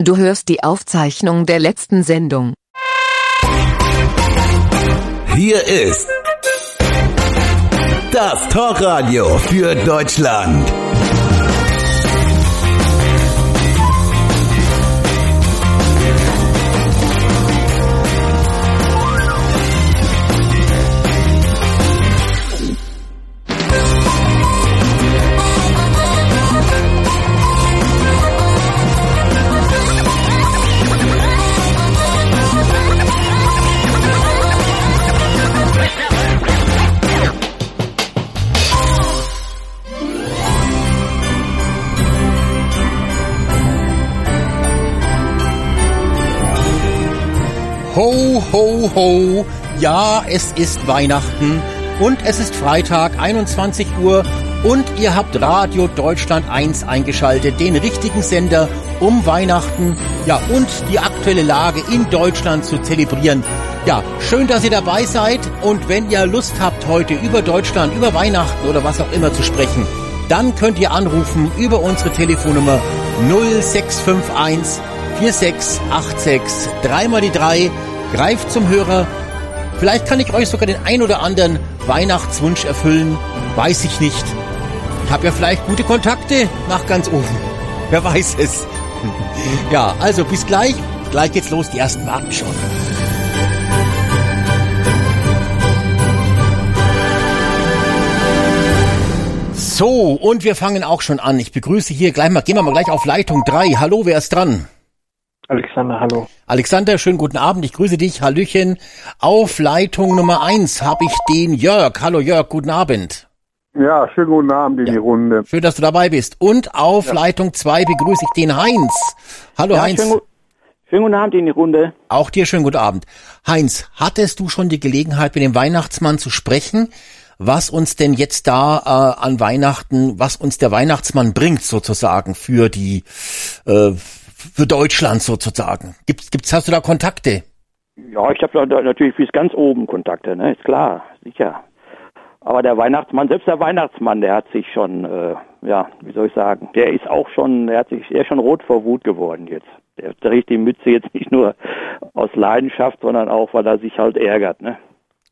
Du hörst die Aufzeichnung der letzten Sendung. Hier ist das Talkradio für Deutschland. Ho, ho, ho. Ja, es ist Weihnachten und es ist Freitag, 21 Uhr und ihr habt Radio Deutschland 1 eingeschaltet, den richtigen Sender, um Weihnachten, ja, und die aktuelle Lage in Deutschland zu zelebrieren. Ja, schön, dass ihr dabei seid und wenn ihr Lust habt, heute über Deutschland, über Weihnachten oder was auch immer zu sprechen, dann könnt ihr anrufen über unsere Telefonnummer 0651 4686 dreimal die drei greift zum Hörer. Vielleicht kann ich euch sogar den ein oder anderen Weihnachtswunsch erfüllen. Weiß ich nicht. Ich habe ja vielleicht gute Kontakte nach ganz oben. Wer weiß es. Ja, also bis gleich. Gleich geht's los. Die ersten warten schon. So, und wir fangen auch schon an. Ich begrüße hier gleich mal, gehen wir mal gleich auf Leitung 3. Hallo, wer ist dran? Alexander, hallo. Alexander, schönen guten Abend. Ich grüße dich. Hallöchen. Auf Leitung Nummer eins habe ich den Jörg. Hallo Jörg, guten Abend. Ja, schönen guten Abend in Ja. die Runde. Schön, dass du dabei bist. Und auf Leitung zwei begrüße ich den Heinz. Hallo Ja, Heinz. schönen, schönen guten Abend in die Runde. Auch dir schönen guten Abend. Heinz, hattest du schon die Gelegenheit, mit dem Weihnachtsmann zu sprechen? Was uns denn jetzt da äh, an Weihnachten, was uns der Weihnachtsmann bringt sozusagen für die, äh, für Deutschland sozusagen? Gibt's, gibt's, hast du da Kontakte? Ja, ich habe da natürlich bis ganz oben Kontakte, ne? Ist klar, sicher. Aber der Weihnachtsmann, selbst der Weihnachtsmann, der hat sich schon, äh, ja, wie soll ich sagen, der ist auch schon, der hat sich, der ist schon rot vor Wut geworden jetzt. Der trägt die Mütze jetzt nicht nur aus Leidenschaft, sondern auch, weil er sich halt ärgert, ne?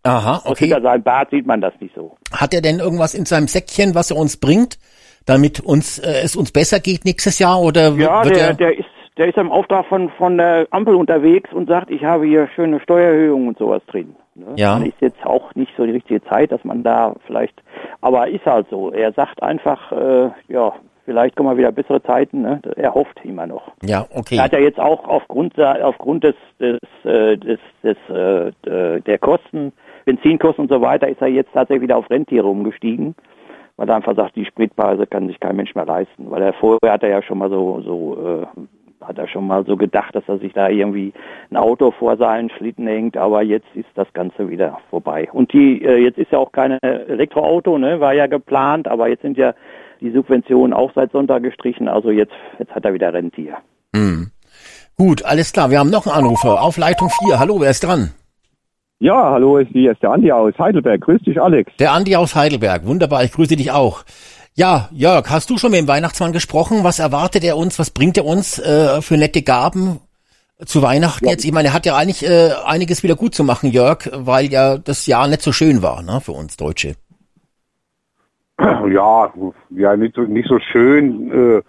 Aha, okay. hinter seinem Bart sieht man das nicht so. Hat er denn irgendwas in seinem Säckchen, was er uns bringt, damit uns äh, es uns besser geht nächstes Jahr oder Ja, wird der, er der ist, der ist im Auftrag von, von der Ampel unterwegs und sagt, ich habe hier schöne Steuererhöhungen und sowas drin. Ne? Ja. Ist jetzt auch nicht so die richtige Zeit, dass man da vielleicht, aber ist halt so. Er sagt einfach, äh, ja, vielleicht kommen mal wieder bessere Zeiten. Ne? Er hofft immer noch. ja okay Er hat ja jetzt auch aufgrund der, aufgrund des, des, äh, des, des äh, äh, der Kosten, Benzinkosten und so weiter, ist er jetzt tatsächlich wieder auf Rentiere umgestiegen, weil er einfach sagt, die Spritpreise kann sich kein Mensch mehr leisten. Weil er vorher hat er ja schon mal so, so äh, hat er schon mal so gedacht, dass er sich da irgendwie ein Auto vor seinen Schlitten hängt, aber jetzt ist das Ganze wieder vorbei. Und die, äh, jetzt ist ja auch keine Elektroauto, ne, war ja geplant, aber jetzt sind ja die Subventionen auch seit Sonntag gestrichen, also jetzt, jetzt hat er wieder Rentier. Hm. Gut, alles klar. Wir haben noch einen Anrufer auf Leitung 4. Hallo, wer ist dran? Ja, hallo, hier ist der Andi aus Heidelberg. Grüß dich, Alex. Der Andi aus Heidelberg. Wunderbar, ich grüße dich auch. Ja, Jörg, hast du schon mit dem Weihnachtsmann gesprochen? Was erwartet er uns? Was bringt er uns äh, für nette Gaben zu Weihnachten jetzt? Ich meine, er hat ja eigentlich äh, einiges wieder gut zu machen, Jörg, weil ja das Jahr nicht so schön war ne, für uns Deutsche. Ja, ja, nicht so, nicht so schön. Äh,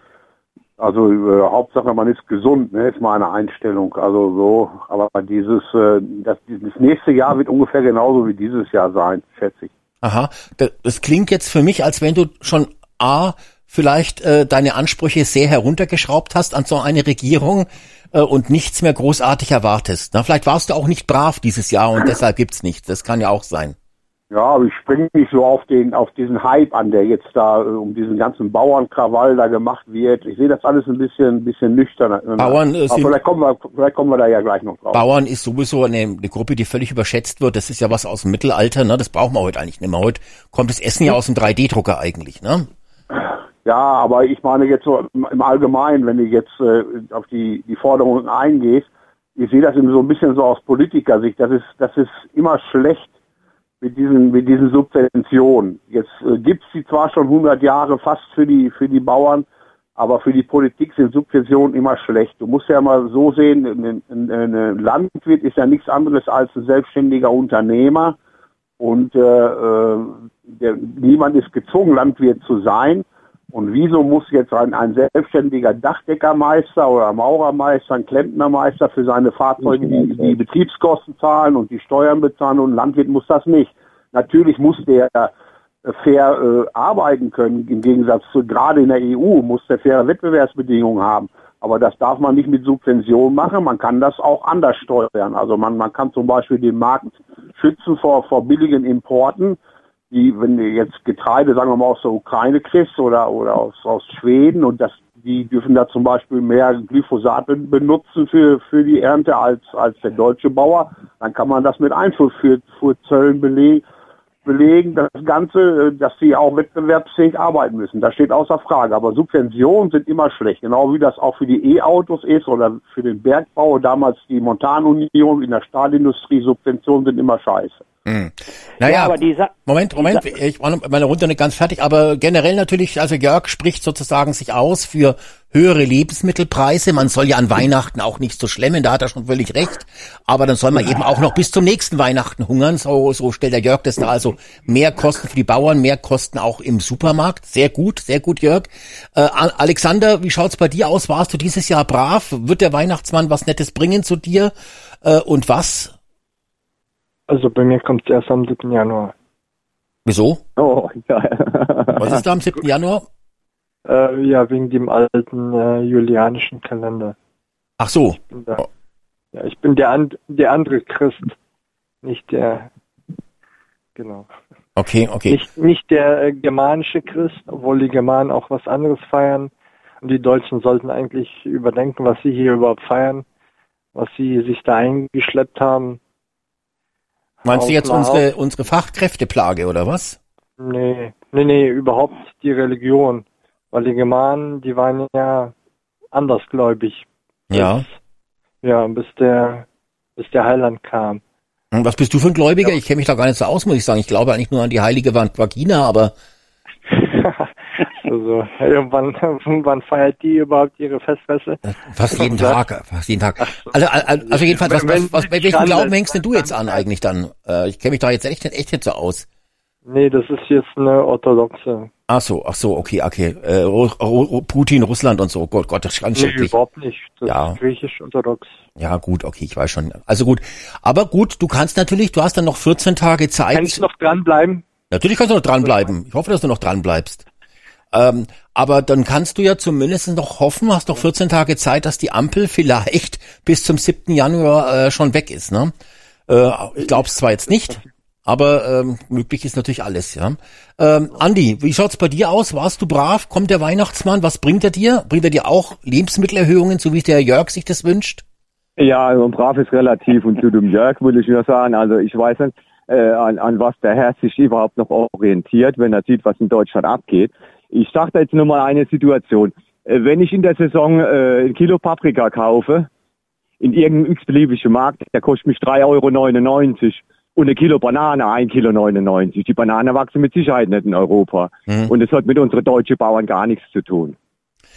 also äh, Hauptsache, man ist gesund, ne, ist meine Einstellung. Also so, aber dieses, äh, das, das nächste Jahr wird ungefähr genauso wie dieses Jahr sein, schätze ich. Aha, das, klingt jetzt für mich, als wenn du schon A, vielleicht äh, deine Ansprüche sehr heruntergeschraubt hast an so eine Regierung äh, und nichts mehr großartig erwartest. Na, vielleicht warst du auch nicht brav dieses Jahr und deshalb gibt's nichts. Das kann ja auch sein. Ja, aber ich springe nicht so auf den, auf diesen Hype an, der jetzt da äh, um diesen ganzen Bauernkrawall da gemacht wird. Ich sehe das alles ein bisschen, ein bisschen nüchterner. Bauern, äh, aber vielleicht kommen wir, vielleicht kommen wir da ja gleich noch drauf. Bauern ist sowieso eine, eine Gruppe, die völlig überschätzt wird. Das ist ja was aus dem Mittelalter, ne? Das brauchen wir heute eigentlich nicht mehr. Heute kommt das Essen ja aus dem 3D-Drucker eigentlich, ne? Ja, aber ich meine jetzt so im im Allgemeinen, wenn du jetzt äh, auf die, die Forderungen eingehst, ich sehe das eben so ein bisschen so aus Politikersicht. Das ist, das ist immer schlecht mit diesen, mit diesen Subventionen. Jetzt äh, gibt's die zwar schon 100 Jahre fast für die, für die Bauern, Aber für die Politik sind Subventionen immer schlecht. Du musst ja mal so sehen, ein, ein, ein Landwirt ist ja nichts anderes als ein selbstständiger Unternehmer und äh, äh, der, niemand ist gezwungen, Landwirt zu sein. Und wieso muss jetzt ein, ein selbstständiger Dachdeckermeister oder Maurermeister, ein Klempnermeister für seine Fahrzeuge die, die Betriebskosten zahlen und die Steuern bezahlen und ein Landwirt muss das nicht? Natürlich muss der fair äh, arbeiten können. Im Gegensatz zu gerade in der EU muss der faire Wettbewerbsbedingungen haben. Aber das darf man nicht mit Subventionen machen. Man kann das auch anders steuern. Also man, man kann zum Beispiel den Markt schützen vor, vor billigen Importen. Die, wenn du jetzt Getreide, sagen wir mal, aus der Ukraine kriegst oder, oder aus, aus Schweden und das, die dürfen da zum Beispiel mehr Glyphosat benutzen für, für die Ernte als, als der deutsche Bauer, dann kann man das mit Einfuhrzöllen belegen belegen, das Ganze, äh, dass sie auch wettbewerbsfähig arbeiten müssen. Das steht außer Frage. Aber Subventionen sind immer schlecht. Genau wie das auch für die E-Autos ist oder für den Bergbau. Damals die Montanunion in der Stahlindustrie. Subventionen sind immer scheiße. Hm. Naja, ja, aber dieser, Moment, Moment, dieser, ich war meine Runde nicht ganz fertig, aber generell natürlich, also Jörg spricht sozusagen sich aus für höhere Lebensmittelpreise. Man soll ja an Weihnachten auch nicht so schlemmen, da hat er schon völlig recht. Aber dann soll man eben auch noch bis zum nächsten Weihnachten hungern. So, so stellt der Jörg das da. Also mehr Kosten für die Bauern, mehr Kosten auch im Supermarkt. Sehr gut, sehr gut, Jörg. Äh, Alexander, wie schaut's bei dir aus? Warst du dieses Jahr brav? Wird der Weihnachtsmann was Nettes bringen zu dir? Äh, und was? Also bei mir kommt es erst am 7. Januar. Wieso? Oh, ja. Was ist da am 7. Januar? Äh, ja, wegen dem alten äh, julianischen Kalender. Ach so. Ich bin, der, ja, ich bin der, and, der andere Christ, nicht der. Genau. Okay, okay. Nicht, nicht der äh, germanische Christ, obwohl die Germanen auch was anderes feiern. Und die Deutschen sollten eigentlich überdenken, was sie hier überhaupt feiern, was sie sich da eingeschleppt haben. Meinst du jetzt unsere, unsere Fachkräfteplage oder was? Nee, nee, nee, überhaupt die Religion. Weil die Germanen, die waren ja andersgläubig. Ja. Bis, ja, bis der, bis der Heiland kam. Und was bist du für ein Gläubiger? Ja. Ich kenne mich da gar nicht so aus, muss ich sagen. Ich glaube eigentlich nur an die heilige Vagina, aber Also, wann, wann feiert die überhaupt ihre Festmesse? Fast jeden Tag, fast jeden Tag. Also, also jedenfalls, was, was, was, bei welchem Glauben hängst denn du jetzt an eigentlich dann? Äh, ich kenne mich da jetzt echt, echt nicht so aus. Nee, das ist jetzt eine orthodoxe. Ach so, ach so, okay, okay. Äh, Putin, Russland und so. Gott, Gott, das ist ganz nee, überhaupt nicht. Das ja. ist griechisch-orthodox. Ja, gut, okay, ich weiß schon. Also gut. Aber gut, du kannst natürlich, du hast dann noch 14 Tage Zeit. Kann ich noch dranbleiben? Natürlich kannst du noch dranbleiben. Ich hoffe, dass du noch dranbleibst. Ähm, aber dann kannst du ja zumindest noch hoffen, hast noch 14 Tage Zeit, dass die Ampel vielleicht bis zum 7. Januar äh, schon weg ist. Ne? Äh, ich glaube es zwar jetzt nicht, aber ähm, möglich ist natürlich alles. Ja. Ähm, Andi, wie schaut's bei dir aus? Warst du brav? Kommt der Weihnachtsmann? Was bringt er dir? Bringt er dir auch Lebensmittelerhöhungen, so wie der Jörg sich das wünscht? Ja, also brav ist relativ und zu dem Jörg würde ich nur sagen, also ich weiß nicht, äh, an, an was der Herr sich überhaupt noch orientiert, wenn er sieht, was in Deutschland abgeht. Ich sage da jetzt nur mal eine Situation. Äh, wenn ich in der Saison äh, ein Kilo Paprika kaufe, in irgendeinem x-beliebigen Markt, der kostet mich 3,99 Euro und ein Kilo Banane 1,99 Kilo. Die Banane wachsen mit Sicherheit nicht in Europa. Mhm. Und das hat mit unseren deutschen Bauern gar nichts zu tun.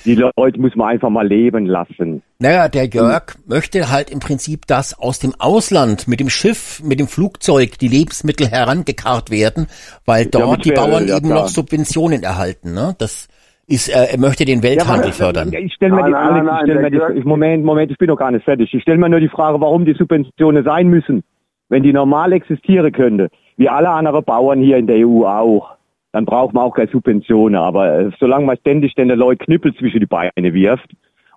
Die Leute muss man einfach mal leben lassen. Naja, der Jörg mhm. möchte halt im Prinzip, dass aus dem Ausland mit dem Schiff, mit dem Flugzeug die Lebensmittel herangekarrt werden, weil dort ja, die Bauern ja, eben klar. noch Subventionen erhalten. Ne? Das ist, äh, er möchte den Welthandel ja, fördern. Ich stelle mir, nein, nein, stell mir die, Moment, Moment, ich bin noch gar nicht fertig. Ich stelle mir nur die Frage, warum die Subventionen sein müssen, wenn die normal existieren könnte, wie alle anderen Bauern hier in der EU auch dann braucht man auch keine Subventionen. Aber äh, solange man ständig den Leuten Knüppel zwischen die Beine wirft,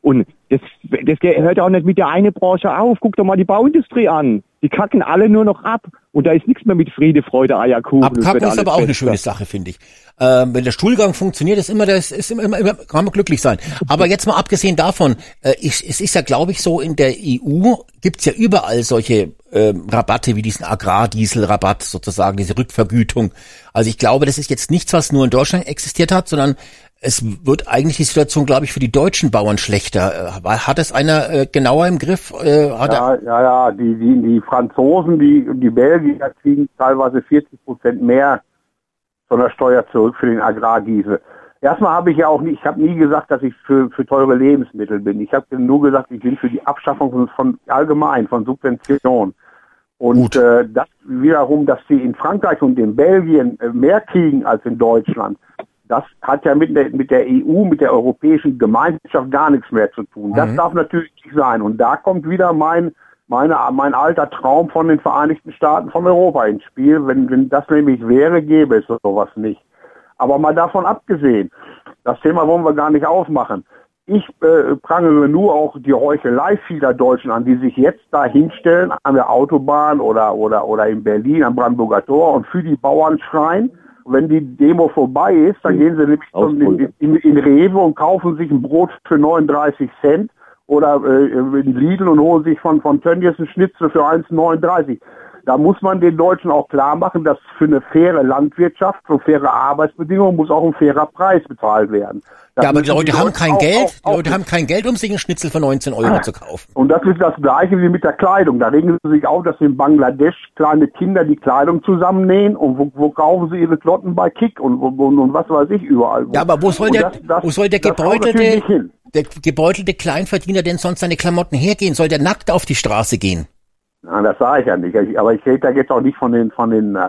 und das, das hört auch nicht mit der einen Branche auf. Guck doch mal die Bauindustrie an. Die kacken alle nur noch ab. Und da ist nichts mehr mit Friede, Freude, Eierkuchen. Abkacken ist aber auch eine schöne Sache, finde ich. Ähm, wenn der Stuhlgang funktioniert, ist immer, das ist immer, immer, immer, kann man glücklich sein. Aber jetzt mal abgesehen davon, äh, ich, es ist ja, glaube ich, so, in der EU gibt's ja überall solche äh, Rabatte wie diesen Agrardieselrabatt sozusagen, diese Rückvergütung. Also ich glaube, das ist jetzt nichts, was nur in Deutschland existiert hat, sondern es wird eigentlich die Situation, glaube ich, für die deutschen Bauern schlechter. Äh, hat es einer äh, genauer im Griff? Äh, ja, ja, ja, die, die, die Franzosen, die, die Belgier kriegen teilweise 40 Prozent mehr von der Steuer zurück für den Agrardiesel. Erstmal habe ich ja auch nie, ich habe nie gesagt, dass ich für, für teure Lebensmittel bin. Ich habe nur gesagt, ich bin für die Abschaffung von, von allgemein von Subventionen. Und äh, das wiederum, dass sie in Frankreich und in Belgien äh, mehr kriegen als in Deutschland, das hat ja mit der, mit der EU, mit der europäischen Gemeinschaft gar nichts mehr zu tun. Das Mhm. darf natürlich nicht sein. Und da kommt wieder mein, meine, mein alter Traum von den Vereinigten Staaten von Europa ins Spiel. Wenn, wenn das nämlich wäre, gäbe es sowas nicht. Aber mal davon abgesehen, das Thema wollen wir gar nicht aufmachen. Ich äh, prangere nur auch die Heuchelei vieler Deutschen an, die sich jetzt da hinstellen an der Autobahn oder, oder, oder in Berlin am Brandenburger Tor und für die Bauern schreien. Wenn die Demo vorbei ist, dann gehen sie nämlich zum, in, in, in Rewe und kaufen sich ein Brot für 39 Cent oder äh, in Lidl und holen sich von, von Tönnies ein Schnitzel für 1,39. Da muss man den Deutschen auch klar machen, dass für eine faire Landwirtschaft, für faire Arbeitsbedingungen muss auch ein fairer Preis bezahlt werden. Das Ja, aber die Leute haben Deutschen kein auch- Geld. auch- Die Leute haben kein Geld, um sich einen Schnitzel für 19 Euro zu kaufen. und das ist das Gleiche wie mit der Kleidung. Da regen sie sich auf, dass in Bangladesch kleine Kinder die Kleidung zusammennähen und wo, wo kaufen sie ihre Klotten bei Kick und, und, und, und was weiß ich überall. Ja, aber wo soll der, das- das- wo soll der gebeutelte, der gebeutelte Kleinverdiener denn sonst seine Klamotten hergehen? Soll der nackt auf die Straße gehen? Ja, das sage ich ja nicht. Ich- Aber ich rede da jetzt auch nicht von den von den äh,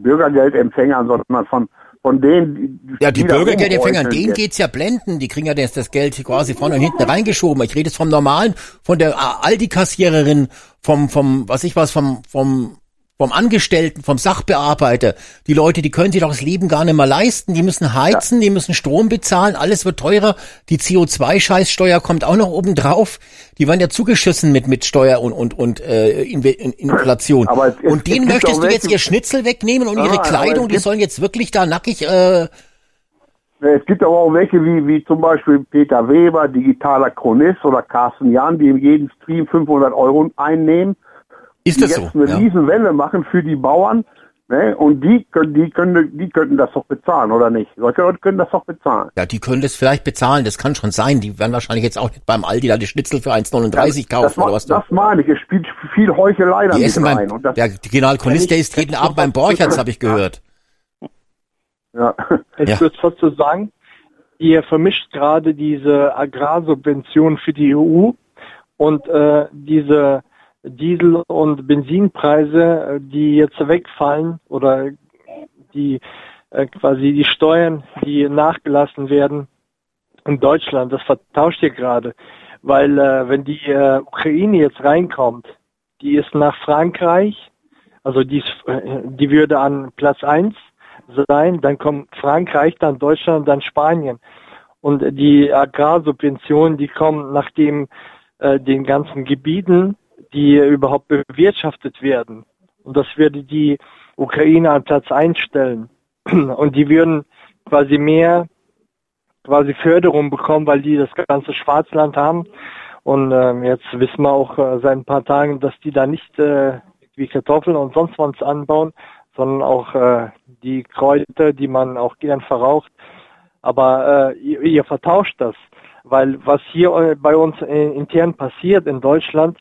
Bürgergeldempfängern, sondern von von denen, die, Ja, die da Bürgergeldempfänger, denen geht's ja blenden. Die kriegen ja das, das Geld quasi vorne und hinten reingeschoben. Ich rede jetzt vom normalen, von der Aldi-Kassiererin, vom, vom, was ich was, vom, vom, vom Angestellten, vom Sachbearbeiter. Die Leute, die können sich doch das Leben gar nicht mehr leisten. Die müssen heizen, die müssen Strom bezahlen, alles wird teurer. Die CO2-Scheißsteuer kommt auch noch oben drauf. Die werden ja zugeschissen mit, mit Steuer und, und, und äh, in, in Inflation. Aber es- es- und denen möchtest du jetzt ihr Schnitzel wegnehmen und Ah, ihre Kleidung, die sollen jetzt wirklich da nackig äh, Es gibt aber auch welche wie, wie zum Beispiel Peter Weber, digitaler Chronist oder Carsten Jan, die in jedem Stream 500 Euro einnehmen. Ist die das jetzt so? eine Ja. Riesenwelle machen für die Bauern. Ne? Und die können, die können, die könnten das doch bezahlen, oder nicht? Solche Leute können das doch bezahlen. Ja, die können das vielleicht bezahlen, das kann schon sein. Die werden wahrscheinlich jetzt auch nicht beim Aldi da die Schnitzel für 1,39 das, kaufen ma- oder was. das meine ich. Es spielt viel Heuchelei die essen rein. beim, Und das, der Generalchronist, der ist jeden Abend beim Borchertz, habe ich gehört. ja. Ich Ja. würde fast so sagen, ihr vermischt gerade diese Agrarsubventionen für die EU und äh, diese Diesel- und Benzinpreise, äh, die jetzt wegfallen oder die äh, quasi die Steuern, die nachgelassen werden in Deutschland, das vertauscht ihr gerade. Weil äh, wenn die äh, Ukraine jetzt reinkommt, die ist nach Frankreich, also die, ist, äh, die würde an Platz eins sein, dann kommt Frankreich, dann Deutschland, dann Spanien. Und die Agrarsubventionen, die kommen nachdem äh, den ganzen Gebieten, die überhaupt bewirtschaftet werden. Und das würde die Ukraine an Platz eins stellen. Und die würden quasi mehr quasi Förderung bekommen, weil die das ganze Schwarzland haben. Und ähm, jetzt wissen wir auch äh, seit ein paar Tagen, dass die da nicht äh, wie Kartoffeln und sonst was anbauen, sondern auch äh, die Kräuter, die man auch gern verraucht. Aber äh, ihr, ihr vertauscht das, weil was hier äh, bei uns intern passiert in Deutschland,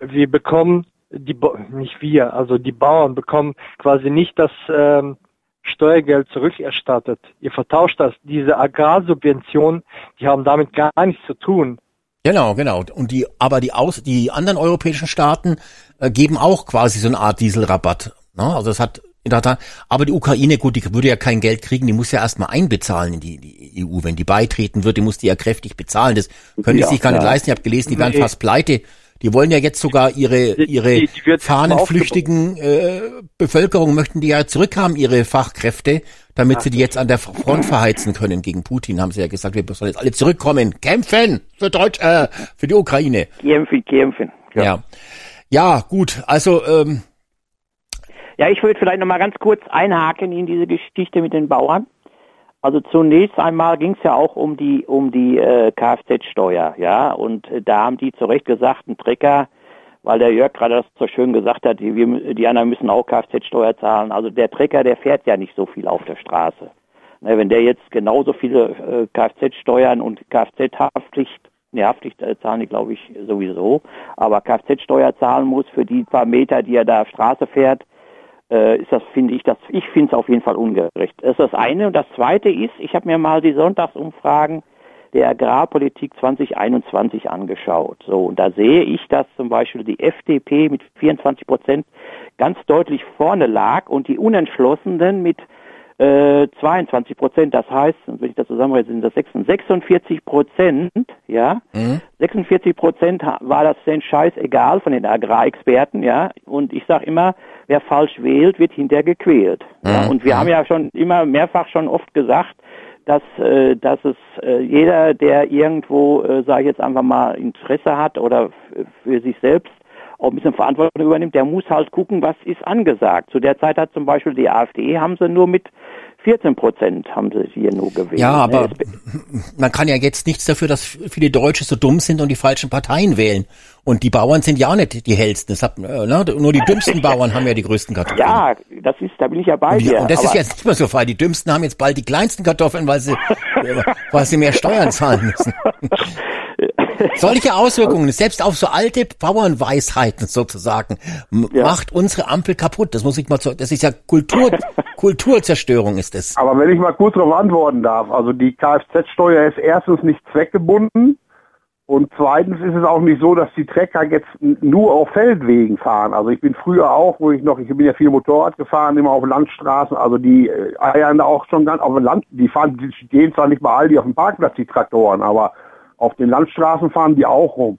wir bekommen die nicht wir, also die Bauern bekommen quasi nicht das ähm, Steuergeld zurückerstattet. Ihr vertauscht das. Diese Agrarsubventionen, die haben damit gar nichts zu tun. Genau, genau. Und die, aber die aus, die anderen europäischen Staaten äh, geben auch quasi so eine Art Dieselrabatt. Ne? Also das hat in der Tat, aber die Ukraine, gut, die würde ja kein Geld kriegen, die muss ja erstmal einbezahlen in die, die EU. Wenn die beitreten wird, die muss die ja kräftig bezahlen. Das können die Ja, sich gar nicht leisten. Ich habe gelesen, die werden Nee. fast pleite. Die wollen ja jetzt sogar ihre, ihre die- die fahnenflüchtigen äh, Bevölkerung möchten die ja zurückhaben, ihre Fachkräfte, damit sie die jetzt an der Front verheizen können gegen Putin, haben sie ja gesagt, wir sollen jetzt alle zurückkommen, kämpfen für Deutsch, äh, für die Ukraine. Kämpfen, kämpfen. Ja. Ja, gut, also ähm, Ja, ich würde vielleicht noch mal ganz kurz einhaken in diese Geschichte mit den Bauern. Also zunächst einmal ging es ja auch um die um die äh, Kfz-Steuer, ja, und äh, da haben die zu Recht gesagt, ein Trecker, weil der Jörg gerade das so schön gesagt hat, die, wir, die anderen müssen auch Kfz-Steuer zahlen. Also der Trecker, der fährt ja nicht so viel auf der Straße. Ne, wenn der jetzt genauso viele äh, Kfz-Steuern und Kfz-Haftpflicht, ne, Haftpflicht äh, zahlen die, glaube ich, sowieso, aber Kfz-Steuer zahlen muss für die paar Meter, die er da auf Straße fährt, äh, ist das, finde ich, das, ich finde es auf jeden Fall ungerecht. Das ist das eine. Und das zweite ist, ich habe mir mal die Sonntagsumfragen der Agrarpolitik 2021 angeschaut. So, und da sehe ich, dass zum Beispiel die FDP mit 24 Prozent ganz deutlich vorne lag und die Unentschlossenen mit äh, 22 Prozent. Das heißt, wenn ich das zusammenrechne, sind das 46 Prozent, ja. Mhm. 46 Prozent war das denn scheißegal von den Agrarexperten, ja. Und ich sage immer, wer falsch wählt, wird hinterher gequält. Mhm. Ja? Und wir mhm. haben ja schon immer mehrfach schon oft gesagt, dass, äh, dass es äh, jeder, der irgendwo, äh, sage ich jetzt einfach mal, Interesse hat oder für sich selbst auch ein bisschen Verantwortung übernimmt, der muss halt gucken, was ist angesagt. Zu der Zeit hat zum Beispiel die AfD, haben sie nur mit 14 Prozent haben sie hier nur gewählt. Ja, aber man kann ja jetzt nichts dafür, dass viele Deutsche so dumm sind und die falschen Parteien wählen. Und die Bauern sind ja auch nicht die hellsten. Hat, äh, ne? Nur die dümmsten Bauern haben ja die größten Kartoffeln. Ja, das ist, da bin ich ja bei dir. Und das ist jetzt nicht mehr so frei. Die dümmsten haben jetzt bald die kleinsten Kartoffeln, weil sie, weil sie mehr Steuern zahlen müssen. Solche Auswirkungen, selbst auf so alte Bauernweisheiten sozusagen, ja. macht unsere Ampel kaputt. Das muss ich mal so, das ist ja Kultur, Kulturzerstörung ist es. Aber wenn ich mal kurz darauf antworten darf, also die Kfz-Steuer ist erstens nicht zweckgebunden und zweitens ist es auch nicht so, dass die Trecker jetzt nur auf Feldwegen fahren. Also ich bin früher auch, wo ich noch, ich bin ja viel Motorrad gefahren, immer auf Landstraßen, also die äh, eiern da auch schon ganz auf dem Land, die fahren, die stehen zwar nicht mal all die auf dem Parkplatz, die Traktoren, aber auf den Landstraßen fahren die auch rum.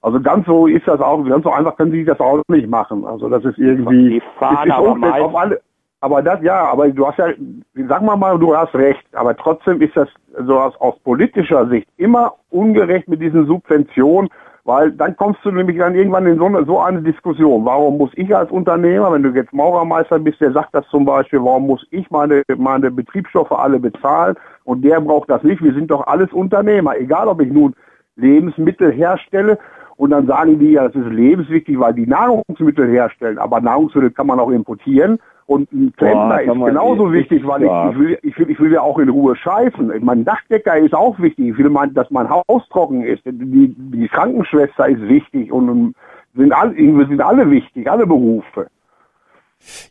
Also ganz so ist das auch, ganz so einfach können sie das auch nicht machen. Also das ist irgendwie. Die fahren aber meist, auf alle, aber das, ja, aber du hast ja, sag mal mal, du hast recht, aber trotzdem ist das so aus, aus politischer Sicht immer ungerecht mit diesen Subventionen, weil dann kommst du nämlich dann irgendwann in so eine, so eine Diskussion. Warum muss ich als Unternehmer, wenn du jetzt Maurermeister bist, der sagt das zum Beispiel, warum muss ich meine, meine Betriebsstoffe alle bezahlen und der braucht das nicht? Wir sind doch alles Unternehmer, egal ob ich nun Lebensmittel herstelle und dann sagen die ja, das ist lebenswichtig, weil die Nahrungsmittel herstellen, aber Nahrungsmittel kann man auch importieren und ein Klempner ist genauso wichtig, weil ich, ich, will, ich, will, ich will ja auch in Ruhe scheißen. Mein Dachdecker ist auch wichtig. Ich will, mein, dass mein Haus trocken ist. Die, die Krankenschwester ist wichtig und, und sind, alle, sind alle wichtig, alle Berufe.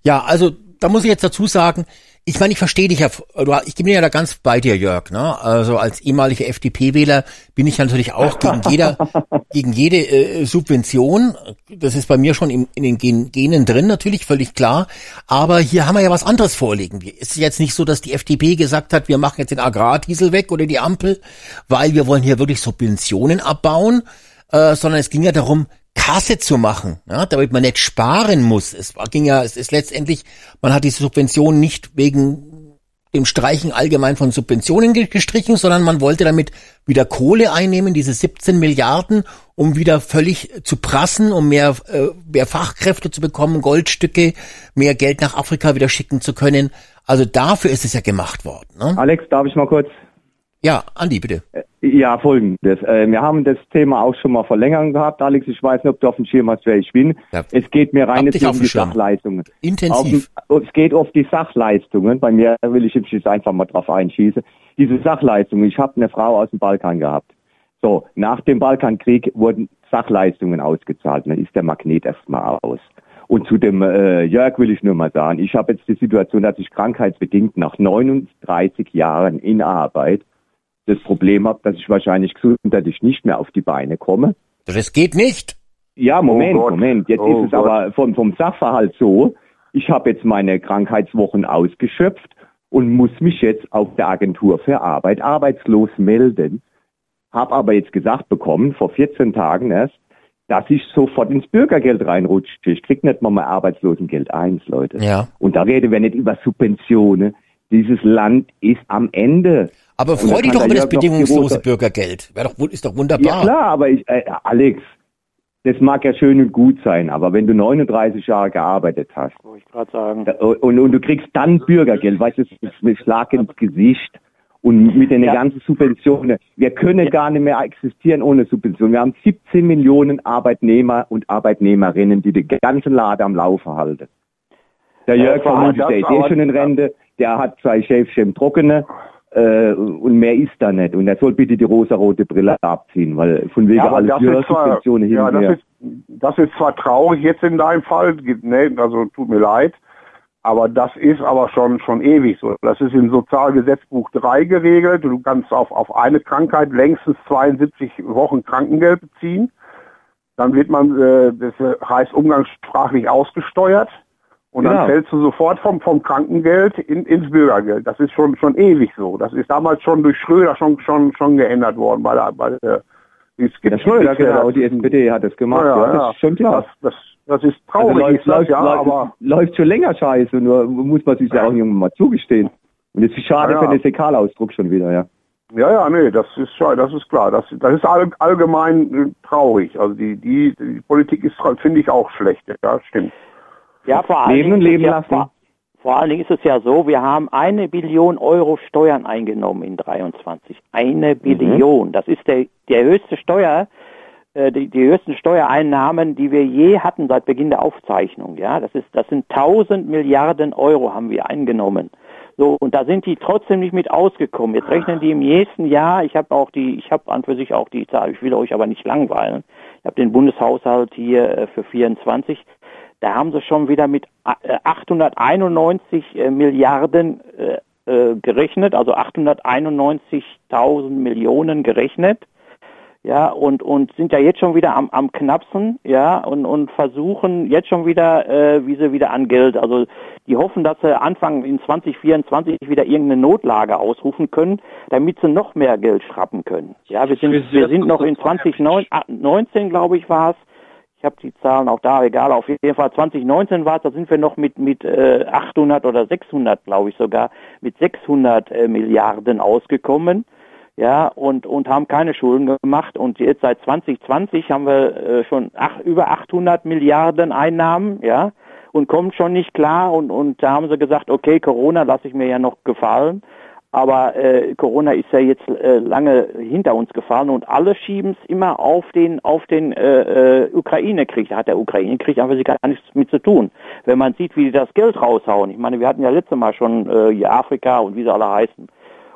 Ja, also da muss ich jetzt dazu sagen, ich meine, ich verstehe dich ja, ich bin ja da ganz bei dir, Jörg. Ne? Also als ehemaliger FDP-Wähler bin ich natürlich auch gegen jeder, gegen jede äh, Subvention. Das ist bei mir schon in, in den Gen Genen drin, natürlich völlig klar. Aber hier haben wir ja was anderes vorliegen. Es ist jetzt nicht so, dass die FDP gesagt hat, wir machen jetzt den Agrardiesel weg oder die Ampel, weil wir wollen hier wirklich Subventionen abbauen, äh, sondern es ging ja darum, Kasse zu machen, ja, damit man nicht sparen muss. Es ging ja, es ist letztendlich, man hat diese Subvention nicht wegen dem Streichen allgemein von Subventionen gestrichen, sondern man wollte damit wieder Kohle einnehmen, diese 17 Milliarden, um wieder völlig zu prassen, um mehr, äh, mehr Fachkräfte zu bekommen, Goldstücke, mehr Geld nach Afrika wieder schicken zu können. Also dafür ist es ja gemacht worden. Ne? Alex, darf ich mal kurz ja, Andi, bitte. Äh, ja, folgendes. Äh, wir haben das Thema auch schon mal verlängern gehabt. Alex, ich weiß nicht, ob du auf dem Schirm hast, wer ich bin. Ja. Es geht mir rein um die Sachleistungen. Intensiv. Auf, es geht auf die Sachleistungen. Bei mir will ich jetzt einfach mal drauf einschießen. Diese Sachleistungen. Ich habe eine Frau aus dem Balkan gehabt. So, nach dem Balkankrieg wurden Sachleistungen ausgezahlt. Dann ist der Magnet erstmal aus. Und zu dem äh, Jörg will ich nur mal sagen, ich habe jetzt die Situation, dass ich krankheitsbedingt nach 39 Jahren in Arbeit das Problem habe, dass ich wahrscheinlich gesundheitlich nicht mehr auf die Beine komme. Das geht nicht. Ja, Moment, oh Moment. Jetzt oh ist es Gott. aber vom, vom Sachverhalt so, ich habe jetzt meine Krankheitswochen ausgeschöpft und muss mich jetzt auf der Agentur für Arbeit arbeitslos melden. Habe aber jetzt gesagt bekommen, vor 14 Tagen erst, dass ich sofort ins Bürgergeld reinrutsche. Ich krieg nicht mal mein Arbeitslosengeld eins, Leute. Ja. Und da reden wir nicht über Subventionen. Dieses Land ist am Ende. Aber freu dich doch über das bedingungslose Bürgergeld. Wäre doch, ist doch wunderbar. Ja klar, aber ich, äh, Alex, das mag ja schön und gut sein, aber wenn du 39 Jahre gearbeitet hast sagen. Und, und du kriegst dann Bürgergeld, weißt du, das ist ein Schlag ins Gesicht und mit den ja. ganzen Subventionen. Wir können ja. gar nicht mehr existieren ohne Subventionen. Wir haben 17 Millionen Arbeitnehmer und Arbeitnehmerinnen, die den ganzen Laden am Laufen halten. Der Jörg von der ist eh schon in Rente, der hat zwei Schäfchen trockene äh, und mehr ist da nicht. Und er soll bitte die rosarote Brille abziehen, weil von wegen ja, alles Subventionen hin ja. Das ist, das ist zwar traurig jetzt in deinem Fall, ne, also tut mir leid, Aber das ist aber schon, schon ewig so. Das ist im Sozialgesetzbuch 3 geregelt. Du kannst auf, auf eine Krankheit längstens 72 Wochen Krankengeld beziehen. Dann wird man, äh, das heißt umgangssprachlich ausgesteuert. Und Genau. dann fällst du sofort vom, vom Krankengeld in, ins Bürgergeld. Das ist schon, schon ewig so. Das ist damals schon durch Schröder schon, schon, schon geändert worden bei der, bei der, die Der Schröder, genau, die SPD hat das gemacht, Ja, ja, ja, das ist schon klar. Das, das, das ist Also traurig, läuft, ist das, läuft, ja, läuft, aber läuft schon länger scheiße, nur muss man sich ja auch irgendwann mal zugestehen. Und es ist schade Ja, ja. für den Fäkalausdruck schon wieder, ja. Ja, ja, nee, das ist das ist klar. Das, das ist all, allgemein äh, traurig. Also die, die, die Politik ist, finde ich, auch schlecht. Ja, stimmt. Ja, vor allen Leben und leben ja, lassen. Vor, vor allen Dingen ist es ja so, wir haben eine Billion Euro Steuern eingenommen in 23. Eine Mhm. Billion. Das ist der, der höchste Steuer, äh, die, die höchsten Steuereinnahmen, die wir je hatten seit Beginn der Aufzeichnung. Ja, das ist, das sind 1000 Milliarden Euro haben wir eingenommen. So, und da sind die trotzdem nicht mit ausgekommen. Jetzt rechnen die im nächsten Jahr, ich habe auch die, ich habe an für sich auch die Zahl, ich will euch aber nicht langweilen. Ich habe den Bundeshaushalt hier äh, für 24. Da haben sie schon wieder mit äh, 891 äh, Milliarden äh, äh, gerechnet, also 891.000 Millionen gerechnet ja, und, und sind ja jetzt schon wieder am, am knappsten, ja, und, und versuchen jetzt schon wieder, äh, wie sie wieder an Geld, also die hoffen, dass sie Anfang in 2024 wieder irgendeine Notlage ausrufen können, damit sie noch mehr Geld schrappen können. Ja, wir sind, wir sind noch in 2019, glaube ich, war es. Ich habe die Zahlen auch da, egal, auf jeden Fall 2019 war es, da sind wir noch mit, mit äh, 800 oder 600, glaube ich sogar, mit 600 äh, Milliarden ausgekommen ja, und, und haben keine Schulden gemacht. Und jetzt seit 2020 haben wir äh, schon ach, über 800 Milliarden Einnahmen, ja, und kommen schon nicht klar. Und, und da haben sie gesagt, okay, Corona lasse ich mir ja noch gefallen. Aber äh, Corona ist ja jetzt äh, lange hinter uns gefallen und alle schieben es immer auf den auf den äh, äh, Ukraine-Krieg. Da hat der Ukraine-Krieg einfach gar nichts mit zu tun. Wenn man sieht, wie die das Geld raushauen. Ich meine, wir hatten ja letztes Mal schon äh, hier Afrika und wie sie alle heißen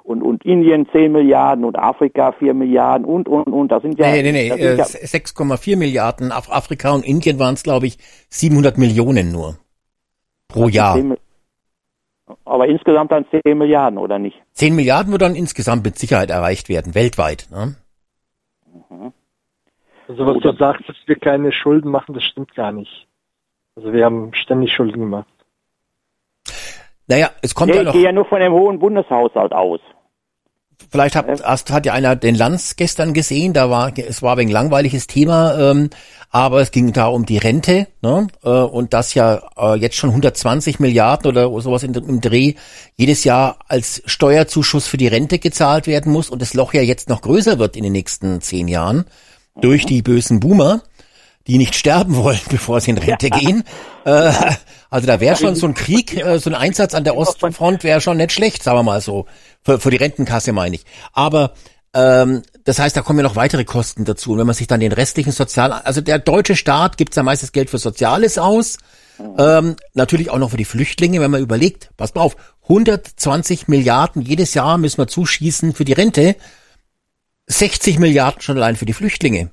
und, und Indien 10 Milliarden und Afrika 4 Milliarden und, und, und. Das sind ja, Nee, nee, nee, äh, ja 6,4 Milliarden. Afrika und Indien waren es, glaube ich, 700 Millionen nur. Pro Jahr. 10 Mi- aber insgesamt dann 10 Milliarden, oder nicht? 10 Milliarden wird dann insgesamt mit Sicherheit erreicht werden, weltweit. Ne? Also was du sagst, dass wir keine Schulden machen, das stimmt gar nicht. Also wir haben ständig Schulden gemacht. Naja, es kommt ja ich noch, gehe ja nur von dem hohen Bundeshaushalt aus. Vielleicht hat, hast, hat ja einer den Lanz gestern gesehen, da war, es war ein wenig langweiliges Thema, ähm, aber es ging da um die Rente, ne? äh, und das ja äh, jetzt schon 120 Milliarden oder sowas in, im Dreh jedes Jahr als Steuerzuschuss für die Rente gezahlt werden muss und das Loch ja jetzt noch größer wird in den nächsten zehn Jahren durch die bösen Boomer, die nicht sterben wollen, bevor sie in Rente gehen. Äh, also da wäre schon so ein Krieg, äh, so ein Einsatz an der Ostfront wäre schon nicht schlecht, sagen wir mal so. Für, für die Rentenkasse meine ich. Aber ähm, das heißt, da kommen ja noch weitere Kosten dazu. Und wenn man sich dann den restlichen Sozial... Also der deutsche Staat gibt ja meistens Geld für Soziales aus. Ähm, natürlich auch noch für die Flüchtlinge, wenn man überlegt, pass mal auf, 120 Milliarden jedes Jahr müssen wir zuschießen für die Rente. 60 Milliarden schon allein für die Flüchtlinge.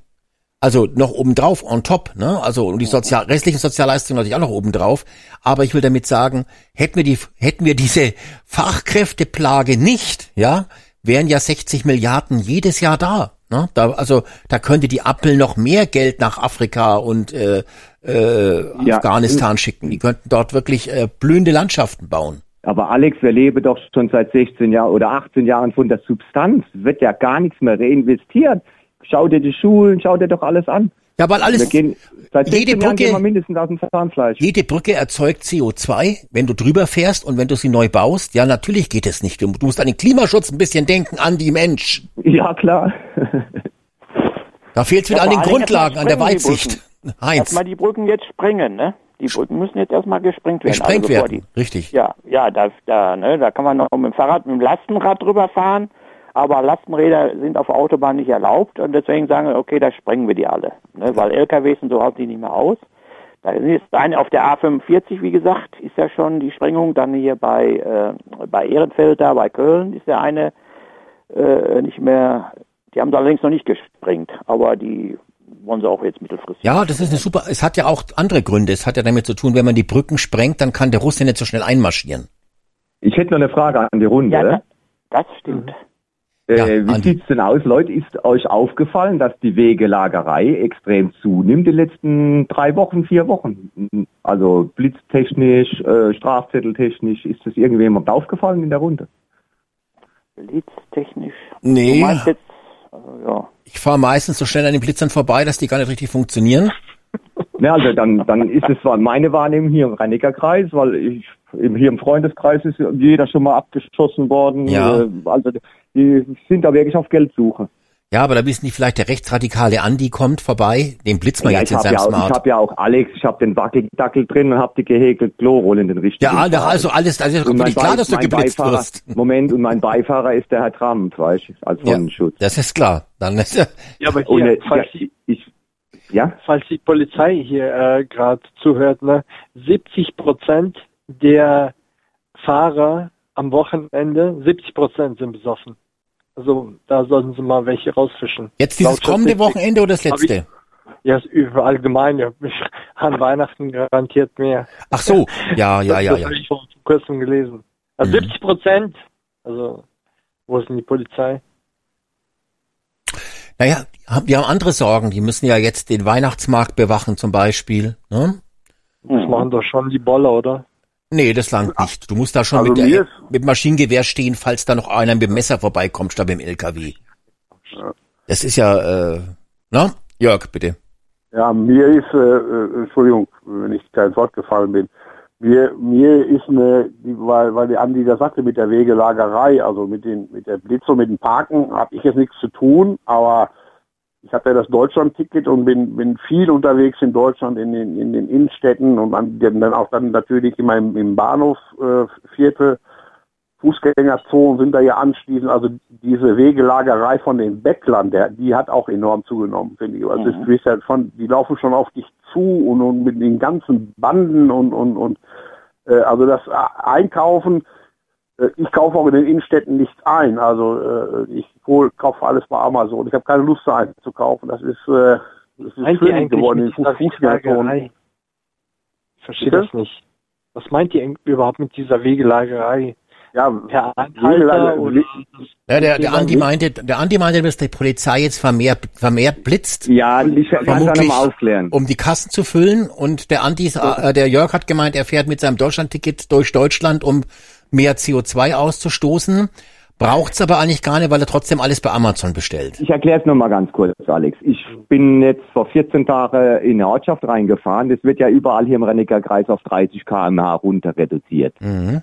Also noch obendrauf, on top, ne? Also und die Sozial restlichen Sozialleistungen natürlich auch noch obendrauf. Aber ich will damit sagen, hätten wir die, hätten wir diese Fachkräfteplage nicht, ja, wären ja 60 Milliarden jedes Jahr da. Ne? Da, also da könnte die Appel noch mehr Geld nach Afrika und äh, äh, Ja. Afghanistan schicken. Die könnten dort wirklich äh, blühende Landschaften bauen. Aber Alex, wir leben doch schon seit 16 Jahren oder 18 Jahren von der Substanz. Wird ja gar nichts mehr reinvestiert. Schau dir die Schulen, schau dir doch alles an. Ja, weil Wir alles, gehen, seit jede 16 Jahren Brücke- gehen wir mindestens aus dem Zahnfleisch. Jede Brücke erzeugt CO2, wenn du drüber fährst und wenn du sie neu baust. Ja, natürlich geht es nicht. Du musst an den Klimaschutz ein bisschen denken, an die Mensch. Ja, klar. Da fehlt es wieder Ja, an den Grundlagen, an der Weitsicht. Heinz, Erstmal die Brücken jetzt sprengen, ne? Die Brücken müssen jetzt erstmal gesprengt werden. gesprengt also werden. Richtig. Die, ja, ja, da, da, ne, da kann man noch mit dem Fahrrad, mit dem Lastenrad drüber fahren, aber Lastenräder sind auf der Autobahn nicht erlaubt und deswegen sagen wir, okay, da sprengen wir die alle. Ne? Weil LKWs und so halten die nicht mehr aus. Da ist eine auf der A45, wie gesagt, ist ja schon die Sprengung. Dann hier bei, äh, bei Ehrenfeld da, bei Köln ist ja eine äh, nicht mehr, die haben sie allerdings noch nicht gesprengt, aber die wollen sie auch jetzt mittelfristig. Ja, das ist eine super, es hat ja auch andere Gründe. Es hat ja damit zu tun, wenn man die Brücken sprengt, dann kann der Russe nicht so schnell einmarschieren. Ich hätte noch eine Frage an die Runde. Ja, das, das stimmt. Äh, Ja, wie Andi. sieht's denn aus, Leute? Ist euch aufgefallen, dass die Wegelagerei extrem zunimmt in den letzten drei Wochen, vier Wochen? Also blitztechnisch, äh, strafzetteltechnisch, ist das irgendjemand aufgefallen in der Runde? Blitztechnisch. Nee. Du meinst jetzt, also, ja. Ich fahre meistens so schnell an den Blitzern vorbei, dass die gar nicht richtig funktionieren. Ja, also dann, dann ist es zwar meine Wahrnehmung hier im Rheiniger-Kreis, weil ich, hier im Freundeskreis ist jeder schon mal abgeschossen worden. Ja. Äh, Also die sind da wirklich auf Geldsuche. Ja, aber da wissen die vielleicht, der rechtsradikale Andi kommt vorbei, den blitzt man Ja, jetzt ich in habe seinem ja, auch- ich Smart. hab ja auch Alex, ich habe den Wackeldackel drin und habe die gehäkelte Klorolle in den richtigen. Ja, Farben. also alles, also ist Und doch mein klar, Bei- dass du geblitzt Beifahrer, wirst. Moment, und mein Beifahrer ist der Herr Trump, weißt du, als Ja, Sonnenschutz. das ist klar. Dann ist ja, Ja, aber Und, hier, äh, falls, ja, die, ich, ja? falls die Polizei hier äh, gerade zuhört, ne, 70 Prozent der Fahrer am Wochenende, 70 Prozent sind besoffen. Also da sollten sie mal welche rausfischen. jetzt dieses Laut kommende. Wochenende oder das letzte? Ja, über allgemeine. An Weihnachten garantiert mehr. Ach so, ja, ja, ja, das ja. habe ich vor kurzem gelesen. Also Mhm. 70 Prozent. Also, wo ist denn die Polizei? Naja, die haben- die haben andere Sorgen. Die müssen ja jetzt den Weihnachtsmarkt bewachen zum Beispiel. Ne? Das Mhm. machen doch schon die Boller, oder? Nee, das langt nicht. Du musst da schon Also mit, der, mit Maschinengewehr stehen, falls da noch einer mit dem Messer vorbeikommt, statt mit dem LKW. Das ist ja, äh, na? Jörg, bitte. Ja, mir ist, äh, äh, Entschuldigung, wenn ich da ins Wort gefallen bin, mir, mir ist eine, weil, weil der Andi das sagte mit der Wegelagerei, also mit den, mit der Blitz und mit dem Parken, habe ich jetzt nichts zu tun, aber ich habe ja das Deutschland-Ticket und bin, bin viel unterwegs in Deutschland, in den, in den Innenstädten und an, dann auch dann natürlich immer im, im Bahnhof, äh, Fußgängerzonen sind da ja anschließend, also diese Wegelagerei von den Bettlern, der, die hat auch enorm zugenommen, finde ich. Also Mhm. es ist ja schon, die laufen schon auf dich zu und, und mit den ganzen Banden und und und äh, also das äh, Einkaufen, äh, ich kaufe auch in den Innenstädten nichts ein. Also äh, ich hol, kaufe alles bei Amazon. Ich habe keine Lust da einzukaufen. Das ist äh, das ist eigentlich geworden in Fußgängerzonen. Ich verstehe Bitte? das nicht. Was meint ihr überhaupt mit dieser Wegelagerei? Ja, Per Anhalter oder? Ja, der, der Andi meinte, der Andi meinte, dass die Polizei jetzt vermehrt, vermehrt blitzt, Ja, ich kann es Vermutlich- nochmal aufklären. um die Kassen zu füllen. Und der Andi, ist, äh, der Jörg hat gemeint, er fährt mit seinem Deutschlandticket durch Deutschland, um mehr CO2 auszustoßen. Braucht's aber eigentlich gar nicht, weil er trotzdem alles bei Amazon bestellt. Ich erkläre es nochmal ganz kurz, Alex. Ich bin jetzt vor 14 Tagen in eine Ortschaft reingefahren. Das wird ja überall hier im Renniger Kreis auf 30 km/h runter reduziert. Mhm.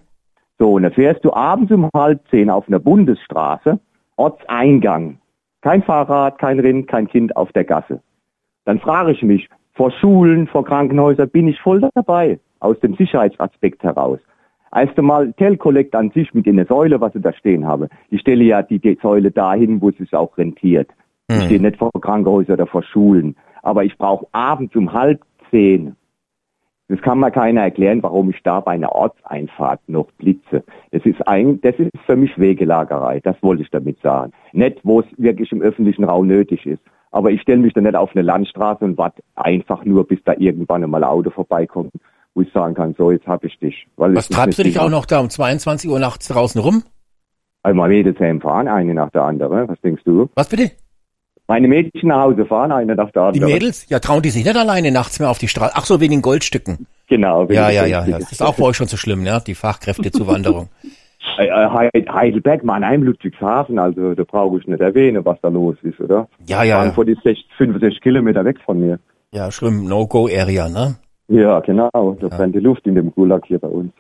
So, und dann fährst du abends um halb zehn auf einer Bundesstraße, Ortseingang. Kein Fahrrad, kein Rind, kein Kind auf der Gasse. Dann frage ich mich, vor Schulen, vor Krankenhäusern bin ich voll dabei, aus dem Sicherheitsaspekt heraus. Erst einmal Tell-Collect an sich mit in der Säule, was ich da stehen habe. Ich stelle ja die, die Säule dahin, wo es sich auch rentiert. Ich stehe nicht vor Krankenhäusern oder vor Schulen. Aber ich brauche abends um halb zehn das kann mir keiner erklären, warum ich da bei einer Ortseinfahrt noch blitze. Das ist ein, das ist für mich Wegelagerei. Das wollte ich damit sagen. Nicht, wo es wirklich im öffentlichen Raum nötig ist. Aber ich stelle mich da nicht auf eine Landstraße und warte einfach nur, bis da irgendwann einmal ein Auto vorbeikommt, wo ich sagen kann, so, jetzt hab ich dich. Was treibst du dich auch noch da um 22 Uhr nachts draußen rum? Also meine Mädels fahren, eine nach der anderen. Was denkst du? Was bitte? Meine Mädchen nach Hause fahren, eine nach der Die anderen. Mädels? Ja, trauen die sich nicht alleine nachts mehr auf die Straße. Ach so, wegen den Goldstücken. Genau. Ja, wegen ja, ja, ja. Richtige. Das ist auch bei euch schon so schlimm, ne? Die Fachkräftezuwanderung. Äh, äh, Heid- Heidelberg, Mannheim, Ludwigshafen, also da brauche ich nicht erwähnen, was da los ist, oder? Ja, ja, ja. Frankfurt ist 60, 65 Kilometer weg von mir. Ja, schlimm. No-Go-Area, ne? Ja, genau. Da brennt die Luft in dem Gulag hier bei uns.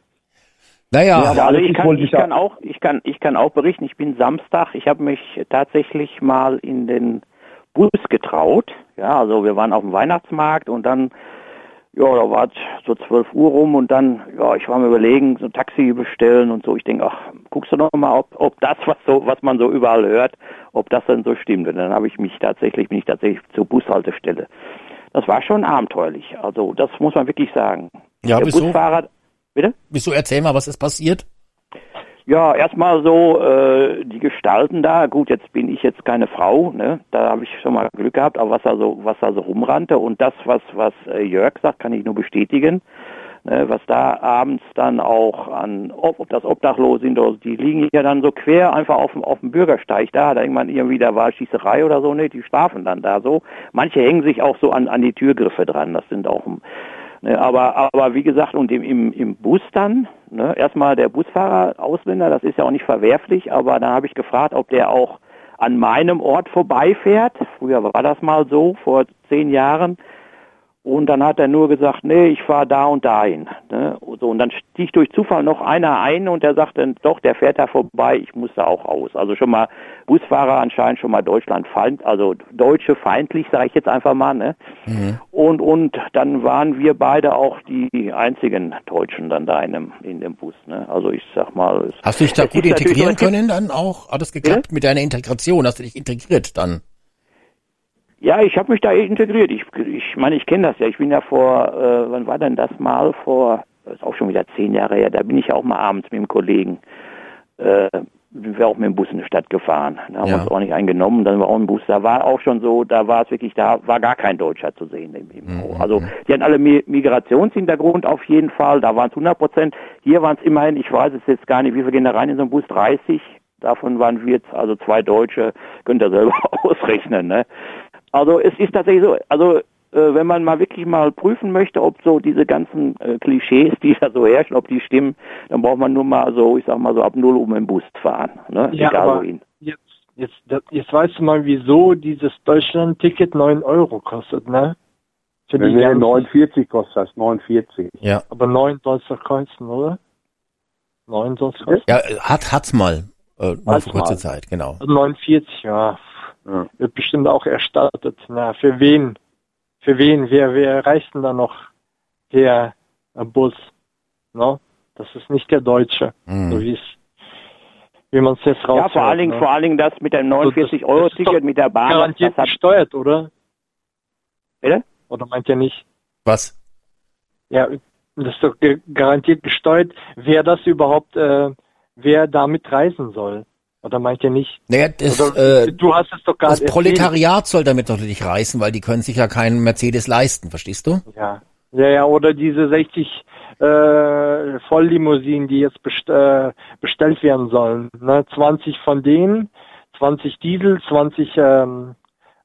Naja, Ja, aber- Also ich kann, ich kann auch, ich kann, ich kann auch berichten. Ich bin Samstag. Ich habe mich tatsächlich mal in den Bus getraut. Ja, also wir waren auf dem Weihnachtsmarkt und dann, ja, da war es so 12 Uhr rum und dann, ja, ich war mir überlegen, so ein Taxi bestellen und so. Ich denke, ach, guckst du noch mal, ob, ob das, was so, was man so überall hört, ob das denn so stimmt. Und dann habe ich mich tatsächlich, bin ich tatsächlich zur Bushaltestelle. Das war schon abenteuerlich. Also das muss man wirklich sagen. Ja, Der wieso? Busfahrer, bitte? wieso erzähl mal, was ist passiert? Ja, erstmal so äh, die Gestalten da. Gut, jetzt bin ich jetzt keine Frau, ne? Da habe ich schon mal Glück gehabt, aber was da so was da so rumrannte und das, was was äh, Jörg sagt, kann ich nur bestätigen. Ne? Was da abends dann auch an, ob, ob das Obdachlose sind die liegen ja dann so quer einfach auf dem auf dem Bürgersteig da. Da irgendwann irgendwie da war Schießerei oder so, ne? Die schlafen dann da so. Manche hängen sich auch so an an die Türgriffe dran. Das sind auch Ne, aber, aber wie gesagt, und im, im, im Bus dann, ne, erstmal der Busfahrer, Ausländer, das ist ja auch nicht verwerflich, aber dann habe ich gefragt, ob der auch an meinem Ort vorbeifährt. Früher war das mal so, vor zehn Jahren. Und dann hat er nur gesagt, nee, ich fahre da und dahin. Ne? So, und dann stieg durch Zufall noch einer ein und der sagte, doch, der fährt da vorbei, ich muss da auch aus. Also schon mal Busfahrer anscheinend schon mal Deutschland feind, also Deutsche feindlich, sage ich jetzt einfach mal. Ne? Mhm. Und und dann waren wir beide auch die einzigen Deutschen dann da in dem, in dem Bus. Ne? Also ich sag mal. Es, Hast du dich da gut integrieren können dann auch? Hat es geklappt ja? mit deiner Integration? Hast du dich integriert dann? Ja, ich habe mich da integriert. Ich, ich meine, ich kenne das ja. Ich bin ja vor, äh, wann war denn das mal? Vor, das ist auch schon wieder zehn Jahre her. Da bin ich ja auch mal abends mit dem Kollegen, äh, sind wir auch mit dem Bus in die Stadt gefahren. Da haben ja. wir uns auch nicht eingenommen. Dann war auch ein Bus. Da war auch schon so, da war es wirklich, da war gar kein Deutscher zu sehen mhm. Also die hatten alle Migrationshintergrund auf jeden Fall. Da waren es 100 Prozent. Hier waren es immerhin, ich weiß es jetzt gar nicht, wie viel gehen da rein in so einen Bus? 30. Davon waren wir jetzt also zwei Deutsche, könnt ihr selber ausrechnen. Ne? Also es ist tatsächlich so, also äh, wenn man mal wirklich mal prüfen möchte, ob so diese ganzen äh, Klischees, die da so herrschen, ob die stimmen, dann braucht man nur mal so, ich sag mal so ab null um den Bus fahren, ne? Ja, Egal aber wohin. Jetzt, jetzt, jetzt weißt du mal, wieso dieses Deutschland-Ticket 9 Euro kostet, ne? Für die nee, 49 kostet das, 49. Ja. Aber 9 soll es doch kosten, oder? 9 soll es kosten. Ja, hat, hat's mal, äh, mal für kurze Zeit, genau. 49, also ja. Ja. Wird bestimmt auch erstattet. Na, für wen? Für wen? Wer, wer reist denn da noch der Bus? No? Das ist nicht der Deutsche, mhm. so wie es wie man es jetzt raus. Ja, vor allen Dingen, ne? vor allen Dingen das mit dem 49 Euro Ticket mit der Bahn. Garantiert das hat gesteuert, oder? Bitte? Oder meint ihr nicht? Was? Ja, das ist doch garantiert gesteuert, wer das überhaupt, äh, wer damit reisen soll. Oder meint ihr nicht? Naja, das, Oder, äh, du hast es doch Das Proletariat soll damit doch nicht reißen, weil die können sich ja keinen Mercedes leisten, verstehst du? Ja. Ja, ja, oder diese 60 äh, Volllimousinen, die jetzt best äh, bestellt werden sollen. Ne? 20 von denen, 20 Diesel, 20 ähm,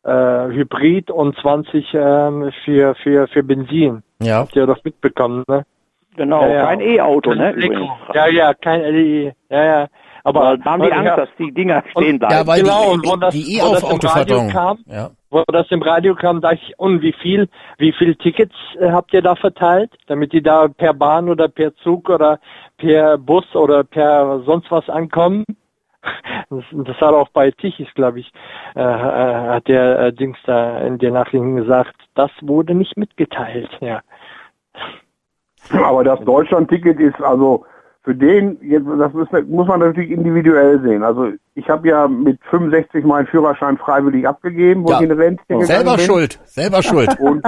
äh, Hybrid und 20 ähm, für, für, für Benzin. Ja. Habt ihr doch mitbekommen, ne? Genau, ja, ja. kein E-Auto, ne? Ja, ja, kein E, ja, ja. Aber da haben die Angst, dass die Dinger stehen bleiben. Ja, weil genau, die, und wo das, die e Radio kam, ja. wo das im Radio kam, dachte ich, und wie viel, wie viel Tickets äh, habt ihr da verteilt, damit die da per Bahn oder per Zug oder per Bus oder per sonst was ankommen? Das, das hat auch bei Tichys, glaube ich, äh, äh, hat der äh, Dings da in der Nachrichten gesagt, das wurde nicht mitgeteilt, ja. Aber das Deutschland-Ticket ist also für den, jetzt, das ist, muss man natürlich individuell sehen. Also ich habe ja mit 65 meinen Führerschein freiwillig abgegeben, wo ja. ich in Rente gegangen Selber bin. schuld, selber schuld. Und,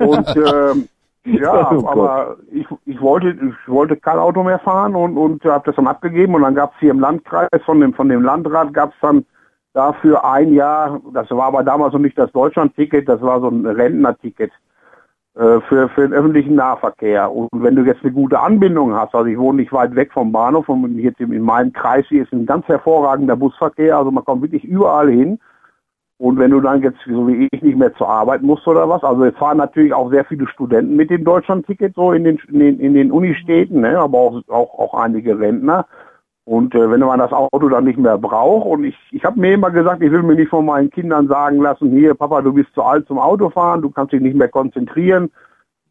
und ähm, ja, oh aber ich, ich wollte ich wollte kein Auto mehr fahren und und habe das dann abgegeben und dann gab es hier im Landkreis von dem von dem Landrat gab es dann dafür ein Jahr, das war aber damals noch nicht das Deutschland-Ticket, das war so ein Rentner-Ticket. Äh, für, für den öffentlichen Nahverkehr. Und wenn du jetzt eine gute Anbindung hast, also ich wohne nicht weit weg vom Bahnhof und jetzt in meinem Kreis hier ist ein ganz hervorragender Busverkehr, also man kommt wirklich überall hin. Und wenn du dann jetzt, so wie ich, nicht mehr zur Arbeit musst oder was, also es fahren natürlich auch sehr viele Studenten mit dem Deutschlandticket so in den, in den, in den Unistädten, ne, aber auch, auch, auch einige Rentner. Und äh, wenn man das Auto dann nicht mehr braucht, und ich, ich habe mir immer gesagt, ich will mir nicht von meinen Kindern sagen lassen, hier, Papa, du bist zu alt zum Autofahren, du kannst dich nicht mehr konzentrieren,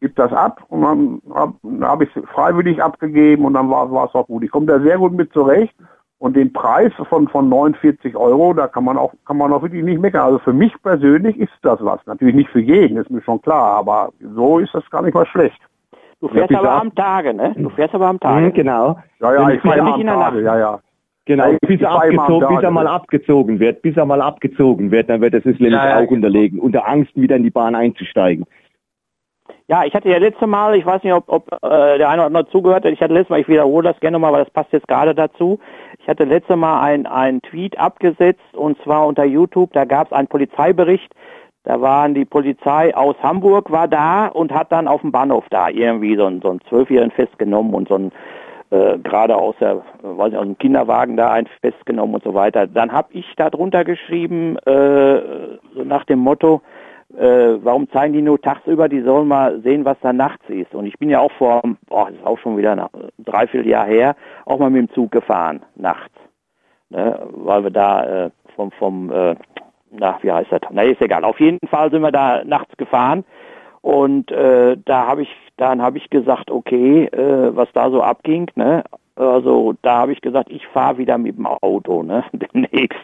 gib das ab. Und dann habe hab ich es freiwillig abgegeben und dann war es auch gut. Ich komme da sehr gut mit zurecht. Und den Preis von, von 49 Euro, da kann man auch, kann man auch wirklich nicht meckern. Also für mich persönlich ist das was. Natürlich nicht für jeden, ist mir schon klar, aber so ist das gar nicht mal schlecht. Du fährst aber am Tage, ne? Du fährst aber am Tage. Mhm, genau. Ja, ja, ich fahre am Tage, ja, ja. Genau, ja, bis, er abgezogen, bis er mal abgezogen wird, bis er mal abgezogen wird, dann wird das Islam ja, ja, auch genau. unterlegen, unter Angst wieder in die Bahn einzusteigen. Ja, ich hatte ja letzte Mal, ich weiß nicht, ob, ob äh, der eine oder andere zugehört hat, ich hatte letztes Mal, ich wiederhole das gerne nochmal, weil das passt jetzt gerade dazu. Ich hatte letzte Mal ein, ein Tweet abgesetzt und zwar unter YouTube, da gab es einen Polizeibericht, da waren die Polizei aus Hamburg war da und hat dann auf dem Bahnhof da irgendwie so, ein, so einen Zwölfjährigen festgenommen und so ein äh, gerade aus der, weiß ich, aus dem Kinderwagen da einen festgenommen und so weiter. Dann habe ich da drunter geschrieben, äh, so nach dem Motto, äh, warum zeigen die nur tagsüber, die sollen mal sehen, was da nachts ist. Und ich bin ja auch vor, boah, das ist auch schon wieder nach dreiviertel Jahr her, auch mal mit dem Zug gefahren, nachts. Ne, weil wir da äh, vom, vom äh, na, wie heißt das? Na, ist egal. Auf jeden Fall sind wir da nachts gefahren und äh, da habe ich, dann habe ich gesagt, okay, äh, was da so abging, ne? Also da habe ich gesagt, ich fahre wieder mit dem Auto, ne, demnächst.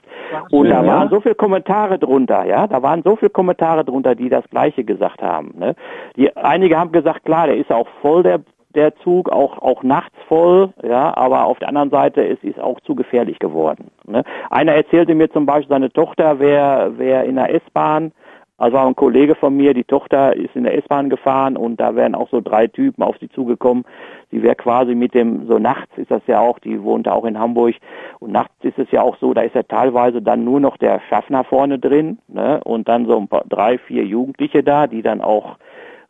Und da waren so viele Kommentare drunter, ja, da waren so viele Kommentare drunter, die das Gleiche gesagt haben. Ne. Die einige haben gesagt, klar, der ist auch voll der der Zug, auch auch nachts voll, ja, aber auf der anderen Seite es ist auch zu gefährlich geworden. Ne. Einer erzählte mir zum Beispiel, seine Tochter wäre wär in der S-Bahn also war ein Kollege von mir, die Tochter ist in der S-Bahn gefahren und da wären auch so drei Typen auf sie zugekommen. Sie wäre quasi mit dem, so nachts ist das ja auch, die wohnte auch in Hamburg und nachts ist es ja auch so, da ist ja teilweise dann nur noch der Schaffner vorne drin ne? und dann so ein paar, drei, vier Jugendliche da, die dann auch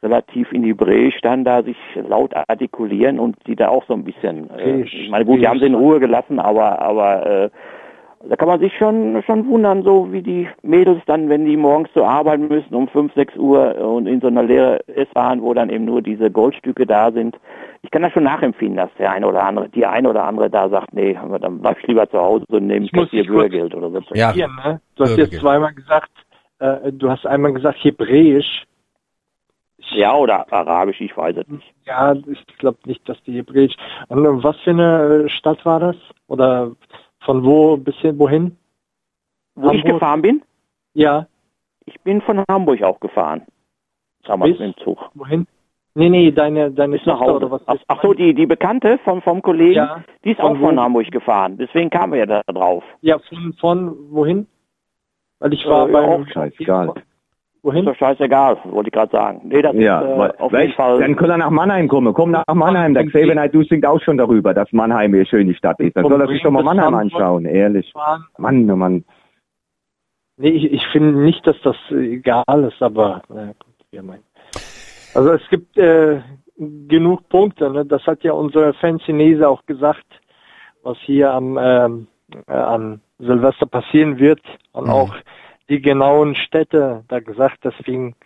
relativ in die Hebräisch dann da sich laut artikulieren und die da auch so ein bisschen, äh, ich meine gut, die haben sie in Ruhe gelassen, aber aber äh, da kann man sich schon, schon wundern, so wie die Mädels dann, wenn die morgens zur Arbeit müssen um 5, 6 Uhr und in so einer leeren S-Bahn, wo dann eben nur diese Goldstücke da sind. Ich kann das schon nachempfinden, dass der eine oder andere, die eine oder andere da sagt, nee, dann bleib ich lieber zu Hause und nehme hier Bürgergeld oder so. Ja, ne? Du hast jetzt zweimal gesagt, äh, du hast einmal gesagt Hebräisch. Ja, oder Arabisch, ich weiß es nicht. Ja, ich glaube nicht, dass die Hebräisch. Und was für eine Stadt war das? Oder von wo bis hin, wohin? Wo Hamburg? ich gefahren bin? Ja. Ich bin von Hamburg auch gefahren. Damals bis, mit dem Zug. Wohin? Nee, nee, deine, deine bis nach Hause. Oder was ach, ach so, die, die Bekannte vom, vom Kollegen, ja. die ist von auch von wo? Hamburg gefahren. Deswegen kamen wir ja da drauf. Ja, von, von wohin? Weil ich war äh, bei auch scheißegal. Wohin? Ist doch scheißegal, wollte ich gerade sagen. Nee, das ja, ist, äh, auf jeden Fall. Dann kann er nach Mannheim kommen. Komm nach Mannheim. Der Xavier Naidoo singt auch schon darüber, dass Mannheim eine schöne Stadt ist. Dann soll er sich doch mal Mannheim anschauen, ehrlich. Mann, oh Mann. Nee, ich, ich finde nicht, dass das egal ist, aber naja, gut. Also es gibt äh, genug Punkte, ne? das hat ja unser Fan Chinese auch gesagt, was hier am ähm, äh, an Silvester passieren wird und mhm. auch die genauen Städte da gesagt, deswegen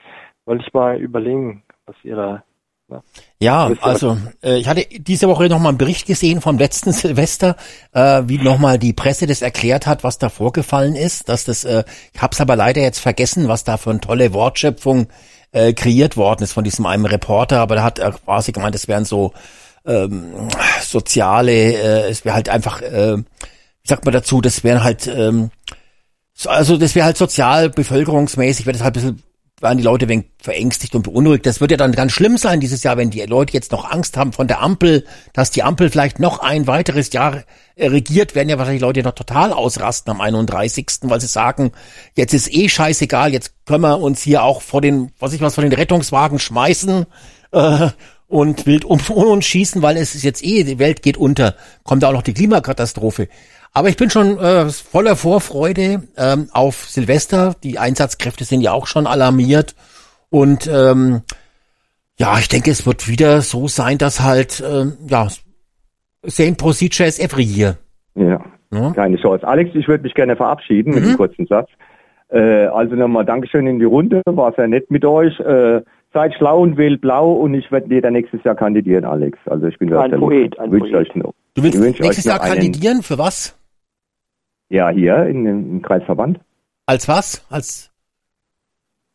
wollte ich mal überlegen, was ihr da ne? ja, also äh, ich hatte diese Woche nochmal einen Bericht gesehen vom letzten Silvester, äh, wie nochmal die Presse das erklärt hat, was da vorgefallen ist. Dass das, äh, ich habe es aber leider jetzt vergessen, was da für eine tolle Wortschöpfung äh, kreiert worden ist von diesem einen Reporter. Aber da hat er quasi gemeint, es wären so ähm, soziale, äh, es wäre halt einfach, äh, wie sagt man dazu, das wären halt ähm, also das wäre halt sozial, bevölkerungsmäßig, wäre das halt ein bisschen, waren die Leute wenig verängstigt und beunruhigt. Das wird ja dann ganz schlimm sein dieses Jahr, wenn die Leute jetzt noch Angst haben von der Ampel, dass die Ampel vielleicht noch ein weiteres Jahr äh, regiert, werden ja wahrscheinlich Leute noch total ausrasten am 31., weil sie sagen, jetzt ist eh scheißegal, jetzt können wir uns hier auch vor den, was ich was, vor den Rettungswagen schmeißen äh, und wild um, um uns schießen, weil es ist jetzt eh, die Welt geht unter, kommt auch noch die Klimakatastrophe. Aber ich bin schon äh, voller Vorfreude ähm, auf Silvester. Die Einsatzkräfte sind ja auch schon alarmiert. Und ähm, ja, ich denke, es wird wieder so sein, dass halt, ähm, ja, same procedure as every year. Ja, ja? keine Chance. Alex, ich würde mich gerne verabschieden mhm. mit einem mhm. kurzen Satz. Äh, also nochmal Dankeschön in die Runde, war sehr nett mit euch. Äh, seid schlau und wählt blau und ich werde dir nächstes Jahr kandidieren, Alex. Also ich bin ein Poet, ein Poet. Euch noch. Du willst nächstes Jahr kandidieren? Für was? Ja, hier in, im Kreisverband. Als was? Als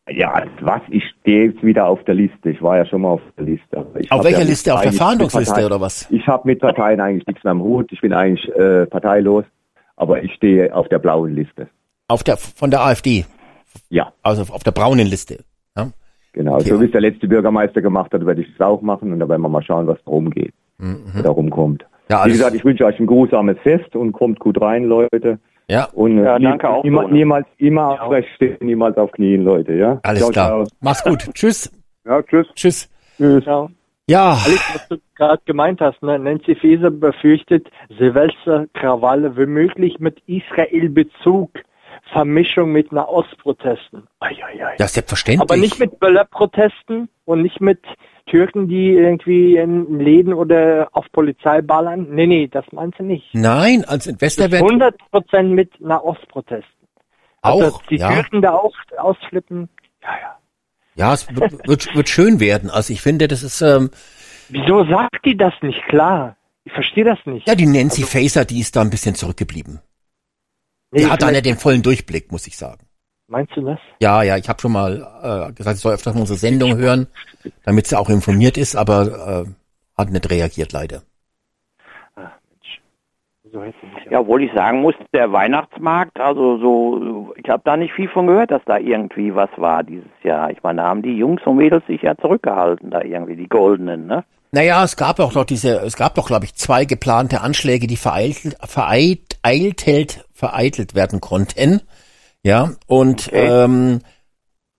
ja, als was? Ich stehe jetzt wieder auf der Liste. Ich war ja schon mal auf der Liste. auf welcher ja Liste? Auf der Fahndungsliste oder was? Ich habe mit Parteien eigentlich nichts mehr am Hut. Ich bin eigentlich äh, parteilos, aber ich stehe auf der blauen Liste. Auf der von der AfD? Ja. Also auf der braunen Liste. Ja? Genau, okay. so wie es der letzte Bürgermeister gemacht hat, werde ich es auch machen und da werden wir mal schauen, was drum geht, mhm. darum kommt. Ja, wie gesagt, ich wünsche euch ein grusames Fest und kommt gut rein, Leute. Ja. Und ja, danke auch. Niemals, so, niemals immer aufrecht stehen, niemals auf Knien, Leute, ja? Alles ciao, klar. Ciao. Mach's gut. tschüss. Ja, tschüss. Tschüss. Tschüss. Ciao. Ja, Alex, was du gerade gemeint hast, ne? Nancy Faeser befürchtet Silvesterkrawalle womöglich mit Israel-Bezug, Vermischung mit Nahostprotesten. Ei, ei, ei. ja, selbstverständlich. Aber nicht mit Böller-Protesten und nicht mit Türken, die irgendwie in Läden oder auf Polizei ballern. Nee, nee, das meinst du nicht. Nein, also in Westerwelt 100 Prozent mit Nahostprotesten. Also auch. die Ja, Türken da auch ausflippen. Ja, ja. ja, es wird, wird, wird schön werden. Also ich finde, das ist ähm, Wieso sagt die das nicht klar? Ich verstehe das nicht. ja die Nancy Faeser, die ist da ein bisschen zurückgeblieben. Nee, Die hat da nicht den vollen Durchblick, muss ich sagen. Meinst du das? Ja, ja, ich habe schon mal äh, gesagt, ich soll öfters mal unsere Sendung hören, damit sie auch informiert ist, aber äh, hat nicht reagiert leider. Ah, Mensch. So. Ja, obwohl ich sagen muss, der Weihnachtsmarkt, also so, ich habe da nicht viel von gehört, dass da irgendwie was war dieses Jahr. Ich meine, da haben die Jungs und Mädels sich ja zurückgehalten, da irgendwie, die Goldenen, ne? Naja, es gab auch doch diese, es gab doch, glaube ich, zwei geplante Anschläge, die vereitelt, vereitelt, vereitelt werden konnten. Ja, und Okay. ähm,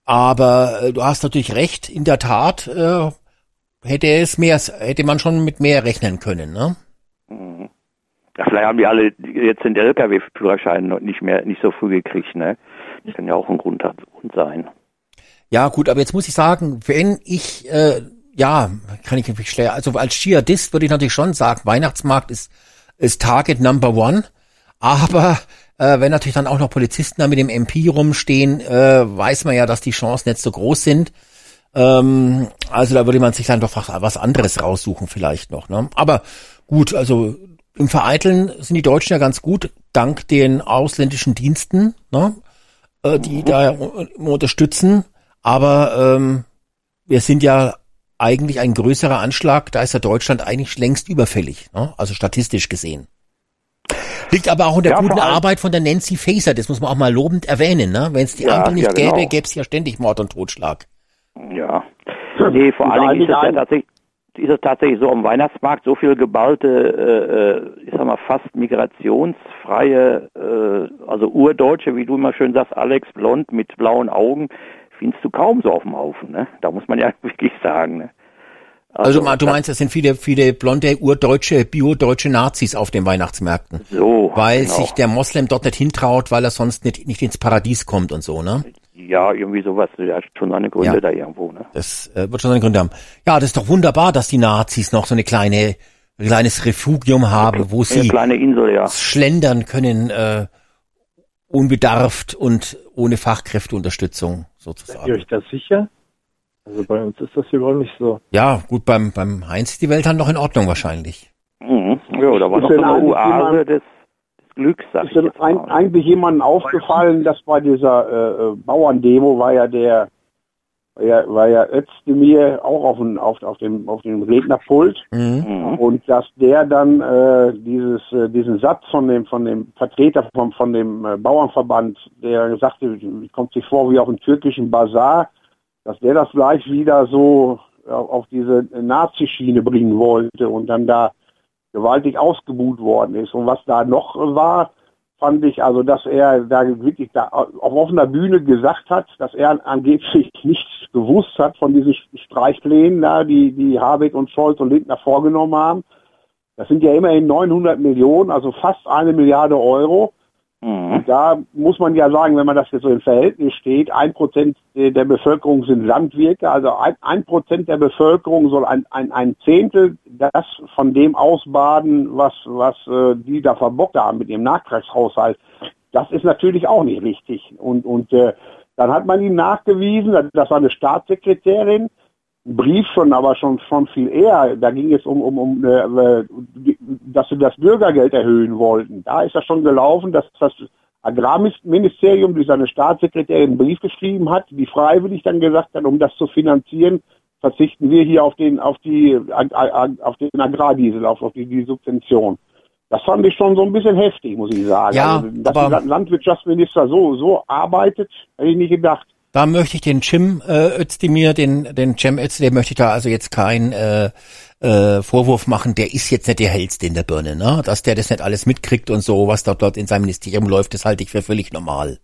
aber äh, du hast natürlich recht, in der Tat äh, hätte es mehr, hätte man schon mit mehr rechnen können, ne? Mhm. Ja, vielleicht haben die alle jetzt den LKW-Führerschein nicht mehr, nicht so früh gekriegt, ne? Das kann ja auch ein Grund, sein. Ja, gut, aber jetzt muss ich sagen, wenn ich, äh, ja, kann ich wirklich schwer, also als Dschihadist würde ich natürlich schon sagen, Weihnachtsmarkt ist, ist Target Number One, aber äh, wenn natürlich dann auch noch Polizisten da mit dem MP rumstehen, äh, weiß man ja, dass die Chancen nicht so groß sind. Ähm, also da würde man sich dann doch was anderes raussuchen vielleicht noch. Ne? Aber gut, also im Vereiteln sind die Deutschen ja ganz gut, dank den ausländischen Diensten, ne? äh, die da unterstützen. Aber ähm, wir sind ja eigentlich ein größerer Anschlag, da ist ja Deutschland eigentlich längst überfällig, ne? also statistisch gesehen. Liegt aber auch in der Ja, guten allem- Arbeit von der Nancy Faeser, das muss man auch mal lobend erwähnen. Ne? Wenn es die Ja, Ampel nicht ja, genau. gäbe, gäbe es ja ständig Mord und Totschlag. Ja. Nee, vor allen Dingen ist es ja tatsächlich, ist es tatsächlich so am Weihnachtsmarkt so viel geballte, äh, äh, ich sag mal, fast migrationsfreie, äh, also Urdeutsche, wie du immer schön sagst, Alex Blond mit blauen Augen, findest du kaum so auf dem Haufen, ne? Da muss man ja wirklich sagen, ne? Also, ma- du das- meinst, es sind viele, viele blonde, urdeutsche, biodeutsche Nazis auf den Weihnachtsmärkten. so, Weil genau. sich der Moslem dort nicht hintraut, weil er sonst nicht, nicht ins Paradies kommt und so, ne? ja, irgendwie sowas, der hat schon seine Gründe Ja. da irgendwo, ne? Das äh, wird schon seine Gründe haben. Ja, das ist doch wunderbar, dass die Nazis noch so eine kleine, ein kleines Refugium haben, wo Eine sie kleine Insel, ja. schlendern können, äh, unbedarft und ohne Fachkräfteunterstützung Seid ihr sozusagen. euch da sicher? Also bei uns ist das überhaupt nicht so. Ja, gut, beim, beim Heinz ist die Welt dann noch in Ordnung wahrscheinlich. Mhm. Ja, da war Ist noch so eine Oase jemand- des, des Glücks, sag Ist denn ein, eigentlich jemandem aufgefallen, dass bei dieser äh, äh, Bauerndemo war ja der war ja, war ja Özdemir auch auf, dem auf, auf dem auf dem Rednerpult Mhm. Mhm. und dass der dann äh, dieses äh, diesen Satz von dem von dem Vertreter vom von dem äh, Bauernverband, der sagte, kommt sich vor wie auf einem türkischen Bazar, dass der das gleich wieder so auf auf diese Nazi-Schiene bringen wollte und dann da gewaltig ausgebuht worden ist. Und was da noch war, fand ich also, dass er da wirklich da auf offener Bühne gesagt hat, dass er angeblich nichts gewusst hat von diesen Streichplänen da, die, die Habeck und Scholz und Lindner vorgenommen haben. Das sind ja immerhin 900 Millionen, also fast eine Milliarde Euro. Mhm. Da muss man ja sagen, wenn man das jetzt so im Verhältnis steht, ein Prozent der Bevölkerung sind Landwirte, also ein, Prozent der Bevölkerung soll ein, ein, ein Zehntel das von dem ausbaden, was, was äh, die da verbockt haben mit ihrem Nachtragshaushalt. Das ist natürlich auch nicht richtig. Und, und äh, dann hat man ihm nachgewiesen, das war eine Staatssekretärin, Brief schon, aber schon schon viel eher. Da ging es um, um, um äh, dass sie das Bürgergeld erhöhen wollten. Da ist das schon gelaufen, dass das Agrarministerium durch seine Staatssekretärin einen Brief geschrieben hat, die freiwillig dann gesagt hat, um das zu finanzieren, verzichten wir hier auf den auf die auf den Agrardiesel, auf, auf die, die Subvention. Das fand ich schon so ein bisschen heftig, muss ich sagen. Ja, also, dass aber- der Landwirtschaftsminister so so arbeitet, hätte ich nicht gedacht. Da möchte ich den Jim äh, Özdemir, den, den Cem Özdemir, möchte ich da also jetzt keinen äh, äh, Vorwurf machen, der ist jetzt nicht der hellste in der Birne, ne? Dass der das nicht alles mitkriegt und so, was dort, dort in seinem Ministerium läuft, das halte ich für völlig normal.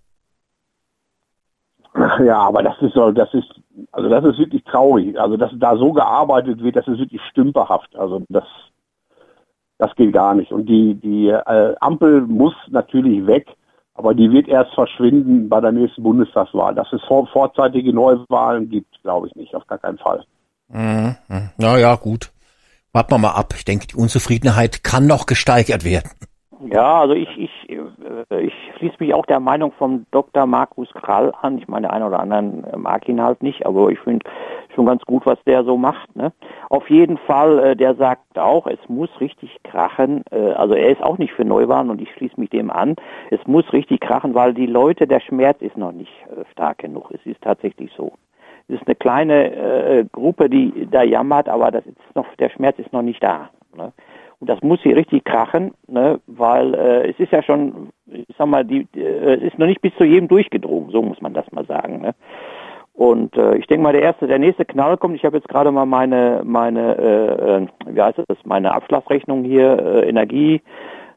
Ja, aber das ist so, das ist, also das ist wirklich traurig. Also dass da so gearbeitet wird, das ist wirklich stümperhaft. Also das, das geht gar nicht. Und die, die äh, Ampel muss natürlich weg, aber die wird erst verschwinden bei der nächsten Bundestagswahl. Dass es vor, vorzeitige Neuwahlen gibt, glaube ich nicht, auf gar keinen Fall. Mhm. Naja, gut. Warten wir mal ab. Ich denke, die Unzufriedenheit kann noch gesteigert werden. Ja, also ich, ich, ich schließe mich auch der Meinung vom Dr. Markus Krall an. Ich meine, der eine oder anderen mag ihn halt nicht, aber ich finde schon ganz gut, was der so macht. Ne? Auf jeden Fall, äh, der sagt auch, es muss richtig krachen. Äh, also er ist auch nicht für Neuwahlen und ich schließe mich dem an. Es muss richtig krachen, weil die Leute, der Schmerz ist noch nicht äh, stark genug. Es ist tatsächlich so. Es ist eine kleine äh, Gruppe, die da jammert, aber das ist noch, der Schmerz ist noch nicht da. Ne? Und das muss hier richtig krachen, ne? weil äh, es ist ja schon, ich sag mal, die, äh, es ist noch nicht bis zu jedem durchgedrungen, so muss man das mal sagen. Ne? Und äh, ich denke mal, der erste, der nächste Knall kommt. Ich habe jetzt gerade mal meine, meine, äh, äh, wie heißt das, meine Abschlagsrechnung hier, äh, Energie,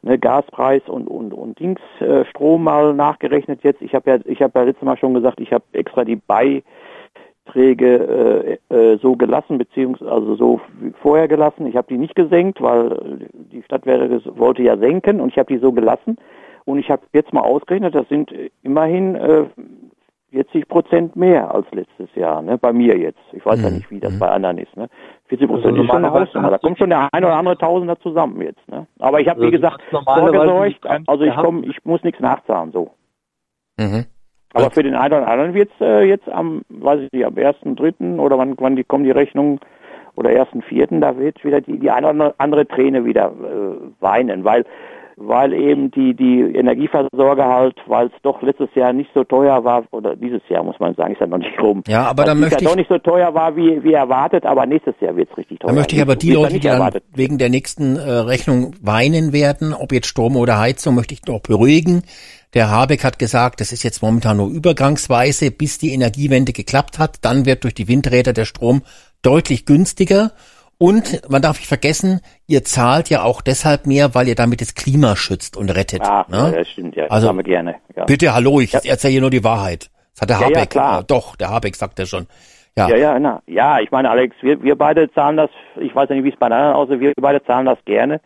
ne, Gaspreis und und und Dings, äh, Strom mal nachgerechnet jetzt. Ich habe ja, ich habe ja letztes Mal schon gesagt, ich habe extra die bei Träge äh, äh, so gelassen, beziehungsweise also so wie vorher gelassen. Ich habe die nicht gesenkt, weil die Stadtwerke wollte ja senken und ich habe die so gelassen. Und ich habe jetzt mal ausgerechnet, das sind immerhin äh, 40 Prozent mehr als letztes Jahr, ne? Bei mir jetzt. Ich weiß Mhm. ja nicht, wie das bei anderen ist, ne? 40 Prozent Also ist schon eine normalerweise Hausnummer. Da kommt schon der ein oder andere Tausender zusammen jetzt, ne? Aber ich habe, Also wie gesagt, vorgesorgt. Also ich komm, ich muss nichts nachzahlen, so. Mhm. Aber für den einen oder anderen wird's äh, jetzt am, weiß ich nicht, am ersten, dritten oder wann, wann die kommen die Rechnungen oder ersten, vierten, da wird wieder die, die eine oder andere Träne wieder äh, weinen, weil weil eben die die Energieversorger halt, weil es doch letztes Jahr nicht so teuer war oder dieses Jahr muss man sagen, ist ja noch nicht rum. Ja, aber Weil dann möchte ich- doch nicht so teuer war wie wie erwartet, aber nächstes Jahr wird's richtig teuer. Da möchte ich aber die Wird Leute, die dann wegen der nächsten äh, Rechnung weinen werden, ob jetzt Strom oder Heizung, möchte ich noch beruhigen. Der Habeck hat gesagt, das ist jetzt momentan nur übergangsweise, bis die Energiewende geklappt hat. Dann wird durch die Windräder der Strom deutlich günstiger. Und man darf nicht vergessen, ihr zahlt ja auch deshalb mehr, weil ihr damit das Klima schützt und rettet. Ah, ne? ja, das stimmt, ja. Also, Also, wir gerne. Ja. Bitte, hallo, ich erzähle hier nur die Wahrheit. Das hat der Ja, ja, Habeck. klar. äh, doch, der Habeck sagt ja schon. Ja. Ja, ja, na, ja, ich meine, Alex, wir, wir beide zahlen das, ich weiß ja nicht, wie es bei anderen aussieht, wir beide zahlen das gerne,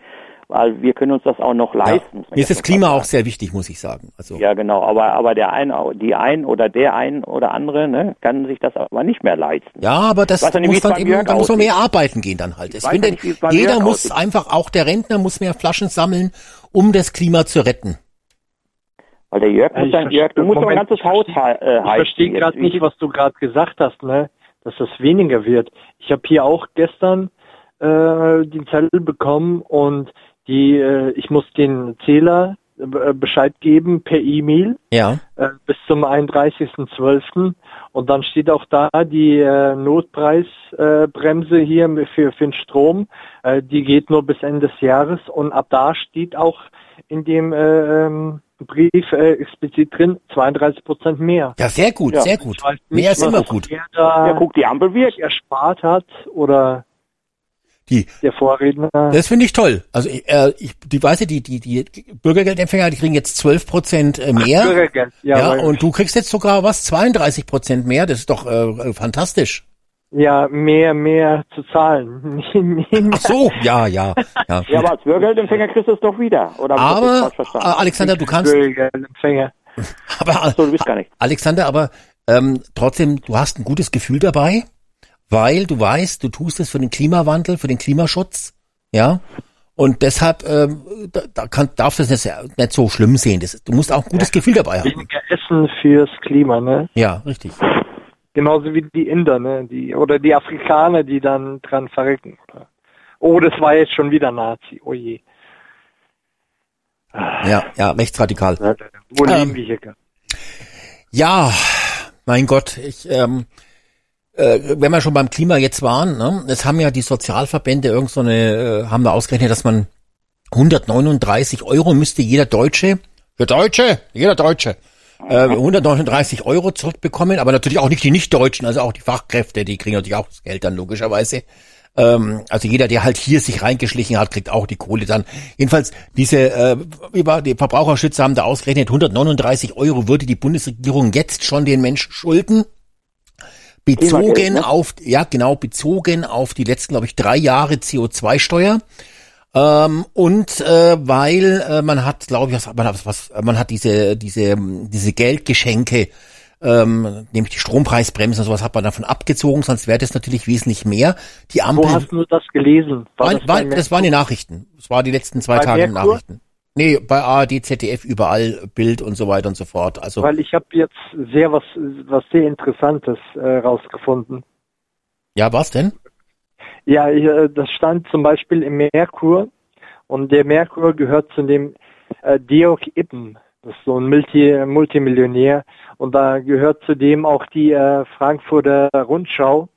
weil wir können uns das auch noch Ja. leisten. man Mir ist ja das Klima auch sehr wichtig, muss ich sagen. Also. Ja, genau, aber, aber der ein, die ein oder der ein oder andere, ne, kann sich das aber nicht mehr leisten. Ja, aber das ja muss dann eben, Jörg da muss man mehr arbeiten gehen dann halt. Ich finde, ja nicht, jeder Jörg muss aussieht. einfach, auch der Rentner muss mehr Flaschen sammeln, um das Klima zu retten. Weil der Jörg Ja, muss dann, Jörg, du musst doch ein Moment, ganzes ich Haus verstehe- he- äh, Ich heizen. verstehe gerade nicht, was du gerade gesagt hast, ne? Dass das weniger wird. Ich habe hier auch gestern äh, den Zettel bekommen und die, äh, ich muss den Zähler äh, Bescheid geben per E-Mail Ja. äh, bis zum 31.12. Und dann steht auch da die äh, Notpreisbremse äh, Bremse hier für, für den Strom. Äh, die geht nur bis Ende des Jahres. Und ab da steht auch in dem äh, ähm, Brief äh, explizit drin 32 Prozent mehr. Ja, sehr gut, Ja. sehr gut. Ich weiß Mehr ist immer gut. Er da Ja, guck, die Ampel wirkt. erspart hat oder Die, der Vorredner. das finde ich toll. Also, ich, äh, ich, die, weißt du, die, die, die Bürgergeldempfänger, die kriegen jetzt 12 Prozent äh, mehr. Bürgergeld. ja, Ja, und du kriegst jetzt sogar was, 32 Prozent mehr. Das ist doch äh, fantastisch. ja, mehr, mehr zu zahlen. Ach so, ja, ja. Ja, Ja, aber als Bürgergeldempfänger kriegst du es doch wieder. Oder ich aber, äh? Alexander, du kannst, Bürgergeldempfänger. aber, so, du bist gar nicht. Alexander, aber ähm, trotzdem, du hast ein gutes Gefühl dabei, weil du weißt, du tust es für den Klimawandel, für den Klimaschutz, ja. Und deshalb ähm, da, da kann, darfst du es nicht, nicht so schlimm sehen. Das, du musst auch ein gutes Gefühl dabei haben. Weniger Essen fürs Klima, ne? Ja, richtig. Genauso wie die Inder, ne? Die, oder die Afrikaner, die dann dran verrecken. Oder? Oh, das war jetzt schon wieder Nazi. Oh je. Ja, ja, rechtsradikal. Wo Ähm. leben wir hier? Ja, mein Gott, ich, ähm, äh, wenn wir schon beim Klima jetzt waren, ne, es haben ja die Sozialverbände irgend so eine, äh, haben da ausgerechnet, dass man 139 Euro müsste jeder Deutsche, der Deutsche, jeder Deutsche, äh, 139 Euro zurückbekommen, aber natürlich auch nicht die Nicht-Deutschen, also auch die Fachkräfte, die kriegen natürlich auch das Geld dann logischerweise. Ähm, also jeder, der halt hier sich reingeschlichen hat, kriegt auch die Kohle dann. Jedenfalls diese, äh, war, die Verbraucherschützer haben da ausgerechnet, 139 Euro würde die Bundesregierung jetzt schon den Menschen schulden. Bezogen Klimageld, ne? auf, ja genau, bezogen auf die letzten, glaube ich, drei Jahre CO2-Steuer. Ähm, und äh, weil äh, man hat, glaube ich, was, man hat, was, man hat diese, diese, diese Geldgeschenke, ähm, nämlich die Strompreisbremse und sowas hat man davon abgezogen, sonst wäre das natürlich wesentlich mehr. Die Ampel, Wo hast du das gelesen? war, das war, das waren die Nachrichten. Das war die letzten zwei Bei Tage in Merkur? Nachrichten. Nee, bei ARD, ZDF, überall Bild und so weiter und so fort. Also Weil ich habe jetzt sehr was, was sehr Interessantes äh, rausgefunden. ja, was denn? Ja, ich, äh, das stand zum Beispiel im Merkur und der Merkur gehört zu dem äh, Georg Ippen. Das ist so ein Multi Multimillionär und da gehört zudem auch die äh, Frankfurter Rundschau.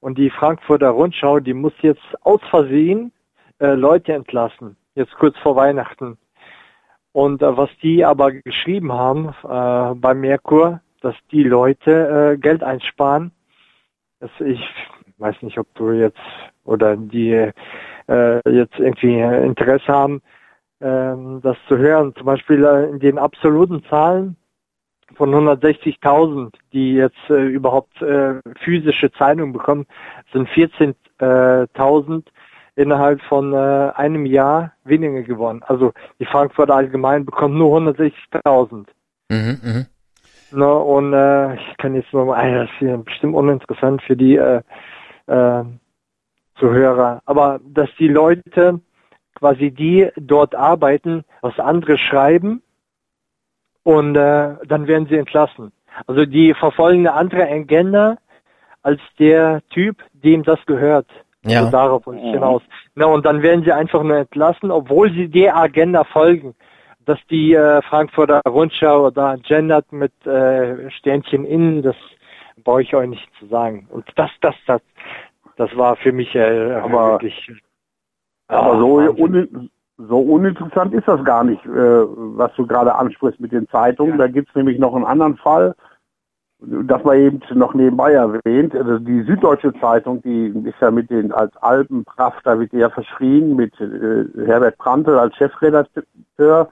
Und die Frankfurter Rundschau, die muss jetzt aus Versehen äh, Leute entlassen, jetzt kurz vor Weihnachten. Und äh, was die aber geschrieben haben äh, bei Merkur, dass die Leute äh, Geld einsparen. Das, ich weiß nicht, ob du jetzt oder die äh, jetzt irgendwie Interesse haben, ähm, das zu hören. Zum Beispiel äh, in den absoluten Zahlen von 160.000, die jetzt äh, überhaupt äh, physische Zeitungen bekommen, sind 14.000 innerhalb von äh, einem Jahr weniger geworden. Also die Frankfurter Allgemein bekommt nur 160.000. Mhm, mhm. Ne, und äh, ich kann jetzt nur mal, ah, das ist hier bestimmt uninteressant für die äh, äh, Zuhörer, aber dass die Leute quasi die dort arbeiten, was andere schreiben und äh, dann werden sie entlassen. Also die verfolgen eine andere Agenda als der Typ, dem das gehört. Ja. Also darauf wollte ich hinaus. Na, und dann werden sie einfach nur entlassen, obwohl sie der Agenda folgen dass die äh, Frankfurter Rundschau da gendert mit äh, Sternchen innen, das brauche ich euch nicht zu sagen. Und das, das, das, das war für mich äh, Aber- wirklich. Aber Ah, so, un, so uninteressant ist das gar nicht, äh, was du gerade ansprichst mit den Zeitungen. Da gibt's nämlich noch einen anderen Fall, das war eben noch nebenbei erwähnt. Also die Süddeutsche Zeitung, die ist ja mit den als Alpenpraft, da wird ja verschrien, mit äh, Herbert Prantl als Chefredakteur.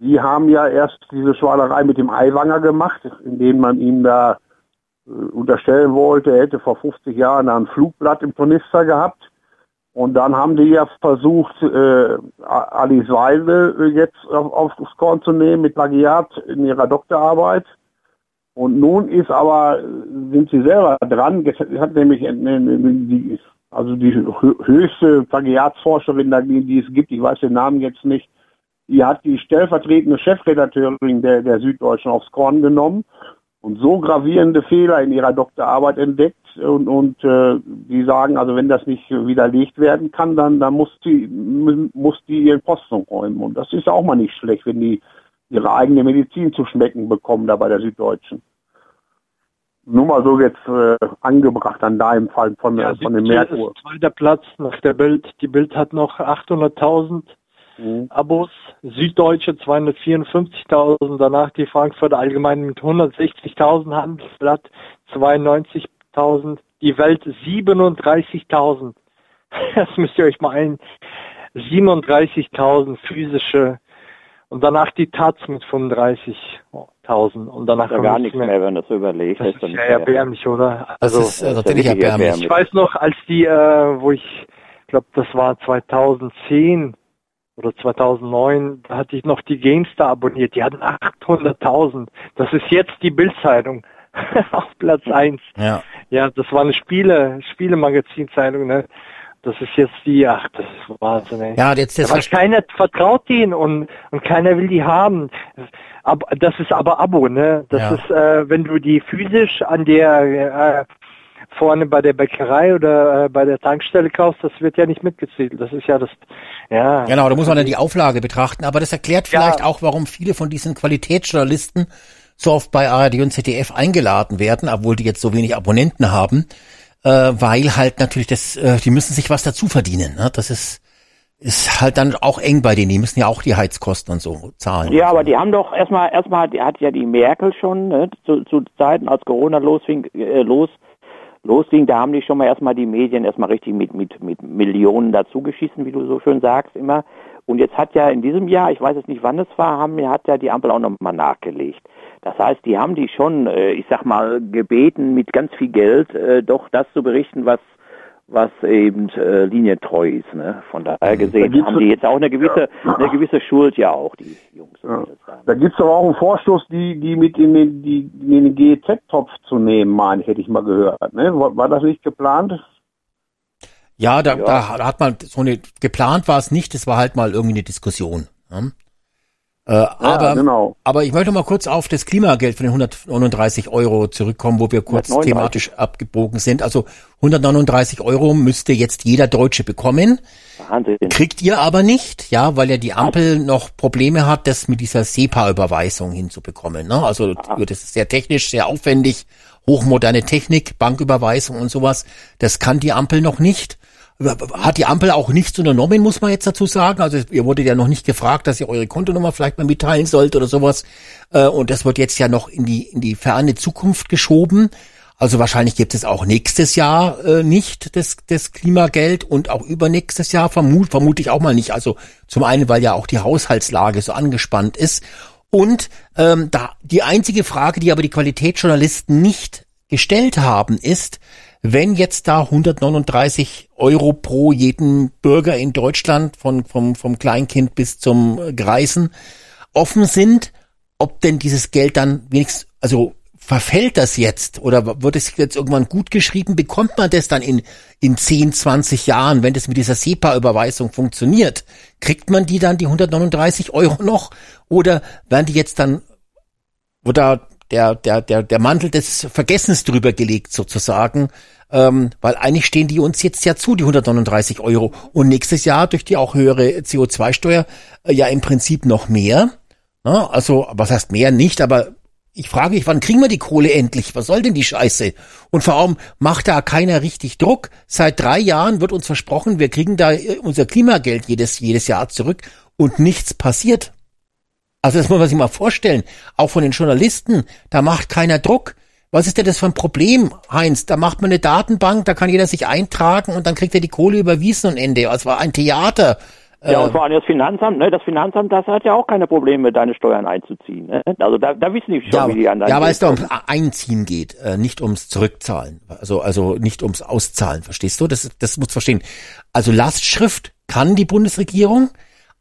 Die haben ja erst diese Schwalerei mit dem Aiwanger gemacht, indem man ihm da äh, unterstellen wollte, er hätte vor 50 Jahren da ein Flugblatt im Tornister gehabt. Und dann haben die ja versucht, äh, Alice Weidel äh, jetzt auf, aufs Korn zu nehmen mit Plagiat in ihrer Doktorarbeit. Und nun ist aber, sind sie selber dran, hat nämlich die, also die hö- höchste Plagiatsforscherin, die, es gibt, ich weiß den Namen jetzt nicht, die hat die stellvertretende Chefredakteurin der, der Süddeutschen aufs Korn genommen und so gravierende Fehler in ihrer Doktorarbeit entdeckt. Und, und äh, die sagen, also wenn das nicht widerlegt werden kann, dann, dann muss die muss die ihren Posten räumen. Und das ist auch mal nicht schlecht, wenn die ihre eigene Medizin zu schmecken bekommen da bei der Süddeutschen. Nur mal so jetzt äh, angebracht an deinem Fall von, Ja, äh, von dem 17 Merkur. ist zweiter Platz nach der Bild. Die Bild hat noch 800.000 Mhm. Abos, Süddeutsche 254.000, danach die Frankfurter Allgemein mit 160.000, Handelsblatt 92.000, die Welt 37.000. Das müsst ihr euch mal ein. 37.000 physische und danach die Taz mit 35.000 und danach ja kommt gar nichts nichts mehr, wenn das so überlegt. Das ist ist dann ja nicht mehr. erbärmlich, oder? Das Also, ist äh, das ist natürlich erbärmlich. ich weiß noch, als die, äh, wo ich glaube, das war 2010 oder 2009, da hatte ich noch die Gamestar abonniert. Die hatten 800.000. Das ist jetzt die Bildzeitung auf Platz 1. Ja. Ja, das war eine Spiele, Spielemagazinzeitung, ne? Das ist jetzt die, ach, das ist Wahnsinn, ey. Ja, jetzt das Aber keiner vertraut denen und, und keiner will die haben. Aber das ist aber Abo, ne? Das Ja. ist, äh, wenn du die physisch an der äh, vorne bei der Bäckerei oder äh, bei der Tankstelle kaufst, das wird ja nicht mitgezählt. Das ist ja das, ja. Genau, da muss man dann die Auflage betrachten, aber das erklärt Ja. vielleicht auch, warum viele von diesen Qualitätsjournalisten so oft bei ARD und ZDF eingeladen werden, obwohl die jetzt so wenig Abonnenten haben, äh, weil halt natürlich das, äh, die müssen sich was dazu verdienen. Ne? Das ist ist halt dann auch eng bei denen. Die müssen ja auch die Heizkosten und so zahlen. Ja, aber die haben doch erstmal, erstmal hat, ja die Merkel schon ne, zu, zu Zeiten, als Corona losfing, äh, los, losging, da haben die schon mal erstmal die Medien erstmal richtig mit, mit, mit Millionen dazugeschissen, wie du so schön sagst immer. Und jetzt hat ja in diesem Jahr, ich weiß jetzt nicht wann es war, haben, hat ja die Ampel auch nochmal nachgelegt. Das heißt, die haben die schon, äh, ich sag mal, gebeten, mit ganz viel Geld äh, doch das zu berichten, was was eben äh, linientreu ist. Ne? Von daher gesehen haben die jetzt auch eine gewisse, Ja. eine gewisse Schuld ja auch, die Jungs. Ja. Da. Da gibt's aber auch einen Vorstoß, die, die mit in den, die, in den GEZ-Topf zu nehmen, meine ich, hätte ich mal gehört. Ne? War, war das nicht geplant? Ja, da, Ja. da hat man so eine, geplant war es nicht, es war halt mal irgendwie eine Diskussion. Ja? Äh, aber, genau. aber ich möchte mal kurz auf das Klimageld von den 139 Euro zurückkommen, wo wir kurz 139. thematisch abgebogen sind. Also 139 Euro müsste jetzt jeder Deutsche bekommen. Wahnsinn. Kriegt ihr aber nicht, ja, weil ja die Ampel noch Probleme hat, das mit dieser SEPA-Überweisung hinzubekommen. Ne? Also das ist sehr technisch, sehr aufwendig, hochmoderne Technik, Banküberweisung und sowas. Das kann die Ampel noch nicht. Hat die Ampel auch nichts unternommen, muss man jetzt dazu sagen. Also ihr wurdet ja noch nicht gefragt, dass ihr eure Kontonummer vielleicht mal mitteilen sollt oder sowas. Äh, Und das wird jetzt ja noch in die, in die ferne Zukunft geschoben. Also wahrscheinlich gibt es auch nächstes Jahr äh, nicht das, das Klimageld und auch übernächstes Jahr vermut, vermute ich auch mal nicht. Also zum einen, weil ja auch die Haushaltslage so angespannt ist. Und ähm, da die einzige Frage, die aber die Qualitätsjournalisten nicht gestellt haben, ist, wenn jetzt da 139 Euro pro jeden Bürger in Deutschland, von, vom, vom Kleinkind bis zum äh, Greisen, offen sind, ob denn dieses Geld dann wenigstens, also verfällt das jetzt oder wird es jetzt irgendwann gut geschrieben? Bekommt man das dann in, in 10, 20 Jahren, wenn das mit dieser SEPA-Überweisung funktioniert? Kriegt man die dann, die 139 Euro noch? Oder werden die jetzt dann, oder der, der, der, der Mantel des Vergessens drüber gelegt sozusagen? Ähm, weil eigentlich stehen die uns jetzt ja zu, die 139 Euro. Und nächstes Jahr durch die auch höhere CO2-Steuer äh, ja im Prinzip noch mehr. Na, also, was heißt mehr nicht, aber ich frage mich, wann kriegen wir die Kohle endlich? Was soll denn die Scheiße? Und vor allem macht da keiner richtig Druck. Seit drei Jahren wird uns versprochen, wir kriegen da äh, unser Klimageld jedes, jedes Jahr zurück und nichts passiert. Also das muss man sich mal vorstellen. Auch von den Journalisten, da macht keiner Druck. Was ist denn das für ein Problem, Heinz? Da macht man eine Datenbank, da kann jeder sich eintragen und dann kriegt er die Kohle überwiesen und Ende. Es war ein Theater. Ja, Äh, und vor allem das Finanzamt, ne? Das Finanzamt, das hat ja auch keine Probleme, deine Steuern einzuziehen. Ne? Also da, da wissen die schon, ja, wie die anderen. ja, weil es da ums Einziehen geht, äh, nicht ums Zurückzahlen. Also, also nicht ums Auszahlen, verstehst du? Das, das muss verstehen. Also Lastschrift kann die Bundesregierung,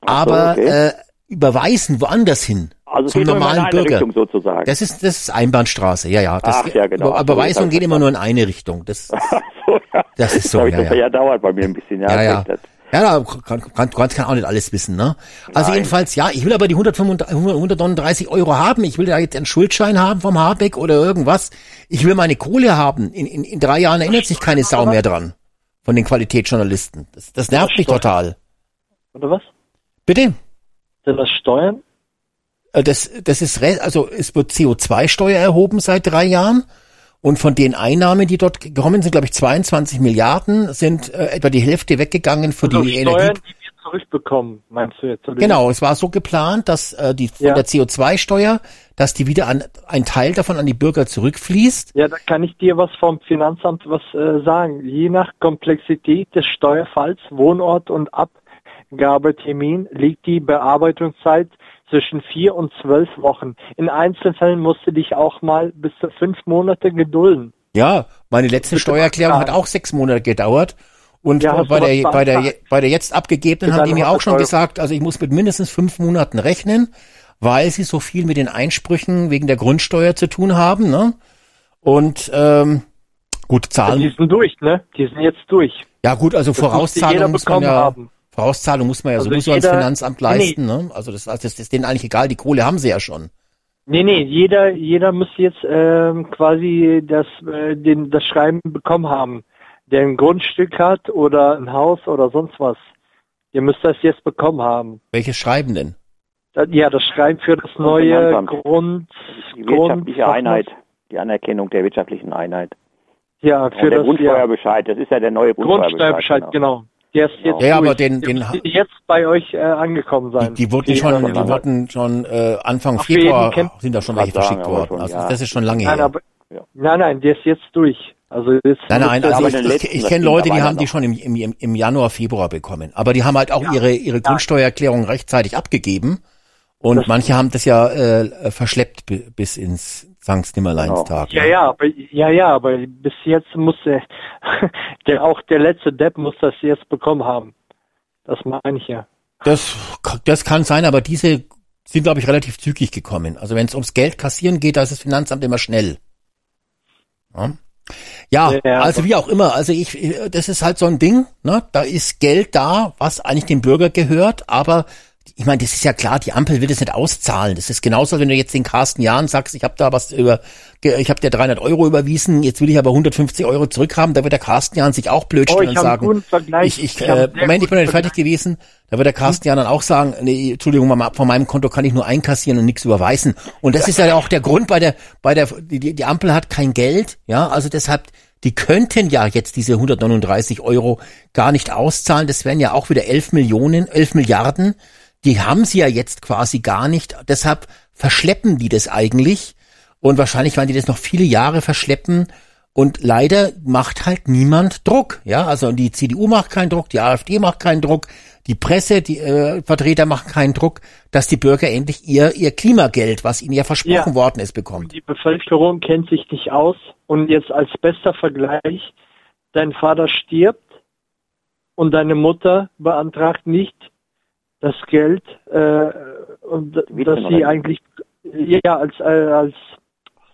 aber okay. äh, überweisen woanders hin. also zum geht normalen eine Bürger. Richtung sozusagen. Das ist, das ist Einbahnstraße, ja, ja. Das, Ach, ja, genau. Überweisungen gehen immer nur in eine Richtung. Das, so, ja. das ist so, Hab ich ja, das ja. ja dauert bei mir ein bisschen. Ja, ja, ja. Ja, da kann, kann, kann, kann auch nicht alles wissen, ne? Also Nein. jedenfalls, ja, ich will aber die 135, 139 Euro haben. Ich will da jetzt einen Schuldschein haben vom Habeck oder irgendwas. Ich will meine Kohle haben. In, in, in drei Jahren erinnert sich keine Sau mehr dran. Von den Qualitätsjournalisten. Das, das nervt mich total. Oder was? Bitte? Sind das Steuern? Äh, Das, das ist, also es wird CO2-Steuer erhoben seit drei Jahren. Und von den Einnahmen, die dort gekommen sind, glaube ich, 22 Milliarden, sind äh, etwa die Hälfte weggegangen für Also die Steuern, Energie. die wir zurückbekommen, meinst du jetzt? oder Genau, es war so geplant, dass äh, die von Ja. der CO2-Steuer, dass die wieder an ein Teil davon an die Bürger zurückfließt. Ja, da kann ich dir was vom Finanzamt was äh, sagen. Je nach Komplexität des Steuerfalls, Wohnort und Abgabetermin liegt die Bearbeitungszeit zwischen vier und zwölf Wochen. In Einzelfällen musst du dich auch mal bis zu fünf Monate gedulden. Ja, meine letzte Steuererklärung hat auch sechs Monate gedauert. Und Ja, bei der, bei der, bei der jetzt abgegebenen haben die mir auch schon 100 Euro. gesagt, also ich muss mit mindestens fünf Monaten rechnen, weil sie so viel mit den Einsprüchen wegen der Grundsteuer zu tun haben. Ne? Und ähm, gut, Die Zahlen. sind durch, ne? Die sind jetzt durch. Ja gut, also Das musste Vorauszahlung jeder muss man bekommen ja, haben. Vorauszahlung muss man ja Also sowieso ans jeder- Finanzamt Nee, nee. leisten. Ne? Also das, das ist denen eigentlich egal, die Kohle haben sie ja schon. Nee, nee, jeder, jeder müsste jetzt ähm, quasi das, äh, den, das Schreiben bekommen haben, der ein Grundstück hat oder ein Haus oder sonst was. Ihr müsst das jetzt bekommen haben. Welches Schreiben denn? Das, ja, das Schreiben für das neue. Grund, Die Grund, wirtschaftliche Einheit, die Anerkennung der wirtschaftlichen Einheit. Ja, Und für der das ja, Grundsteuerbescheid, das ist ja der neue Grundsteuerbescheid. Grundsteuerbescheid, genau. Der ist jetzt, Ja, ja, aber den- den jetzt bei euch äh, angekommen Die, sein. die wurden Die- schon, schon die wurden schon äh, Anfang Ach, Februar sind da schon welche verschickt worden. schon, Also ja. das ist schon lange Nein, her. aber, Ja. nein, nein, der ist jetzt durch. Also jetzt Nein, nein, also ich, ich, letzten, ich das kenne Leute, die haben die schon im, im, im Januar, Februar bekommen. Aber die haben halt auch ihre, ihre Grundsteuererklärung rechtzeitig abgegeben. Und Das- manche haben das ja äh, verschleppt bi- bis ins Sankt Nimmerleinstag. Ja, ja, aber ja, ja, aber bis jetzt muss der, der auch der letzte Depp muss das jetzt bekommen haben. Das meine ich ja. Das, das kann sein, aber diese sind, glaube ich, relativ zügig gekommen. Also wenn es ums Geld kassieren geht, da ist das Finanzamt immer schnell. Ja, ja also wie auch immer. Also ich, das ist halt so ein Ding. Ne? Da ist Geld da, was eigentlich dem Bürger gehört, aber ich meine, das ist ja klar, die Ampel will das nicht auszahlen. Das ist genauso, wenn du jetzt den Carsten Jahn sagst, ich habe da was über, ich habe dir 300 Euro überwiesen, jetzt will ich aber 150 Euro zurückhaben, da wird der Carsten Jahn sich auch blöd Oh, stellen ich und sagen, ich, ich, Ich äh, Moment, ich bin noch nicht fertig gewesen. Da wird der Carsten ja dann auch sagen, nee, Entschuldigung, von meinem Konto kann ich nur einkassieren und nichts überweisen. Und das ist ja auch der Grund bei der, bei der, die, die die Ampel hat kein Geld, ja, also deshalb, die könnten ja jetzt diese 139 Euro gar nicht auszahlen. Das wären ja auch wieder 11 Millionen, 11 Milliarden. Die haben sie ja jetzt quasi gar nicht. Deshalb verschleppen die das eigentlich. Und wahrscheinlich werden die das noch viele Jahre verschleppen. Und leider macht halt niemand Druck. Ja, also die CDU macht keinen Druck, die AfD macht keinen Druck, die Presse, die äh, Vertreter machen keinen Druck, dass die Bürger endlich ihr ihr Klimageld, was ihnen ja versprochen Ja. worden ist, bekommen. Die Bevölkerung kennt sich nicht aus und jetzt als bester Vergleich, dein Vater stirbt und deine Mutter beantragt nicht das Geld äh, und dass sie eigentlich ja als äh, als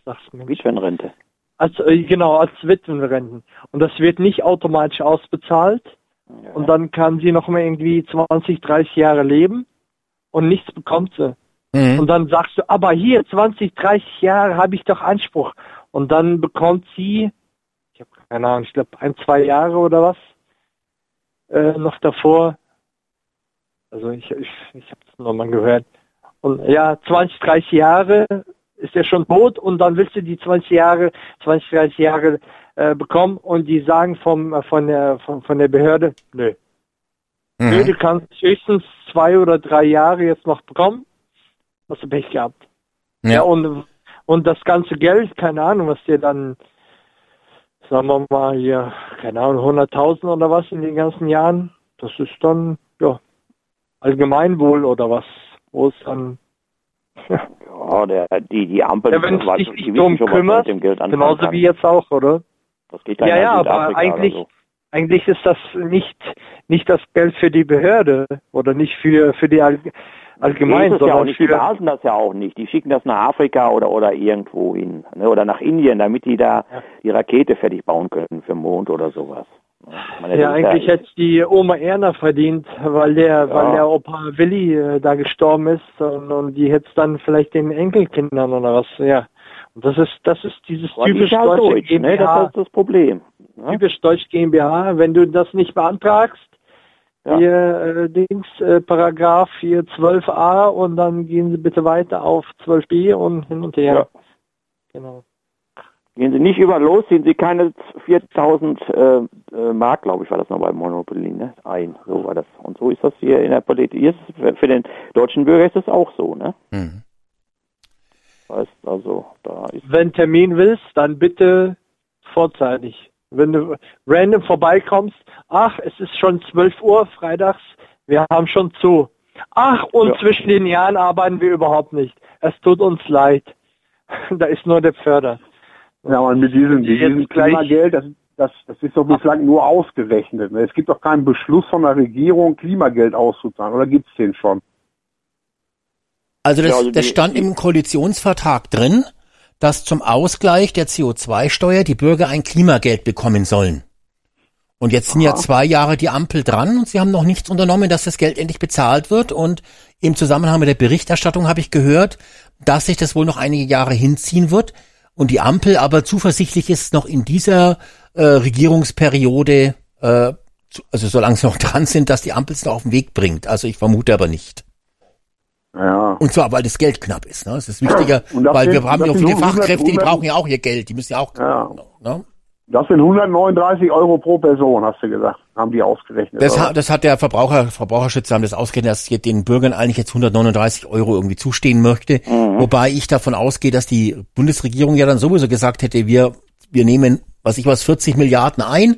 sag's mir Witwenrente. als äh, genau als Witwenrenten und das wird nicht automatisch ausbezahlt Ja. und dann kann sie noch mal irgendwie 20, 30 Jahre leben und nichts bekommt sie. Mhm. Und dann sagst du, aber hier 20, 30 Jahre habe ich doch Anspruch. Und dann bekommt sie, ich habe keine Ahnung, ich glaube ein, zwei Jahre oder was, äh, noch davor. Also ich, ich, ich habe es nochmal gehört. Und ja, 20, 30 Jahre ist er schon tot und dann willst du die 20 Jahre, 20, 30 Jahre äh, bekommen und die sagen vom, äh, von, der, von, von der Behörde, nö. Nö, Mhm. du kannst höchstens zwei oder drei Jahre jetzt noch bekommen. Hast du Pech gehabt. Ja, Ja. und, und das ganze Geld, keine Ahnung, was dir dann, sagen wir mal hier, keine Ahnung, 100.000 oder was in den ganzen Jahren, das ist dann, Allgemeinwohl oder was, wo es dann, Ja, der, die, die Ampel, ja, wenn du dich die nicht drum kümmerst, genauso kann. wie jetzt auch, oder? Das geht Ja, nach ja, aber eigentlich, so. eigentlich ist das nicht, nicht das Geld für die Behörde oder nicht für, für die All, allgemein, ja auch sondern nicht. Die behalten das ja auch nicht. Die schicken das nach Afrika oder, oder irgendwo hin. Ne? Oder nach Indien, damit die da die Rakete fertig bauen können für Mond oder sowas. Meine, Ja, eigentlich hätte die Oma Erna verdient, weil der, weil der Opa Willi äh, da gestorben ist und, und die hätte es dann vielleicht den Enkelkindern oder was, ja. Und das ist, das ist dieses Aber typisch ja deutsche deutsch, ne? GmbH, Das ist das Problem. Ne? typisch deutsch GmbH, wenn du das nicht beantragst, Ja. hier äh, Dings, äh, Paragraph hier 12a und dann gehen sie bitte weiter auf 12b und hin und her. Ja. Genau. Gehen Sie nicht über los, ziehen Sie keine 4000 äh, äh, Mark, glaube ich, war das noch bei Monopoly, ne? Ein, so war das. Und so ist das hier in der Politik. Hier ist es, für- den deutschen Bürger ist es auch so, ne? Mhm. Heißt also, da ist Wenn Termin willst, dann bitte vorzeitig. Wenn du random vorbeikommst, ach, es ist schon 12 Uhr freitags, wir haben schon zu. Ach, und Ja. zwischen den Jahren arbeiten wir überhaupt nicht. Es tut uns leid. da ist nur der Pförder. Ja, und mit diesem, mit diesem Klimageld, das, das, das ist doch bislang nur ausgerechnet. ne? Es gibt doch keinen Beschluss von der Regierung, Klimageld auszuzahlen. Oder gibt's den schon? Also das, Ja, also das die- stand im Koalitionsvertrag drin, dass zum Ausgleich der CO2-Steuer die Bürger ein Klimageld bekommen sollen. Und jetzt sind ja zwei Jahre die Ampel dran und sie haben noch nichts unternommen, dass das Geld endlich bezahlt wird. Und im Zusammenhang mit der Berichterstattung habe ich gehört, dass sich das wohl noch einige Jahre hinziehen wird und die Ampel aber zuversichtlich ist, noch in dieser äh, Regierungsperiode, äh, zu- also solange sie noch dran sind, dass die Ampel es noch auf den Weg bringt. Also ich vermute aber nicht. Ja. Und zwar, weil das Geld knapp ist. Ne? Es ist wichtiger, das weil sind- wir haben das ja auch viele so 100 Fachkräfte, die 100 brauchen ja auch ihr Geld. Die müssen ja auch. Ja. Ne? Das sind 139 Euro pro Person, hast du gesagt, haben die ausgerechnet. Das, hat, das hat der Verbraucher, Verbraucherschützer haben das ausgerechnet, dass jetzt den Bürgern eigentlich jetzt 139 Euro irgendwie zustehen möchte. Wobei ich davon ausgehe, dass die Bundesregierung ja dann sowieso gesagt hätte, wir, wir nehmen, was ich was, 40 Milliarden ein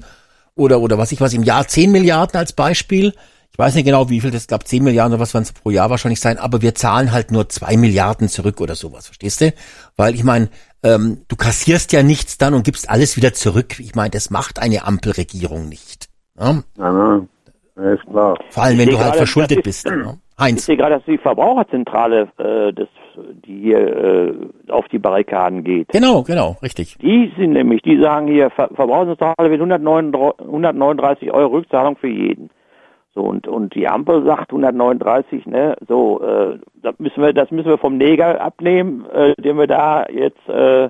oder, oder was ich was im Jahr 10 Milliarden als Beispiel. Ich weiß nicht genau, wie viel das, glaube 10 Milliarden oder was werden es pro Jahr wahrscheinlich sein, aber wir zahlen halt nur 2 Milliarden zurück oder sowas, verstehst du? Weil ich meine, ähm, du kassierst ja nichts dann und gibst alles wieder zurück. Ich meine, das macht eine Ampelregierung nicht. Ja? Ja, ne? Ja, ist klar. Vor allem, Ich wenn du halt verschuldet das bist. ist- Ne? Ich Heinz. sehe gerade, dass die Verbraucherzentrale, äh, das, die hier äh, auf die Barrikaden geht. Genau, genau, richtig. Die sind nämlich, die sagen hier, Ver Verbraucherzentrale 139, 139 Euro Rückzahlung für jeden. So und und die Ampel sagt 139, ne? So, äh, das müssen wir, das müssen wir vom Neger abnehmen, äh, den wir da jetzt äh,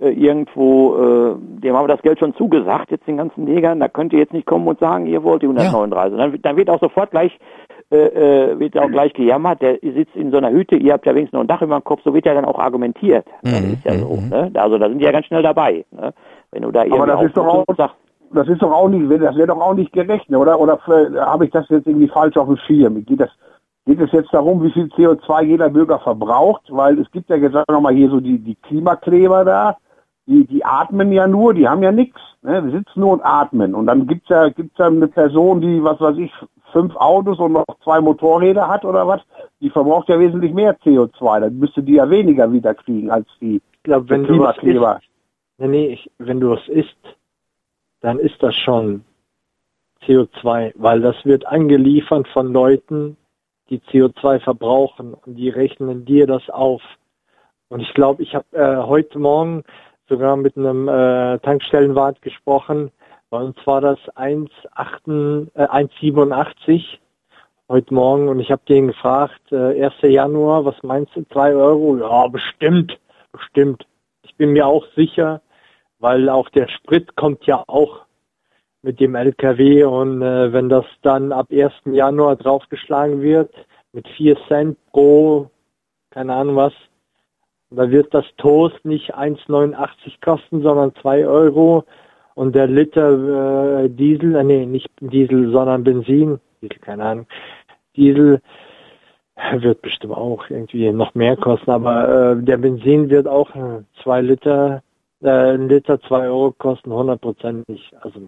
äh, irgendwo, äh, dem haben wir das Geld schon zugesagt, jetzt den ganzen Negern, da könnt ihr jetzt nicht kommen und sagen, ihr wollt die 139. Dann, dann wird auch sofort gleich, äh, äh, wird auch gleich gejammert, der sitzt in so einer Hütte, ihr habt ja wenigstens noch ein Dach über dem Kopf, so wird ja dann auch argumentiert. Das Mhm, ist ja so, ne? Also da sind die ja ganz schnell dabei, ne? Wenn du da irgendwie das ist doch auch- und sagst, Das ist doch auch nicht, das wäre doch auch nicht gerecht, oder? Oder äh, habe ich das jetzt irgendwie falsch auf dem Schirm? Geht das, geht es jetzt darum, wie viel CO2 jeder Bürger verbraucht? Weil es gibt ja gesagt nochmal hier so die, die Klimakleber da, die, die atmen ja nur, die haben ja nichts, ne? Die sitzen nur und atmen. Und dann gibt's ja, gibt's ja eine Person, die, was weiß ich, fünf Autos und noch zwei Motorräder hat oder was, die verbraucht ja wesentlich mehr CO2. Dann müsste die ja weniger wieder kriegen als die Ich glaube, wenn die du was isst, Klimakleber. nee, nee, ich, wenn du was isst, dann ist das schon CO2, weil das wird angeliefert von Leuten, die CO2 verbrauchen und die rechnen dir das auf. Und ich glaube, ich habe äh, heute Morgen sogar mit einem äh, Tankstellenwart gesprochen. Bei uns war das 1,8, äh, 1,87 heute Morgen und ich habe den gefragt, äh, 1. Januar, was meinst du, 3 Euro? Ja, bestimmt, bestimmt. Ich bin mir auch sicher, weil auch der Sprit kommt ja auch mit dem LKW und äh, wenn das dann ab 1. Januar draufgeschlagen wird mit 4 Cent pro, keine Ahnung was, da wird das Toast nicht 1,89 kosten, sondern 2 Euro und der Liter äh, Diesel, äh, nee, nicht Diesel, sondern Benzin, Diesel, keine Ahnung, Diesel wird bestimmt auch irgendwie noch mehr kosten, aber äh, der Benzin wird auch 2 Liter, äh, ein Liter 2 Euro kosten, hundertprozentig. Also,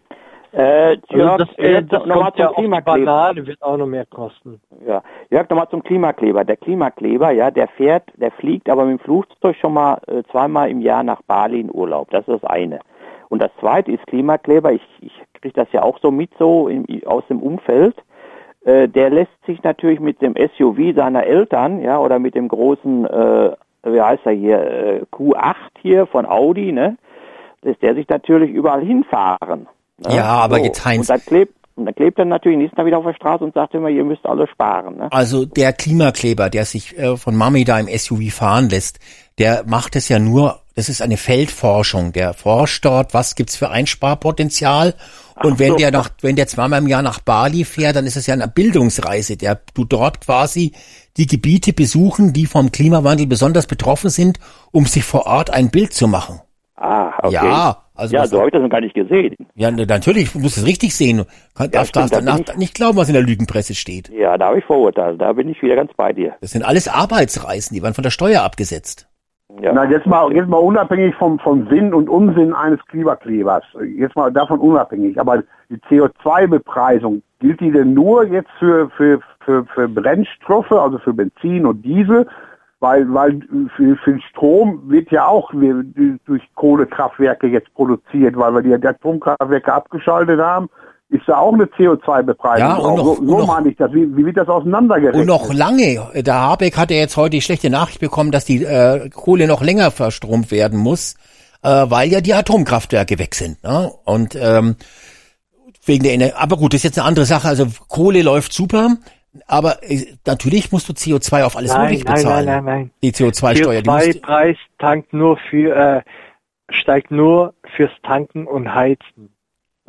äh, also Jörg, das, äh, das nochmal ja zum die Klimakleber. Banane, wird auch noch mehr kosten. Ja, Jörg, nochmal zum Klimakleber. Der Klimakleber, ja, der fährt, der fliegt aber mit dem Flugzeug schon mal äh, zweimal im Jahr nach Bali in Urlaub. Das ist das eine. Und das zweite ist Klimakleber. Ich, ich kriege das ja auch so mit, so im, aus dem Umfeld. Äh, der lässt sich natürlich mit dem SUV seiner Eltern, ja, oder mit dem großen, äh, wie heißt er hier, äh, Q8 hier von Audi, ne, lässt der sich natürlich überall hinfahren. Ne? Ja, aber jetzt, Heinz- Und dann klebt, und dann klebt er natürlich nächsten Tag wieder auf der Straße und sagt immer, ihr müsst alle sparen, ne? Also der Klimakleber, der sich äh, von Mami da im SUV fahren lässt, der macht es ja nur, das ist eine Feldforschung. Der forscht dort, was gibt's für Einsparpotenzial. Und wenn so. der nach, wenn der zweimal im Jahr nach Bali fährt, dann ist es ja eine Bildungsreise. Der du dort quasi die Gebiete besuchen, die vom Klimawandel besonders betroffen sind, um sich vor Ort ein Bild zu machen. Ah, okay. Ja, also ja, so habe ich das noch gar nicht gesehen. Ja, natürlich, du musst es richtig sehen. Du kann- darfst, stimmt, darfst da bin danach ich- nicht glauben, was in der Lügenpresse steht. Ja, da habe ich Vorurteile. Da bin ich wieder ganz bei dir. Das sind alles Arbeitsreisen, die werden von der Steuer abgesetzt. Ja. Na, jetzt mal, jetzt mal unabhängig vom, vom Sinn und Unsinn eines Klimaklebers. Jetzt mal davon unabhängig. Aber die CO2-Bepreisung, gilt die denn nur jetzt für, für, für, für Brennstoffe, also für Benzin und Diesel? Weil, weil für, für Strom wird ja auch durch Kohlekraftwerke jetzt produziert, weil wir die Atomkraftwerke abgeschaltet haben. Ist da auch eine CO2-Bepreisung? Ja, und noch- so so meine ich das. Wie, wie wird das auseinandergerechnet? Und noch lange, der Habeck hat ja jetzt heute die schlechte Nachricht bekommen, dass die äh, Kohle noch länger verstromt werden muss, äh, weil ja die Atomkraftwerke weg sind. Ne? Und ähm, wegen der Ener aber gut, das ist jetzt eine andere Sache. Also Kohle läuft super, aber äh, natürlich musst du CO2 auf alles Nein, Mögliche nein, bezahlen. nein, nein, nein. Die CO2-Steuer, die musst, CO2-Preis tankt nur für, äh, steigt nur fürs Tanken und Heizen.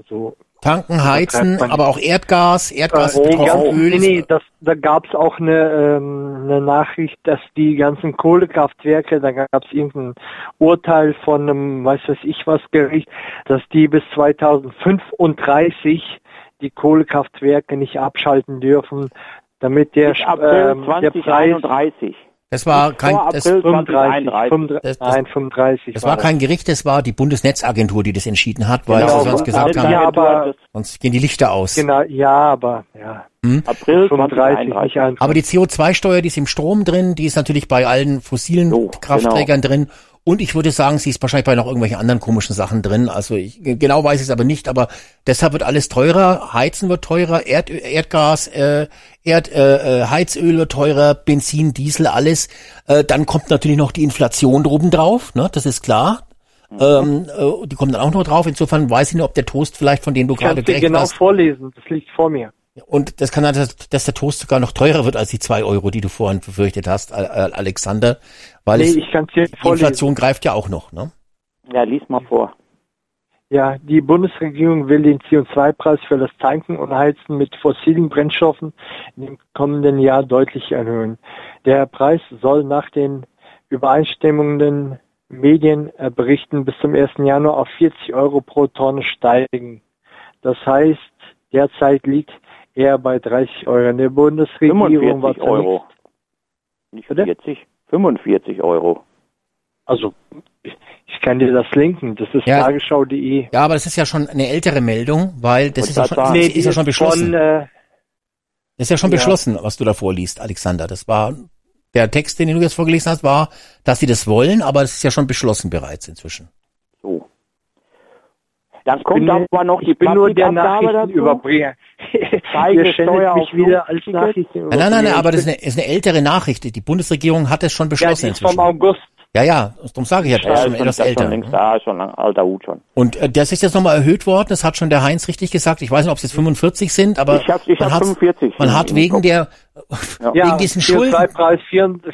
So, Tanken, heizen, aber auch Erdgas, Erdgas, Äh, Öl. nee, nee, das, da gab es auch eine, ähm, eine Nachricht, dass die ganzen Kohlekraftwerke, da gab es irgendein Urteil von einem, weiß weiß ich was, Gericht, dass die bis 2035 die Kohlekraftwerke nicht abschalten dürfen, damit der, ähm, der Preis 2031. Das war kein, das, April 35, 2031. 35 Das- das- nein, 35 das war das. kein Gericht, das war die Bundesnetzagentur, die das entschieden hat, weil Genau, sie sonst so- gesagt ja, haben, aber- sonst gehen die Lichter aus. Genau, ja, aber ja, April 35, nicht 2031. einfach. Aber die CO2-Steuer, die ist im Strom drin, die ist natürlich bei allen fossilen So, Kraftträgern drin. Und ich würde sagen, sie ist wahrscheinlich bei noch irgendwelchen anderen komischen Sachen drin. Also ich genau weiß ich es aber nicht, aber deshalb wird alles teurer, Heizen wird teurer, Erd, Erdgas, äh, Erd, äh, äh, Heizöl wird teurer, Benzin, Diesel, alles. Äh, dann kommt natürlich noch die Inflation droben drauf, ne? Das ist klar. Mhm. Ähm, äh, die kommt dann auch noch drauf. Insofern weiß ich nicht, ob der Toast vielleicht, von dem du ich gerade kann gerechnet genau hast, vorlesen, das liegt vor mir. und das kann sein, dass, dass der Toast sogar noch teurer wird als die zwei Euro, die du vorhin befürchtet hast, Alexander. Weil Nee, es, ich kann es dir die vorlesen. Inflation greift ja auch noch. Ne? Ja, lies mal vor. Ja, die Bundesregierung will den CO2-Preis für das Tanken und Heizen mit fossilen Brennstoffen im kommenden Jahr deutlich erhöhen. Der Preis soll nach den übereinstimmenden Medienberichten bis zum 1. Januar auf 40 Euro pro Tonne steigen. Das heißt, derzeit liegt er bei 30 Euro. In der Bundesregierung war 45 Euro. Nicht 40, 45 Euro. Also, ich, kann dir das linken. Das ist Ja. tagesschau.de. Ja, aber das ist ja schon eine ältere Meldung, weil das ist ja schon, war- ist, ist ja schon beschlossen. Von, äh, das ist ja schon ja. beschlossen, was du da vorliest, Alexander. Das war der Text, den du jetzt vorgelesen hast, war, dass sie das wollen, aber es ist ja schon beschlossen bereits inzwischen. So. Dann kommt bin, aber noch die ich bin nur der. Nachrichtenüberbringer. Zeige Ihr ständet Steuer mich wieder als. Nachrichtenüberbringer. Nein, nein, nein, aber das ist eine, ist eine ältere Nachricht. Die Bundesregierung hat es schon ja, beschlossen die ist vom. August. Ja, ja, darum sage ich ja, das Ja, ist ist schon schon, etwas ist älter. schon längst da, schon lang, alter Hut schon. Und äh, das ist jetzt nochmal erhöht worden, das hat schon der Heinz richtig gesagt. Ich weiß nicht, ob es jetzt 45 sind, aber Ich hab- ich man hab hat's- 45 Man hat wegen Kopf. der Ja. Ja, wegen diesen Schulden. CO2-Preis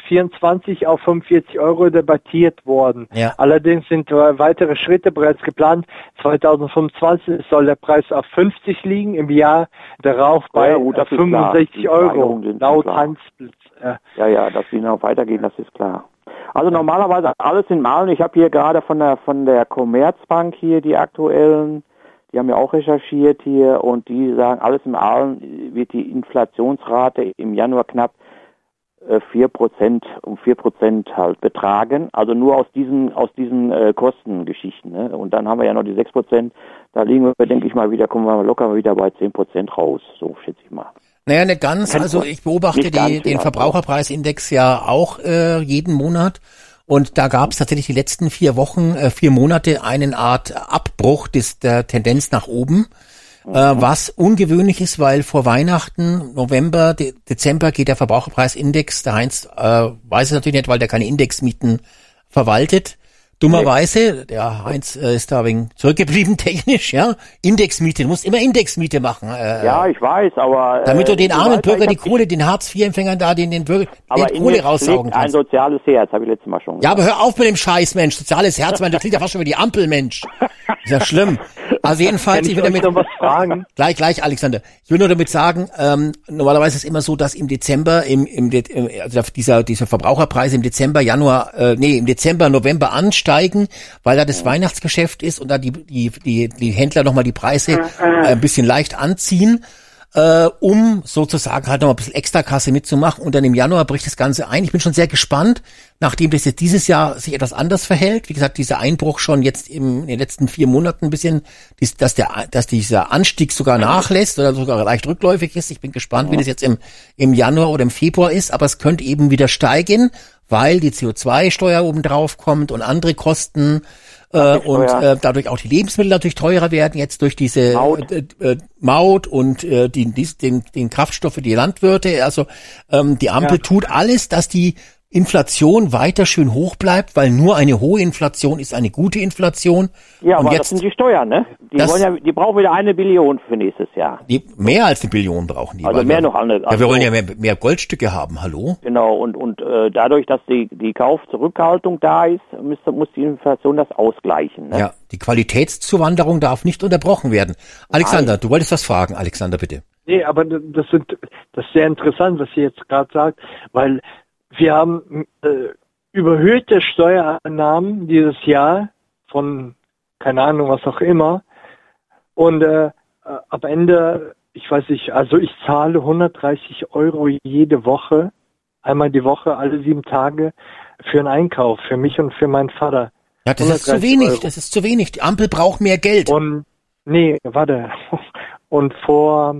24 auf 45 Euro debattiert worden. Ja. Allerdings sind weitere Schritte bereits geplant. 2025 soll der Preis auf 50 liegen, im Jahr darauf bei Ja, gut, das äh, ist klar. 65 Die Euro, laut. Hans Blitz. Äh, Ja, ja, dass die noch weitergehen, das ist klar. Also normalerweise alles in allem. Ich habe hier gerade von der von der Commerzbank hier die aktuellen, die haben ja auch recherchiert hier und die sagen, alles in allem wird die Inflationsrate im Januar knapp äh, vier Prozent um vier Prozent halt betragen. Also nur aus diesen aus diesen äh, Kostengeschichten. Ne? Und dann haben wir ja noch die sechs Prozent. Da liegen wir, denke ich mal, wieder kommen wir locker wieder bei zehn Prozent raus. So schätze ich mal. Naja, nicht ganz. Also ich beobachte Nicht ganz, die, den ja. Verbraucherpreisindex ja auch äh, jeden Monat. Und da gab es tatsächlich die letzten vier Wochen, äh, vier Monate eine Art Abbruch des, der Tendenz nach oben. Äh, was ungewöhnlich ist, weil vor Weihnachten, November, De Dezember geht der Verbraucherpreisindex. Der Heinz äh, weiß es natürlich nicht, weil der keine Indexmieten verwaltet. Dummerweise, der Heinz äh, ist da wegen zurückgeblieben technisch, ja. Indexmiete, du musst immer Indexmiete machen. Äh, Ja, ich weiß, aber damit du äh, den du armen ja, Bürger die Kohle, den Hartz-IV-Empfängern da, den, den Bürger, Aber den in Kohle raussaugen schlägt ein kannst. soziales Herz, habe ich letztes Mal schon Ja, gesagt. aber hör auf mit dem Scheiß, Mensch. Soziales Herz, mein, das klingt ja fast schon wie die Ampel, Mensch. Ist ja schlimm. Also jedenfalls, ich ich will damit, was fragen? gleich, gleich, Alexander. Ich will nur damit sagen, ähm, normalerweise ist es immer so, dass im Dezember, im, im, De- also dieser, dieser Verbraucherpreise im Dezember, Januar, äh, nee, im Dezember, November ansteigen, weil da das Weihnachtsgeschäft ist und da die, die, die, die Händler nochmal die Preise äh, ein bisschen leicht anziehen äh, um sozusagen halt noch ein bisschen Extrakasse mitzumachen. Und dann im Januar bricht das Ganze ein. Ich bin schon sehr gespannt, nachdem das jetzt dieses Jahr sich etwas anders verhält. Wie gesagt, dieser Einbruch schon jetzt im, in den letzten vier Monaten ein bisschen, dass der, dass dieser Anstieg sogar nachlässt oder sogar leicht rückläufig ist. Ich bin gespannt, wie das jetzt im, im Januar oder im Februar ist. Aber es könnte eben wieder steigen, weil die CO2-Steuer oben drauf kommt und andere Kosten. Äh, und äh, dadurch auch die Lebensmittel natürlich teurer werden jetzt durch diese Maut. äh, äh, Maut und äh, die, dies, den, den Kraftstoffe die Landwirte. Also ähm, die Ampel Ja. tut alles, dass die Inflation weiter schön hoch bleibt, weil nur eine hohe Inflation ist eine gute Inflation. Ja, Und aber jetzt- das sind die Steuern, ne? Die Das- wollen ja, die brauchen wieder eine Billion für nächstes Jahr. Die, mehr als eine Billion brauchen die. Also mehr wir, noch andere. Ja, also- wir wollen ja mehr, mehr Goldstücke haben, hallo? Genau, und, und äh, dadurch, dass die, die Kaufzurückhaltung da ist, müsste, muss die Inflation das ausgleichen. Ne? Ja, die Qualitätszuwanderung darf nicht unterbrochen werden. Alexander, du wolltest was fragen. Alexander, bitte. Nee, aber das sind das ist sehr interessant, was ihr jetzt gerade sagt, weil wir haben äh, überhöhte Steuereinnahmen dieses Jahr von keine Ahnung was auch immer und äh, äh, am Ende, ich weiß nicht, also ich zahle 130 Euro jede Woche, einmal die Woche, alle sieben Tage für einen Einkauf, für mich und für meinen Vater. Ja, das ist zu 130 wenig. Euro. Das ist zu wenig. Die Ampel braucht mehr Geld. Und nee, warte. Und vor,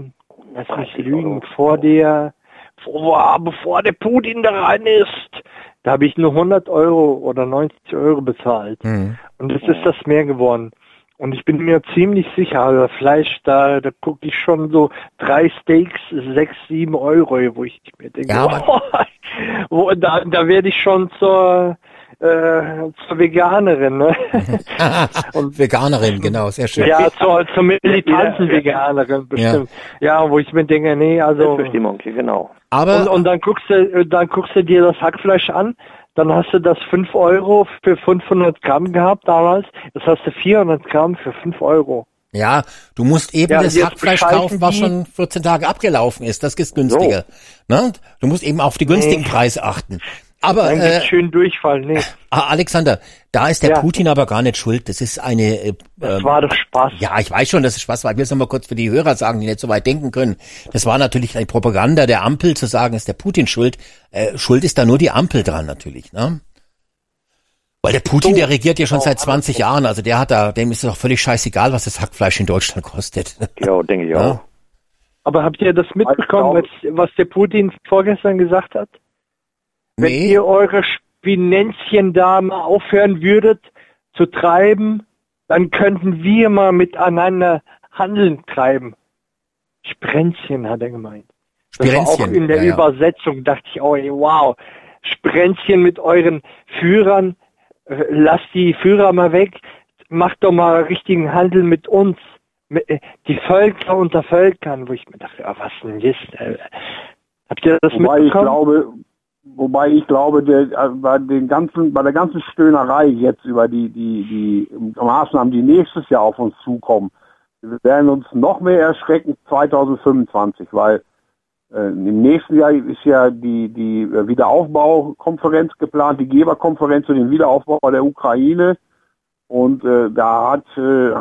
lass mich 30 lügen, vor der, vor, bevor der Putin da rein ist, da habe ich nur 100 Euro oder 90 Euro bezahlt. Hm. Und jetzt ist das mehr geworden. Und ich bin mir ziemlich sicher, also Fleisch, da, da gucke ich schon so drei Steaks, sechs, sieben Euro, wo ich mir denke, Ja, aber- wo, da, da werde ich schon zur, äh, zur Veganerin, ne? Und Veganerin, genau, sehr schön. Ja, zur, zur militanten Veganerin bestimmt. Ja. wo ich mir denke, nee, also. Selbstbestimmung, genau. Aber Und, und dann guckst du, dann guckst du dir das Hackfleisch an, dann hast du das 5 Euro für 500 Gramm gehabt damals, jetzt hast du 400 Gramm für 5 Euro. ja, du musst eben Ja, das Hackfleisch kaufen, was schon 14 Tage abgelaufen ist. Das ist günstiger. Ne? Du musst eben auf die günstigen Nee. Preise achten. Aber Dann äh, schön Durchfall. Nee, Ah, Alexander, da ist der Ja. Putin aber gar nicht schuld. Das ist eine. Äh, das ähm, war doch Spaß. ja, ich weiß schon, dass es Spaß war. Ich will es nochmal kurz für die Hörer sagen, die nicht so weit denken können. Das war natürlich eine Propaganda der Ampel, zu sagen, ist der Putin schuld. Äh, schuld ist da nur die Ampel dran natürlich, ne? Weil der Putin, der regiert ja schon seit 20 Jahren, also der hat da, dem ist es doch völlig scheißegal, was das Hackfleisch in Deutschland kostet. Ja, denke ich Ja. auch. Aber habt ihr das mitbekommen, was der Putin vorgestern gesagt hat? Wenn Nee. ihr eure Spinenzchen da mal aufhören würdet zu treiben, dann könnten wir mal miteinander Handeln treiben. Sprenzchen hat er gemeint. Das war auch in der ja, ja. Übersetzung dachte ich, oh wow, Sprenzchen mit euren Führern, äh, lasst die Führer mal weg, macht doch mal richtigen Handel mit uns, mit, äh, die Völker unter Völkern, wo ich mir dachte, ah, was denn jetzt? Äh, habt ihr das Wobei ich mitbekommen? glaube, wobei ich glaube, der, äh, bei den ganzen, bei der ganzen Stöhnerei jetzt über die, die, die Maßnahmen, die nächstes Jahr auf uns zukommen, wir werden uns noch mehr erschrecken 2025, weil äh, im nächsten Jahr ist ja die, die Wiederaufbaukonferenz geplant, die Geberkonferenz für den Wiederaufbau der Ukraine. Und äh, da hat, äh,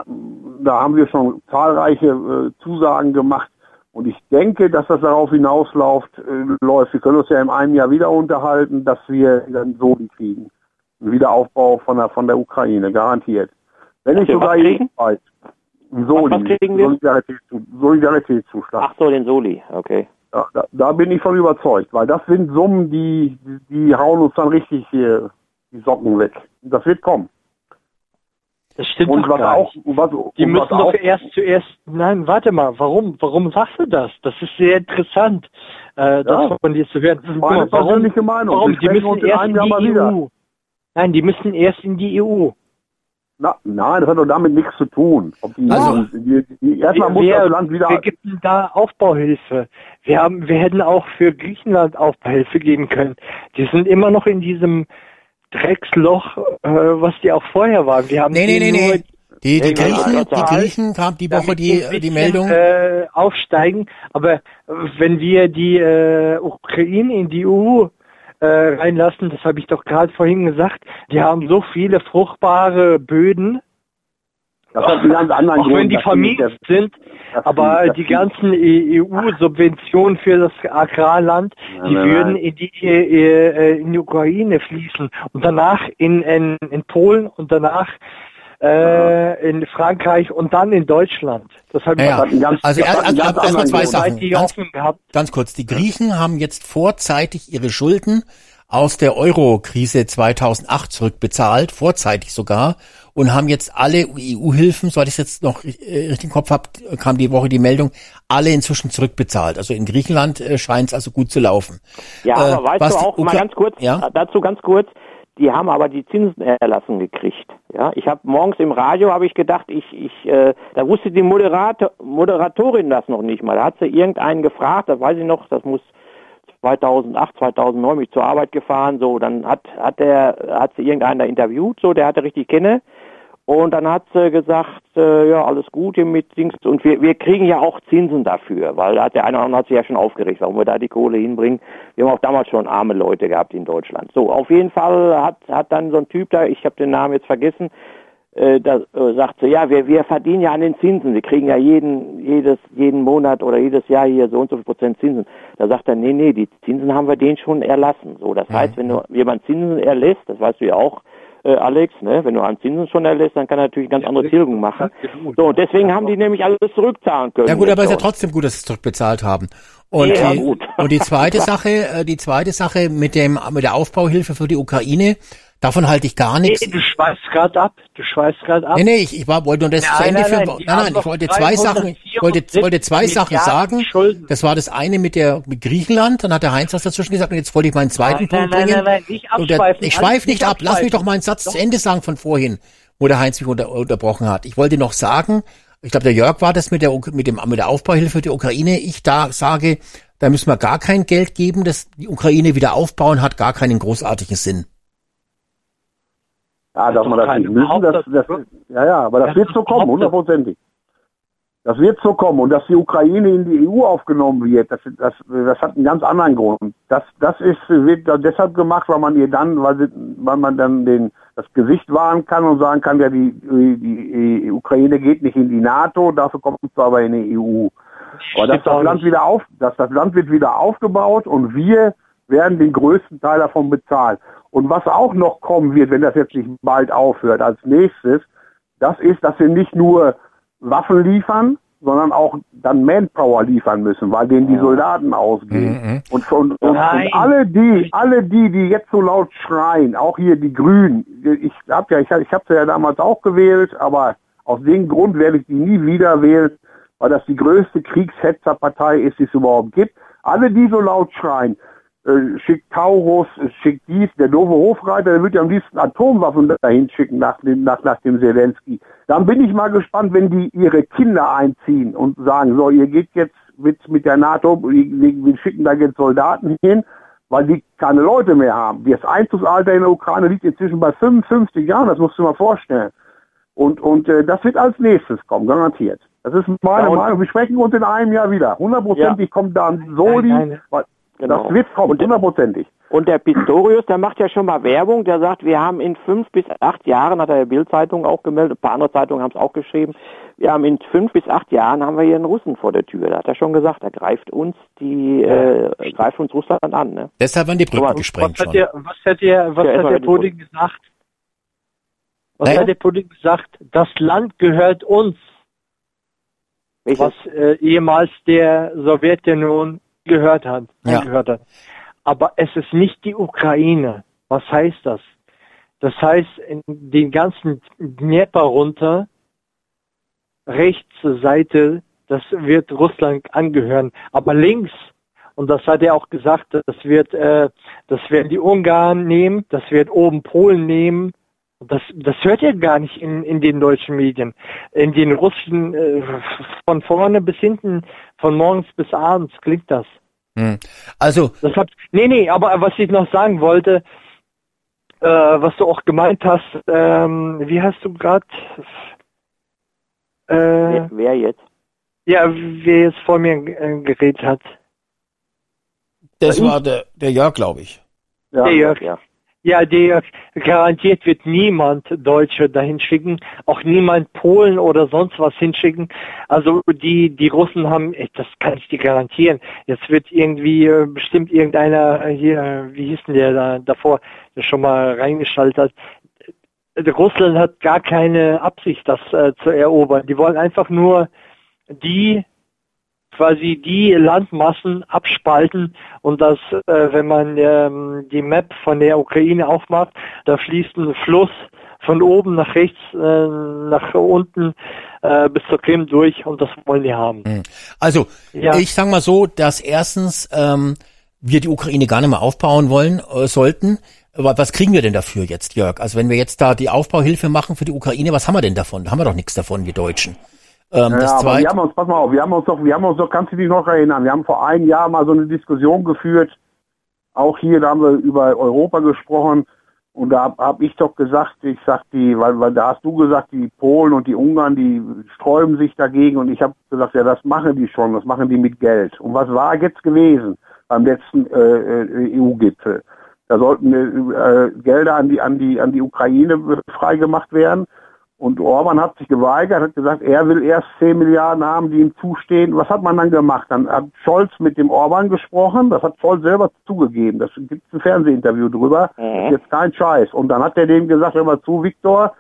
da haben wir schon zahlreiche äh, Zusagen gemacht. Und ich denke, dass das darauf hinausläuft, äh, läuft. Wir können uns ja in einem Jahr wieder unterhalten, dass wir dann so kriegen. Ein Wiederaufbau von der, von der Ukraine, garantiert. Wenn nicht wir sogar jedenfalls. Ein Soli, Was- was kriegen wir? Solidaritätszu- Solidaritätszuschlag. Ach so, den Soli, okay. Ja, da, da bin ich von überzeugt, weil das sind Summen, die, die hauen uns dann richtig hier die Socken weg. Das wird kommen. Das stimmt Und was auch, nicht. was, Die müssen doch auch, erst zuerst, nein, warte mal, warum, warum sagst du das? Das ist sehr interessant, äh, das von dir zu hören. Meine warum, persönliche Meinung. warum? Wir Die müssen erst in die. EU. Nein, die müssen erst in die EU. na, nein, das hat doch damit nichts zu tun. Die, Also- die, die, erstmal muss wer, das Land wieder, wer gibt denn da Aufbauhilfe? Wir haben, wir hätten auch für Griechenland Aufbauhilfe geben können. Die sind immer noch in diesem Drecksloch, äh, was die auch vorher waren. Wir haben Nee, nee, die nee, nee. Die, die Griechen, ja, die. Griechen kam die Woche damit die, ein die bisschen, Meldung. Äh, aufsteigen. Aber äh, wenn wir die äh, Ukraine in die EU äh, reinlassen, das habe ich doch gerade vorhin gesagt, die haben so viele fruchtbare Böden, das hat einen ganz anderen auch Grund. wenn die vermietet das- sind, das aber die das ganzen EU-Subventionen für das Agrarland, die Nein, würden nein. in die, äh, in die Ukraine fließen und danach in, in, in Polen und danach äh, in Frankreich und dann in Deutschland. Das Ja, ja. hat einen ganz- Also hat erst- erst- zwei. Sachen. Ganz-. Ganz kurz, die Griechen haben jetzt vorzeitig ihre Schulden aus der Euro-Krise 2008 zurückbezahlt, vorzeitig sogar, und haben jetzt alle EU-Hilfen, soweit ich es jetzt noch äh, richtig im Kopf habe, kam die Woche die Meldung, alle inzwischen zurückbezahlt. Also in Griechenland äh, scheint es also gut zu laufen. Ja, Äh, aber weißt was du auch, mal ganz kurz, Ja? dazu ganz kurz, die haben aber die Zinsen erlassen gekriegt. Ja, ich habe morgens im Radio habe ich gedacht, ich ich äh, da wusste die Moderator, Moderatorin das noch nicht mal. Da hat sie irgendeinen gefragt, das weiß ich noch, das muss 2008, 2009 mich zur Arbeit gefahren, so, dann hat hat der hat sie irgendeinen da interviewt, so, der hatte richtig kenne. Und dann hat sie gesagt, äh, ja, alles gut hier mit Dings. Und wir, wir kriegen ja auch Zinsen dafür, weil da hat der eine oder andere hat sich ja schon aufgeregt, warum wir da die Kohle hinbringen. Wir haben auch damals schon arme Leute gehabt in Deutschland. So, auf jeden Fall hat, hat dann so ein Typ da, ich habe den Namen jetzt vergessen, äh, da äh, sagt sie, ja, wir, wir verdienen ja an den Zinsen. Wir kriegen ja jeden, jedes, jeden Monat oder jedes Jahr hier so und so viel Prozent Zinsen. Da sagt er, nee, nee, die Zinsen haben wir denen schon erlassen. So, das heißt, wenn du jemand Zinsen erlässt, das weißt du ja auch, äh, Alex, ne? wenn du an Zinsen schon erlässt, dann kann er natürlich ganz andere Tilgung machen. So, und deswegen haben die nämlich alles zurückzahlen können. Ja gut, aber ist ja trotzdem gut, dass sie es zurückbezahlt haben. Und, Ja, die, gut. und die zweite Sache, äh, die zweite Sache mit dem mit der Aufbauhilfe für die Ukraine, davon halte ich gar Nee, nichts. du schweißt gerade ab. Du schweist gerade ab. Nee, nee, ich, ich war, wollte nur das Nein, zu Ende nein, führen. nein, Nein, die nein, haben ich wollte zwei Sachen, ich wollte, 374 wollte zwei Sachen sagen. Schulden. Das war das eine mit der mit Griechenland, dann hat der Heinz was dazwischen gesagt und jetzt wollte ich meinen zweiten Nein, nein, Punkt nein, bringen. nein, nein, nicht Und der, abschweifen, ich schweife nicht ab, lass mich abschweifen. doch meinen Satz Doch. zu Ende sagen von vorhin, wo der Heinz mich unter, unterbrochen hat. Ich wollte noch sagen, ich glaube, der Jörg war das mit der, mit dem, mit der Aufbauhilfe für die Ukraine. Ich da sage, da müssen wir gar kein Geld geben, das die Ukraine wieder aufbauen, hat gar keinen großartigen Sinn. Ja, dass doch man das nicht müssen, das, das, ja, ja, aber das, wird so kommen, hundertprozentig. Das wird so kommen und dass die Ukraine in die EU aufgenommen wird, das, das, das hat einen ganz anderen Grund. Das, das ist, wird deshalb gemacht, weil man ihr dann, weil, sie, weil man dann den, das Gesicht wahren kann und sagen kann, ja, die, die, die Ukraine geht nicht in die NATO, dafür kommt sie aber in die EU. Aber dass das Land wieder auf, dass das Land wird wieder aufgebaut und wir werden den größten Teil davon bezahlen. Und was auch noch kommen wird, wenn das jetzt nicht bald aufhört, als nächstes, das ist, dass wir nicht nur Waffen liefern, sondern auch dann Manpower liefern müssen, weil denen die Soldaten ausgehen. Und, und, und, und Nein. alle die, alle die, die jetzt so laut schreien, auch hier die Grünen, ich hab ja, ich, hab- ich habe sie ja damals auch gewählt, aber aus dem Grund werde ich die nie wieder wählen, weil das die größte Kriegshetzerpartei ist, die es überhaupt gibt. Alle, die so laut schreien, äh, schickt Taurus, äh, schickt dies, der doofe Hofreiter, der wird ja am liebsten Atomwaffen dahin schicken nach dem, nach, nach dem Zelensky. Dann bin ich mal gespannt, wenn die ihre Kinder einziehen und sagen, so, ihr geht jetzt mit, mit der NATO, wir, schicken da jetzt Soldaten hin, weil die keine Leute mehr haben. Das Einzugsalter in der Ukraine liegt inzwischen bei 55 Jahren, das musst du mal vorstellen. Und, und äh, das wird als nächstes kommen, garantiert. Das ist meine Ja, Meinung. Wir sprechen uns in einem Jahr wieder. Hundertprozentig kommt da ein Soli. Nein, nein. weil Genau. Das wird kommen, Und- hundertprozentig. Und der Pistorius, der macht ja schon mal Werbung, der sagt, wir haben in fünf bis acht Jahren, hat er der Bildzeitung auch gemeldet, ein paar andere Zeitungen haben es auch geschrieben, wir haben in fünf bis acht Jahren haben wir hier einen Russen vor der Tür. Da hat er schon gesagt, er greift uns die, äh, greift uns Russland an, ne? Deshalb werden die Brücken Aber gesprengt Was hat schon. der, was hat der, was Ja, hat der Putin gesagt? Was Naja. hat der Putin gesagt? Das Land gehört uns, Welches? was äh, ehemals der Sowjetunion gehört hat, Ja. gehört hat. Aber es ist nicht die Ukraine. Was heißt das? Das heißt, in den ganzen Dnieper runter, rechts Seite, das wird Russland angehören. Aber links, und das hat er auch gesagt, das wird, äh, das werden die Ungarn nehmen, das wird oben Polen nehmen. Das, das hört ihr gar nicht in, in den deutschen Medien. In den russischen, äh, von vorne bis hinten, von morgens bis abends klingt das. Hm. Also, Das hat, nee, nee, aber was ich noch sagen wollte, äh, was du auch gemeint hast, ähm, wie hast du gerade, äh, wer, wer jetzt? ja, wer jetzt vor mir äh, geredet hat. das war der, der Jörg, glaube ich. Ja. Der Jörg. Ja. Ja, der garantiert wird niemand Deutsche dahin schicken, auch niemand Polen oder sonst was hinschicken. Also die die Russen haben, das kann ich dir garantieren. Jetzt wird irgendwie äh, bestimmt irgendeiner äh, hier, wie hieß denn der da davor, der schon mal reingeschaltet hat. Äh, Russland hat gar keine Absicht, das äh, zu erobern. Die wollen einfach nur die quasi die Landmassen abspalten und das, äh, wenn man ähm, die Map von der Ukraine aufmacht, da fließt ein Fluss von oben nach rechts, äh, nach unten äh, bis zur Krim durch und das wollen die haben. Hm. Also Ja. ich sag mal so, dass erstens ähm, wir die Ukraine gar nicht mehr aufbauen wollen äh, sollten. Aber was kriegen wir denn dafür jetzt, Jörg? Also wenn wir jetzt da die Aufbauhilfe machen für die Ukraine, was haben wir denn davon? Da haben wir doch nichts davon, wir Deutschen. Ähm, Ja, aber wir haben uns, pass mal auf, wir haben uns doch, wir haben uns doch, kannst du dich noch erinnern, wir haben vor einem Jahr mal so eine Diskussion geführt, auch hier, da haben wir über Europa gesprochen und da habe hab ich doch gesagt, ich sag die, weil, weil da hast du gesagt, die Polen und die Ungarn, die sträuben sich dagegen und ich habe gesagt, ja, das machen die schon, das machen die mit Geld. Und was war jetzt gewesen beim letzten äh, äh, EU-Gipfel? Da sollten äh, Gelder an die an die an die Ukraine freigemacht werden. Und Orban hat sich geweigert, hat gesagt, er will erst 10 Milliarden haben, die ihm zustehen. Was hat man dann gemacht? Dann hat Scholz mit dem Orban gesprochen, das hat Scholz selber zugegeben. Das gibt ein Fernsehinterview drüber. Ist jetzt kein Scheiß. Und dann hat er dem gesagt, hör mal zu, Viktor,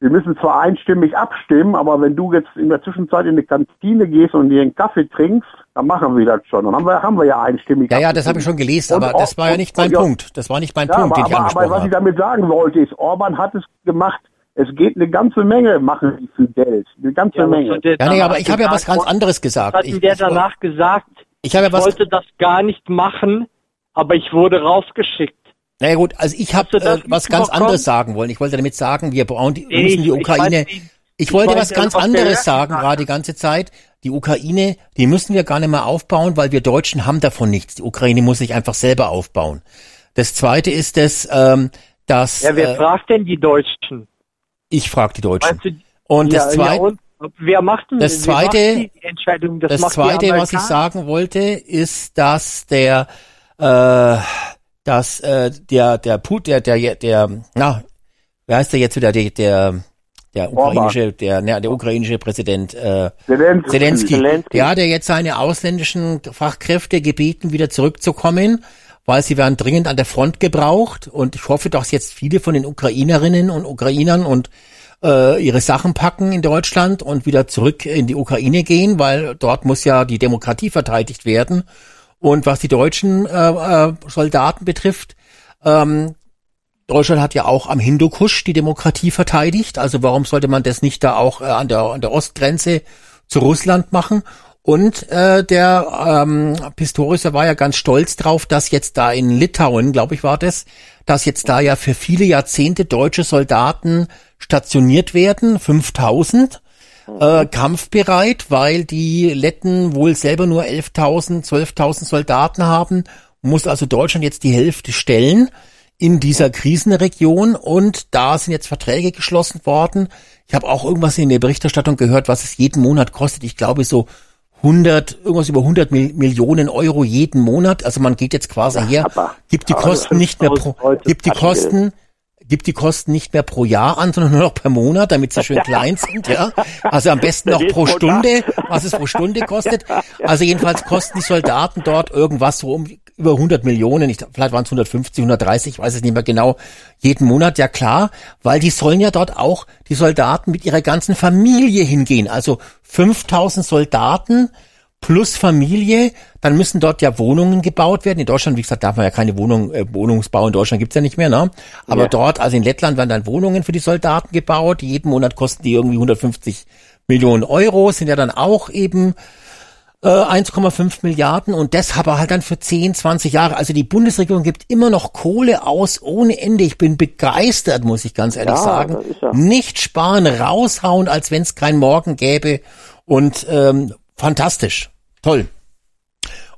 wir müssen zwar einstimmig abstimmen, aber wenn du jetzt in der Zwischenzeit in eine Kantine gehst und dir einen Kaffee trinkst, dann machen wir das schon. Dann haben wir, haben wir ja einstimmig ja, ja, das habe ich schon gelesen, Und aber das war ja nicht mein Punkt. Das war nicht mein ja, Punkt, aber, den ich aber, aber angesprochen was ich habe. damit sagen wollte, ist, Orban hat es gemacht. Es geht eine ganze Menge machen die für Geld. Eine ganze Ja, Menge. Ja, nee, aber ich habe ja was ganz anderes gesagt. hat Ich, der ich, danach gesagt? ich ja Ich was wollte das gar nicht machen, aber ich wurde rausgeschickt. Naja gut, also ich habe das äh, was ganz anderes sagen wollen. Ich wollte damit sagen, wir brauchen die, wir Nee, müssen die ich- ich weiß Ukraine. Ich Ich wollte was ganz anderes sagen, gerade die ganze Zeit. Die Ukraine, die müssen wir gar nicht mehr aufbauen, weil wir Deutschen haben davon nichts. Die Ukraine muss sich einfach selber aufbauen. Das Zweite ist es, ähm, dass Ja, wer äh, fragt denn die Deutschen? Ich frage die Deutschen. Weißt du, Und ja, das Zweite, ja, und wer macht denn Das Zweite- die Entscheidung? Das, das Zweite, was ich sagen wollte, ist, dass der, äh, dass äh, der, der Put, der, der, der, na, wer heißt der jetzt wieder, der, der, der ukrainische, der, ne, der ukrainische Präsident, äh, Zelensky. Zelensky, Zelensky. der hat ja jetzt seine ausländischen Fachkräfte gebeten, wieder zurückzukommen, weil sie werden dringend an der Front gebraucht. Und ich hoffe, dass jetzt viele von den Ukrainerinnen und Ukrainern und äh, ihre Sachen packen in Deutschland und wieder zurück in die Ukraine gehen, weil dort muss ja die Demokratie verteidigt werden. Und was die deutschen äh, äh, Soldaten betrifft, ähm, Deutschland hat ja auch am Hindukusch die Demokratie verteidigt. Also warum sollte man das nicht da auch äh, an, der, an der Ostgrenze zu Russland machen? Und äh, der ähm, Pistorius der war ja ganz stolz drauf, dass jetzt da in Litauen, glaube ich, war das, dass jetzt da ja für viele Jahrzehnte deutsche Soldaten stationiert werden, 5000 äh, kampfbereit, weil die Letten wohl selber nur 11.000, 12.000 Soldaten haben, muss also Deutschland jetzt die Hälfte stellen in dieser Krisenregion und da sind jetzt Verträge geschlossen worden. Ich habe auch irgendwas in der Berichterstattung gehört, was es jeden Monat kostet. Ich glaube so 100, irgendwas über 100 Mil Millionen Euro jeden Monat. Also man geht jetzt quasi her, aber- gibt die Kosten nicht mehr pro, 5000 Leute gibt die. Kosten gibt die Kosten nicht mehr pro Jahr an, sondern nur noch per Monat, damit sie schön klein sind, ja. Also am besten noch pro Stunde, was es pro Stunde kostet. Also jedenfalls kosten die Soldaten dort irgendwas so um über 100 Millionen, ich, vielleicht waren es 150, 130, ich weiß es nicht mehr genau, jeden Monat, ja klar, weil die sollen ja dort auch, die Soldaten mit ihrer ganzen Familie hingehen. Also 5000 Soldaten plus Familie, dann müssen dort ja Wohnungen gebaut werden. In Deutschland, wie gesagt, darf man ja keine Wohnung, äh, Wohnungsbau in Deutschland gibt's ja nicht mehr, ne? Aber Ja. dort, also in Lettland werden dann Wohnungen für die Soldaten gebaut. Jeden Monat kosten die irgendwie 150 Millionen Euro, sind ja dann auch eben äh, 1,5 Milliarden und das aber halt dann für 10, 20 Jahre. Also die Bundesregierung gibt immer noch Kohle aus ohne Ende. Ich bin begeistert, muss ich ganz ehrlich Ja, sagen. ja- Nicht sparen, raushauen, als wenn es kein Morgen gäbe. Und ähm, fantastisch. Toll.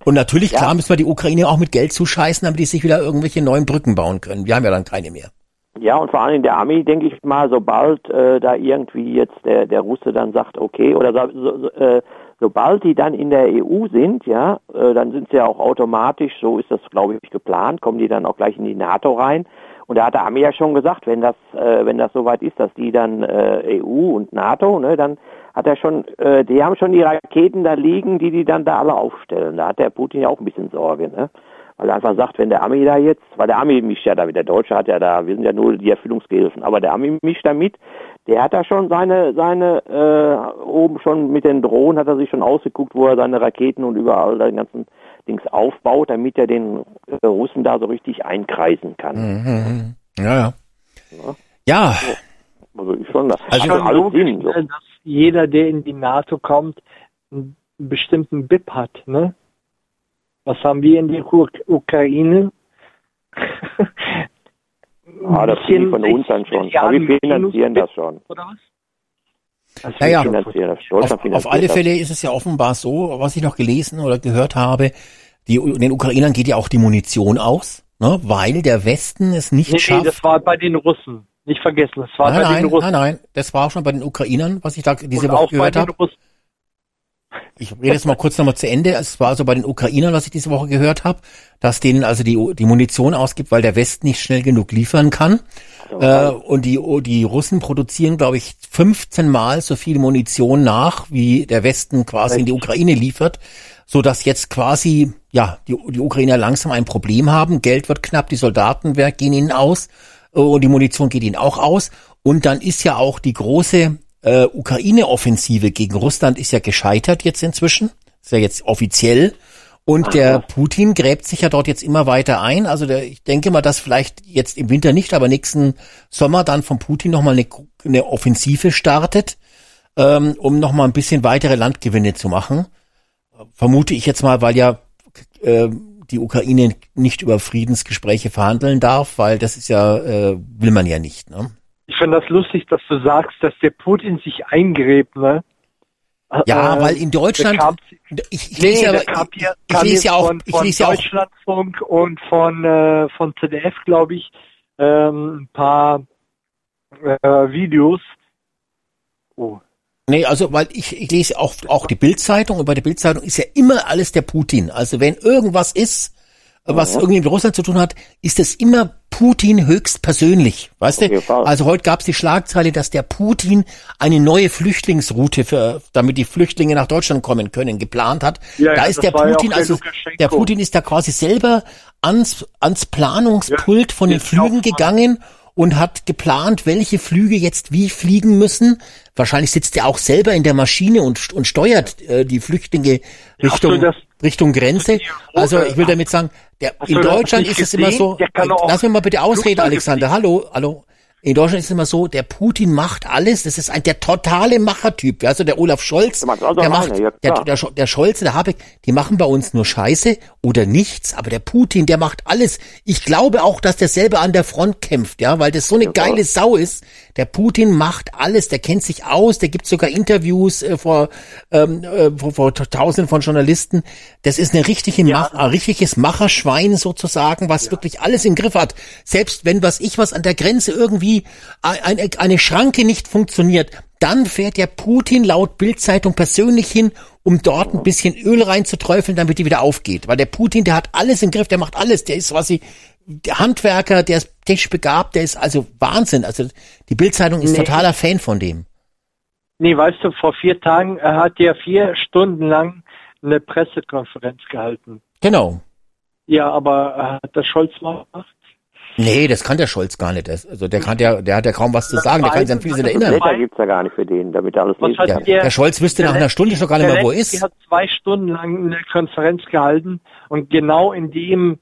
Und natürlich, klar, müssen wir die Ukraine auch mit Geld zuscheißen, damit die sich wieder irgendwelche neuen Brücken bauen können. Wir haben ja dann keine mehr. Ja, und vor allem in der Armee, denke ich mal, sobald äh, da irgendwie jetzt der, der Russe dann sagt, okay, oder so, so, so, äh, sobald die dann in der EU sind, ja, äh, dann sind sie ja auch automatisch, so ist das, glaube ich, geplant, kommen die dann auch gleich in die NATO rein. Und da hat der Armee ja schon gesagt, wenn das, äh, wenn das soweit ist, dass die dann äh, EU und NATO, ne, dann hat er schon, äh, die haben schon die Raketen da liegen, die die dann da alle aufstellen. Da hat der Putin ja auch ein bisschen Sorge, ne? Weil er einfach sagt, wenn der Ami da jetzt, weil der Ami mischt ja da mit, der Deutsche hat ja da, wir sind ja nur die Erfüllungsgehilfen, aber der Ami mischt da mit, der hat da schon seine, seine, äh, oben schon mit den Drohnen hat er sich schon ausgeguckt, wo er seine Raketen und überall den ganzen Dings aufbaut, damit er den äh, Russen da so richtig einkreisen kann. Mhm. Ja, ja. Ja, Also ich schon, das Also alles Sinn. So. dass jeder, der in die NATO kommt, einen bestimmten BIP hat, ne? Was haben wir in der Uk Ukraine? Ah, das kriegen die von uns dann schon. Aber wir finanzieren das schon. Oder was? Das Ja, ja. wird schon Finanzieren das. Auf, auf alle das. Fälle ist es ja offenbar so, was ich noch gelesen oder gehört habe, die, den Ukrainern geht ja auch die Munition aus, ne, weil der Westen es nicht Nee, nee, schafft. das war bei den Russen. Nicht vergessen, das war nein, bei nein, den Russen. nein, nein, das war auch schon bei den Ukrainern, was ich da diese Und Woche auch gehört habe. Russen. Ich rede jetzt mal kurz nochmal zu Ende. Es war also bei den Ukrainern, was ich diese Woche gehört habe, dass denen also die, die Munition ausgibt, weil der Westen nicht schnell genug liefern kann. Äh, und die, die Russen produzieren, glaube ich, 15 Mal so viel Munition nach, wie der Westen quasi in die Ukraine liefert, so dass jetzt quasi, ja, die, die Ukrainer langsam ein Problem haben. Geld wird knapp, die Soldaten gehen ihnen aus und die Munition geht ihnen auch aus. Und dann ist ja auch die große äh, Ukraine-Offensive gegen Russland ist ja gescheitert jetzt inzwischen. Ist ja jetzt offiziell. Und der Putin gräbt sich ja dort jetzt immer weiter ein. Also der, ich denke mal, dass vielleicht jetzt im Winter nicht, aber nächsten Sommer dann von Putin nochmal eine, eine Offensive startet, ähm, um nochmal ein bisschen weitere Landgewinne zu machen. Vermute ich jetzt mal, weil ja äh, die Ukraine nicht über Friedensgespräche verhandeln darf, weil das ist ja, äh, will man ja nicht. Ne? Ich finde das lustig, dass du sagst, dass der Putin sich eingräbt, ne? Ja, Äh, weil in Deutschland, kam- ich, ich Nee, lese aber- kam hier, ich, ich lese ja auch, von, ich von lese ja auch, Deutschlandfunk und von, äh, von ZDF, glaube ich, ähm, ein paar äh, Videos. Oh. Nee, also weil ich, ich lese auch auch die Bildzeitung und bei der Bildzeitung ist ja immer alles der Putin. Also wenn irgendwas ist, was irgendwie mit Russland zu tun hat, ist es immer Putin höchstpersönlich, weißt du? Also heute gab es die Schlagzeile, dass der Putin eine neue Flüchtlingsroute für, damit die Flüchtlinge nach Deutschland kommen können, geplant hat. Ja, da ja, ist der ja Putin, der also Lukaschenko. der Putin ist da quasi selber ans ans Planungspult Ja, von den ja Flügen gegangen und hat geplant, welche Flüge jetzt wie fliegen müssen. Wahrscheinlich sitzt er auch selber in der Maschine und, und steuert äh, die Flüchtlinge Richtung, das- Richtung Grenze. Ja, Also ich will damit sagen, der, in Deutschland ist es immer so, lass mich mal bitte ausreden, Alexander. Hallo, hallo. In Deutschland ist es immer so, der Putin macht alles, das ist ein der totale Machertyp. Also der Olaf Scholz, Der macht's also der macht, ja, der, der, Scho- der Scholz, der Habeck, die machen bei uns nur Scheiße oder nichts, aber der Putin, der macht alles. Ich glaube auch, dass der selber an der Front kämpft, ja, weil das so eine geile Sau ist. Der Putin macht alles, der kennt sich aus, der gibt sogar Interviews äh, vor, ähm, äh, vor, vor tausenden von Journalisten. Das ist eine richtige Mach, ein richtiges Macherschwein sozusagen, was wirklich alles im Griff hat. Selbst wenn was ich was an der Grenze irgendwie ein- eine, eine Schranke nicht funktioniert, dann fährt der Putin laut Bildzeitung persönlich hin, um dort ein bisschen Öl reinzuträufeln, damit die wieder aufgeht. Weil der Putin, der hat alles im Griff, der macht alles, der ist quasi der Handwerker, der ist technisch begabt, der ist also Wahnsinn. Also die Bildzeitung ist Nee. totaler Fan von dem. Nee, weißt du, vor vier Tagen er hat er vier Stunden lang eine Pressekonferenz gehalten. Genau. Ja, aber äh, hat das Scholz mal gemacht? Nee, das kann der Scholz gar nicht. Also der kann ja, der hat ja kaum was zu sagen, der kann sich an vieles erinnern. Blätter gibt's ja gar nicht für den, damit er alles lesen kann. der- Der Scholz wüsste nach einer Stunde schon gar nicht mehr, wo er ist. hat zwei Stunden lang eine Konferenz gehalten und genau in dem,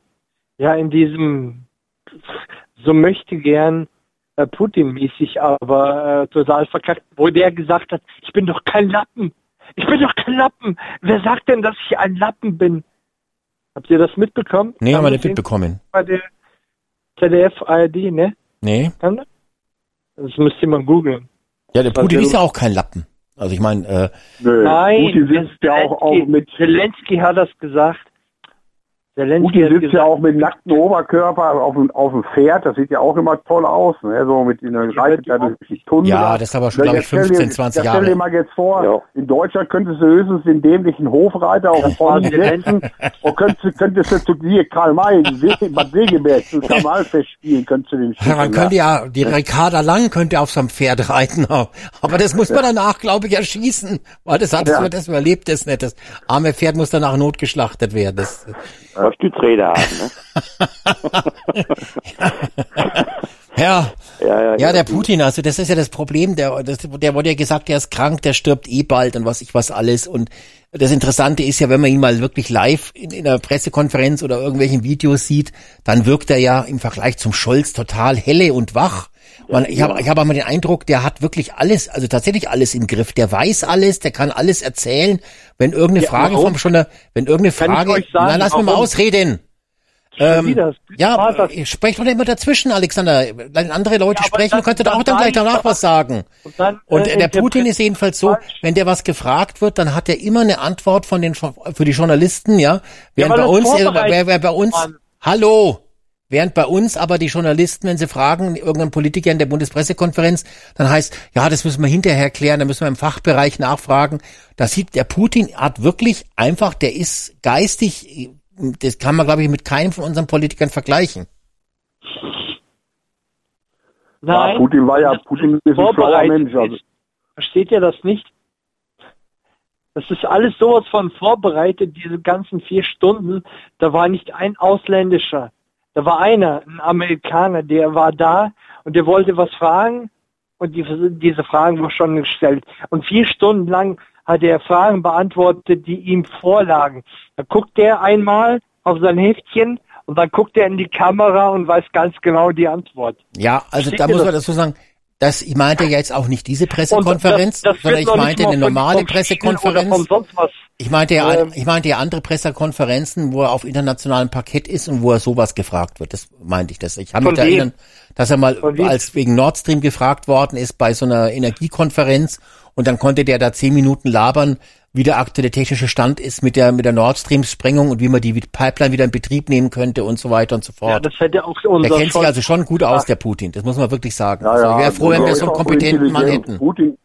ja, in diesem, so möchte gern äh, Putin-mäßig, aber äh, total verkackt, wo der gesagt hat, ich bin doch kein Lappen. Ich bin doch kein Lappen. Wer sagt denn, dass ich ein Lappen bin? Habt ihr das mitbekommen? Nee, haben wir nicht mitbekommen. Bei der ZDF, ARD, ne? Nee. Kann das? Das müsst ihr mal googeln. Ja, der Was Putin ist ja auch kein Lappen. Also ich meine, äh, Nö, Nein, Putin sitzt ja auch, auch mit Zelensky hat das gesagt. Zelensky Putin hat sitzt ja auch mit nacktem Oberkörper auf dem, auf dem Pferd, das sieht ja auch immer toll aus, ne? so mit in reitet da durch die Tunnel. Ja, das ist aber schon, glaub ich, Jetzt stell 15, dir- 20 ja, Stell Jahre. dir mal jetzt vor, Ja. in Deutschland könntest du höchstens den dämlichen Hofreiter auf dem Pony setzen und könntest, könntest du zu dir Karl May, Se- Bad Segeberg, zu Karl May festspielen, könntest du den Ja, man könnte ja, die Ricarda Lang könnte auf seinem Pferd reiten, aber das muss man danach, glaube ich, erschießen, weil das hat, Ja. das überlebt es nicht. Das arme Pferd muss danach notgeschlachtet werden. Das, Aber Stützräder haben, ne? ja, Ja, ja, ja, der. Putin, also das ist ja das Problem, der, das, der wurde ja gesagt, der ist krank, der stirbt eh bald und was ich was alles. Und das Interessante ist ja, wenn man ihn mal wirklich live in, in einer Pressekonferenz oder irgendwelchen Videos sieht, dann wirkt er ja im Vergleich zum Scholz total helle und wach. Man, ich habe ich hab aber den Eindruck, der hat wirklich alles, also tatsächlich alles im Griff. Der weiß alles, der kann alles erzählen. Wenn irgendeine Ja, Frage vom schon, wenn irgendeine Frage, sagen, na lass mich mal ausreden. Ähm, ja, war das. ich sprech doch nicht immer dazwischen, Alexander. Wenn andere Leute Ja, sprechen, dann- könnt ihr doch auch dann gleich danach was sagen. Und, dann, Und äh, der Putin ist jedenfalls so, falsch. wenn der was gefragt wird, dann hat er immer eine Antwort von den für die Journalisten, ja. Während weil bei uns, äh, wer, wer bei uns, Mann. hallo, während bei uns aber die Journalisten, wenn sie fragen, irgendeinen Politiker in der Bundespressekonferenz, dann heißt, ja, das müssen wir hinterher klären, da müssen wir im Fachbereich nachfragen. Da sieht der Putin hat wirklich einfach, der ist geistig, das kann man glaube ich mit keinem von unseren Politikern vergleichen. Nein, Ja, Putin war ja, Putin ist ein schlauer vorbereitet Mensch. Also. Versteht ihr das nicht? Das ist alles sowas von vorbereitet, diese ganzen vier Stunden. Da war nicht ein Ausländischer. Da war einer, ein Amerikaner, der war da und der wollte was fragen und die, diese Fragen wurden schon gestellt. Und vier Stunden lang hat er Fragen beantwortet, die ihm vorlagen. Da guckt er einmal auf sein Heftchen und dann guckt er in die Kamera und weiß ganz genau die Antwort. Ja, also Versteht da muss man das? dazu sagen, dass ich meinte jetzt auch nicht diese Pressekonferenz, das- das sondern ich meinte eine normale Pressekonferenz. Oder von sonst was. Ich meinte ja, Ähm, ich meinte ja andere Pressekonferenzen, wo er auf internationalem Parkett ist und wo er sowas gefragt wird. Das meinte ich das. Ich kann mich erinnern, dass er mal als wegen Nord Stream gefragt worden ist bei so einer Energiekonferenz und dann konnte der da zehn Minuten labern, wie der aktuelle technische Stand ist mit der mit der Nord Stream Sprengung und wie man die Pipeline wieder in Betrieb nehmen könnte und so weiter und so Ja, fort. das hätte auch der unser kennt sich also schon gut aus, der Putin. Das muss man wirklich sagen. ja, also ich ja, wäre froh, wenn der wir so einen kompetenten Mann hätten. Putin,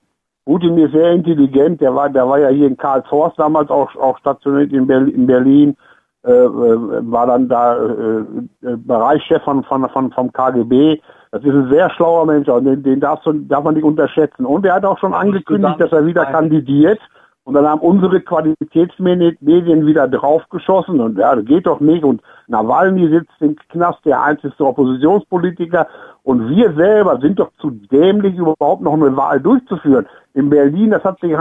Putin ist sehr intelligent. Der war, der war ja hier in Karlshorst damals auch, auch stationiert in Berlin. In Berlin äh, äh, war dann da äh, äh, Bereichschef von, von, von, vom KGB. Das ist ein sehr schlauer Mensch, und den, den darfst du, darf man nicht unterschätzen. Und er hat auch schon angekündigt, dass er wieder kandidiert. Und dann haben unsere Qualitätsmedien wieder draufgeschossen und ja, das geht doch nicht. Und Nawalny sitzt im Knast, der einzige Oppositionspolitiker. Und wir selber sind doch zu dämlich, überhaupt noch eine Wahl durchzuführen. In Berlin, das hat sich,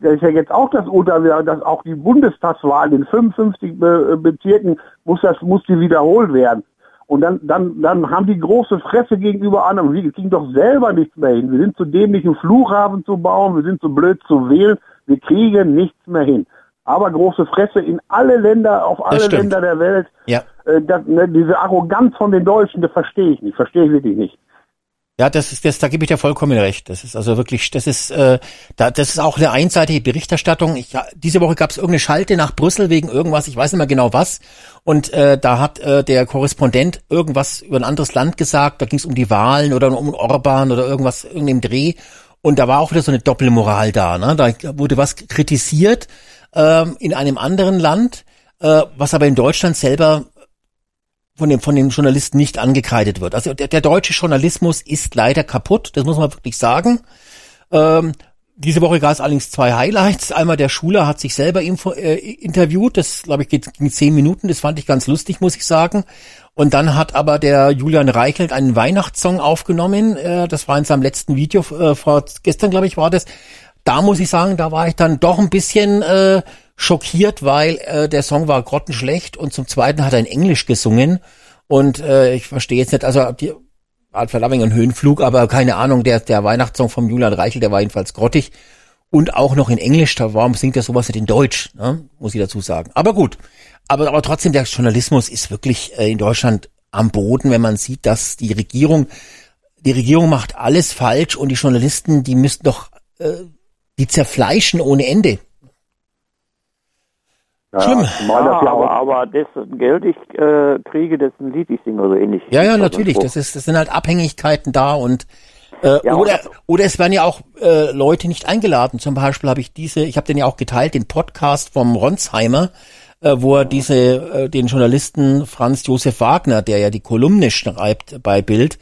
das ist ja jetzt auch das Urteil, dass auch die Bundestagswahl in 55 Be- Bezirken muss das, muss die wiederholt werden. Und dann, dann, dann haben die große Fresse gegenüber anderen. Wir kriegen doch selber nichts mehr hin. Wir sind zu dämlich, einen Flughafen zu bauen. Wir sind zu blöd zu wählen. Wir kriegen nichts mehr hin. Aber große Fresse in alle Länder, auf alle. Länder der Welt. Ja. Äh, das, ne, diese Arroganz von den Deutschen, das verstehe ich nicht. Verstehe ich wirklich nicht. Ja, das ist das, da gebe ich dir vollkommen recht. Das ist also wirklich, das ist, äh, da, das ist auch eine einseitige Berichterstattung. Ich, diese Woche gab es irgendeine Schalte nach Brüssel wegen irgendwas, ich weiß nicht mehr genau was. Und äh, da hat äh, der Korrespondent irgendwas über ein anderes Land gesagt. Da ging es um die Wahlen oder um Orban oder irgendwas irgendeinem Dreh. Und da war auch wieder so eine Doppelmoral da. Ne? Da wurde was kritisiert ähm, in einem anderen Land, äh, was aber in Deutschland selber von dem, von den Journalisten nicht angekreidet wird. Also der, der deutsche Journalismus ist leider kaputt, das muss man wirklich sagen. Ähm, diese Woche gab es allerdings zwei Highlights. Einmal der Schuler hat sich selber äh, interviewt, das glaube ich ging zehn Minuten, das fand ich ganz lustig, muss ich sagen. Und dann hat aber der Julian Reichelt einen Weihnachtssong aufgenommen, äh, das war in seinem letzten Video, äh, vor gestern glaube ich war das. Da muss ich sagen, da war ich dann doch ein bisschen äh, schockiert, weil äh, der Song war grottenschlecht und zum Zweiten hat er in Englisch gesungen und äh, ich verstehe jetzt nicht, also die Art Verlamming und Höhenflug, aber keine Ahnung, der der Weihnachtssong vom Julian Reichel, der war jedenfalls grottig und auch noch in Englisch, da warum singt er sowas nicht in Deutsch, ne? muss ich dazu sagen. Aber gut, aber aber trotzdem der Journalismus ist wirklich äh, in Deutschland am Boden, wenn man sieht, dass die Regierung die Regierung macht alles falsch und die Journalisten, die müssten doch äh, die zerfleischen ohne Ende. Ja, Schlimm. Ja, das ja aber, aber das Geld ich äh, kriege, das ein Lied ich singe oder ähnlich. Ja, ja, Also natürlich. so. Das ist, das sind halt Abhängigkeiten da und äh, Ja, oder oder es werden ja auch äh, Leute nicht eingeladen. Zum Beispiel habe ich diese, ich habe den ja auch geteilt, den Podcast vom Ronsheimer, äh, wo er diese äh, den Journalisten Franz Josef Wagner, der ja die Kolumne schreibt bei Bild,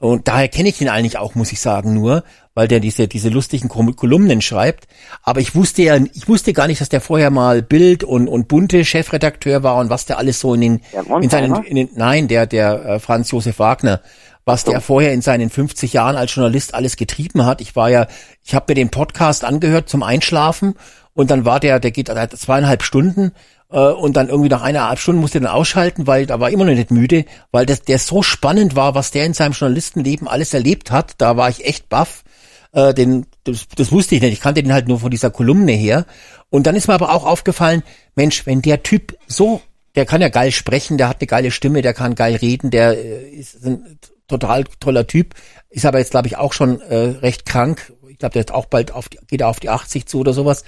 und daher kenne ich ihn eigentlich auch, muss ich sagen, nur, weil der diese, diese lustigen Kol- Kolumnen schreibt. Aber ich wusste ja, ich wusste gar nicht, dass der vorher mal Bild und, und bunte Chefredakteur war und was der alles so in den, in seinen, in den, nein, der, der äh, Franz Josef Wagner, was der vorher in seinen 50 Jahren als Journalist alles getrieben hat. Ich war ja, ich habe mir den Podcast angehört zum Einschlafen und dann war der, der geht zweieinhalb Stunden äh, und dann irgendwie nach eineinhalb Stunden musste er dann ausschalten, weil da war immer noch nicht müde, weil das, der so spannend war, was der in seinem Journalistenleben alles erlebt hat. Da war ich echt baff. Äh, den, das, das wusste ich nicht. Ich kannte den halt nur von dieser Kolumne her. Und dann ist mir aber auch aufgefallen, Mensch, wenn der Typ so, der kann ja geil sprechen, der hat eine geile Stimme, der kann geil reden, der äh, ist ein total toller Typ, ist aber jetzt, glaube ich, auch schon äh, recht krank. Ich glaube, der ist auch bald auf die, geht er auf die 80 zu oder sowas.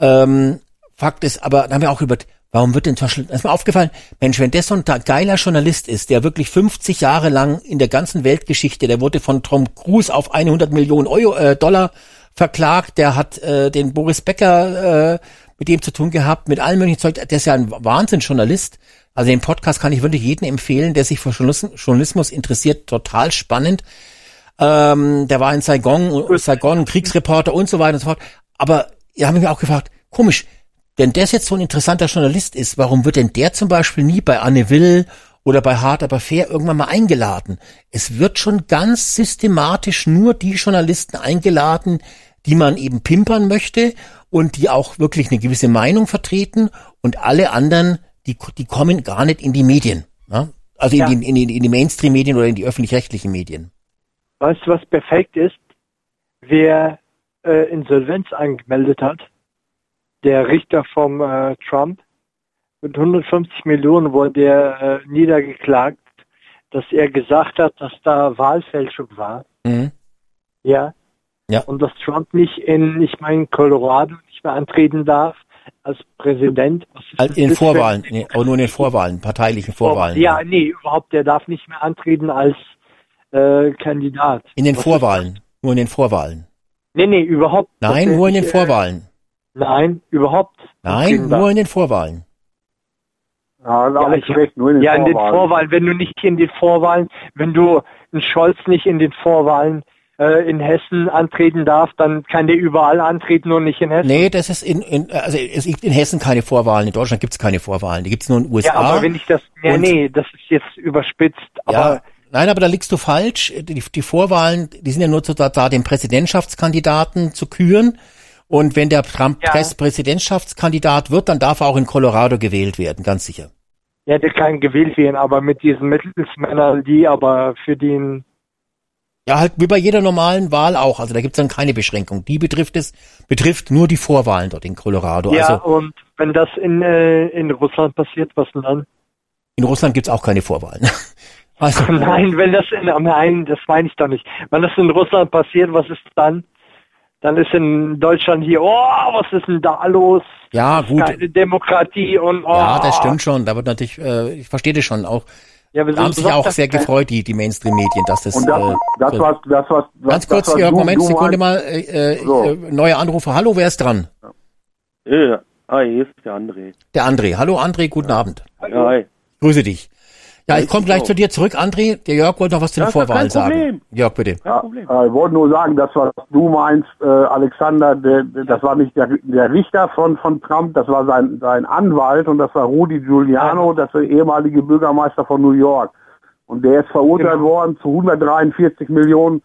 Ähm, Fakt ist, aber da haben wir auch über, warum wird denn zum Beispiel, ist mir aufgefallen, Mensch, wenn der so ein geiler Journalist ist, der wirklich 50 Jahre lang in der ganzen Weltgeschichte, der wurde von Tom Cruise auf 100 Millionen Euro, äh, Dollar verklagt, der hat äh, den Boris Becker äh, mit dem zu tun gehabt, mit allem möglichen Zeug, der ist ja ein Wahnsinnsjournalist. Also den Podcast kann ich wirklich jedem empfehlen, der sich für Journalismus interessiert, total spannend. Ähm, der war in Saigon, Saigon, Kriegsreporter und so weiter und so fort. Aber ihr habt mich auch gefragt, komisch, wenn der jetzt so ein interessanter Journalist ist, warum wird denn der zum Beispiel nie bei Anne Will oder bei Hard aber fair irgendwann mal eingeladen? Es wird schon ganz systematisch nur die Journalisten eingeladen, die man eben pimpern möchte und die auch wirklich eine gewisse Meinung vertreten und alle anderen, die, die kommen gar nicht in die Medien. Ne? Also in, ja. die, in, die, in die Mainstream-Medien oder in die öffentlich-rechtlichen Medien. Weißt du, was perfekt ist? Wer äh, Insolvenz angemeldet hat, der Richter vom äh, Trump mit 150 Millionen wurde er äh, niedergeklagt, dass er gesagt hat, dass da Wahlfälschung war. Mhm. Ja. Ja. Und dass Trump nicht in, ich meine, Colorado nicht mehr antreten darf als Präsident. Also in Vorwahlen, nee, aber nur in den Vorwahlen, parteilichen Vorwahlen. Ja, nee, überhaupt, der darf nicht mehr antreten als äh, Kandidat. In den Was Vorwahlen, nur in den Vorwahlen. Nee, nee, überhaupt. Nein, nur in den Vorwahlen. Nein, überhaupt. Nein, nur in den Vorwahlen. Ja, ja, ich, recht, nur in den ja Vorwahlen. in den Vorwahlen. Wenn du nicht in den Vorwahlen, wenn du einen Scholz nicht in den Vorwahlen äh, in Hessen antreten darf, dann kann der überall antreten und nicht in Hessen. Nee, das ist in, in also es gibt in Hessen keine Vorwahlen. In Deutschland gibt es keine Vorwahlen. Die gibt es nur in den USA. Ja, aber wenn ich das, nee, nee, das ist jetzt überspitzt. Aber ja, Nein, aber da liegst du falsch. Die, die Vorwahlen, die sind ja nur da, da, den Präsidentschaftskandidaten zu küren. Und wenn der Trump ja. Präsidentschaftskandidat wird, dann darf er auch in Colorado gewählt werden, ganz sicher. Ja, der kann gewählt werden, aber mit diesen Mittelsmännern, die aber für den ja, halt wie bei jeder normalen Wahl auch. Also da gibt's dann keine Beschränkung. Die betrifft es, betrifft nur die Vorwahlen dort in Colorado. Ja, also, und wenn das in, äh, in Russland passiert, was denn dann? In Russland gibt's auch keine Vorwahlen. Also, nein, wenn das in, nein, das meine ich doch nicht. Wenn das in Russland passiert, was ist dann? Dann ist in Deutschland hier, oh, was ist denn da los? Ja, gut. Keine Demokratie und oh. Ja, das stimmt schon. Da wird natürlich, äh, ich verstehe das schon auch. Ja, da haben sich auch sehr gefreut, die, die Mainstream-Medien, dass das. Und das, äh, das, so. was, das, was, Ganz kurz, ja, Moment, Sekunde mal, äh, äh, so. neue Anrufer. Hallo, wer ist dran? Ja, hi, hier ist der André. Der André. Hallo André, guten ja. Abend. Ja, hi. Grüße dich. Ja, ich komme gleich zu dir zurück, André. Der Jörg wollte noch was zu den Vorwahlen sagen. Jörg, bitte. Ja, äh, ich wollte nur sagen, das, was du meinst, äh, Alexander, der, das war nicht der, der Richter von, von Trump, das war sein, sein Anwalt und das war Rudy Giuliano, das war der ehemalige Bürgermeister von New York. Und der ist verurteilt genau. worden zu 143 Millionen äh,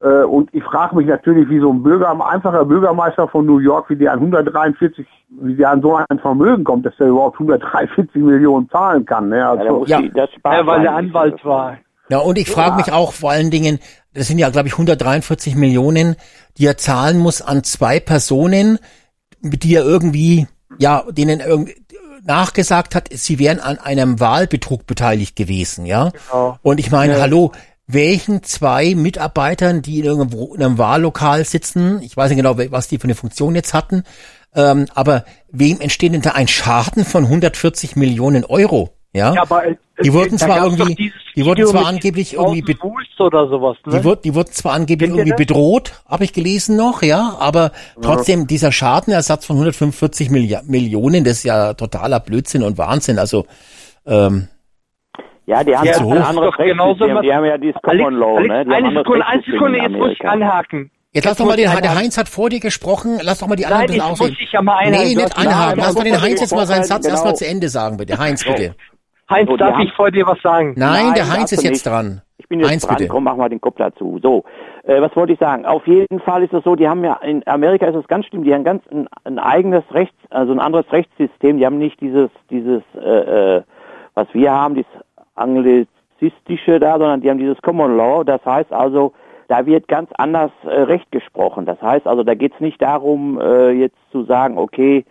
und ich frage mich natürlich, wie so ein Bürger, ein einfacher Bürgermeister von New York, wie der an 143, wie der an so ein Vermögen kommt, dass der überhaupt 143 Millionen zahlen kann. Ne? Also, ja, ja, ja weil der Anwalt war. Ja, und ich frage mich auch vor allen Dingen, das sind ja, glaube ich, 143 Millionen, die er zahlen muss an zwei Personen, die er irgendwie, ja, denen irgendwie nachgesagt hat, sie wären an einem Wahlbetrug beteiligt gewesen, ja. Genau. Und ich meine, ja. hallo, welchen zwei Mitarbeitern, die in irgendwo in einem Wahllokal sitzen, ich weiß nicht genau, was die für eine Funktion jetzt hatten, ähm, aber wem entsteht denn da ein Schaden von 140 Millionen Euro? Ja, ja aber die wurden zwar irgendwie, die wurden zwar angeblich irgendwie oder sowas, ne? die, wurden, die wurden zwar angeblich irgendwie bedroht, habe ich gelesen noch, ja, aber trotzdem ja. dieser Schadenersatz von 145 Milli Millionen, das ist ja totaler Blödsinn und Wahnsinn. Also ähm, ja, die haben ja, ein anderes Rechtssystem. Die haben ja dieses Common Law, ne? Die eine Sekunde, eine Sekunde, jetzt muss ich anhaken. Jetzt lass doch mal den, der Heinz hat vor dir gesprochen, lass doch mal die anderen Nein, ein bisschen aussehen. Ja mal nee, nicht anhaken, lass doch den Heinz jetzt mal seinen Satz genau. erstmal zu Ende sagen, bitte. Heinz, bitte. Heinz, darf ich vor dir was sagen? Nein, der Heinz ist jetzt dran. ich bin jetzt Eins dran, bitte. komm, mach mal den Kopf dazu. So, äh, was wollte ich sagen? Auf jeden Fall ist es so, die haben ja, in Amerika ist es ganz schlimm, die haben ganz ein, ein eigenes Rechts, also ein anderes Rechtssystem, die haben nicht dieses, dieses, äh, äh, was wir haben, dieses anglizistische da, sondern die haben dieses Common Law, das heißt also, da wird ganz anders äh, Recht gesprochen. Das heißt also, da geht es nicht darum, äh, jetzt zu sagen, okay,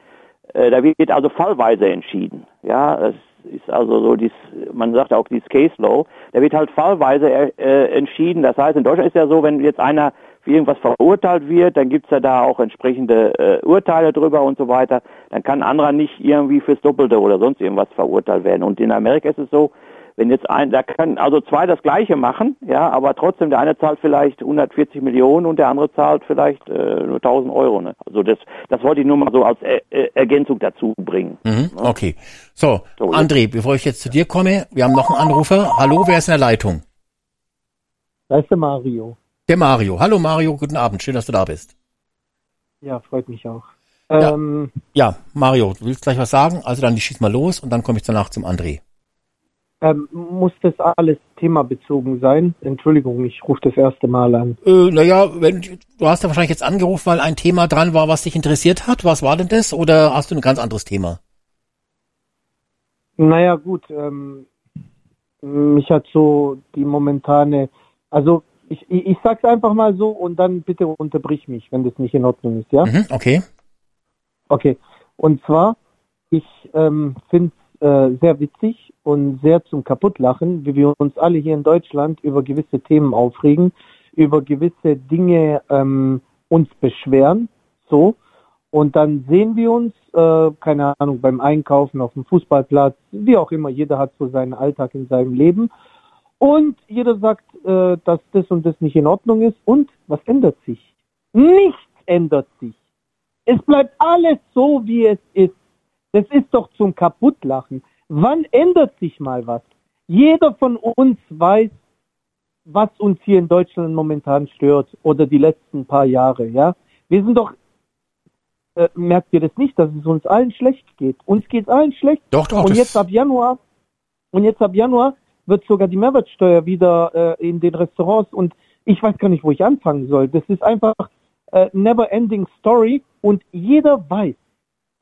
äh, da wird also fallweise entschieden. Ja, es ist also so, dies, man sagt auch dieses Case Law, da wird halt fallweise äh, entschieden. Das heißt, in Deutschland ist ja so, wenn jetzt einer für irgendwas verurteilt wird, dann gibt's ja da auch entsprechende äh, Urteile drüber und so weiter. Dann kann ein anderer nicht irgendwie fürs Doppelte oder sonst irgendwas verurteilt werden. Und in Amerika ist es so, wenn jetzt ein, da können also zwei das Gleiche machen, ja, aber trotzdem der eine zahlt vielleicht 140 Millionen und der andere zahlt vielleicht äh, nur 1000 Euro. Ne? Also das, das wollte ich nur mal so als äh, äh, Ergänzung dazu bringen. Mhm, okay. So, So, jetzt- André, bevor ich jetzt zu dir komme, wir haben noch einen Anrufer. Hallo, wer ist in der Leitung? Da ist der Mario. Der Mario. Hallo Mario, guten Abend. Schön, dass du da bist. Ja, freut mich auch. Ja. Ähm, Ja, Mario, du willst gleich was sagen? Also dann schieß mal los und dann komme ich danach zum André. Ähm, muss das alles themabezogen sein? Entschuldigung, ich rufe das erste Mal an. Äh, naja, wenn, du hast ja wahrscheinlich jetzt angerufen, weil ein Thema dran war, was dich interessiert hat. Was war denn das? Oder hast du ein ganz anderes Thema? Naja, gut, ähm, mich hat so die momentane, also ich, ich, ich sag's einfach mal so und dann bitte unterbrich mich, wenn das nicht in Ordnung ist, ja? Mhm, okay. Okay. Und zwar, ich ähm, finde äh, sehr witzig und sehr zum Kaputtlachen, wie wir uns alle hier in Deutschland über gewisse Themen aufregen, über gewisse Dinge ähm, uns beschweren, so. Und dann sehen wir uns, äh, keine Ahnung, beim Einkaufen auf dem Fußballplatz, wie auch immer, jeder hat so seinen Alltag in seinem Leben. Und jeder sagt, äh, dass das und das nicht in Ordnung ist. Und was ändert sich? Nichts ändert sich. Es bleibt alles so, wie es ist. Das ist doch zum Kaputtlachen. Wann ändert sich mal was? Jeder von uns weiß, was uns hier in Deutschland momentan stört oder die letzten paar Jahre, ja? Wir sind doch, äh, merkt ihr das nicht, dass es uns allen schlecht geht? Uns geht allen schlecht. Doch, doch. Und jetzt ab Januar, und jetzt ab Januar wird sogar die Mehrwertsteuer wieder äh, in den Restaurants und ich weiß gar nicht, wo ich anfangen soll. Das ist einfach äh, never ending story und jeder weiß,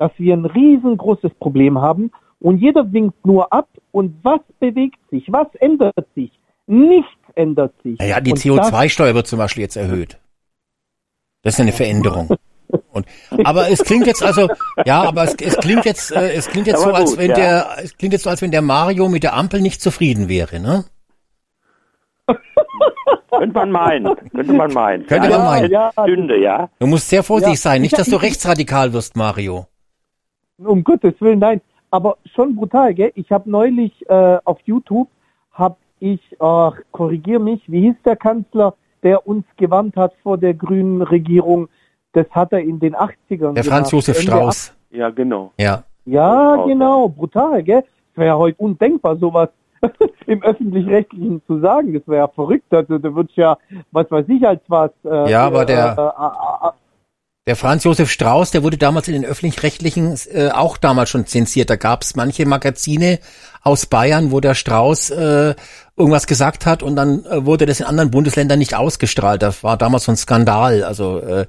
dass wir ein riesengroßes Problem haben und jeder winkt nur ab und was bewegt sich? Was ändert sich? Nichts ändert sich. Naja, die Und das- CO2-Steuer wird zum Beispiel jetzt erhöht. Das ist eine Veränderung. Und, aber es klingt jetzt also, ja, aber es, es klingt jetzt, äh, es klingt jetzt so, Aber als gut, wenn ja. der, es klingt jetzt so, als wenn der Mario mit der Ampel nicht zufrieden wäre, ne? Könnte man meinen, könnte man meinen. Könnte ja, man meinen. Ja, Stünde, ja. Du musst sehr vorsichtig Ja, sein, nicht, ich- dass du rechtsradikal wirst, Mario. Um Gottes Willen, nein. Aber schon brutal, gell? Ich habe neulich äh, auf YouTube, habe ich, ach, korrigier mich, wie hieß der Kanzler, der uns gewarnt hat vor der grünen Regierung? Das hat er in den 80ern Der gemacht. Franz Josef Ende Strauß. Ja, genau. Ja. Ja, genau, brutal, gell? Das wäre ja heute undenkbar, sowas im Öffentlich-Rechtlichen zu sagen. Das wäre ja verrückt. Also, da wird ja, was weiß ich, als was. Äh, Ja, aber der- Äh, äh, äh, Der Franz Josef Strauß, der wurde damals in den öffentlich-rechtlichen äh, auch damals schon zensiert. Da gab es manche Magazine aus Bayern, wo der Strauß äh, irgendwas gesagt hat und dann äh, wurde das in anderen Bundesländern nicht ausgestrahlt. Das war damals so ein Skandal. Also äh,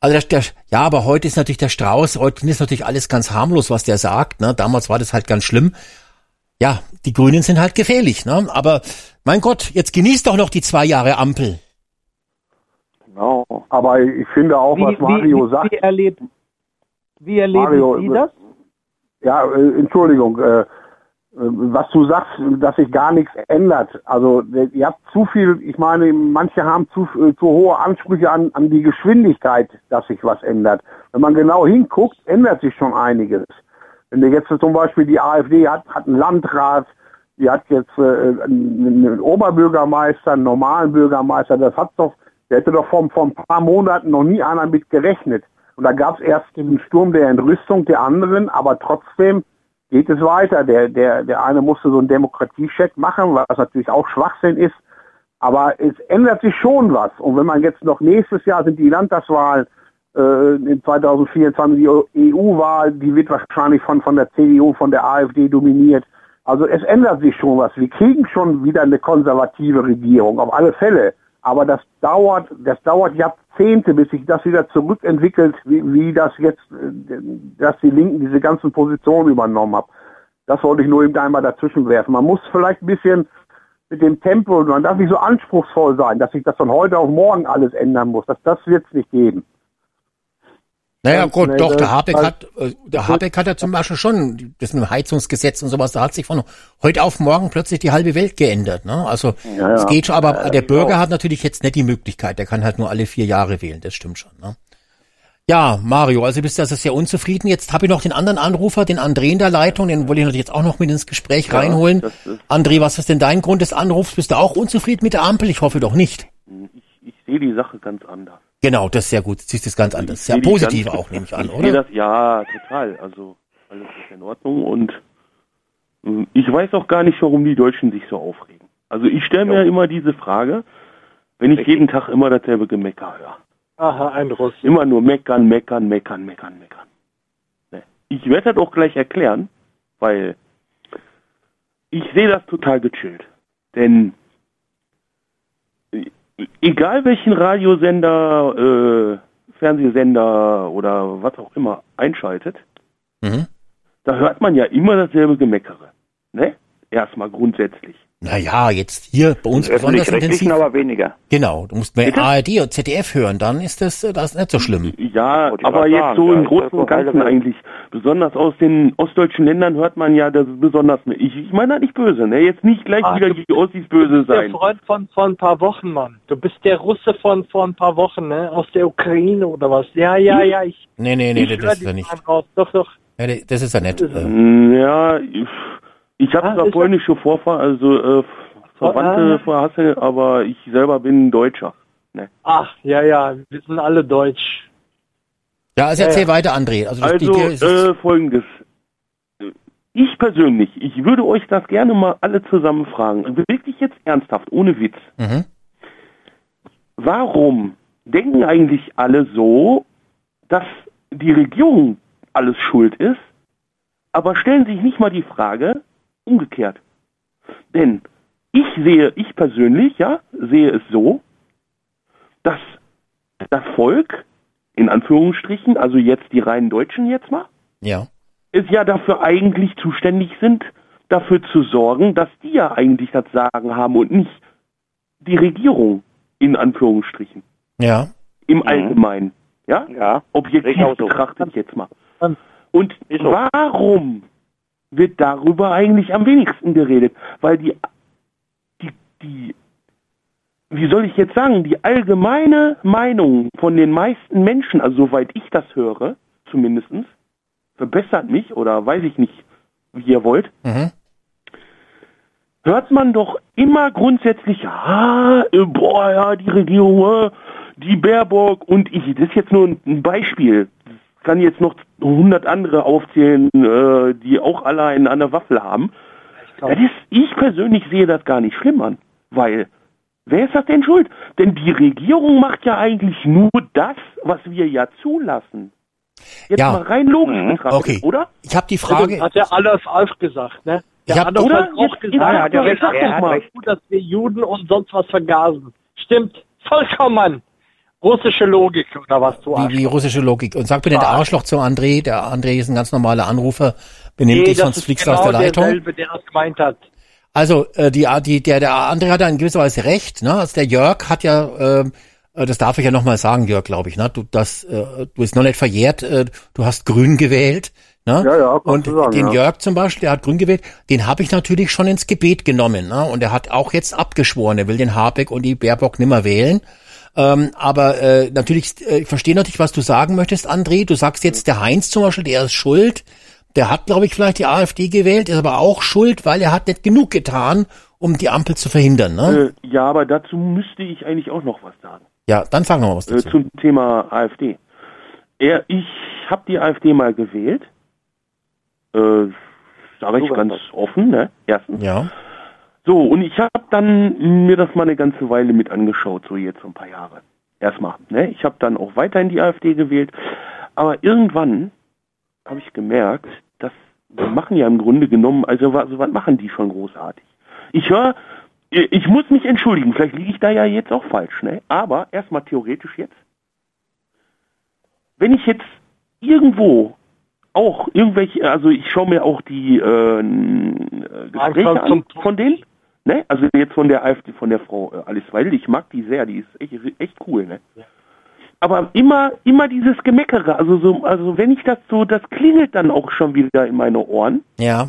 also der, der, ja, aber heute ist natürlich der Strauß, heute ist natürlich alles ganz harmlos, was der sagt. Ne? Damals war das halt ganz schlimm. Ja, die Grünen sind halt gefährlich. Ne? Aber mein Gott, jetzt genießt doch noch die zwei Jahre Ampel. Genau. Aber ich finde auch, wie, was Mario wie, sagt. Wie erlebt, wie erleben Mario, Sie das? Ja, äh, Entschuldigung, äh, äh, was du sagst, dass sich gar nichts ändert. Also äh, ihr habt zu viel, ich meine, manche haben zu, äh, zu hohe Ansprüche an, an die Geschwindigkeit, dass sich was ändert. Wenn man genau hinguckt, ändert sich schon einiges. Wenn du jetzt zum Beispiel die AfD hat, hat einen Landrat, die hat jetzt äh, einen Oberbürgermeister, einen normalen Bürgermeister, das hat doch, der hätte doch vor, vor ein paar Monaten noch nie einer mit gerechnet. Und da gab es erst den Sturm der Entrüstung der anderen, aber trotzdem geht es weiter. Der, der, der eine musste so einen Demokratiecheck machen, was natürlich auch Schwachsinn ist. Aber es ändert sich schon was. Und wenn man jetzt noch nächstes Jahr sind die Landtagswahlen, äh, in 2024 die EU-Wahl, die wird wahrscheinlich von, von der CDU, von der AfD dominiert. Also es ändert sich schon was. Wir kriegen schon wieder eine konservative Regierung, auf alle Fälle. Aber das dauert, das dauert Jahrzehnte, bis sich das wieder zurückentwickelt, wie, wie das jetzt, äh, dass die Linken diese ganzen Positionen übernommen haben. Das wollte ich nur eben einmal dazwischen werfen. Man muss vielleicht ein bisschen mit dem Tempo, man darf nicht so anspruchsvoll sein, dass sich das von heute auf morgen alles ändern muss. Das, das wird es nicht geben. Naja, gut, nee, doch, der Habeck also- hat, äh, der Habeck hat ja zum Beispiel schon, das mit dem Heizungsgesetz und sowas, da hat sich von heute auf morgen plötzlich die halbe Welt geändert, ne? Also, Ja, es ja. geht schon, aber Ja, der Bürger genau. hat natürlich jetzt nicht die Möglichkeit, der kann halt nur alle vier Jahre wählen, das stimmt schon, ne? Ja, Mario, also bist du also sehr unzufrieden. Jetzt habe ich noch den anderen Anrufer, den André in der Leitung, den wollte ich natürlich jetzt auch noch mit ins Gespräch Ja, reinholen. André, was ist denn dein Grund des Anrufs? Bist du auch unzufrieden mit der Ampel? Ich hoffe doch nicht. Ich, ich sehe die Sache ganz anders. Genau, das ist sehr gut. Siehst du es ganz anders. Die positiv auch, nehme ich an, oder? Das, ja, total. Also alles ist in Ordnung und ähm, ich weiß auch gar nicht, warum die Deutschen sich so aufregen. Also ich stelle mir immer diese Frage, wenn ich jeden Tag immer dasselbe Gemecker höre. Aha, ein Russ. Immer nur meckern, meckern, meckern, meckern, meckern. Ne. Ich werde das auch gleich erklären, weil ich sehe das total gechillt. Denn egal welchen Radiosender, äh, Fernsehsender oder was auch immer einschaltet, Mhm. da hört man ja immer dasselbe Gemeckere. Ne? Erstmal grundsätzlich. Naja, jetzt hier bei uns besonders intensiv. aber weniger. Genau, du musst mehr Bitte? ARD und ZDF hören, dann ist das, äh, das ist nicht so schlimm. Ja, aber jetzt so ja, im Großen und Ganzen eigentlich. Besonders aus den ostdeutschen Ländern hört man ja das besonders. Ich, ich meine das nicht böse, ne? Jetzt nicht gleich Ah, wieder du die Ossis böse Der sein. Freund von vor ein paar Wochen, Mann. Du bist der Russe von vor ein paar Wochen, ne? Aus der Ukraine oder was? Ja, ja, ja. Ich, Nee, nee, nee, ich das ist er die nicht. Raus. Doch, doch. Ja, nee, das ist er nicht. Äh, Mm, Ja, ich, ich habe Ah, zwar polnische Vorfahren, also äh, Verwandte Ah. Verhasse, aber ich selber bin Deutscher. Ne? Ach, ja, ja. Wir sind alle deutsch. Ja, also Ja, erzähl ja. weiter, André. Also, Also die, die, ist, äh, folgendes. Ich persönlich, ich würde euch das gerne mal alle zusammen fragen. Wirklich jetzt ernsthaft, ohne Witz. mhm. Warum denken eigentlich alle so, dass die Regierung alles schuld ist, aber stellen sich nicht mal die Frage umgekehrt. Denn ich sehe, ich persönlich, ja, sehe es so, dass das Volk, in Anführungsstrichen, also jetzt die reinen Deutschen jetzt mal, Ja. es ja dafür eigentlich zuständig sind, dafür zu sorgen, dass die ja eigentlich das Sagen haben und nicht die Regierung, in Anführungsstrichen, Ja. im Mhm. Allgemeinen. Ja? Ja. Objektiv betrachtet jetzt mal. Und ist warum wird darüber eigentlich am wenigsten geredet? Weil die, die, die, wie soll ich jetzt sagen, die allgemeine Meinung von den meisten Menschen, also soweit ich das höre, zumindestens, verbessert mich oder weiß ich nicht, wie ihr wollt, Mhm. hört man doch immer grundsätzlich, ah, boah, ja, die Regierung, äh, die Baerbock und ich, das ist jetzt nur ein- Beispiel. Kann jetzt noch 100 andere aufzählen, äh, die auch alle einen an der Waffel haben. Das ist, ich persönlich sehe das gar nicht schlimm an, weil wer ist das denn schuld? Denn die Regierung macht ja eigentlich nur das, was wir ja zulassen. Jetzt Ja. mal rein logisch Mhm. betrachtet, Okay. oder? Ich habe die Also, Frage. hat der Adolf auch gesagt, ne? Der Ich hab- Adolf hat auch Jetzt- gesagt, Ja, doch hat mal, recht. dass wir Juden und sonst was vergasen. Stimmt, vollkommen. Russische Logik oder was du Wie, wie russische Logik. Und sag bitte der Ah. Arschloch zu André. Der André ist ein ganz normaler Anrufer. Benimm Nee, dich, sonst fliegst du genau aus der Leitung. derselbe, der das gemeint hat. Also äh, die, die, der, der André hat in gewisser Weise recht. Ne? Also der Jörg hat ja, ähm, äh, das darf ich ja nochmal sagen, Jörg, glaube ich. Ne? Du, das, äh, du bist noch nicht verjährt. Äh, du hast Grün gewählt. Ne? Ja, ja, Und sagen, den ja. Jörg zum Beispiel, der hat Grün gewählt. Den habe ich natürlich schon ins Gebet genommen. Ne? Und er hat auch jetzt abgeschworen. Er will den Habeck und die Baerbock nimmer wählen. Ähm, aber äh, natürlich, äh, ich verstehe natürlich, was du sagen möchtest, André. Du sagst jetzt, der Heinz zum Beispiel, der ist schuld. Der hat, glaube ich, vielleicht die AfD gewählt, ist aber auch schuld, weil er hat nicht genug getan, um die Ampel zu verhindern. Ne? Äh, ja, aber dazu müsste ich eigentlich auch noch was sagen. Ja, dann sag noch mal was Äh, dazu. zum Thema AfD. Er, ich habe die AfD mal gewählt. Äh, Sage ich ganz offen, ne? Erstens. Ja. So, und ich habe dann mir das mal eine ganze Weile mit angeschaut, so jetzt so ein paar Jahre. Erstmal, ne? Ich habe dann auch weiterhin die AfD gewählt. Aber irgendwann habe ich gemerkt, dass die machen ja im Grunde genommen, also, also was machen die schon großartig? Ich höre, ich muss mich entschuldigen, vielleicht liege ich da ja jetzt auch falsch, ne? Aber erstmal theoretisch jetzt. Wenn ich jetzt irgendwo auch irgendwelche, also ich schaue mir auch die äh, äh, Gespräche an von denen, ne? Also jetzt von der AfD, von der Frau äh, Alice Weidel, ich mag die sehr, die ist echt, echt cool, ne? Aber immer, immer dieses Gemeckere, also so, also wenn ich das so, das klingelt dann auch schon wieder in meine Ohren. Ja.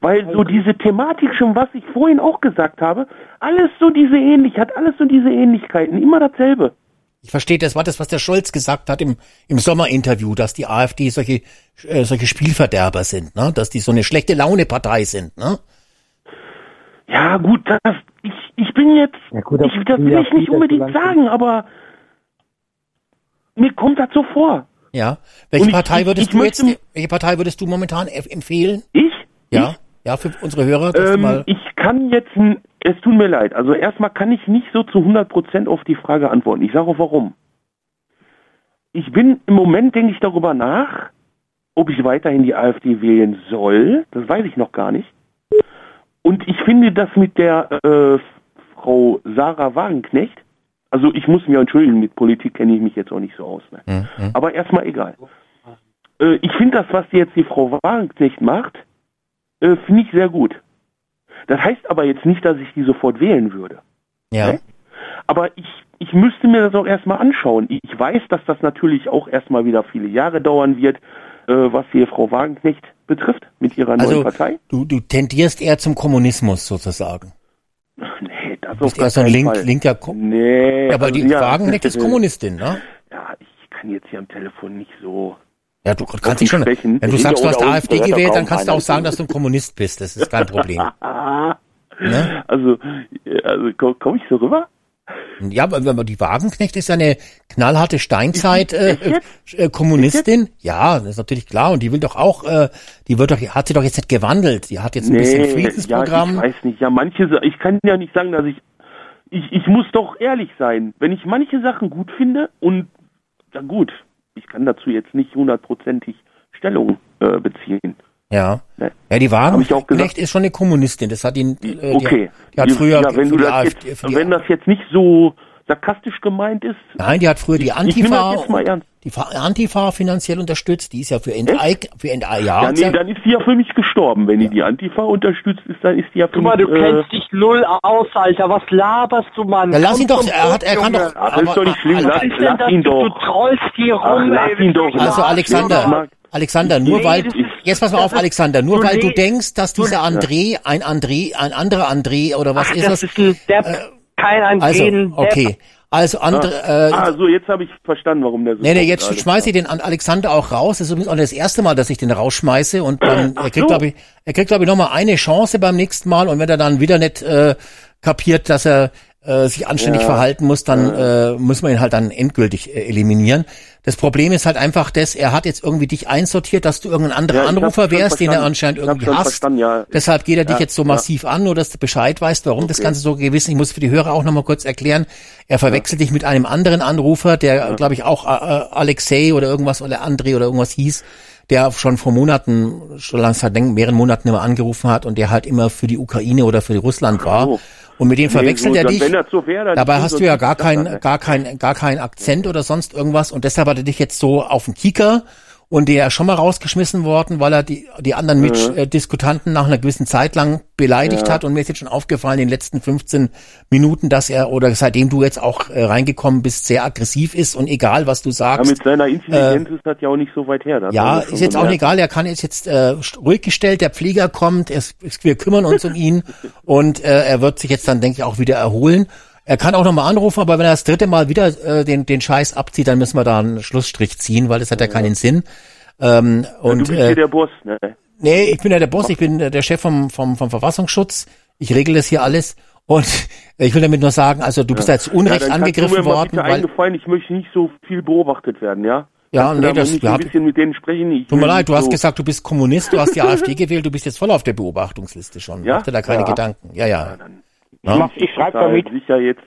Weil so diese Thematik schon, was ich vorhin auch gesagt habe, alles so diese ähnlich, hat alles so diese Ähnlichkeiten, immer dasselbe. Ich verstehe, das war das, was der Scholz gesagt hat im, im Sommerinterview, dass die AfD solche, äh, solche Spielverderber sind, ne? dass die so eine schlechte Laune-Partei sind. Ne? Ja, gut, das, ich, ich bin jetzt, Ja, gut, das ich, das will ich nicht unbedingt sagen, aber mir kommt das so vor. Ja. Welche ich- Partei ich- würdest ich du jetzt, möchte- welche Partei würdest du momentan empfehlen? Ich? Ja. Ich? Ja, für unsere Hörer, du Ähm, mal. ich kann jetzt, es tut mir leid, also erstmal kann ich nicht so zu 100% auf die Frage antworten. Ich sage auch warum. Ich bin, im Moment denke ich darüber nach, ob ich weiterhin die AfD wählen soll. Das weiß ich noch gar nicht. Und ich finde das mit der äh, Frau Sarah Wagenknecht, also ich muss mir entschuldigen, mit Politik kenne ich mich jetzt auch nicht so aus. Ne? Hm, hm. Aber erstmal egal. Äh, ich finde das, was jetzt die Frau Wagenknecht macht, äh, finde ich sehr gut. Das heißt aber jetzt nicht, dass ich die sofort wählen würde. Ja. ne? Aber ich, ich müsste mir das auch erstmal anschauen. Ich weiß, dass das natürlich auch erstmal wieder viele Jahre dauern wird, äh, was hier Frau Wagenknecht betrifft mit ihrer Also neuen Partei. du, du tendierst eher zum Kommunismus sozusagen. Nee, das Du bist eher so ein link, linker Ko Nee. ja, aber also die ja, Wagenknecht ist Kommunistin, ne? Ja, ich kann jetzt hier am Telefon nicht so. Ja, du kannst dich schon, sprechen. wenn du sagst, du hast AfD gewählt, dann kannst du auch sagen, dass du ein Kommunist bist. Das ist kein Problem. Ne? Also, also komme komm ich so rüber? Ja, aber die Wagenknecht ist ja eine knallharte Steinzeit äh, jetzt? äh, Kommunistin. Ja, das ist natürlich klar. Und die will doch auch, äh, die wird doch, hat sie doch jetzt nicht gewandelt. Die hat jetzt ein bisschen ja, ich Friedensprogramm. weiß nicht. Ja, manche, ich kann ja nicht sagen, dass ich, ich, ich muss doch ehrlich sein. Wenn ich manche Sachen gut finde und, na gut, ich kann dazu jetzt nicht hundertprozentig Stellung äh, beziehen. Ja. Ne? Ja, die ich. Wagenknecht ist schon eine Kommunistin. Das hat ihn, äh, Okay. die, die hat früher ja, wenn du das AfD, jetzt, wenn das jetzt nicht so sarkastisch gemeint ist, nein, die hat früher die ich Antifa, das jetzt mal ernst. die Fa- Antifa finanziell unterstützt. Die ist ja für Enteig, für Enteig, ja. Ja, nee, dann ist die ja für mich gestorben. Wenn die die Antifa unterstützt ist, dann ist die ja für Guck mal, mich. du äh, kennst dich null aus, Alter. Was laberst du, Mann? Ja, lass ihn doch, er hat, er kann doch. Ach, ist doch nicht schlimm, lass- das? ihn du, doch. du trollst hier Ach, rum, lass ey. ihn doch. Also Alexander? Alexander, nur Nee, weil, jetzt pass mal auf Alexander, nur du weil du denkst, dass dieser André, ein André, ein anderer André oder was Ach, ist das das? ist ein Depp. Kein ein Also, Depp. okay. Also andere, äh, Ah, so, jetzt habe ich verstanden, warum der so Nee, nee, jetzt schmeiße ich den an Alexander auch raus. Das ist übrigens auch das erste Mal, dass ich den rausschmeiße und dann Ach er kriegt, so. glaube ich, er kriegt, glaube ich, nochmal eine Chance beim nächsten Mal und wenn er dann wieder nicht äh, kapiert, dass er äh, sich anständig Ja. verhalten muss, dann äh, muss man ihn halt dann endgültig äh, eliminieren. Das Problem ist halt einfach, dass er hat jetzt irgendwie dich einsortiert, dass du irgendein anderer Ja, Anrufer wärst, den er anscheinend irgendwie hasst. ja. Deshalb geht er dich Ja, jetzt so ja. massiv an, nur dass du Bescheid weißt, warum das Okay. Ganze so gewesen ist. Ich muss für die Hörer auch nochmal kurz erklären. Er verwechselt dich mit einem anderen Anrufer, der, glaube ich, auch äh, äh, Alexei oder irgendwas oder André oder irgendwas hieß, der schon vor Monaten, schon langsam denken, mehreren Monaten immer angerufen hat und der halt immer für die Ukraine oder für Russland war. so. Und mit dem verwechselt Nee, er dich. So wäre, Dabei hast du ja gar das kein, an. gar kein, gar kein Akzent oder sonst irgendwas und deshalb hat er dich jetzt so auf den Kieker und der ist schon mal rausgeschmissen worden, weil er die, die anderen Mitdiskutanten nach einer gewissen Zeit lang beleidigt Ja. hat und mir ist jetzt schon aufgefallen in den letzten 15 Minuten, dass er oder seitdem du jetzt auch äh, reingekommen bist, sehr aggressiv ist und egal was du Ja, sagst. mit seiner Intelligenz ist das ja auch nicht so weit her. Ja, ist jetzt auch egal, er kann jetzt jetzt äh, ruhig gestellt, der Pfleger kommt, es, wir kümmern uns um ihn und äh, er wird sich jetzt dann, denke ich, auch wieder erholen. Er kann auch nochmal anrufen, aber wenn er das dritte Mal wieder äh, den, den Scheiß abzieht, dann müssen wir da einen Schlussstrich ziehen, weil das hat ja keinen Sinn. Ähm, Ja, und du bist äh, hier der Boss, ne? Nee, ich bin ja der Boss, ich bin äh, der Chef vom, vom, vom Verfassungsschutz. Ich regel das hier alles. Und ich will damit nur sagen, also du bist da zu Unrecht ja, angegriffen du mir mal worden, bitte weil. eingefallen, ich möchte nicht so viel beobachtet werden, ja? Ja, Kannst nee, das- nicht ein bisschen mit denen sprechen. Ich Tut mir leid, du hast so, gesagt, du bist Kommunist, du hast die AfD gewählt, du bist jetzt voll auf der Beobachtungsliste schon. Ja? Mach dir da keine Ja. Gedanken. Ja, ja. Ich, mach, ich schreibe total damit. Sicher jetzt.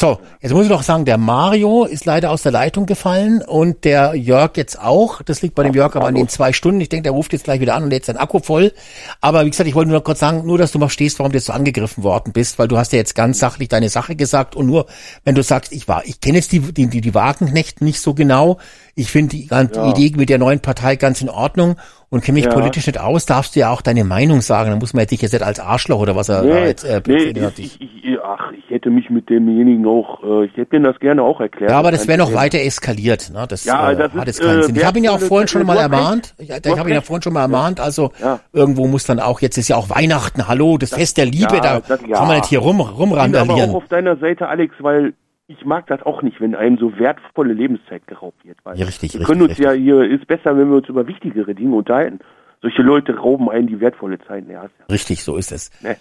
So, jetzt muss ich noch sagen, der Mario ist leider aus der Leitung gefallen und der Jörg jetzt auch. Das liegt bei dem Jörg aber an den zwei Stunden. Ich denke, der ruft jetzt gleich wieder an und lädt sein Akku voll. Aber wie gesagt, ich wollte nur noch kurz sagen, nur dass du mal stehst, warum du jetzt so angegriffen worden bist, weil du hast ja jetzt ganz sachlich deine Sache gesagt und nur, wenn du sagst, ich war, ich kenne jetzt die, die, die, die Wagenknecht nicht so genau. Ich finde die Ja. Idee mit der neuen Partei ganz in Ordnung und kenne mich Ja. politisch nicht aus, darfst du ja auch deine Meinung sagen. Dann muss man dich jetzt nicht als Arschloch oder was er da jetzt äh, nee, hat. ich, ich, ach, ich hätte mich mit demjenigen auch, äh, ich hätte mir das gerne auch erklärt. Ja, aber das wäre noch weiter eskaliert. Ne? Das, Ja, äh, das hat ist, jetzt keinen äh, Sinn. Ich habe ihn ja auch vorhin schon mal ermahnt. Ich, ich habe ihn ja vorhin schon mal ermahnt. Also Ja. irgendwo muss dann auch, jetzt ist ja auch Weihnachten, hallo, das, Fest der Liebe, da das- kann man nicht hier rum, Ich bin aber auch rumrandalieren. auf deiner Seite, Alex, weil ich mag das auch nicht, wenn einem so wertvolle Lebenszeit geraubt wird. Weil Ja, richtig, wir richtig, können uns richtig. ja hier, ist besser, wenn wir uns über wichtigere Dinge unterhalten. Solche Leute rauben einen die wertvolle Zeit. Ja, ist ja, Richtig, so ist es. ne.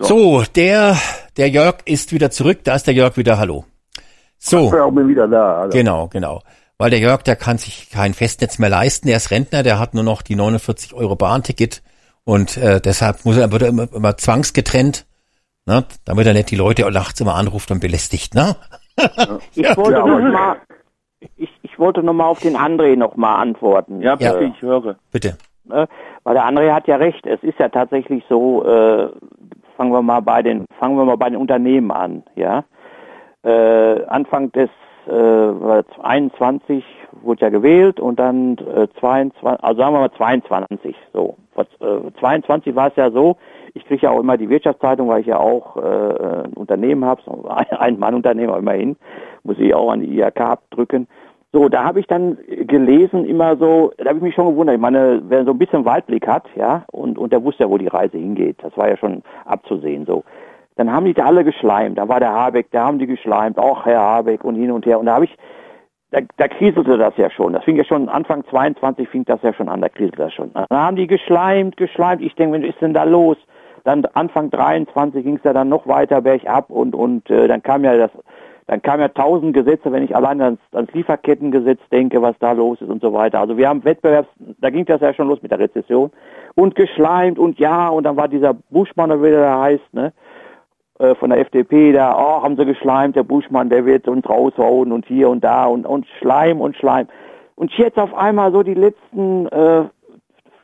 So, der, der Jörg ist wieder zurück. Da ist der Jörg wieder, hallo. So. Ja, bin wieder da. Also. Genau, genau. Weil der Jörg, der kann sich kein Festnetz mehr leisten. Er ist Rentner, der hat nur noch die 49 Euro Bahnticket und äh, deshalb muss er, wird er immer, immer zwangsgetrennt, ne? damit er nicht die Leute nachts immer anruft und belästigt. Ne? Ich Ja. wollte Ja, mal, ich, ich wollte noch mal auf den André noch mal antworten. Ja, bitte, Ja. ich höre. Bitte. Ne? Weil der André hat ja recht. Es ist ja tatsächlich so. Äh, fangen wir mal bei den, fangen wir mal bei den Unternehmen an. Ja. Äh, Anfang des äh, 21 wurde ja gewählt und dann äh, 22, also sagen wir mal 22. So. Vor, äh, 22 war es ja so. Ich kriege ja auch immer die Wirtschaftszeitung, weil ich ja auch äh, ein Unternehmen habe, so ein Ein-Mann-Unternehmen, aber immerhin muss ich auch an die IHK abdrücken. So, da habe ich dann gelesen immer so, da habe ich mich schon gewundert. Ich meine, wer so ein bisschen Weitblick hat, ja, und, und der wusste ja, wo die Reise hingeht. Das war ja schon abzusehen so. Dann haben die da alle geschleimt. Da war der Habeck, da haben die geschleimt, auch Herr Habeck und hin und her. Und da habe ich, da, da kriselte das ja schon. Das fing ja schon, Anfang 22 fing das ja schon an, da kriselte das schon. Dann haben die geschleimt, geschleimt. Ich denke, was ist denn da los? Dann Anfang 23 ging es ja dann noch weiter bergab und, und äh, dann kam ja das, dann kam ja tausend Gesetze, wenn ich allein ans, ans Lieferkettengesetz denke, was da los ist und so weiter. Also wir haben Wettbewerbs, da ging das ja schon los mit der Rezession und geschleimt und ja, und dann war dieser Buschmann, oder wie der da heißt, ne, äh, von der FDP, da, oh, haben sie geschleimt, der Buschmann, der wird uns raushauen und hier und da und, und Schleim und Schleim. Und jetzt auf einmal so die letzten äh,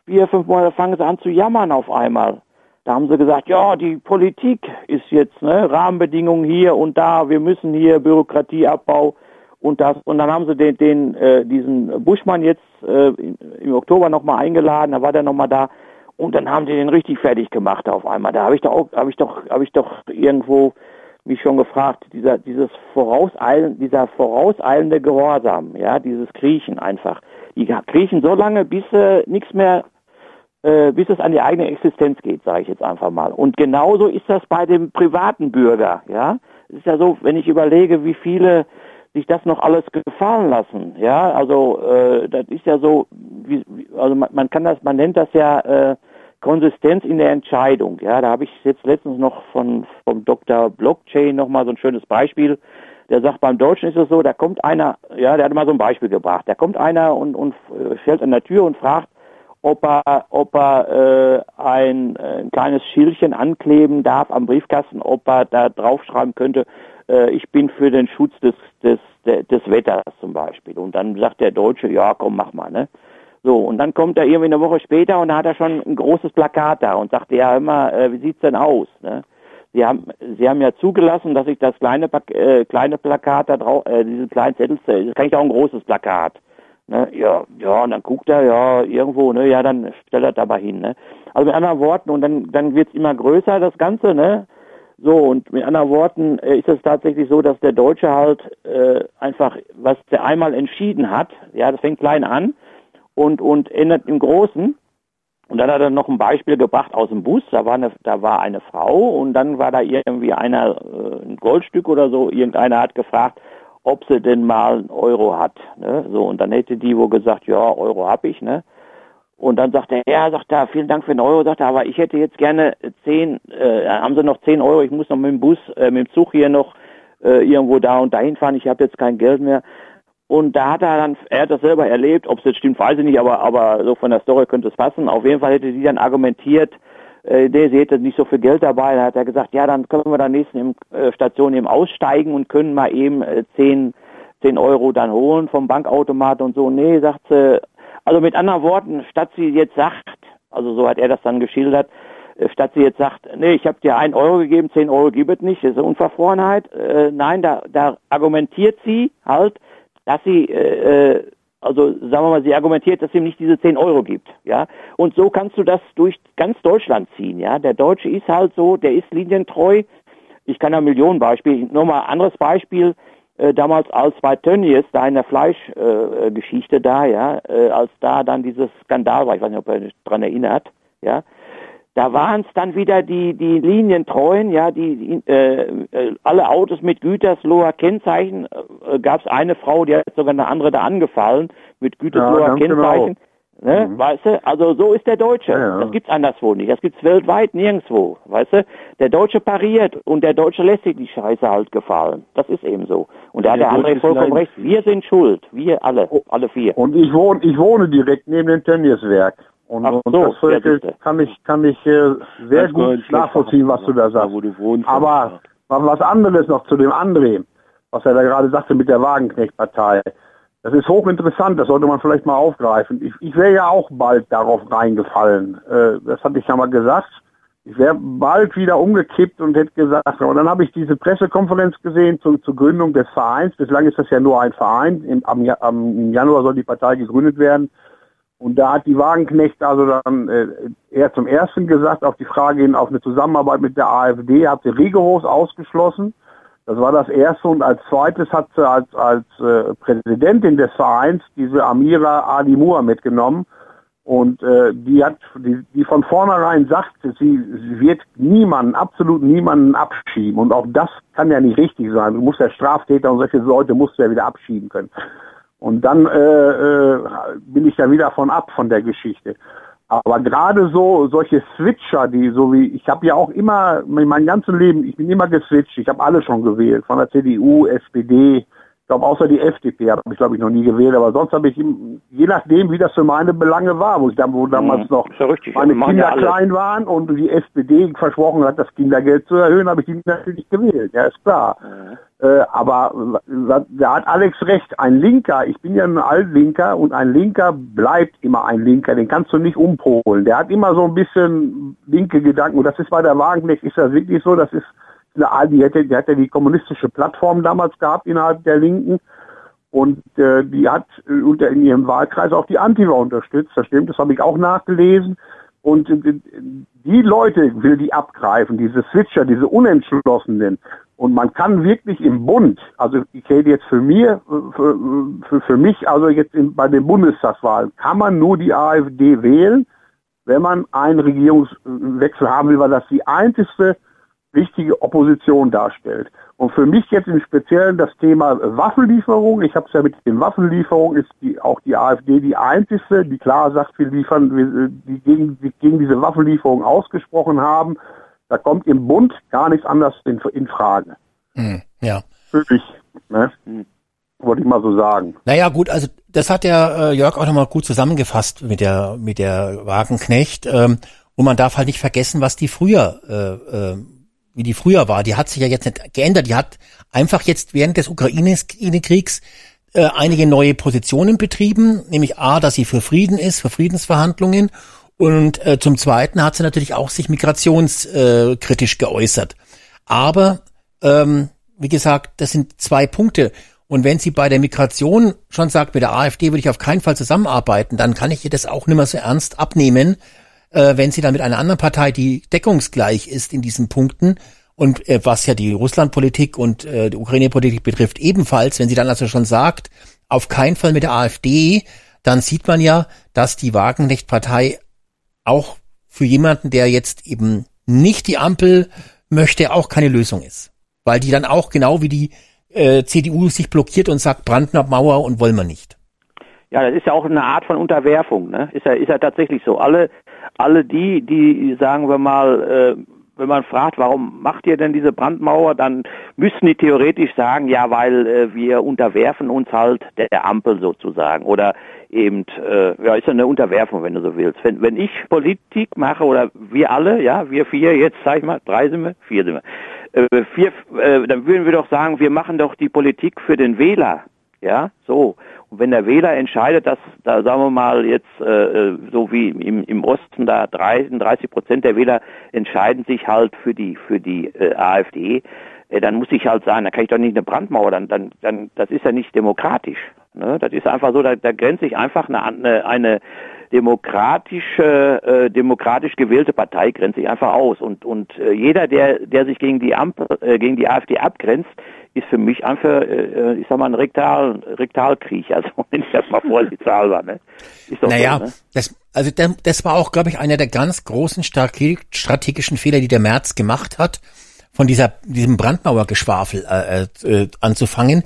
vier, fünf Monate fangen sie an zu jammern auf einmal. Da haben sie gesagt, ja, die Politik ist jetzt, ne, Rahmenbedingungen hier und da, wir müssen hier Bürokratieabbau und das. Und dann haben sie den, den äh, diesen Buschmann jetzt äh, im, Oktober nochmal eingeladen, da war der nochmal da. Und dann haben sie den richtig fertig gemacht auf einmal. Da habe ich doch auch, habe ich doch, habe ich doch irgendwo mich schon gefragt, dieser, dieses Vorauseilen, dieser vorauseilende Gehorsam, ja, dieses Kriechen einfach. Die kriechen so lange, bis äh, nichts mehr äh, bis es an die eigene Existenz geht, sage ich jetzt einfach mal. Und genauso ist das bei dem privaten Bürger, ja. Es ist ja so, wenn ich überlege, wie viele sich das noch alles gefallen lassen, ja, also äh, das ist ja so, wie, also man, man kann das, man nennt das ja äh, Konsistenz in der Entscheidung, ja. Da habe ich jetzt letztens noch von vom Dr. Blockchain noch mal so ein schönes Beispiel. Der sagt, beim Deutschen ist es so, da kommt einer, ja, der hat mal so ein Beispiel gebracht. Da kommt einer und, und äh, stellt an der Tür und fragt, ob er, ob er äh, ein, äh, ein kleines Schildchen ankleben darf am Briefkasten, ob er da draufschreiben könnte, äh, ich bin für den Schutz des, des, de- des Wetters zum Beispiel. Und dann sagt der Deutsche, ja komm, mach mal, ne? So, und dann kommt er irgendwie eine Woche später und hat er schon ein großes Plakat da und sagt, ja immer, äh, wie sieht's denn aus? Ne? Sie haben, Sie haben ja zugelassen, dass ich das kleine, äh, kleine Plakat da drauf, äh, diesen kleinen Zettel, das kann ich auch ein großes Plakat. Ne? Ja, ja, und dann guckt er, ja, irgendwo, ne, ja, dann stellt er das aber hin, ne. Also mit anderen Worten, und dann, dann wird's immer größer, das Ganze, ne. So, und mit anderen Worten äh, ist es tatsächlich so, dass der Deutsche halt äh, einfach, was der einmal entschieden hat, ja, das fängt klein an und, und endet im Großen. Und dann hat er noch ein Beispiel gebracht aus dem Bus. Da war eine, da war eine Frau und dann war da irgendwie einer, äh, ein Goldstück oder so. Irgendeiner hat gefragt, ob sie denn mal einen Euro hat. Ne? So, und dann hätte die wohl gesagt, ja, Euro hab ich, ne? Und dann sagt er, ja, sagt er, vielen Dank für den Euro, sagt er, aber ich hätte jetzt gerne zehn, äh, haben Sie noch zehn Euro, ich muss noch mit dem Bus, äh, mit dem Zug hier noch äh, irgendwo da und dahin fahren, ich habe jetzt kein Geld mehr. Und da hat er dann, er hat das selber erlebt, ob es jetzt stimmt, weiß ich nicht, aber, aber so von der Story könnte es passen. Auf jeden Fall hätte sie dann argumentiert, äh, nee, sie hätte nicht so viel Geld dabei. Da hat er gesagt, ja, dann können wir da nächsten im, äh, Station eben aussteigen und können mal eben äh, 10, 10 Euro dann holen vom Bankautomat und so. Nee, sagt sie, also mit anderen Worten, statt sie jetzt sagt, also so hat er das dann geschildert, äh, statt sie jetzt sagt, nee, ich habe dir ein Euro gegeben, zehn Euro gibt es nicht, das ist eine Unverfrorenheit. Äh, nein, da, da argumentiert sie halt, dass sie, äh, äh also sagen wir mal, sie argumentiert, dass sie ihm nicht diese zehn Euro gibt, ja. Und so kannst du das durch ganz Deutschland ziehen, ja. Der Deutsche ist halt so, der ist linientreu. Ich kann da Millionen Beispiele. Nur mal anderes Beispiel. Äh, damals als bei Tönnies, da in der Fleischgeschichte äh, da, ja, äh, als da dann dieses Skandal war, ich weiß nicht, ob er sich dran erinnert, ja, da waren es dann wieder die, die Linientreuen, ja, die, äh, äh, alle Autos mit Gütersloher Kennzeichen. Äh, Gab es eine Frau, die hat sogar eine andere da angefallen mit Gütersloher ja, Kennzeichen. Genau. Ne, mhm. Weißt du? Also so ist der Deutsche. Ja, ja. Das gibt's anderswo nicht. Das gibt's weltweit nirgendwo. Weißt du? Der Deutsche pariert und der Deutsche lässt sich die Scheiße halt gefallen. Das ist eben so. Und da hat der andere vollkommen recht. Wir sind schuld. Wir alle. Oh. Alle vier. Und ich wohne, ich wohne direkt neben dem Tönnieswerk. Und, Ach und so, das Völkel kann ich, kann ich äh, sehr gut nachvollziehen, was du da sagst. du wohnst, Aber was anderes noch zu dem André, was er da gerade sagte mit der Wagenknecht-Partei. Das ist hochinteressant, das sollte man vielleicht mal aufgreifen. Ich, ich wäre ja auch bald darauf reingefallen. Äh, das hatte ich ja mal gesagt. Ich wäre bald wieder umgekippt und hätte gesagt, und dann habe ich diese Pressekonferenz gesehen zur, zur Gründung des Vereins. Bislang ist das ja nur ein Verein. Im, am, am, Im Januar soll die Partei gegründet werden. Und da hat die Wagenknecht also dann äh, eher zum ersten gesagt, auf die Frage hin auf eine Zusammenarbeit mit der AfD hat sie rigoros ausgeschlossen. Das war das erste und als zweites hat sie als, als äh, Präsidentin des Vereins diese Amira Ali Moore mitgenommen und äh, die hat, die, die von vornherein sagt, sie, sie wird niemanden, absolut niemanden abschieben und auch das kann ja nicht richtig sein. Du musst ja Straftäter und solche Leute musst du ja wieder abschieben können. Und dann äh, äh, bin ich ja wieder von ab von der Geschichte. Aber gerade so solche Switcher, die so wie ich habe ja auch immer mein ganzes Leben, ich bin immer geswitcht, ich habe alle schon gewählt, von der CDU, SPD, ich glaube, außer die FDP habe ich, glaube ich, noch nie gewählt, aber sonst habe ich, je nachdem, wie das für meine Belange war, wo ich dann, wo damals mhm. noch ja meine Kinder klein waren und die SPD versprochen hat, das Kindergeld zu erhöhen, habe ich die natürlich gewählt. Ja, ist klar. Mhm. Äh, aber da hat Alex recht. Ein Linker, ich bin ja ein Altlinker und ein Linker bleibt immer ein Linker. Den kannst du nicht umpolen. Der hat immer so ein bisschen linke Gedanken. Und das ist bei der Wagenknecht, ist das wirklich so. Das ist eine, die hätte, die hatte die kommunistische Plattform damals gehabt innerhalb der Linken. Und äh, die hat äh, unter in ihrem Wahlkreis auch die Antifa unterstützt. Das stimmt, das habe ich auch nachgelesen. Und äh, die Leute will die abgreifen, diese Switcher, diese Unentschlossenen. Und man kann wirklich im Bund, also ich rede jetzt für mir, für, für mich, also jetzt in, bei den Bundestagswahlen, kann man nur die AfD wählen, wenn man einen Regierungswechsel haben will, weil das die einzigste wichtige Opposition darstellt. Und für mich jetzt im Speziellen das Thema Waffenlieferung. Ich habe es ja mit den Waffenlieferungen, ist die, auch die AfD die einzige, die klar sagt, wir liefern, die gegen, die gegen diese Waffenlieferung ausgesprochen haben. Da kommt im Bund gar nichts anderes in, in Frage. Hm, ja. Für mich. Ne? Hm. Wollte ich mal so sagen. Naja, gut, also das hat der äh, Jörg auch nochmal gut zusammengefasst mit der, mit der Wagenknecht. Ähm, und man darf halt nicht vergessen, was die früher äh, äh, wie die früher war. Die hat sich ja jetzt nicht geändert. Die hat einfach jetzt während des Ukraine-Kriegs äh, einige neue Positionen betrieben, nämlich A, dass sie für Frieden ist, für Friedensverhandlungen und äh, zum Zweiten hat sie natürlich auch sich migrationskritisch äh, geäußert. Aber ähm, wie gesagt, das sind zwei Punkte. Und wenn sie bei der Migration schon sagt, mit der AfD würde ich auf keinen Fall zusammenarbeiten, dann kann ich ihr das auch nicht mehr so ernst abnehmen, äh, wenn sie dann mit einer anderen Partei, die deckungsgleich ist in diesen Punkten, und äh, was ja die Russlandpolitik und äh, die Ukraine-Politik betrifft ebenfalls, wenn sie dann also schon sagt, auf keinen Fall mit der AfD, dann sieht man ja, dass die Wagenknecht-Partei auch für jemanden, der jetzt eben nicht die Ampel möchte, auch keine Lösung ist. Weil die dann auch genau wie die äh, CDU sich blockiert und sagt, Brandner Mauer und wollen wir nicht. Ja, das ist ja auch eine Art von Unterwerfung, ne? Ist ja, ist ja tatsächlich so. Alle alle die, die, sagen wir mal, äh, wenn man fragt, warum macht ihr denn diese Brandmauer, dann müssten die theoretisch sagen, ja, weil äh, wir unterwerfen uns halt der Ampel sozusagen oder eben, äh, ja, ist ja eine Unterwerfung, wenn du so willst. Wenn, wenn ich Politik mache oder wir alle, ja, wir vier jetzt, sag ich mal, drei sind wir, vier sind wir, äh, vier, äh, dann würden wir doch sagen, wir machen doch die Politik für den Wähler, ja, so. Wenn der Wähler entscheidet, dass da sagen wir mal jetzt äh, so wie im, im Osten da 33 Prozent der Wähler entscheiden sich halt für die für die äh, AfD, äh, dann muss ich halt sagen, da kann ich doch nicht eine Brandmauer, dann dann dann das ist ja nicht demokratisch. Ne? Das ist einfach so, da, da grenzt sich einfach eine, eine, eine demokratische, äh, demokratisch gewählte Partei grenzt sich einfach aus. Und, und äh, jeder, der, der sich gegen die Ampel, äh, gegen die AfD abgrenzt, ist für mich einfach, äh, ich sag mal, ein Rektal, Rektalkrieg, also wenn ich das mal vorsichtshalber, ne? Ist doch naja, so, ne? das, also das war auch, glaube ich, einer der ganz großen strategischen Fehler, die der März gemacht hat, von dieser, diesem Brandmauergeschwafel äh, äh, anzufangen.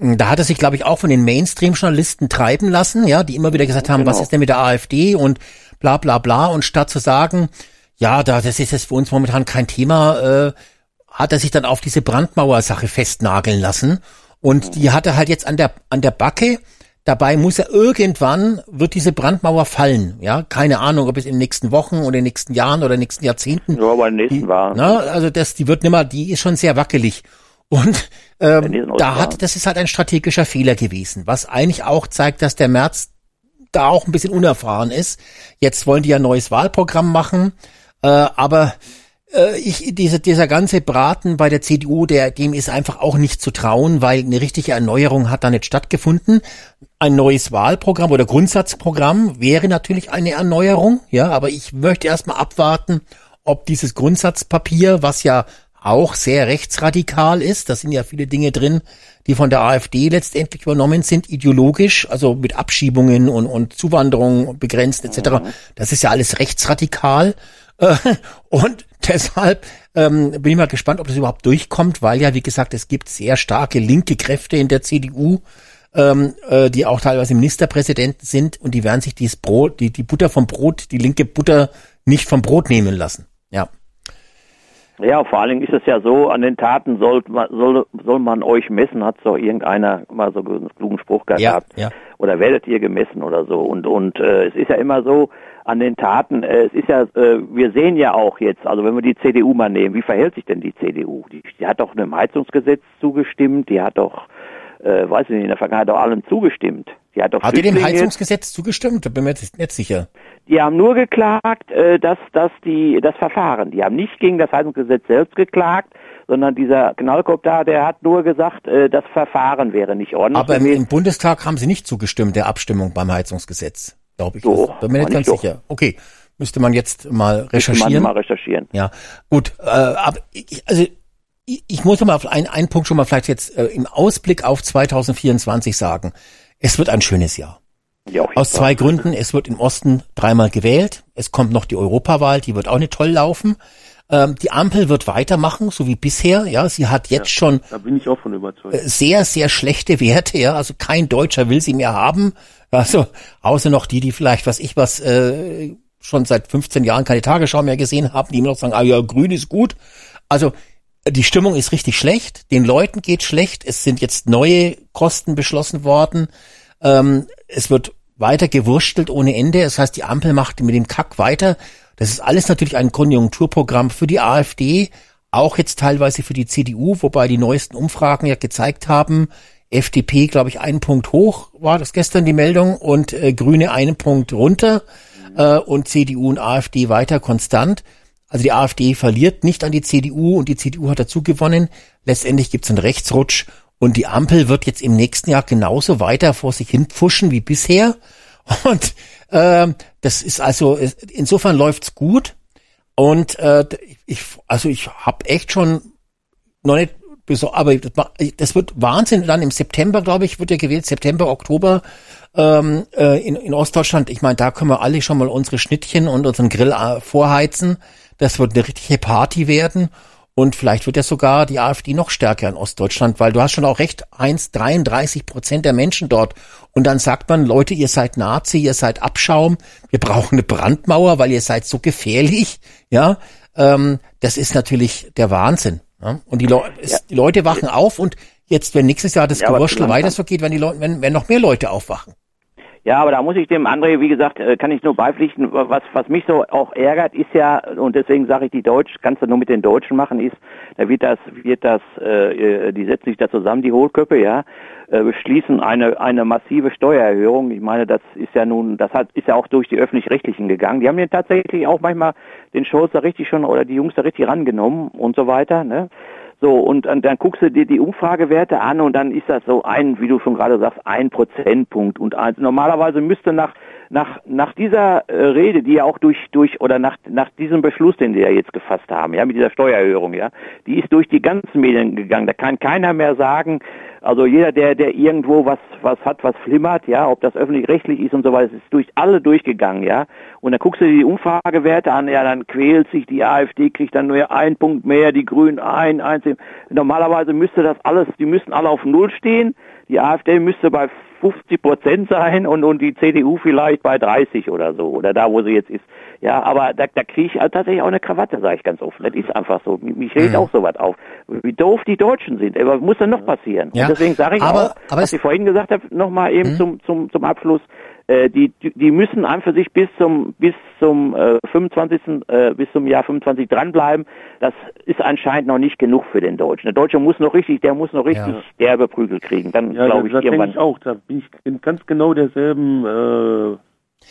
Da hat er sich, glaube ich, auch von den Mainstream-Journalisten treiben lassen, ja, die immer wieder gesagt haben, genau. was ist denn mit der AfD und bla bla bla. Und statt zu sagen, ja, da, das ist jetzt für uns momentan kein Thema, äh, hat er sich dann auf diese Brandmauer-Sache festnageln lassen. Und die hat er halt jetzt an der, an der Backe. Dabei muss er irgendwann, wird diese Brandmauer fallen. Ja, keine Ahnung, ob es in den nächsten Wochen oder in den nächsten Jahren oder in den nächsten Jahrzehnten. Ja, aber in den nächsten war. Na, also das, die wird nimmer, die ist schon sehr wackelig. Und ähm, da hat, das ist halt ein strategischer Fehler gewesen, was eigentlich auch zeigt, dass der März da auch ein bisschen unerfahren ist. Jetzt wollen die ja ein neues Wahlprogramm machen, äh, aber äh, ich, diese, dieser ganze Braten bei der CDU, der, dem ist einfach auch nicht zu trauen, weil eine richtige Erneuerung hat da nicht stattgefunden. Ein neues Wahlprogramm oder Grundsatzprogramm wäre natürlich eine Erneuerung, ja, aber ich möchte erstmal abwarten, ob dieses Grundsatzpapier, was ja auch sehr rechtsradikal ist. Da sind ja viele Dinge drin, die von der AfD letztendlich übernommen sind, ideologisch, also mit Abschiebungen und, und Zuwanderung begrenzt etc. Das ist ja alles rechtsradikal. Äh, und deshalb ähm, bin ich mal gespannt, ob das überhaupt durchkommt, weil ja, wie gesagt, es gibt sehr starke linke Kräfte in der CDU, ähm, äh, die auch teilweise Ministerpräsidenten sind und die werden sich dieses Brot, die, die Butter vom Brot, die linke Butter nicht vom Brot nehmen lassen. Ja. Ja, vor allen Dingen ist es ja so, an den Taten soll, soll, soll man euch messen, hat so irgendeiner mal so einen klugen Spruch gehabt. Ja, ja. Oder werdet ihr gemessen oder so. Und, und äh, es ist ja immer so, an den Taten, äh, es ist ja, äh, wir sehen ja auch jetzt, also wenn wir die CDU mal nehmen, wie verhält sich denn die CDU? Die, die hat doch einem Heizungsgesetz zugestimmt, die hat doch, äh, weiß ich nicht, in der Vergangenheit doch allen zugestimmt. Die hat doch hat die dem Heizungsgesetz zugestimmt? Da bin mir jetzt nicht sicher. Die haben nur geklagt, äh, dass, dass die, das Verfahren, die haben nicht gegen das Heizungsgesetz selbst geklagt, sondern dieser Knallkopf da, der hat nur gesagt, äh, das Verfahren wäre nicht ordentlich. Aber im, im Bundestag haben sie nicht zugestimmt der Abstimmung beim Heizungsgesetz, glaube ich. Das, bin mir nicht ganz doch. sicher. Okay, müsste man jetzt mal recherchieren. Müsste man mal recherchieren. Ja, gut. Äh, aber ich, also ich, ich muss mal auf einen, einen Punkt schon mal vielleicht jetzt äh, im Ausblick auf 2024 sagen. Es wird ein schönes Jahr. Ja, Aus zwei Gründen. Es wird im Osten dreimal gewählt. Es kommt noch die Europawahl, die wird auch nicht toll laufen. Ähm, die Ampel wird weitermachen, so wie bisher. Ja, sie hat jetzt ja, schon. Äh, sehr, sehr schlechte Werte. Ja, also kein Deutscher will sie mehr haben. Also außer noch die, die vielleicht, was ich was, äh, schon seit 15 Jahren keine Tagesschau mehr gesehen haben, die immer noch sagen, ah ja, grün ist gut. Also die Stimmung ist richtig schlecht, den Leuten geht schlecht, es sind jetzt neue Kosten beschlossen worden, ähm, es wird weiter gewurstelt ohne Ende. Das heißt, die Ampel macht mit dem Kack weiter. Das ist alles natürlich ein Konjunkturprogramm für die AfD, auch jetzt teilweise für die CDU, wobei die neuesten Umfragen ja gezeigt haben, FDP, glaube ich, einen Punkt hoch war das gestern die Meldung und äh, Grüne einen Punkt runter äh, und CDU und AfD weiter konstant. Also die AfD verliert nicht an die CDU und die CDU hat dazu gewonnen. Letztendlich gibt es einen Rechtsrutsch und die Ampel wird jetzt im nächsten Jahr genauso weiter vor sich hin pfuschen wie bisher. Und äh, das ist also, insofern läuft's gut. Und äh, ich, also ich habe echt schon noch nicht aber das wird Wahnsinn. Dann im September, glaube ich, wird ja gewählt, September, Oktober ähm, äh, in, in Ostdeutschland. Ich meine, da können wir alle schon mal unsere Schnittchen und unseren Grill äh, vorheizen. Das wird eine richtige Party werden. Und vielleicht wird ja sogar die AfD noch stärker in Ostdeutschland, weil du hast schon auch recht, 1, 33 Prozent der Menschen dort. Und dann sagt man, Leute, ihr seid Nazi, ihr seid Abschaum, wir brauchen eine Brandmauer, weil ihr seid so gefährlich. Ja, ähm, das ist natürlich der Wahnsinn. Ne? Und die, Leu es, die Leute wachen auf und jetzt, wenn nächstes Jahr das Ja, Gewurschtel weiter so geht, wenn die Leute, wenn, wenn noch mehr Leute aufwachen. Ja, aber da muss ich dem André, wie gesagt, äh, kann ich nur beipflichten. Was, was mich so auch ärgert, ist ja, und deswegen sage ich, die Deutsch, kannst du nur mit den Deutschen machen, ist, da wird das, wird das, äh, äh, die setzen sich da zusammen, die Hohlköpfe, ja, äh, beschließen eine, eine massive Steuererhöhung. Ich meine, das ist ja nun, das hat, ist ja auch durch die Öffentlich-Rechtlichen gegangen. Die haben den tatsächlich auch manchmal den Scholz da richtig schon, oder die Jungs da richtig rangenommen und so weiter, ne. So, und dann, dann guckst du dir die Umfragewerte an und dann ist das so ein, wie du schon gerade sagst, ein Prozentpunkt. Und ein, normalerweise müsste nach, nach, nach dieser äh, Rede, die ja auch durch, durch, oder nach, nach diesem Beschluss, den die ja jetzt gefasst haben, ja, mit dieser Steuererhöhung, ja, die ist durch die ganzen Medien gegangen. Da kann keiner mehr sagen, also jeder, der, der irgendwo was, was hat, was flimmert, ja, ob das öffentlich-rechtlich ist und so weiter, ist durch alle durchgegangen, ja. Und dann guckst du dir die Umfragewerte an, ja, dann quält sich die AfD, kriegt dann nur ein Punkt mehr, die Grünen ein, eins. Normalerweise müsste das alles, die müssten alle auf Null stehen. Die AfD müsste bei 50 Prozent sein und, und die CDU vielleicht bei 30 oder so, oder da, wo sie jetzt ist. Ja, aber da, da kriege ich halt tatsächlich auch eine Krawatte, sage ich ganz offen. Das ist einfach so. Mich regt Mhm. auch sowas auf. Wie doof die Deutschen sind. Aber was muss denn noch passieren? Ja, Und deswegen sage ich aber- auch, aber was ich vorhin gesagt habe, nochmal eben Mhm. zum, zum, zum Abschluss, die, die die müssen an für sich bis zum bis zum äh, 25. Äh, bis zum Jahr 25 dranbleiben. Das ist anscheinend noch nicht genug für den Deutschen. Der Deutsche muss noch richtig, der muss noch richtig Ja. derbe Prügel kriegen. Dann Ja, glaube das, ich das denke irgendwann. ich auch. Da bin ich in ganz genau derselben, äh,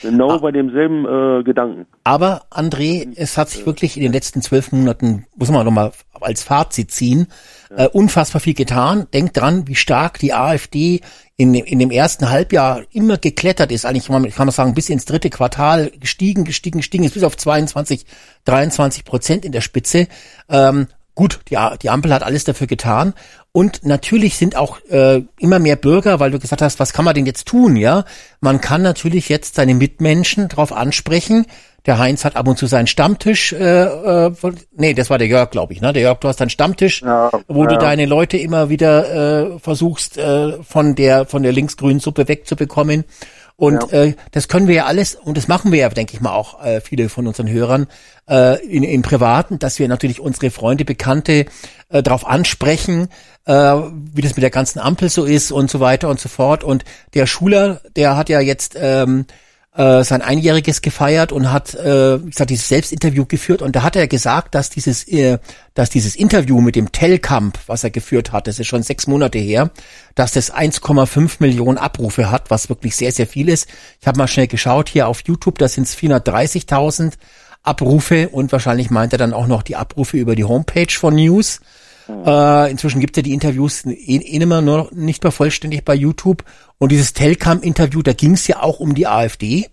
genau Ah. bei demselben äh, Gedanken. Aber André, es hat sich wirklich in den letzten zwölf Monaten, muss man nochmal als Fazit ziehen, äh, unfassbar viel getan. Denkt dran, wie stark die AfD in, dem- in dem ersten Halbjahr immer geklettert ist. Eigentlich kann man, kann man sagen, bis ins dritte Quartal gestiegen, gestiegen, gestiegen ist bis auf 22, 23 Prozent in der Spitze. Ähm, gut, die, die Ampel hat alles dafür getan. Und natürlich sind auch äh, immer mehr Bürger, weil du gesagt hast, was kann man denn jetzt tun, ja? Man kann natürlich jetzt seine Mitmenschen darauf ansprechen. Der Heinz hat ab und zu seinen Stammtisch, äh, äh, nee, das war der Jörg, glaube ich, ne? Der Jörg, du hast deinen Stammtisch, Ja, wo du ja. deine Leute immer wieder äh, versuchst, äh, von der von der linksgrünen Suppe wegzubekommen. Und äh, das können wir ja alles, und das machen wir ja, denke ich mal, auch äh, viele von unseren Hörern äh, in, im Privaten, dass wir natürlich unsere Freunde, Bekannte äh, darauf ansprechen, äh, wie das mit der ganzen Ampel so ist und so weiter und so fort. Und der Schuler, der hat ja jetzt ähm, äh, sein Einjähriges gefeiert und hat, äh, wie gesagt, dieses Selbstinterview geführt und da hat er gesagt, dass dieses, äh, dass dieses Interview mit dem Tellkamp, was er geführt hat, das ist schon sechs Monate her, dass das 1,5 Millionen Abrufe hat, was wirklich sehr, sehr viel ist. Ich habe mal schnell geschaut hier auf YouTube, da sind es 430.000 Abrufe und wahrscheinlich meint er dann auch noch die Abrufe über die Homepage von News. Äh, inzwischen gibt es ja die Interviews eh, eh immer nur nicht mehr vollständig bei YouTube. Und dieses Telcam-Interview, da ging es ja auch um die AfD.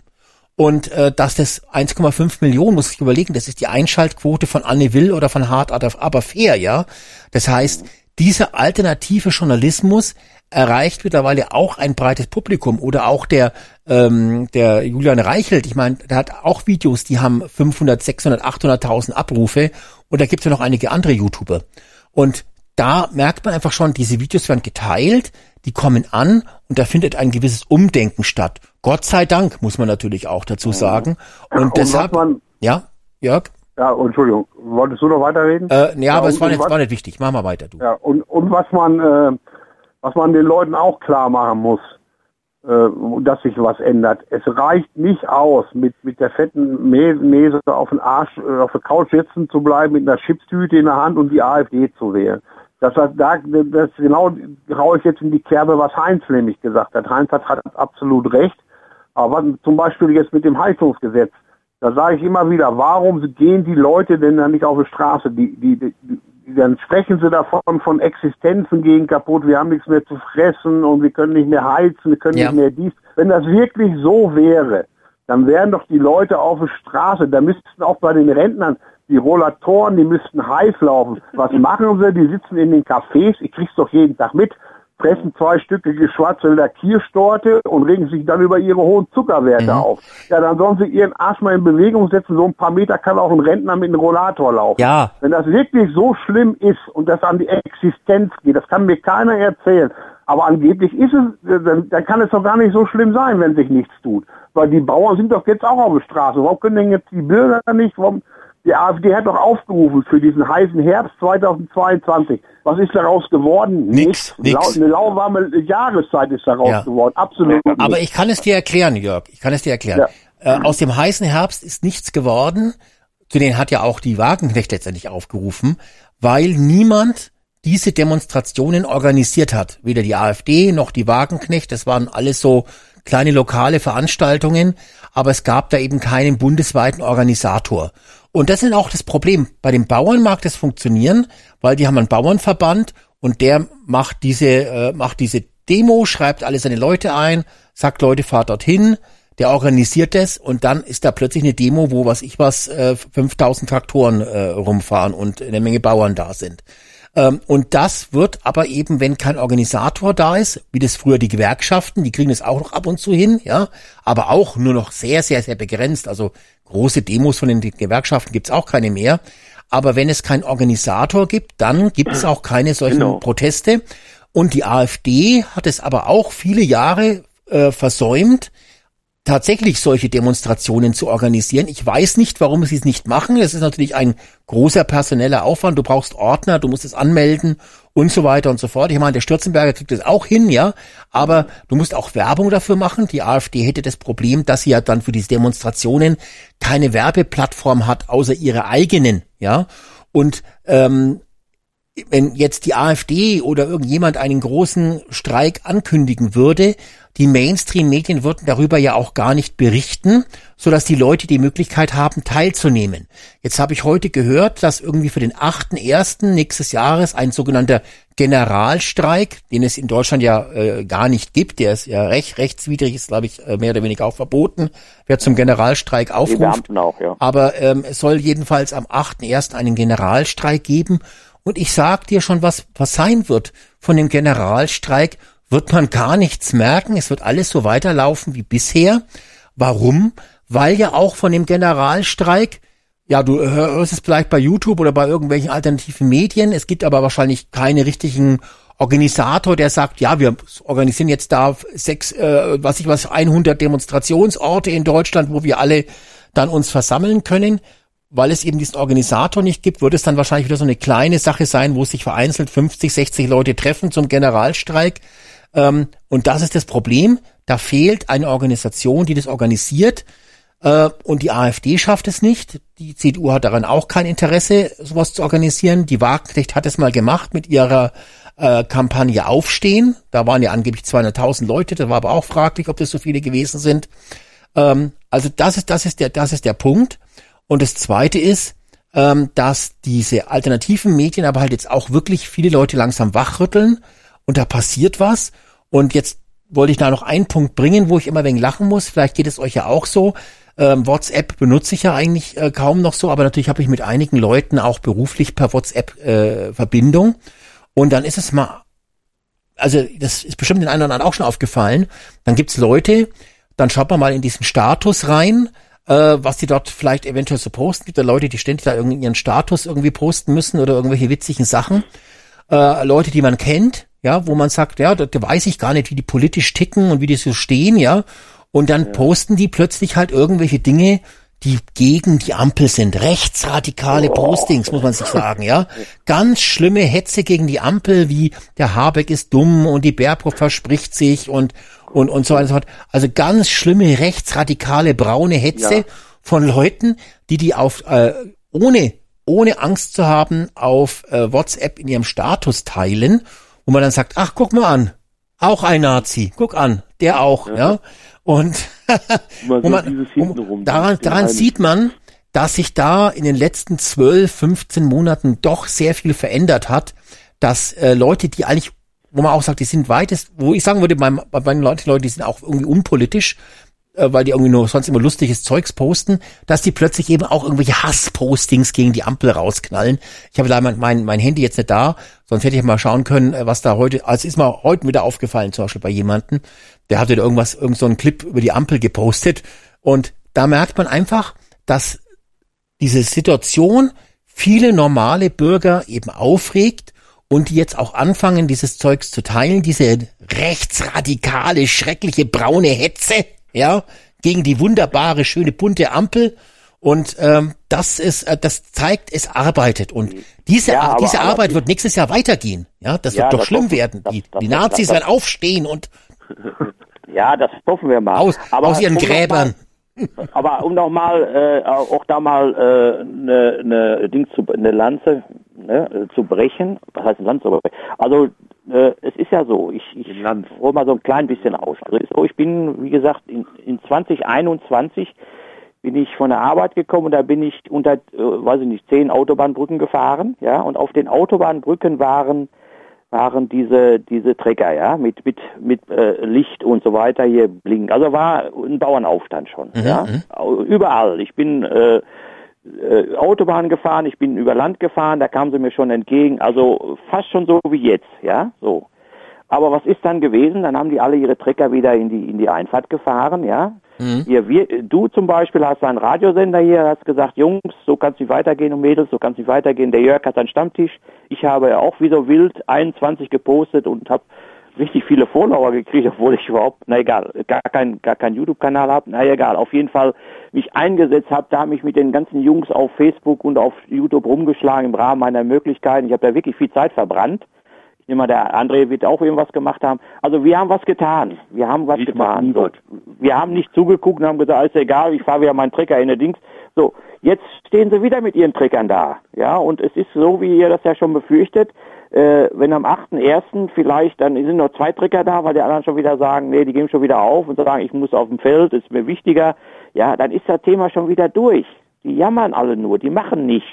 Und äh, dass das 1,5 Millionen, muss ich überlegen, das ist die Einschaltquote von Anne Will oder von Hart aber fair, ja. Das heißt, dieser alternative Journalismus erreicht mittlerweile auch ein breites Publikum oder auch der ähm, der Julian Reichelt, ich meine, der hat auch Videos, die haben 500, 600, 800.000 Abrufe und da gibt es ja noch einige andere YouTuber. Und da merkt man einfach schon, diese Videos werden geteilt, die kommen an und da findet ein gewisses Umdenken statt. Gott sei Dank, muss man natürlich auch dazu sagen. Und, Und deshalb, man, ja, Jörg, ja, Entschuldigung, wolltest du noch weiterreden? äh, ja, aber und- es war was- war nicht wichtig. Mach mal weiter, du. Ja, und, und was man, äh, was man den Leuten auch klar machen muss, dass sich was ändert. Es reicht nicht aus, mit, mit der fetten Me- Mese auf den Arsch, äh, auf der Couch sitzen zu bleiben, mit einer Chipstüte in der Hand und die AfD zu wählen. Das, hat, da, das genau haue ich jetzt in die Kerbe, was Heinz nämlich gesagt hat. Heinz hat, hat absolut recht. Aber zum Beispiel jetzt mit dem Heizungsgesetz, da sage ich immer wieder, warum gehen die Leute denn dann nicht auf die Straße? Die, die, die, dann sprechen sie davon, von Existenzen gehen kaputt, wir haben nichts mehr zu fressen und wir können nicht mehr heizen, wir können Ja. nicht mehr dies. Wenn das wirklich so wäre, dann wären doch die Leute auf der Straße. Da müssten auch bei den Rentnern die Rollatoren, die müssten heiß laufen. Was machen sie? Die sitzen in den Cafés, ich krieg's doch jeden Tag mit, fressen zwei Stücke geschwarzelter Kirschtorte und regen sich dann über ihre hohen Zuckerwerte Mhm. auf. Ja, dann sollen sie ihren Arsch mal in Bewegung setzen. So ein paar Meter kann auch ein Rentner mit einem Rollator laufen. Ja, Wenn das wirklich so schlimm ist und das an die Existenz geht, das kann mir keiner erzählen. Aber angeblich ist es, dann, dann kann es doch gar nicht so schlimm sein, wenn sich nichts tut. Weil die Bauern sind doch jetzt auch auf der Straße. Warum können denn jetzt die Bürger nicht, warum, Die AfD hat doch aufgerufen für diesen heißen Herbst 2022. Was ist daraus geworden? Nix, nix. Eine lauwarme Jahreszeit ist daraus Ja. geworden. Absolut. Aber ich kann es dir erklären, Jörg. Ich kann es dir erklären. Äh, aus dem heißen Herbst ist nichts geworden. Zu denen hat ja auch die Wagenknecht letztendlich aufgerufen, weil niemand diese Demonstrationen organisiert hat. Weder die AfD noch die Wagenknecht. Das waren alles so kleine lokale Veranstaltungen, aber es gab da eben keinen bundesweiten Organisator. Und das ist auch das Problem. Bei den Bauern mag das funktionieren, weil die haben einen Bauernverband und der macht diese, äh, macht diese Demo, schreibt alle seine Leute ein, sagt Leute, fahrt dorthin, der organisiert das und dann ist da plötzlich eine Demo, wo was ich was, äh, 5000 Traktoren äh, rumfahren und eine Menge Bauern da sind. Ähm, und das wird aber eben, wenn kein Organisator da ist, wie das früher die Gewerkschaften, die kriegen das auch noch ab und zu hin, ja, aber auch nur noch sehr, sehr, sehr begrenzt. Also große Demos von den Gewerkschaften gibt's auch keine mehr. Aber wenn es keinen Organisator gibt, dann gibt es auch keine solchen Genau. Proteste. Und die AfD hat es aber auch viele Jahre äh, versäumt, tatsächlich solche Demonstrationen zu organisieren. Ich weiß nicht, warum sie es nicht machen. Es ist natürlich ein großer personeller Aufwand. Du brauchst Ordner, du musst es anmelden und so weiter und so fort. Ich meine, der Stürzenberger kriegt das auch hin, ja. Aber du musst auch Werbung dafür machen. Die AfD hätte das Problem, dass sie ja dann für diese Demonstrationen keine Werbeplattform hat, außer ihre eigenen, ja. Und ähm, wenn jetzt die AfD oder irgendjemand einen großen Streik ankündigen würde, die Mainstream-Medien würden darüber ja auch gar nicht berichten, so dass die Leute die Möglichkeit haben, teilzunehmen. Jetzt habe ich heute gehört, dass irgendwie für den 8.1. nächstes Jahres ein sogenannter Generalstreik, den es in Deutschland ja äh, gar nicht gibt, der ist ja recht rechtswidrig, ist glaube ich äh, mehr oder weniger auch verboten, wer zum Generalstreik aufruft. Auch, ja. Aber ähm, es soll jedenfalls am 8.1. einen Generalstreik geben. Und ich sag dir schon, was, was sein wird. Von dem Generalstreik wird man gar nichts merken. Es wird alles so weiterlaufen wie bisher. Warum? Weil ja auch von dem Generalstreik, ja, du hörst es vielleicht bei YouTube oder bei irgendwelchen alternativen Medien. Es gibt aber wahrscheinlich keine richtigen Organisator, der sagt, ja, wir organisieren jetzt da sechs, äh, was ich was, 100 Demonstrationsorte in Deutschland, wo wir alle dann uns versammeln können. Weil es eben diesen Organisator nicht gibt, wird es dann wahrscheinlich wieder so eine kleine Sache sein, wo sich vereinzelt 50, 60 Leute treffen zum Generalstreik. Ähm, und das ist das Problem. Da fehlt eine Organisation, die das organisiert. Äh, und die AfD schafft es nicht. Die CDU hat daran auch kein Interesse, sowas zu organisieren. Die Wagenknecht hat es mal gemacht mit ihrer äh, Kampagne Aufstehen. Da waren ja angeblich 200.000 Leute. Da war aber auch fraglich, ob das so viele gewesen sind. Ähm, also das ist, das ist der, das ist der Punkt. Und das zweite ist, ähm, dass diese alternativen Medien aber halt jetzt auch wirklich viele Leute langsam wachrütteln und da passiert was. Und jetzt wollte ich da noch einen Punkt bringen, wo ich immer wegen lachen muss. Vielleicht geht es euch ja auch so. Ähm, WhatsApp benutze ich ja eigentlich äh, kaum noch so, aber natürlich habe ich mit einigen Leuten auch beruflich per WhatsApp äh, Verbindung. Und dann ist es mal, also das ist bestimmt den einen oder anderen auch schon aufgefallen. Dann gibt's Leute, dann schaut man mal in diesen Status rein, äh, was die dort vielleicht eventuell so posten. Gibt ja Leute, die ständig da irgendwie ihren Status irgendwie posten müssen oder irgendwelche witzigen Sachen. Äh, Leute, die man kennt, ja, wo man sagt, ja, da, da weiß ich gar nicht, wie die politisch ticken und wie die so stehen, ja. Und dann posten die plötzlich halt irgendwelche Dinge, die gegen die Ampel sind. Rechtsradikale Postings, muss man sich sagen, ja. Ganz schlimme Hetze gegen die Ampel, wie der Habeck ist dumm und die Baerbock verspricht sich und, und, und so weiter und so fort. Also ganz schlimme rechtsradikale braune Hetze Ja. von Leuten, die die auf, äh, ohne, ohne Angst zu haben, auf äh, WhatsApp in ihrem Status teilen, wo man dann sagt, ach, guck mal an, auch ein Nazi, guck an, der auch, ja. Und Immer wo man, hintenrum. daran, daran sieht man, dass sich da in den letzten 12, 15 Monaten doch sehr viel verändert hat, dass äh, Leute, die eigentlich, wo man auch sagt, die sind weitest, wo ich sagen würde, bei, bei meinen Leuten, Leute, die sind auch irgendwie unpolitisch, weil die irgendwie nur sonst immer lustiges Zeugs posten, dass die plötzlich eben auch irgendwelche Hasspostings gegen die Ampel rausknallen. Ich habe da mein, mein, Handy jetzt nicht da, sonst hätte ich mal schauen können, äh, was da heute, also ist mir heute wieder aufgefallen, zum Beispiel bei jemanden, der hatte da irgendwas, irgend so einen Clip über die Ampel gepostet und da merkt man einfach, dass diese Situation viele normale Bürger eben aufregt und die jetzt auch anfangen, dieses Zeugs zu teilen, diese rechtsradikale, schreckliche braune Hetze, ja, gegen die wunderbare, schöne, bunte Ampel. Und ähm, das ist, äh, das zeigt, es arbeitet. Und diese, Ja, aber- diese aber Arbeit ich- wird nächstes Jahr weitergehen. Ja, das Ja, wird doch das schlimm hoffe- werden. das- Die, das- die Nazis werden aufstehen und Ja, das hoffen wir mal. aus, aber aus ihren um Gräbern. Mal, aber um noch mal, äh, auch da mal eine äh, ne, ne Ding zu, eine Lanze ne, äh, zu brechen. Was heißt eine Lanze? zu brechen? Also äh, es ist ja so, ich, ich hole mal so ein klein bisschen aus. So, ich bin, wie gesagt, in, in 2021 bin ich von der Arbeit gekommen und da bin ich unter, äh, weiß ich nicht, zehn Autobahnbrücken gefahren, ja, und auf den Autobahnbrücken waren waren diese diese Trecker, ja, mit mit mit äh, Licht und so weiter hier blinken. Also war ein Bauernaufstand schon, ja, Au- überall. Ich bin äh, äh, Autobahn gefahren, ich bin über Land gefahren, da kamen sie mir schon entgegen. Also fast schon so wie jetzt, ja, so. Aber was ist dann gewesen? Dann haben die alle ihre Trecker wieder in die in die Einfahrt gefahren, ja. Hier, wir, du zum Beispiel hast einen Radiosender hier, hast gesagt, Jungs, so kann es nicht weitergehen und Mädels, so kann es nicht weitergehen. Der Jörg hat seinen Stammtisch. Ich habe ja auch wie so wild 21 gepostet und habe richtig viele Follower gekriegt, obwohl ich überhaupt, na egal, gar kein, gar kein YouTube-Kanal habe. Na egal, auf jeden Fall mich eingesetzt habe, da mich mit den ganzen Jungs auf Facebook und auf YouTube rumgeschlagen im Rahmen meiner Möglichkeiten. Ich habe da wirklich viel Zeit verbrannt. Ich nehme mal, der André wird auch irgendwas gemacht haben. Also wir haben was getan. Wir haben was getan. So. Wir haben nicht zugeguckt und haben gesagt, ist egal, ich fahre wieder meinen Trecker in den Dings. So, jetzt stehen sie wieder mit ihren Treckern da. Ja, und es ist so, wie ihr das ja schon befürchtet, äh, wenn am 8.1. vielleicht, dann sind noch zwei Trecker da, weil die anderen schon wieder sagen, nee, die geben schon wieder auf und sagen, ich muss auf dem Feld, ist mir wichtiger. Ja, dann ist das Thema schon wieder durch. Die jammern alle nur, die machen nichts.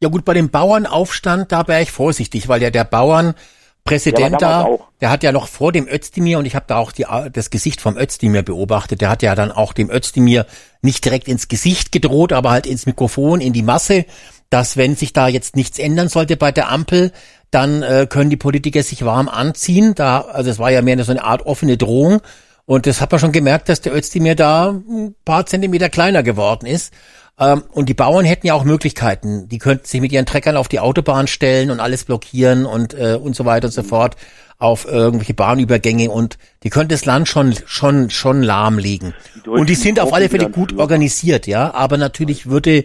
Ja gut, bei dem Bauernaufstand, da wäre ich vorsichtig, weil ja der Bauernpräsident Ja, da, der hat ja noch vor dem Özdemir, und ich habe da auch die, das Gesicht vom Özdemir beobachtet, der hat ja dann auch dem Özdemir nicht direkt ins Gesicht gedroht, aber halt ins Mikrofon, in die Masse, dass wenn sich da jetzt nichts ändern sollte bei der Ampel, dann äh, können die Politiker sich warm anziehen. Da, also es war ja mehr so eine Art offene Drohung. Und das hat man schon gemerkt, dass der Özdemir da ein paar Zentimeter kleiner geworden ist. Ähm, und die Bauern hätten ja auch Möglichkeiten. Die könnten sich mit ihren Treckern auf die Autobahn stellen und alles blockieren und, äh, und so weiter und so fort auf irgendwelche Bahnübergänge und die könnten das Land schon, schon, schon lahmlegen. und die sind auf alle Fälle gut organisiert, ja. Aber natürlich würde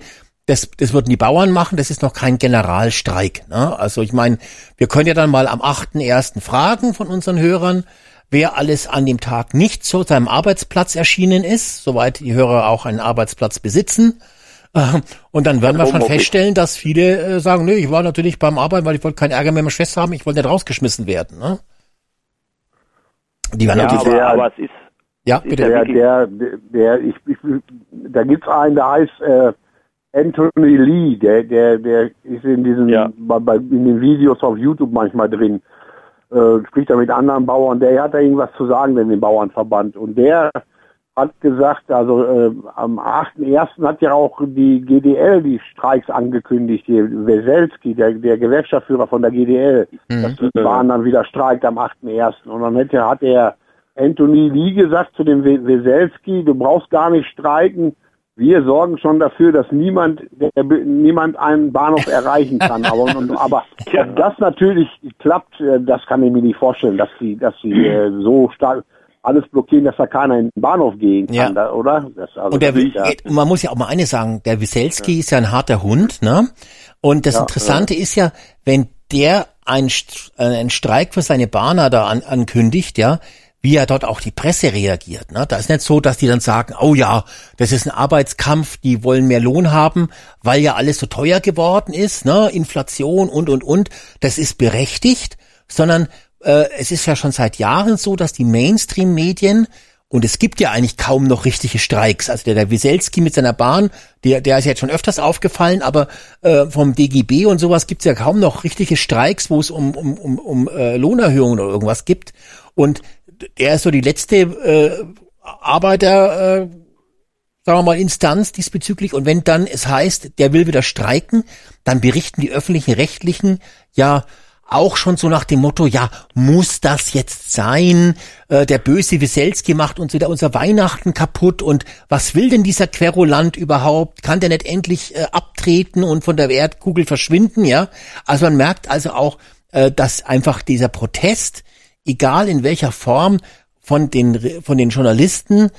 das, das würden die Bauern machen, das ist noch kein Generalstreik. Ne? Also ich meine, wir können ja dann mal am 8.1. fragen von unseren Hörern, wer alles an dem Tag nicht zu seinem Arbeitsplatz erschienen ist, soweit die Hörer auch einen Arbeitsplatz besitzen. Und dann werden wir schon feststellen, dass viele äh, sagen, nö, ich war natürlich beim Arbeiten, weil ich wollte keinen Ärger mit meiner Schwester haben, ich wollte nicht rausgeschmissen werden. Ne? Die werden Ja, natürlich, aber, aber es ist, ja, bitte. der, der, der ich, ich, da gibt's einen, der heißt äh, Anthony Lee, der, der, der ist in diesen, Ja. bei, in den Videos auf YouTube manchmal drin, äh, spricht da mit anderen Bauern, der hat da irgendwas zu sagen, in dem Bauernverband. Und der hat gesagt, also äh, am 8.1. hat ja auch die GDL die Streiks angekündigt, hier Weselski, der, der Gewerkschaftsführer von der GDL, das waren dann wieder streikt am 8.1. Und dann hätte, hat er Anthony Lee gesagt zu dem We- Weselski, du brauchst gar nicht streiken, wir sorgen schon dafür, dass niemand, der, niemand einen Bahnhof erreichen kann. Aber, aber ob das natürlich klappt, äh, das kann ich mir nicht vorstellen, dass sie, dass sie äh, so stark alles blockieren, dass da keiner in den Bahnhof gehen kann, Ja. oder? Das, also, Und der, ist ja, man muss ja auch mal eines sagen, der Wieselski ist ja ein harter Hund, ne? Und das Interessante ist ja, wenn der einen, äh, einen Streik für seine Bahner da an, ankündigt, ja, wie ja dort auch die Presse reagiert. Ne? Da ist nicht so, dass die dann sagen, oh ja, das ist ein Arbeitskampf, die wollen mehr Lohn haben, weil ja alles so teuer geworden ist, ne? Inflation und und und. Das ist berechtigt, sondern äh, es ist ja schon seit Jahren so, dass die Mainstream-Medien und es gibt ja eigentlich kaum noch richtige Streiks. Also der, der Wieselski mit seiner Bahn, der, der ist jetzt schon öfters aufgefallen, aber äh, vom DGB und sowas gibt's ja kaum noch richtige Streiks, wo es um, um, um, um äh, Lohnerhöhungen oder irgendwas gibt. Und der ist so die letzte äh, Arbeiter, äh, sagen wir mal, Instanz diesbezüglich. Und wenn dann es heißt, der will wieder streiken, dann berichten die öffentlichen Rechtlichen ja auch schon so nach dem Motto, ja, muss das jetzt sein? Äh, der böse Wieselski macht uns wieder unser Weihnachten kaputt und was will denn dieser Querulant überhaupt? Kann der nicht endlich äh, abtreten und von der Erdkugel verschwinden? Ja, also man merkt also auch, äh, dass einfach dieser Protest, egal in welcher Form, von den von den Journalisten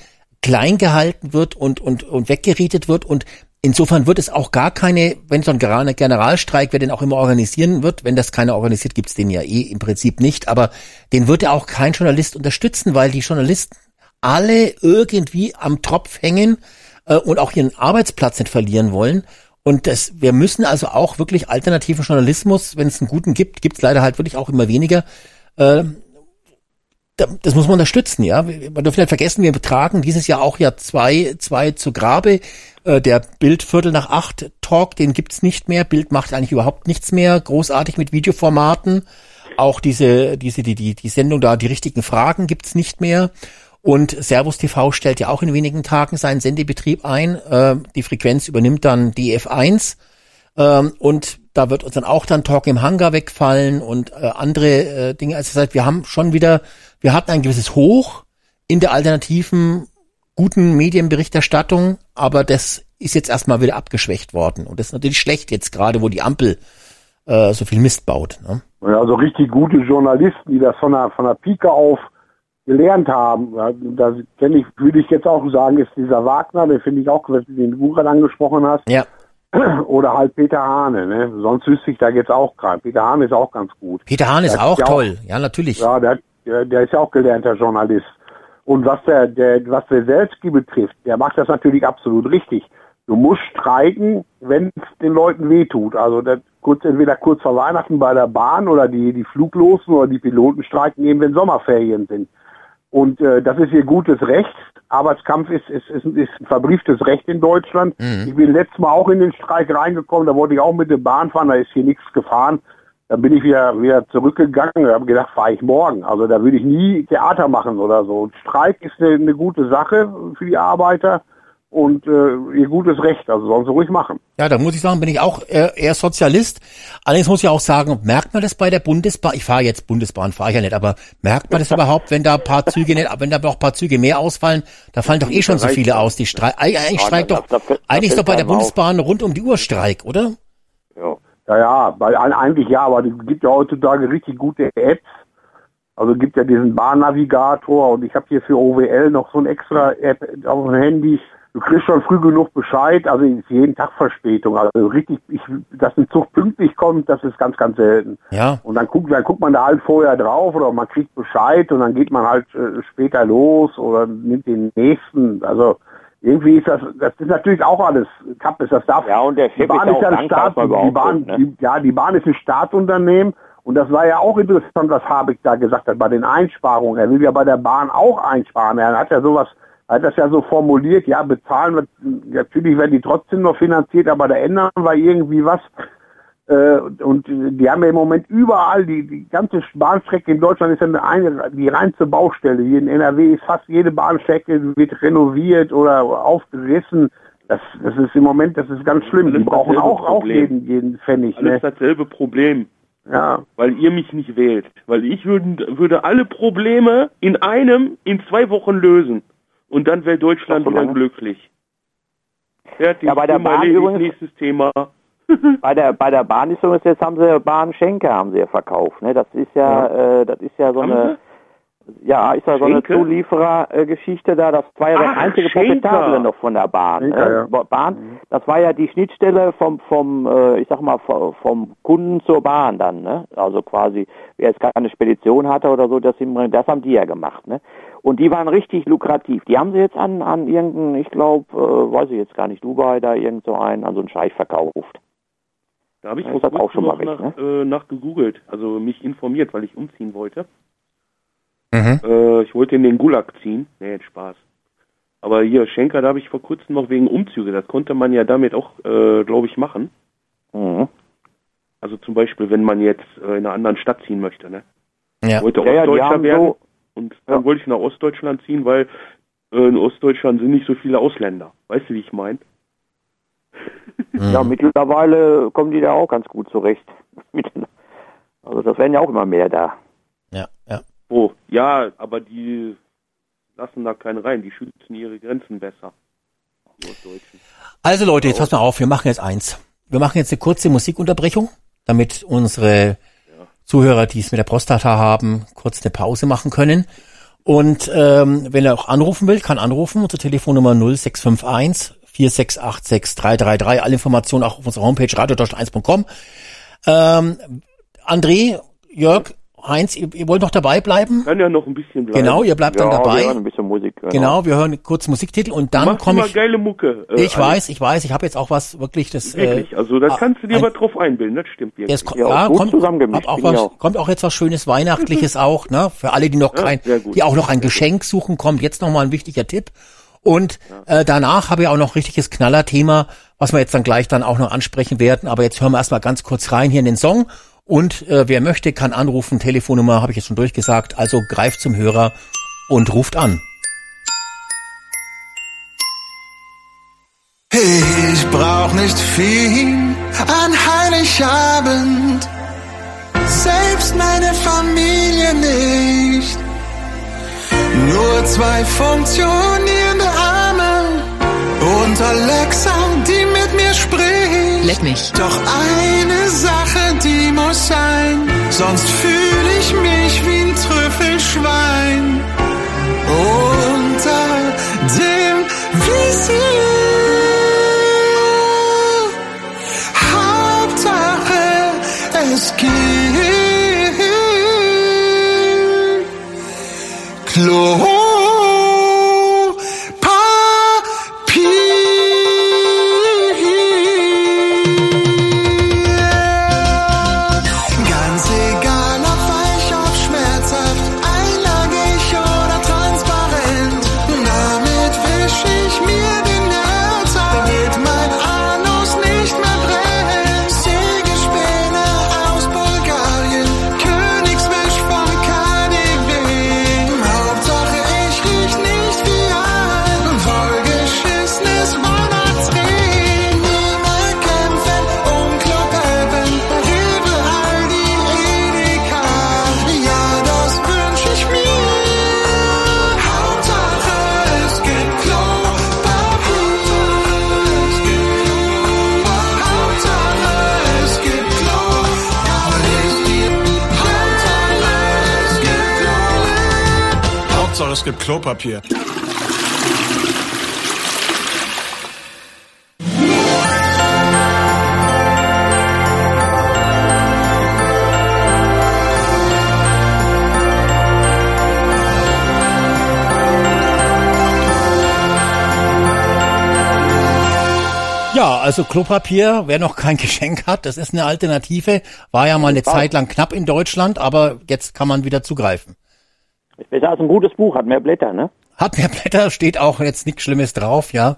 klein gehalten wird und und und weggeredet wird und insofern wird es auch gar keine, wenn so ein Generalstreik, wer den auch immer organisieren wird, wenn das keiner organisiert, gibt's den ja eh im Prinzip nicht, aber den wird ja auch kein Journalist unterstützen, weil die Journalisten alle irgendwie am Tropf hängen äh, und auch ihren Arbeitsplatz nicht verlieren wollen. Und das, wir müssen also auch wirklich alternativen Journalismus, wenn es einen guten gibt, gibt's leider halt wirklich auch immer weniger. Äh, das muss man unterstützen, ja. Wir dürfen nicht vergessen, wir tragen dieses Jahr auch ja zwei, zwei zu Grabe. Äh, der Bild Viertel nach acht Talk, den gibt's nicht mehr. Bild macht eigentlich überhaupt nichts mehr. Großartig mit Videoformaten. Auch diese, diese, die, die, die Sendung da, die richtigen Fragen gibt's nicht mehr. Und Servus TV stellt ja auch in wenigen Tagen seinen Sendebetrieb ein. Äh, die Frequenz übernimmt dann DF1. Ähm, und da wird uns dann auch dann Talk im Hangar wegfallen und äh, andere äh, Dinge. Also das heißt, wir haben schon wieder, wir hatten ein gewisses Hoch in der alternativen guten Medienberichterstattung, aber das ist jetzt erstmal wieder abgeschwächt worden. Und das ist natürlich schlecht jetzt gerade, wo die Ampel äh, so viel Mist baut. Ne? Also richtig gute Journalisten, die das von der, von der Pike auf gelernt haben. Da kenne ich, würde ich jetzt auch sagen, ist dieser Wagner, den finde ich auch, den du gerade angesprochen hast. Ja. Oder halt Peter Hane, ne? Sonst wüsste ich da jetzt auch gerade. Peter Hane ist auch ganz gut. Peter Hahn ist auch toll. Ja, natürlich. Ja, der, der, der ist ja auch gelernter Journalist. Und was der, der, was der Selski betrifft, der macht das natürlich absolut richtig. Du musst streiken, wenn es den Leuten wehtut. Also das, kurz, entweder kurz vor Weihnachten bei der Bahn oder die, die Fluglosen oder die Piloten streiken eben, wenn Sommerferien sind. Und äh, das ist ihr gutes Recht. Arbeitskampf ist, ist, ist, ist ein verbrieftes Recht in Deutschland. Ich bin letztes Mal auch in den Streik reingekommen, da wollte ich auch mit der Bahn fahren, da ist hier nichts gefahren. Da bin ich wieder, wieder zurückgegangen und habe gedacht, fahre ich morgen. Also da würde ich nie Theater machen oder so. Streik ist eine, eine gute Sache für die Arbeiter und äh, ihr gutes Recht. Also sollen sie ruhig machen. Ja, da muss ich sagen, bin ich auch eher, eher Sozialist. Allerdings muss ich auch sagen, merkt man das bei der Bundesbahn? Ich fahre jetzt Bundesbahn, fahre ich ja nicht, aber merkt man das überhaupt, wenn da ein paar Züge nicht, wenn da noch ein paar Züge mehr ausfallen, da fallen doch eh schon so viele aus. Die Streik, eigentlich streikt doch, eigentlich ist doch bei der. Bundesbahn rund um die Uhr Streik, oder? Ja. Ja, ja, weil eigentlich ja, aber es gibt ja heutzutage richtig gute Apps. Also es gibt ja diesen Bahnnavigator und ich habe hier für OWL noch so ein extra App auf dem Handy. Du kriegst schon früh genug Bescheid, also ist jeden Tag Verspätung. Also richtig, ich, dass ein Zug pünktlich kommt, das ist ganz, ganz selten. Ja. Und dann guckt, dann guckt man da halt vorher drauf oder man kriegt Bescheid und dann geht man halt äh, später los oder nimmt den nächsten. Also irgendwie ist das, das ist natürlich auch alles Kappes, das darf. Ja, und der die Chef Bahn ist ja auch ein man die Bahn, ist, ne? die, ja, die Bahn ist ein Staatsunternehmen und das war ja auch interessant, was Habeck da gesagt hat bei den Einsparungen. Er will ja bei der Bahn auch einsparen. Er hat ja sowas, hat das ja so formuliert, ja, bezahlen wird, natürlich werden die trotzdem noch finanziert, aber da ändern wir irgendwie was. Äh, und die haben ja im Moment überall, die, die ganze Bahnstrecke in Deutschland ist ja eine, die reinste Baustelle. Hier in NRW ist fast jede Bahnstrecke wird renoviert oder aufgerissen. Das, das ist im Moment, das ist ganz schlimm. Die Alles brauchen dasselbe auch, auch jeden, jeden Pfennig. Alles Ne? dasselbe Problem, Ja, weil ihr mich nicht wählt. Weil ich würde, würde alle Probleme in einem, in zwei Wochen lösen. Und dann wäre Deutschland wieder glücklich. Fertig, Ja, bei der Thema Bahn übrigens- nächstes Thema. Bei der bei der Bahn ist so, jetzt haben sie Bahn Schenker haben sie ja verkauft, ne? Das ist ja, Äh, das ist ja so Haben eine ja, ist ja so eine? Zulieferergeschichte da, das war ja der Ach, einzige Schenker. Profitable noch von der Bahn. Schenker, ne? ja. Ba- Bahn, das war ja die Schnittstelle vom vom äh, ich sag mal vom, Kunden zur Bahn dann, ne? Also quasi wer jetzt keine Spedition hatte oder so, das, haben- das haben die ja gemacht, ne? Und die waren richtig lukrativ. Die haben sie jetzt an an irgendeinen, ich glaube, äh, weiß ich jetzt gar nicht, Dubai da irgend so einen an so einen Scheich verkauft. Da habe ich Ja, ist das auch kurzem schon mal noch weg, nach, äh, nach gegoogelt, also mich informiert, weil ich umziehen wollte. Mhm. Äh, ich wollte in den Gulag ziehen. Nee, jetzt Spaß. Aber hier, Schenker, da habe ich vor kurzem noch wegen Umzüge, das konnte man ja damit auch, äh, glaube ich, machen. Mhm. Also zum Beispiel, wenn man jetzt äh, in einer anderen Stadt ziehen möchte, ne? Ja. Ich wollte Ja, ja, die Ostdeutscher haben werden so- und dann wollte ich nach Ostdeutschland ziehen, weil äh, in Ostdeutschland sind nicht so viele Ausländer. Weißt du, wie ich meine? Mhm. Ja, mittlerweile kommen die da auch ganz gut zurecht. Also das werden ja auch immer mehr da. Ja, ja. Oh, ja, aber die lassen da keinen rein, die schützen ihre Grenzen besser. Die Ostdeutschen. Also Leute, jetzt pass mal auf, wir machen jetzt eins. Wir machen jetzt eine kurze Musikunterbrechung, damit unsere Zuhörer, die es mit der Prostata haben, kurz eine Pause machen können. Und ähm, wenn er auch anrufen will, kann anrufen. Unsere Telefonnummer 0651 4686333. Alle Informationen auch auf unserer Homepage radiodeutschland1.com. Ähm, André, Jörg, Heinz, ihr, ihr wollt noch dabei bleiben? Kann ja noch ein bisschen bleiben. Genau, ihr bleibt ja, dann wir dabei. hören ein bisschen Musik. Genau, wir hören kurz Musiktitel und dann komme ich. geile Mucke. äh, Ich weiß, ich weiß, ich habe jetzt auch was wirklich das. Wirklich, Äh, also da ah, kannst du dir ein- was drauf einbilden, das stimmt wirklich. es ko- Ja, ja, kommt, auch was, auch. kommt auch jetzt was schönes Weihnachtliches auch, ne? Für alle, die noch kein, die auch noch ein Geschenk suchen, kommt jetzt noch mal ein wichtiger Tipp. Und äh, danach habe ich auch noch richtiges Knallerthema, was wir jetzt dann gleich dann auch noch ansprechen werden. Aber jetzt hören wir erstmal ganz kurz rein hier in den Song. Und äh, wer möchte, kann anrufen. Telefonnummer habe ich jetzt schon durchgesagt. Also greift zum Hörer und ruft an. Ich brauch nicht viel an Heiligabend, selbst meine Familie nicht. Nur zwei funktionierende Arme und Alexa, die mit mir spricht. Leck mich. Doch eine Sache, die muss sein, sonst fühle ich mich wie ein Trüffelschwein. Unter dem Visier. Hauptsache, es geht. Klo. Es gibt Klopapier. Ja, also Klopapier, wer noch kein Geschenk hat, das ist eine Alternative. War ja mal eine Zeit lang knapp in Deutschland, aber jetzt kann man wieder zugreifen. Ist besser als ein gutes Buch, hat mehr Blätter, ne? Hat mehr Blätter, steht auch jetzt nichts Schlimmes drauf, ja.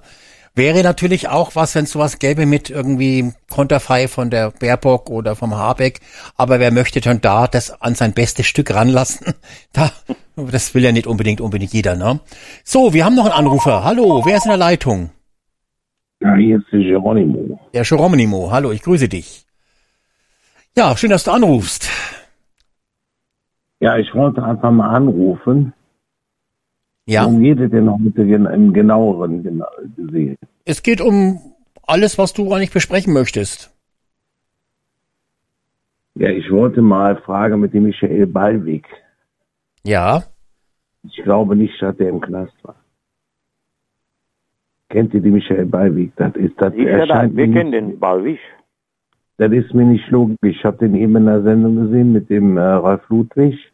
Wäre natürlich auch was, wenn es sowas gäbe mit irgendwie Konterfei von der Baerbock oder vom Habeck. Aber wer möchte dann da das an sein bestes Stück ranlassen? Da, das will ja nicht unbedingt, unbedingt jeder, ne? So, wir haben noch einen Anrufer. Hallo, wer ist in der Leitung? Ja, hier ist der Geronimo. Der Geronimo. Hallo, ich grüße dich. Ja, schön, dass du anrufst. Ja, ich wollte einfach mal anrufen. Ja. Worum geht es denn dem im genaueren gena gesehen? Es geht um alles, was du eigentlich besprechen möchtest. Ja, ich wollte mal fragen mit dem Michael Ballweg. Ja. Ich glaube nicht, dass er im Knast war. Kennt ihr die Michael Ballweg? Das ist das da, erscheint wir mir kennen den Balwisch. Das ist mir nicht logisch. Ich habe den eben in der Sendung gesehen mit dem äh, Ralf Ludwig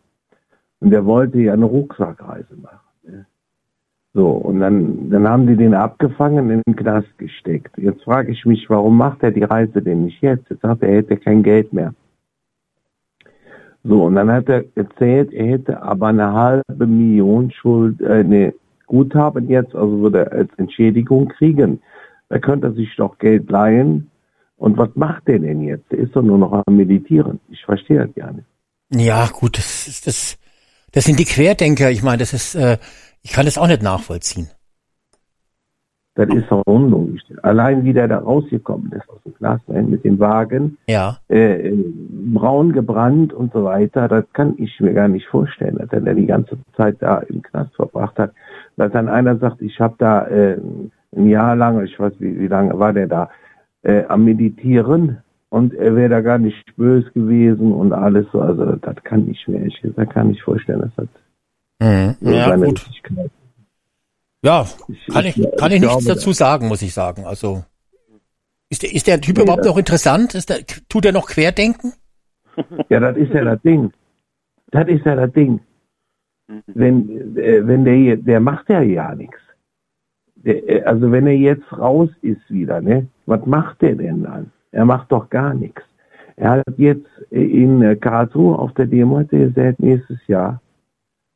und der wollte ja eine Rucksackreise machen. Ne? So, und dann, dann haben die den abgefangen in den Knast gesteckt. Jetzt frage ich mich, warum macht er die Reise denn nicht jetzt? Jetzt sagt er, er hätte kein Geld mehr. So, und dann hat er erzählt, er hätte aber eine halbe Million Schuld, äh, ne, Guthaben jetzt, also würde er als Entschädigung kriegen. Da könnte er sich doch Geld leihen. Und was macht der denn jetzt? Der ist doch nur noch am Meditieren. Ich verstehe das gar nicht. Ja, gut, das ist das. Das sind die Querdenker. Ich meine, das ist. Äh, ich kann das auch nicht nachvollziehen. Das ist doch unlogisch. Allein wie der da rausgekommen ist aus dem Knast ne, mit dem Wagen, Ja. äh, äh, braun gebrannt und so weiter, das kann ich mir gar nicht vorstellen, dass er die ganze Zeit da im Knast verbracht hat. Dass dann einer sagt, ich habe da äh, ein Jahr lang, ich weiß wie, wie lange war der da, äh, am Meditieren und er wäre da gar nicht böse gewesen und alles so. Also das kann ich mir ehrlich gesagt gar nicht vorstellen, dass das Mhm. so Ja, seine gut. Ja, kann ich, kann ich ich nichts dazu sagen, muss ich sagen. Also, ist der, ist der Typ Nee, überhaupt noch interessant? Ist der, tut er noch querdenken? Ja, das ist ja das Ding. Das ist ja das Ding. Wenn, äh, wenn der, der macht ja ja nichts. Der, äh, Also wenn er jetzt raus ist wieder, ne, was macht der denn dann? Er macht doch gar nichts. Er hat jetzt in Karlsruhe auf der Demo, gesagt, nächstes Jahr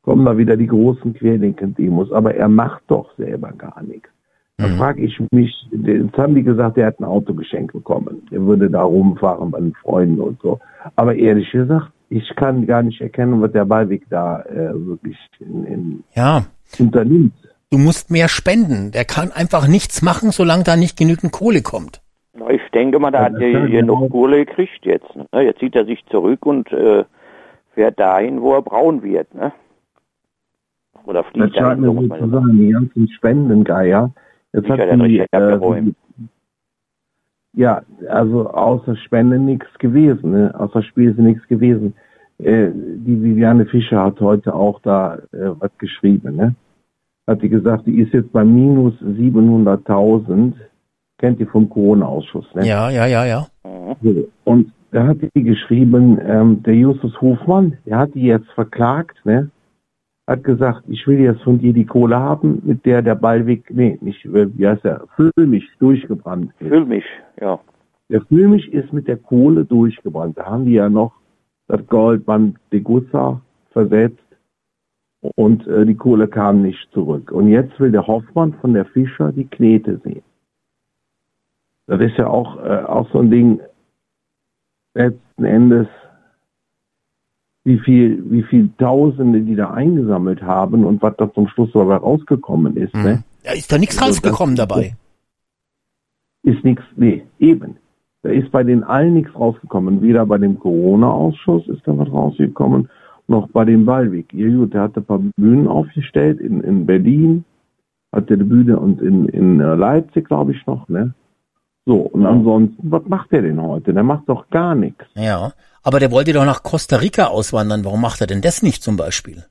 kommen da wieder die großen Querdenken-Demos, aber er macht doch selber gar nichts. Da frage ich mich, jetzt haben die gesagt, er hat ein Auto geschenkt bekommen. Er würde da rumfahren bei den Freunden und so. Aber ehrlich gesagt, ich kann gar nicht erkennen, was der Ballweg da äh, wirklich in, in Ja. unternimmt. Du musst mehr spenden. Der kann einfach nichts machen, solange da nicht genügend Kohle kommt. Na, Ich denke mal, da hat das er auch. Kohle gekriegt jetzt. Ne? Jetzt zieht er sich zurück und äh, fährt dahin, wo er braun wird. Ne? Oder Das fliegt scheint dahin, mir so so muss man zu ja sagen. sein, die ganzen Spendengeier. Jetzt hat die, äh, ja, also außer Spende nichts gewesen, ne? außer Spesen nichts gewesen. Äh, die Viviane Fischer hat heute auch da äh, was geschrieben, ne? Hat die gesagt, die ist jetzt bei minus 700.000. Kennt ihr vom Corona-Ausschuss, ne? Ja, ja, ja, ja. So, und da hat die geschrieben, ähm, der Justus Hofmann, der hat die jetzt verklagt, ne? Hat gesagt, ich will jetzt von dir die Kohle haben, mit der der Ballweg, nee, nicht, äh, wie heißt der, Füllmich durchgebrannt ist. Füll mich, ja. Der Füllmich ist mit der Kohle durchgebrannt. Da haben die ja noch das Gold beim Degussa versetzt und äh, die Kohle kam nicht zurück. Und jetzt will der Hoffmann von der Fischer die Knete sehen. Das ist ja auch, äh, auch so ein Ding, letzten Endes, wie viel, wie viel Tausende die da eingesammelt haben und was da zum Schluss dabei rausgekommen ist, Mhm. ne? Ja, ist da nichts Also rausgekommen dabei. ist nichts, nee, eben. Da ist bei den allen nichts rausgekommen. Weder bei dem Corona-Ausschuss ist da was rausgekommen, noch bei dem Ballweg. Ja gut, der hat ein paar Bühnen aufgestellt in, in Berlin, hatte eine Bühne und in, in äh, Leipzig, glaube ich, noch, ne? So, und ansonsten, was macht der denn heute? Der macht doch gar nichts. Ja. Aber der wollte doch nach Costa Rica auswandern. Warum macht er denn das nicht zum Beispiel?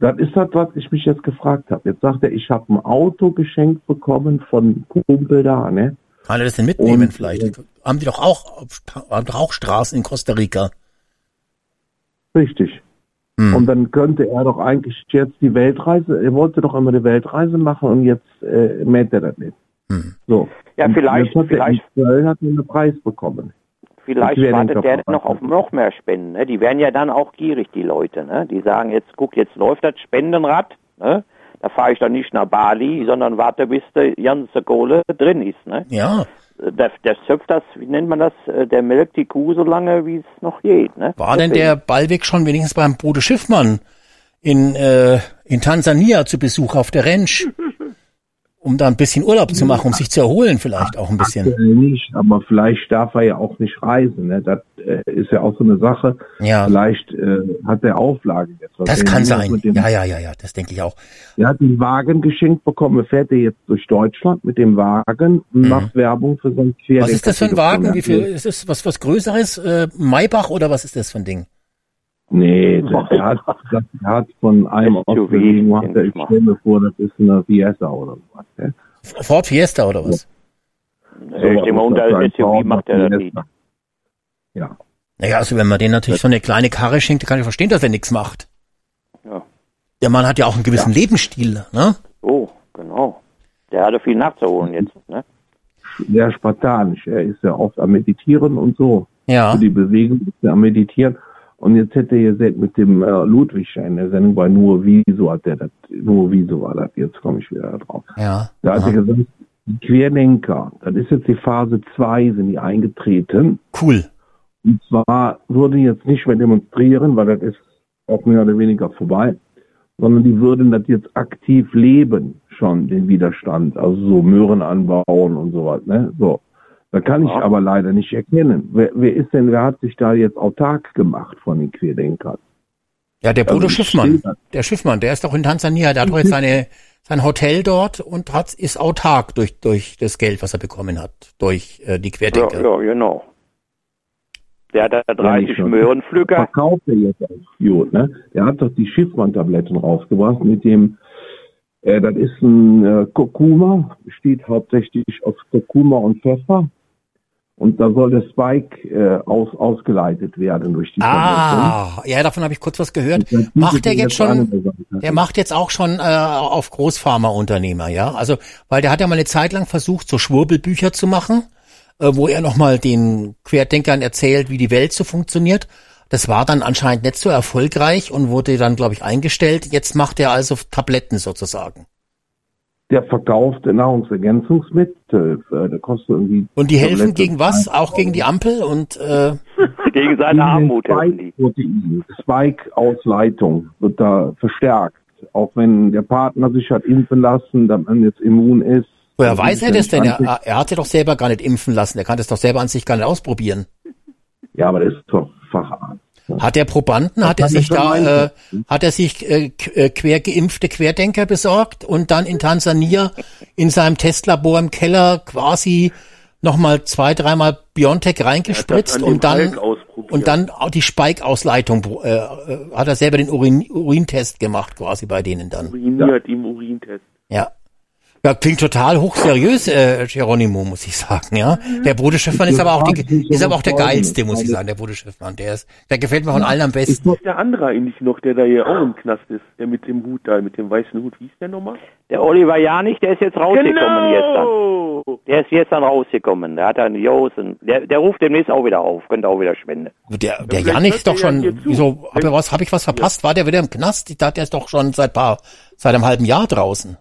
Das ist das, was ich mich jetzt gefragt habe. Jetzt sagt er, ich habe ein Auto geschenkt bekommen von Kumpel da, ne? Kann er das denn mitnehmen Und, vielleicht? Haben die doch auch, haben doch auch Straßen in Costa Rica. Richtig. Hm. Und dann könnte er doch eigentlich jetzt die Weltreise, er wollte doch immer die Weltreise machen und jetzt äh, mäht er das nicht. Hm. So. Ja, Und vielleicht- hat vielleicht- Er Köln hat er einen Preis bekommen. Vielleicht wartet der noch auf noch mehr Spenden. Ne? Die werden ja dann auch gierig, die Leute. Ne? Die sagen jetzt, guck, jetzt läuft das Spendenrad. Ne? Da fahre ich dann nicht nach Bali, sondern warte, bis die ganze Kohle drin ist. Ne? Ja. Der, der zöpft das, wie nennt man das, äh, der melkt die Kuh so lange, wie es noch geht. Ne? War denn Deswegen. der Ballweg schon wenigstens beim Bruder Schiffmann in, äh, in Tansania zu Besuch auf der Ranch? Um da ein bisschen Urlaub zu machen, um sich zu erholen vielleicht auch ein bisschen. Aktuell nicht, aber vielleicht darf er ja auch nicht reisen. Ne? Das äh, ist ja auch so eine Sache. Ja. Vielleicht äh, hat er Auflagen jetzt. Was Das kann sein. Dem, Ja, ja, ja, ja, das denke ich auch. Er hat einen Wagen geschenkt bekommen. Er fährt er jetzt durch Deutschland mit dem Wagen und macht Werbung für so ein Querdenker. Mhm. Was ist das für ein Wagen? Wie viel ist es? Was was Größeres? Äh, Maybach oder was ist das für ein Ding? Nee, der, der hat, das hat von einem aus SUV, Berlin, hat denke er, ich stelle mir vor, das ist eine Fiesta oder was. Ne? Ford Fiesta oder was? ich denke mal, unter SUV Ford macht er das nicht. Ja. Naja, also wenn man den natürlich so eine kleine Karre schenkt, kann ich verstehen, dass er nichts macht. Ja. Der Mann hat ja auch einen gewissen Lebensstil, ne? Oh, genau. Der hatte viel nachzuholen jetzt. Ne? Sehr spartanisch. Er ist ja oft am Meditieren und so. Ja. Für die Bewegung ist er am Meditieren. Und jetzt hätte er gesagt, mit dem äh, Ludwig in der Sendung bei Nur Wieso hat der das, Nur Wieso war das, jetzt komme ich wieder drauf. Ja. Da hat er gesagt, die Querdenker, das ist jetzt die Phase 2, sind die eingetreten. Cool. Und zwar würden jetzt nicht mehr demonstrieren, weil das ist auch mehr oder weniger vorbei, sondern die würden das jetzt aktiv leben, schon den Widerstand, also so Möhren anbauen und sowas, ne? So. Da kann ich Ja. aber leider nicht erkennen. Wer, wer ist denn, wer hat sich da jetzt autark gemacht von den Querdenkern? Ja, der Bruder Also Schiffmann. Der Schiffmann, der ist doch in Tansania, der hat doch jetzt seine, sein Hotel dort und hat, ist autark durch, durch das Geld, was er bekommen hat, durch äh, die Ja, Querdenker. ja, genau. Der hat da Ja, 30 nicht nur. Möhrenpflücker. Verkauft er jetzt auch gut, ne? Der hat doch die Schiffmann-Tabletten rausgebracht mit dem Äh, das ist ein äh, Kurkuma, besteht hauptsächlich aus Kurkuma und Pfeffer. Und da soll der Spike äh, aus, ausgeleitet werden durch die Ah, ja, davon habe ich kurz was gehört. Macht er jetzt schon, der macht jetzt auch schon äh, auf Großpharmaunternehmer, ja? Also, weil der hat ja mal eine Zeit lang versucht, so Schwurbelbücher zu machen, äh, wo er nochmal den Querdenkern erzählt, wie die Welt so funktioniert. Das war dann anscheinend nicht so erfolgreich und wurde dann, glaube ich, eingestellt. Jetzt macht er also Tabletten sozusagen. Der verkauft Nahrungsergänzungsmittel, äh, der kostet irgendwie. Und die helfen Tablette gegen was? 1 Auch gegen die Ampel und äh, Gegen seine Armut helfen die. Spike-Ausleitung wird da verstärkt. Auch wenn der Partner sich hat impfen lassen, damit man jetzt immun ist. woher weiß er das denn? Er, Ja, er hat sich doch selber gar nicht impfen lassen. Er kann das doch selber an sich gar nicht ausprobieren. Ja, aber das ist doch Facharzt. Hat der Probanden, hat er sich da, äh, hat er sich äh, k- äh, quer geimpfte Querdenker besorgt und dann in Tansania in seinem Testlabor im Keller quasi nochmal zwei, dreimal Biontech reingespritzt und dann und dann auch die Spike-Ausleitung äh, äh, hat er selber den Urin, Urintest gemacht quasi bei denen dann. Uriniert im Urintest. Ja. Ja, klingt total hochseriös, äh, Geronimo, muss ich sagen, ja. Der Bruder Schiffmann ist aber auch die, ist aber auch der geilste, muss ich sagen, der Bruder Schiffmann. Der ist, der gefällt mir von allen am besten. Ist der andere eigentlich noch, der da hier auch im Knast ist? Der mit dem Hut da, mit dem weißen Hut. Wie ist der nochmal? Der Oliver Janich, der ist jetzt rausgekommen Genau! jetzt dann. Der ist jetzt dann rausgekommen. Der hat dann Josen. Der, der ruft demnächst auch wieder auf. Könnte auch wieder spenden. Der, der vielleicht Janich ist doch ja schon, wieso, hab ich was, hab ich was verpasst? War der wieder im Knast? Ich dachte, der ist doch schon seit paar, seit einem halben Jahr draußen.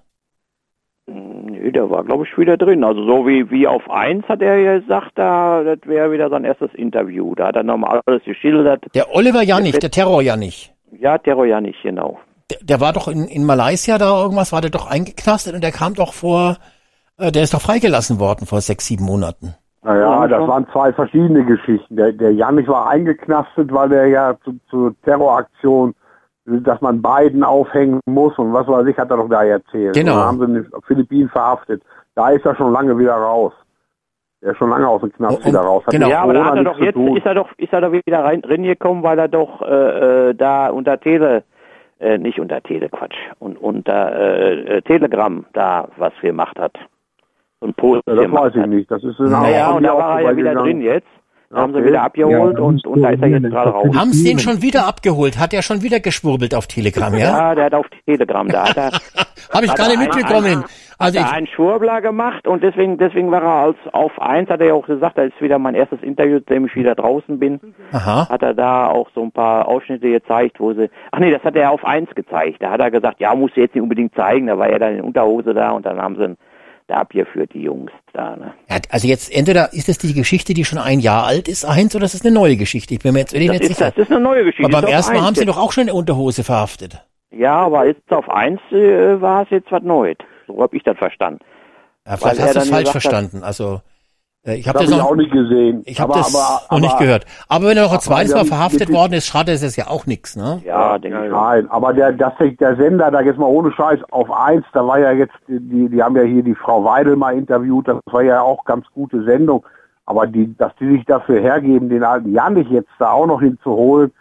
Nee, der war, glaube ich, wieder drin. Also so wie, wie auf eins hat er ja gesagt, da, das wäre wieder sein erstes Interview. Da hat er nochmal alles geschildert. Der Oliver Janich, der Terror Janich. Ja, Terror Janich, genau. Der, der war doch in, in Malaysia da irgendwas, war der doch eingeknastet und der kam doch vor, äh, der ist doch freigelassen worden vor sechs, sieben Monaten. Naja, das waren zwei verschiedene Geschichten. Der, der Janich war eingeknastet, weil er ja zu, zur Terroraktion, dass man Biden aufhängen muss und was weiß ich, hat er doch da erzählt. Genau. Und dann haben sie den Philippinen verhaftet. Da ist er schon lange wieder raus. Er ist schon lange aus dem Knast Und- wieder raus. Hat genau. Ja, aber da hat er doch jetzt, ist er doch, ist er doch wieder rein, reingekommen, weil er doch äh, äh, da unter Tele, äh, nicht unter Tele, Quatsch, und unter äh, äh, Telegram da was gemacht hat. Und Post Ja, das gemacht weiß ich hat. nicht. Das ist in Naja, und da war er ja wieder vorbeigegangen. drin jetzt. Da haben sie Okay. wieder abgeholt Ja, und, und da ist er jetzt gerade raus. Haben sie den schon wieder abgeholt? Hat er schon wieder geschwurbelt auf Telegram, ja? Ja, der hat auf Telegram, da hat er, Habe ich hat gar nicht er ein- mitbekommen. Also hat ich, einen Schwurbler gemacht und deswegen, deswegen war er als auf eins, hat er ja auch gesagt, das ist wieder mein erstes Interview, seitdem ich wieder draußen bin. aha. hat er da auch so ein paar Ausschnitte gezeigt, wo sie, ach nee, das hat er auf eins gezeigt. Da hat er gesagt, ja, musst du jetzt nicht unbedingt zeigen, da war er dann in Unterhose da und dann haben sie ihn da abgeführt, die Jungs da, ne. Ja, also jetzt entweder ist es die Geschichte, die schon ein Jahr alt ist, eins, oder ist es eine neue Geschichte? Ich bin mir jetzt wirklich Das nicht ist, sicher. das ist eine neue Geschichte. Aber beim ersten Mal haben sie doch auch schon eine Unterhose verhaftet. Ja, aber jetzt auf eins äh, war es jetzt was Neues. So habe ich das verstanden. Ja, Weil vielleicht er hast du es falsch gesagt hat- verstanden. Also ich habe Das das habe ich noch, auch nicht gesehen. ich habe Aber- das aber- noch nicht aber- gehört. Aber wenn er noch ein aber zweites Mal verhaftet worden ist, schadet es ja auch nichts, ne? Ja, denke ich. Nein, aber der, dass sich der Sender da jetzt mal ohne Scheiß auf eins, da war ja jetzt, die, die haben ja hier die Frau Weidel mal interviewt, das war ja auch ganz gute Sendung. Aber die, dass die sich dafür hergeben, den alten Janich jetzt da auch noch hinzuholen,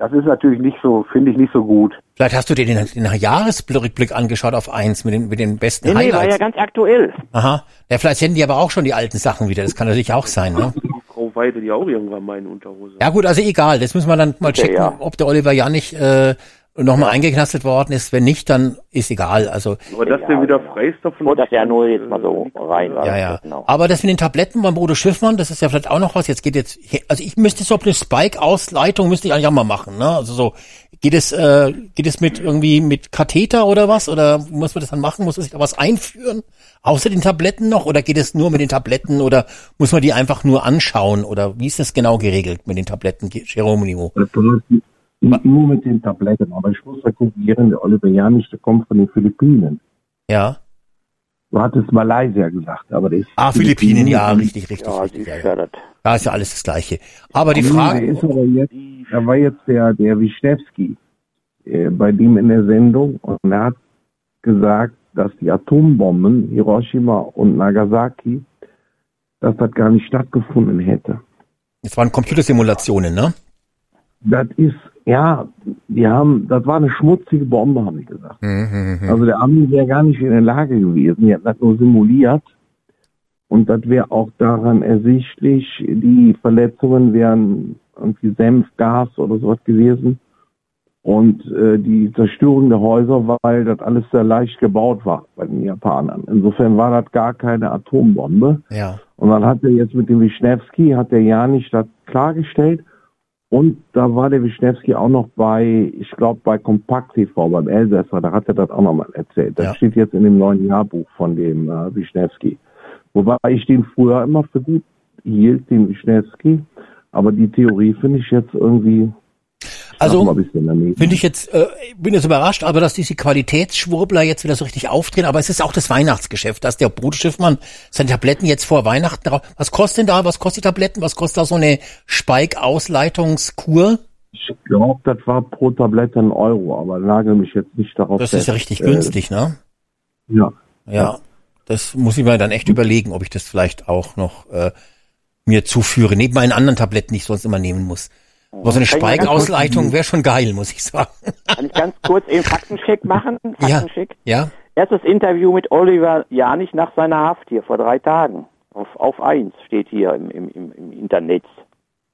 das ist natürlich nicht so, finde ich nicht so gut. Vielleicht hast du dir den, den Jahresrückblick angeschaut auf eins mit den, mit den besten Nee, nee, war ja Highlights. ganz aktuell. Aha. Ja, vielleicht senden die aber auch schon die alten Sachen wieder. Das kann natürlich auch sein, ne? Frau Weide, die auch irgendwann mal in Unterhose. Ja gut, also egal. Das müssen wir dann mal Okay, checken, ja. ob der Oliver Janich äh, nochmal eingeknastet worden ist. Wenn nicht, dann ist egal. Also Aber dass der wieder frei ist davon. Oh, dass er nur jetzt mal so rein war. Ja, ja. Genau. Aber das mit den Tabletten beim Bruder Schiffmann, das ist ja vielleicht auch noch was. Jetzt geht jetzt, also ich müsste so eine Spike-Ausleitung müsste ich eigentlich auch mal machen, ne? Also so, geht es, äh, geht es mit irgendwie mit Katheter oder was? Oder muss man das dann machen? Muss man sich da was einführen? Außer den Tabletten noch? Oder geht es nur mit den Tabletten? Oder muss man die einfach nur anschauen? Oder wie ist das genau geregelt mit den Tabletten, Geronimo? Das nicht nur mit den Tabletten, aber ich muss da korrigieren, der Oliver Janich, der kommt von den Philippinen. Ja. Du hattest Malaysia gesagt, aber ist Ah, Philippinen, ja, richtig, richtig, ja, richtig. Ja, ja. Da ist ja alles das Gleiche. Aber die Frage, ist aber jetzt, da war jetzt der, der Wischnewski äh, bei dem in der Sendung und er hat gesagt, dass die Atombomben Hiroshima und Nagasaki, dass das gar nicht stattgefunden hätte. es waren Computersimulationen, ne? Das ist Ja, die haben, das war eine schmutzige Bombe, haben die gesagt. Mhm, mhm. Also der Army wäre gar nicht in der Lage gewesen. Die hatten das nur simuliert. Und das wäre auch daran ersichtlich, die Verletzungen wären irgendwie Senf, Gas oder sowas gewesen. Und äh, die Zerstörung der Häuser, weil das alles sehr leicht gebaut war bei den Japanern. Insofern war das gar keine Atombombe. Ja. Und dann hat er jetzt mit dem Wischnewski, hat er ja nicht das klargestellt. Und da war der Wischnewski auch noch bei, ich glaube, bei Kompakt TV, beim Elsässer, da hat er das auch nochmal erzählt. Das Ja. steht jetzt in dem neuen Jahrbuch von dem äh, Wischnewski. Wobei ich den früher immer für gut hielt, den Wischnewski. Aber die Theorie finde ich jetzt irgendwie Also. Finde ich jetzt, äh, bin jetzt überrascht, aber dass diese Qualitätsschwurbler jetzt wieder so richtig aufdrehen. Aber es ist auch das Weihnachtsgeschäft, dass der Brutschiffmann seine Tabletten jetzt vor Weihnachten drauf. Was kostet denn da? Was kostet die Tabletten? Was kostet da so eine Spike-Ausleitungskur? Ich glaube, das war pro Tablette ein Euro, aber nagel mich jetzt nicht darauf Das ist ja fest. richtig Äh, günstig, ne? Ja. Ja. Das muss ich mir dann echt überlegen, ob ich das vielleicht auch noch äh, mir zuführe, neben meinen anderen Tabletten, die ich sonst immer nehmen muss. Aber so eine Spike-Ausleitung wäre schon geil, muss ich sagen. Kann ich ganz kurz eben Faktencheck machen? Faktencheck. Ja. Erstes Interview mit Oliver Janich nach seiner Haft hier vor drei Tagen. Auf, auf eins steht hier im, im, im, Internet.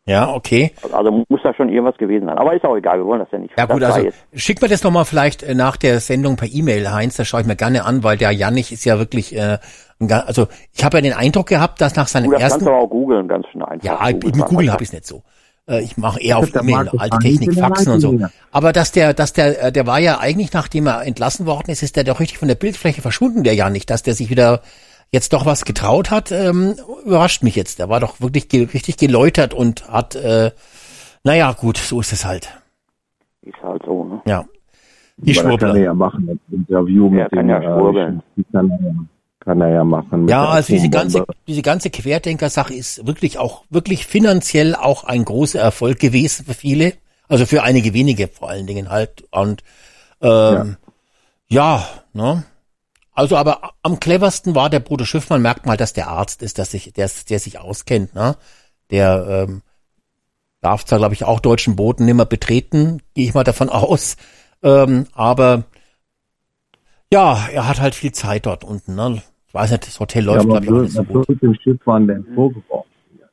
Ja, okay. Also muss da schon irgendwas gewesen sein. Aber ist auch egal, wir wollen das ja nicht. Ja gut, das also jetzt. schick mir das nochmal vielleicht äh, nach der Sendung per E-Mail, Heinz, das schaue ich mir gerne an, weil der Janich ist ja wirklich, äh, also ich habe ja den Eindruck gehabt, dass nach seinem Du, das ersten... kannst du aber auch googeln, ganz schnell einfach. Ja, mit Google habe ich es nicht so. Äh, Ich mache eher auf E-Mail, alte Technik, Faxen und so. Aber dass der, dass der, äh, der war ja eigentlich, nachdem er entlassen worden ist, ist der doch richtig von der Bildfläche verschwunden, der ja nicht, dass der sich wieder jetzt doch was getraut hat, ähm, überrascht mich jetzt. Der war doch wirklich ge richtig geläutert und hat, äh, naja, gut, so ist es halt. Ist halt so, ne? Ja. Die das kann er Schwurbler. ja machen, das Interview mit Ja, kann dem, ja äh, schwurbeln. die kann er, ja- ja machen. Ja, also diese ganze, diese ganze Querdenker-Sache ist wirklich auch, wirklich finanziell auch ein großer Erfolg gewesen für viele. Also für einige wenige vor allen Dingen halt. Und ähm, ja. ne? Also aber am cleversten war der Bruder Schiffmann, merkt mal, dass der Arzt ist, dass sich, der, der sich auskennt, ne? Der ähm, darf zwar, glaube ich, auch deutschen Boden nimmer betreten, gehe ich mal davon aus. Ähm, aber ja, er hat halt viel Zeit dort unten, ne? Ich weiß nicht, das Hotel Ja, läuft, aber glaube ich, auch nicht so gut. wird dem Schiffmann denn vorgeworfen? Ja,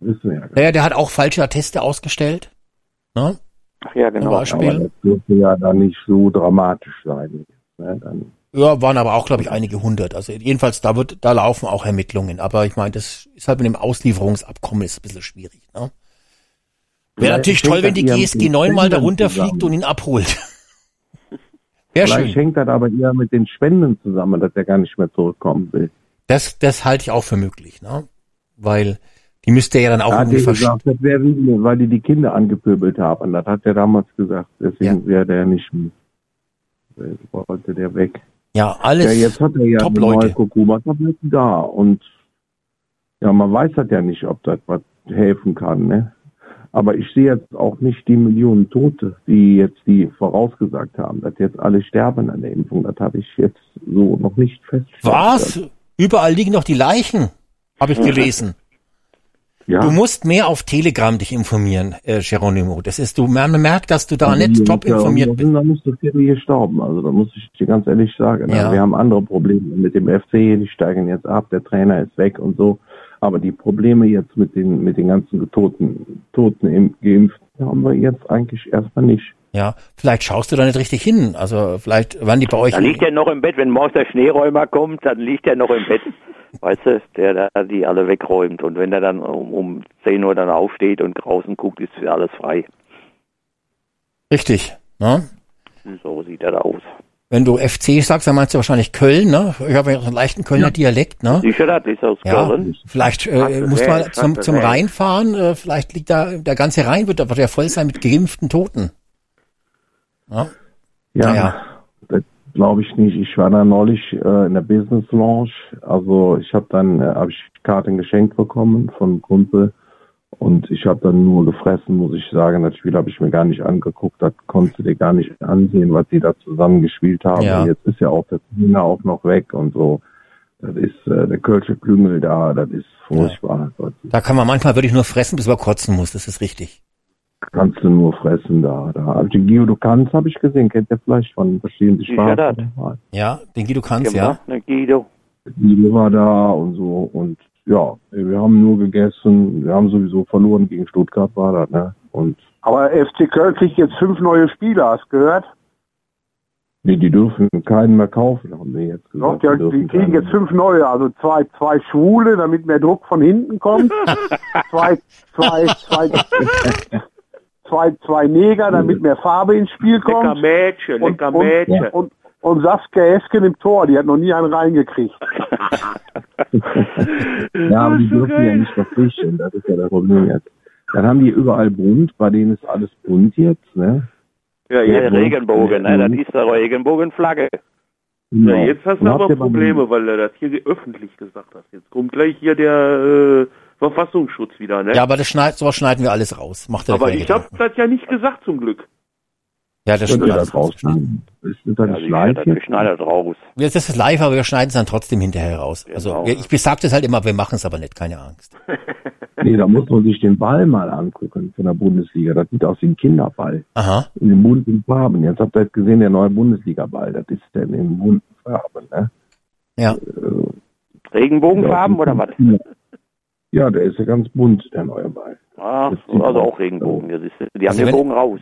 wissen wir ja gar nicht. Naja, der hat auch falsche Atteste ausgestellt. Ne? Ach ja, genau. Zum Aber Beispiel. das dürfte ja dann nicht so dramatisch sein. Ne? Dann, Ja, waren aber auch, glaube ich, einige hundert. Also jedenfalls, da wird, da laufen auch Ermittlungen. Aber ich meine, das ist halt mit dem Auslieferungsabkommen ist ein bisschen schwierig. Ne? Wäre Vielleicht natürlich toll, wenn die GSG den 9 mal da Spendern runterfliegt zusammen. und ihn abholt. Wäre Vielleicht schön. hängt das aber eher mit den Spenden zusammen, dass er gar nicht mehr zurückkommen will. Das, das halte ich auch für möglich, ne? Weil die müsste er ja dann auch hat irgendwie verstehen. das wäre wegen, weil die die Kinder angepöbelt haben. Das hat er damals gesagt. Deswegen Ja. wäre der nicht mehr. Wollte der weg. Ja, alles. Ja, jetzt hat er ja top Leute. Kurkuma-Tabletten da. Und ja, man weiß halt ja nicht, ob das was helfen kann. Ne? Aber ich sehe jetzt auch nicht die Millionen Tote, die jetzt die vorausgesagt haben, dass jetzt alle sterben an der Impfung. Das habe ich jetzt so noch nicht festgestellt. Was? Überall liegen noch die Leichen, habe ich gelesen. Ja. Du musst mehr auf Telegram dich informieren, äh, Geronimo. Das ist, du man merkt, dass du da Also nicht top ja- informiert bist. da nicht so viele gestorben. Also da muss ich dir ganz ehrlich sagen. Ja. Also wir haben andere Probleme mit dem FC, die steigen jetzt ab, der Trainer ist weg und so. Aber die Probleme jetzt mit den mit den ganzen Toten, Toten im, Geimpften haben wir jetzt eigentlich erstmal nicht. Ja, vielleicht schaust du da nicht richtig hin. Also vielleicht waren die bei euch. Dann liegt er noch im Bett, wenn morgens der Schneeräumer kommt, dann liegt er noch im Bett. Weißt du, der da die alle wegräumt. Und wenn er dann um, um 10 Uhr dann aufsteht und draußen guckt, ist für alles frei. Richtig. Ne? So sieht er da aus. Wenn du FC sagst, dann meinst du wahrscheinlich Köln, ne? Ich habe ja so einen leichten Kölner Dialekt, ne? Sicher, das ist aus Ja, Köln. vielleicht äh, muss man zum, zum. Rhein fahren, äh, vielleicht liegt da, der ganze Rhein wird, wird ja voll sein mit geimpften Toten. Ja, Ja, Naja. das glaube ich nicht. Ich war da neulich äh, in der Business Lounge. Also ich habe dann äh, hab ich Karten geschenkt bekommen von einem Kumpel und ich habe dann nur gefressen, muss ich sagen. Das Spiel habe ich mir gar nicht angeguckt. Das konntest du dir gar nicht ansehen, was die da zusammen gespielt haben. Ja. Jetzt ist ja auch der Trainer auch noch weg und so. Das ist äh, der Kölsche Klüngel da. Das ist furchtbar. da kann man manchmal wirklich nur fressen, bis man kotzen muss, das ist richtig. kannst du nur fressen da. da. Also den Guido Kanz habe ich gesehen, kennt ihr vielleicht von verschiedenen das. Ja, den Guido Kanz, ja. ne, Guido. Guido war da und so und ja, wir haben nur gegessen, wir haben sowieso verloren gegen Stuttgart war das, ne? Und Aber FC Köln kriegt jetzt fünf neue Spieler, hast du gehört? nee, die dürfen keinen mehr kaufen, haben wir jetzt Doch, gesagt. die, die dürfen kriegen jetzt fünf neue, also zwei, zwei Schwule, damit mehr Druck von hinten kommt. zwei, zwei, zwei, zwei, zwei Neger, damit mehr Farbe ins Spiel Lecker kommt. Mädchen, Und, lecker und, Mädchen. und, und Saskia Esken im Tor, die hat noch nie einen reingekriegt. Ja, aber die dürfen ja nicht verpflichten, das ist ja das Problem jetzt. Dann haben die überall bunt, bei denen ist alles bunt jetzt, ne? Ja, Ja, jetzt, Regenbogen, ne? Das ist der Regenbogenflagge. Genau. ja, jetzt hast du Und aber Probleme, weil du das hier öffentlich gesagt hast. Jetzt kommt gleich hier der äh, Verfassungsschutz wieder, ne? Ja, aber das schneid, sowas schneiden wir alles raus. Macht aber ich habe das ja nicht gesagt zum Glück. Ja, das stimmt. ihr das rausschneiden? Ist das Ja, live das jetzt? schneidet raus. Das ist live, aber wir schneiden es dann trotzdem hinterher raus. Genau. Also wir- ich besag das halt immer, wir machen es aber nicht, keine Angst. Nee, da muss man sich den Ball mal angucken von der Bundesliga. Das sieht aus wie ein Kinderball. Aha. In den bunten Farben. Jetzt habt ihr jetzt gesehen, der neue Bundesliga-Ball. Das ist der in den bunten Farben, ne? Ja. Regenbogenfarben oder was? Ja, der ist ja ganz bunt, der neue Ball. Ah, Das also auch Regenbogen. Das ist, die haben Also den wenn- Bogen raus.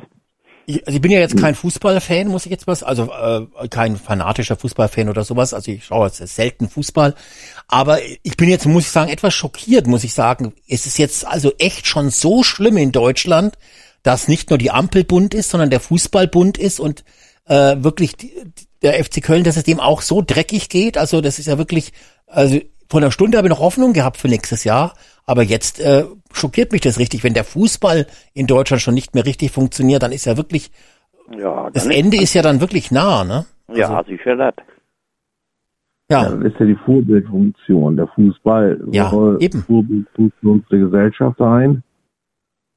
Ich, also ich bin ja jetzt kein Fußballfan, muss ich jetzt was, also äh, kein fanatischer Fußballfan oder sowas. Also ich schaue jetzt selten Fußball. Aber ich bin jetzt, muss ich sagen, etwas schockiert, muss ich sagen. Es ist jetzt also echt schon so schlimm in Deutschland, dass nicht nur die Ampel bunt ist, sondern der Fußball bunt ist und äh, wirklich die, der FC Köln, dass es dem auch so dreckig geht. Also das ist ja wirklich, also vor einer Stunde habe ich noch Hoffnung gehabt für nächstes Jahr, aber jetzt äh, schockiert mich das richtig. Wenn der Fußball in Deutschland schon nicht mehr richtig funktioniert, dann ist ja wirklich, Ja, das dann Ende ist ja dann wirklich nah, ne? Ja, sicher das. Ja, Ja, das ist ja die Vorbildfunktion. Der Fußball Ja, soll eben. Vorbildfunktion für die Gesellschaft sein.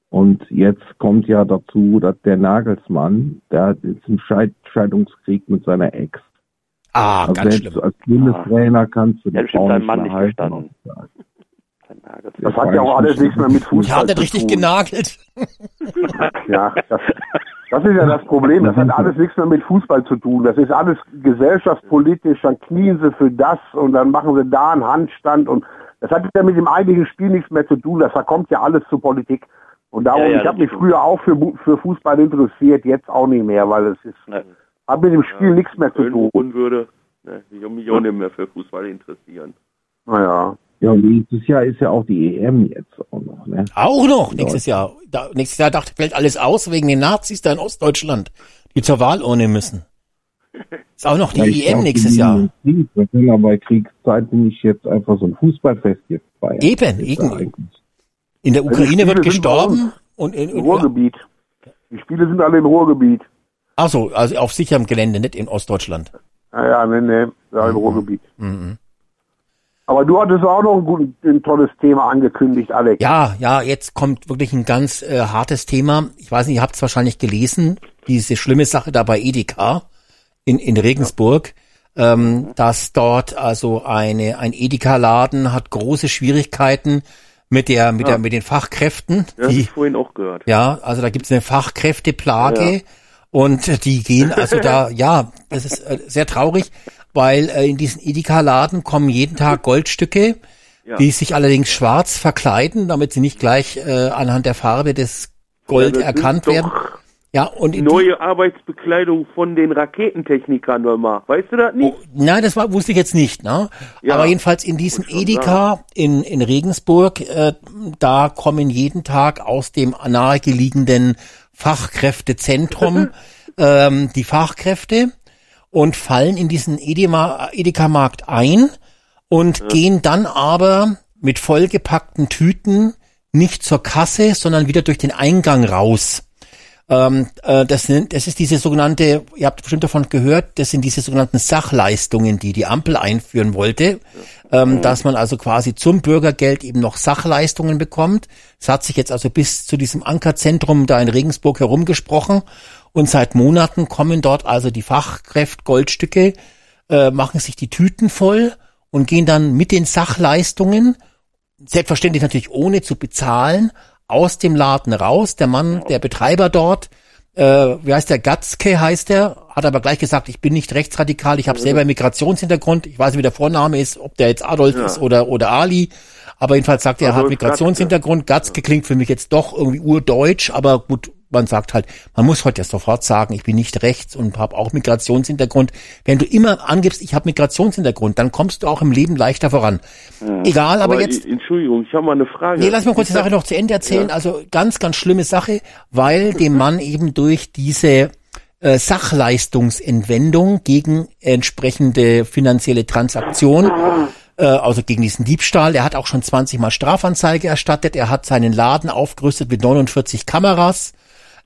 Und jetzt kommt ja dazu, dass der Nagelsmann, der hat jetzt einen Scheid Scheidungskrieg mit seiner Ex. ah, Also ganz selbst schlimm. als Bundestrainer kannst du nicht Mann mehr nicht halten. Nagel. Das hat ja auch alles nichts mehr mit Ich Fußball habe zu richtig tun. genagelt. Ja, das, das ist ja das Problem. Das hat alles nichts mehr mit Fußball zu tun. Das ist alles gesellschaftspolitisch. Dann knien sie für das und dann machen sie da einen Handstand und das hat ja mit dem eigentlichen Spiel nichts mehr zu tun. Das verkommt ja alles zur Politik. Und darum, Ja, ja, ich habe das mich früher auch für, für Fußball interessiert, jetzt auch nicht mehr, weil es ist, Ne. hat mit dem Spiel nichts mehr zu tun. würde, ne, ich würde mich auch nicht mehr für Fußball interessieren. Naja. Ja, und nächstes Jahr ist ja auch die EM jetzt auch noch, ne? Auch noch nächstes Jahr. Da, nächstes Jahr dachte fällt alles aus wegen den Nazis da in Ostdeutschland, die zur Wahlurne müssen. Ist auch noch die Ja, ich EM glaub, nächstes die Jahr. Krieg. Aber bei Kriegszeit nicht jetzt einfach so ein Fußballfest jetzt feiern. Eben, eben. In der die Ukraine Spiele wird gestorben und in, Im in Ruhrgebiet. Die Spiele sind alle im Ruhrgebiet. ach so, also auf sicherem Gelände, nicht in Ostdeutschland. Naja, nee, nee, da im Ruhrgebiet. Mhm. Aber du hattest auch noch ein, gut, ein tolles Thema angekündigt, Alex. Ja, ja, jetzt kommt wirklich ein ganz äh, hartes Thema. Ich weiß nicht, ihr habt es wahrscheinlich gelesen, diese schlimme Sache da bei Edeka in, in Regensburg, ähm, dass dort also eine, ein Edeka-Laden hat große Schwierigkeiten mit der, mit der, mit den Fachkräften. Ja, die, ich vorhin auch gehört. ja, also da gibt's eine Fachkräfteplage Ja. und die gehen also da, ja, das ist äh, sehr traurig, weil äh, in diesen Edeka-Laden kommen jeden Tag Goldstücke, Ja. die sich allerdings schwarz verkleiden, damit sie nicht gleich äh, anhand der Farbe des Gold Ja, erkannt werden. Ja, und Neue Arbeitsbekleidung von den Raketentechnikern nochmal. Weißt du das nicht? Oh, nein, das war, wusste ich jetzt nicht, ne? Ja, Aber jedenfalls in diesem Edeka in, in Regensburg, äh, da kommen jeden Tag aus dem nahegelegenen Fachkräftezentrum ähm, die Fachkräfte und fallen in diesen Edema- Edeka-Markt ein und gehen dann aber mit vollgepackten Tüten nicht zur Kasse, sondern wieder durch den Eingang raus. Ähm, äh, das, sind, das ist diese sogenannte, ihr habt bestimmt davon gehört, das sind diese sogenannten Sachleistungen, die die Ampel einführen wollte, ähm, dass man also quasi zum Bürgergeld eben noch Sachleistungen bekommt. Es hat sich jetzt also bis zu diesem Ankerzentrum da in Regensburg herumgesprochen und seit Monaten kommen dort also die Fachkräfte Goldstücke, äh, machen sich die Tüten voll und gehen dann mit den Sachleistungen selbstverständlich natürlich ohne zu bezahlen, aus dem Laden raus. Der Mann, der Betreiber dort, äh, wie heißt der, Gatzke heißt der, hat aber gleich gesagt, ich bin nicht rechtsradikal, ich habe selber Migrationshintergrund. Ich weiß nicht, wie der Vorname ist, ob der jetzt Adolf Ja. ist oder, oder Ali. Aber jedenfalls sagt er, er hat Adolf Migrationshintergrund. Gatzke klingt für mich jetzt doch irgendwie urdeutsch, aber gut, man sagt halt, man muss heute ja sofort sagen, ich bin nicht rechts und habe auch Migrationshintergrund. Wenn du immer angibst, ich habe Migrationshintergrund, dann kommst du auch im Leben leichter voran. Egal, aber, jetzt. i- Entschuldigung, ich habe mal eine Frage. Nee, lass mal kurz die Ist das- Sache noch zu Ende erzählen. Ja. Also ganz, ganz schlimme Sache, weil dem Mann eben durch diese äh, Sachleistungsentwendung gegen entsprechende finanzielle Transaktion, äh, also gegen diesen Diebstahl, er hat auch schon 20 Mal Strafanzeige erstattet, er hat seinen Laden aufgerüstet mit 49 Kameras,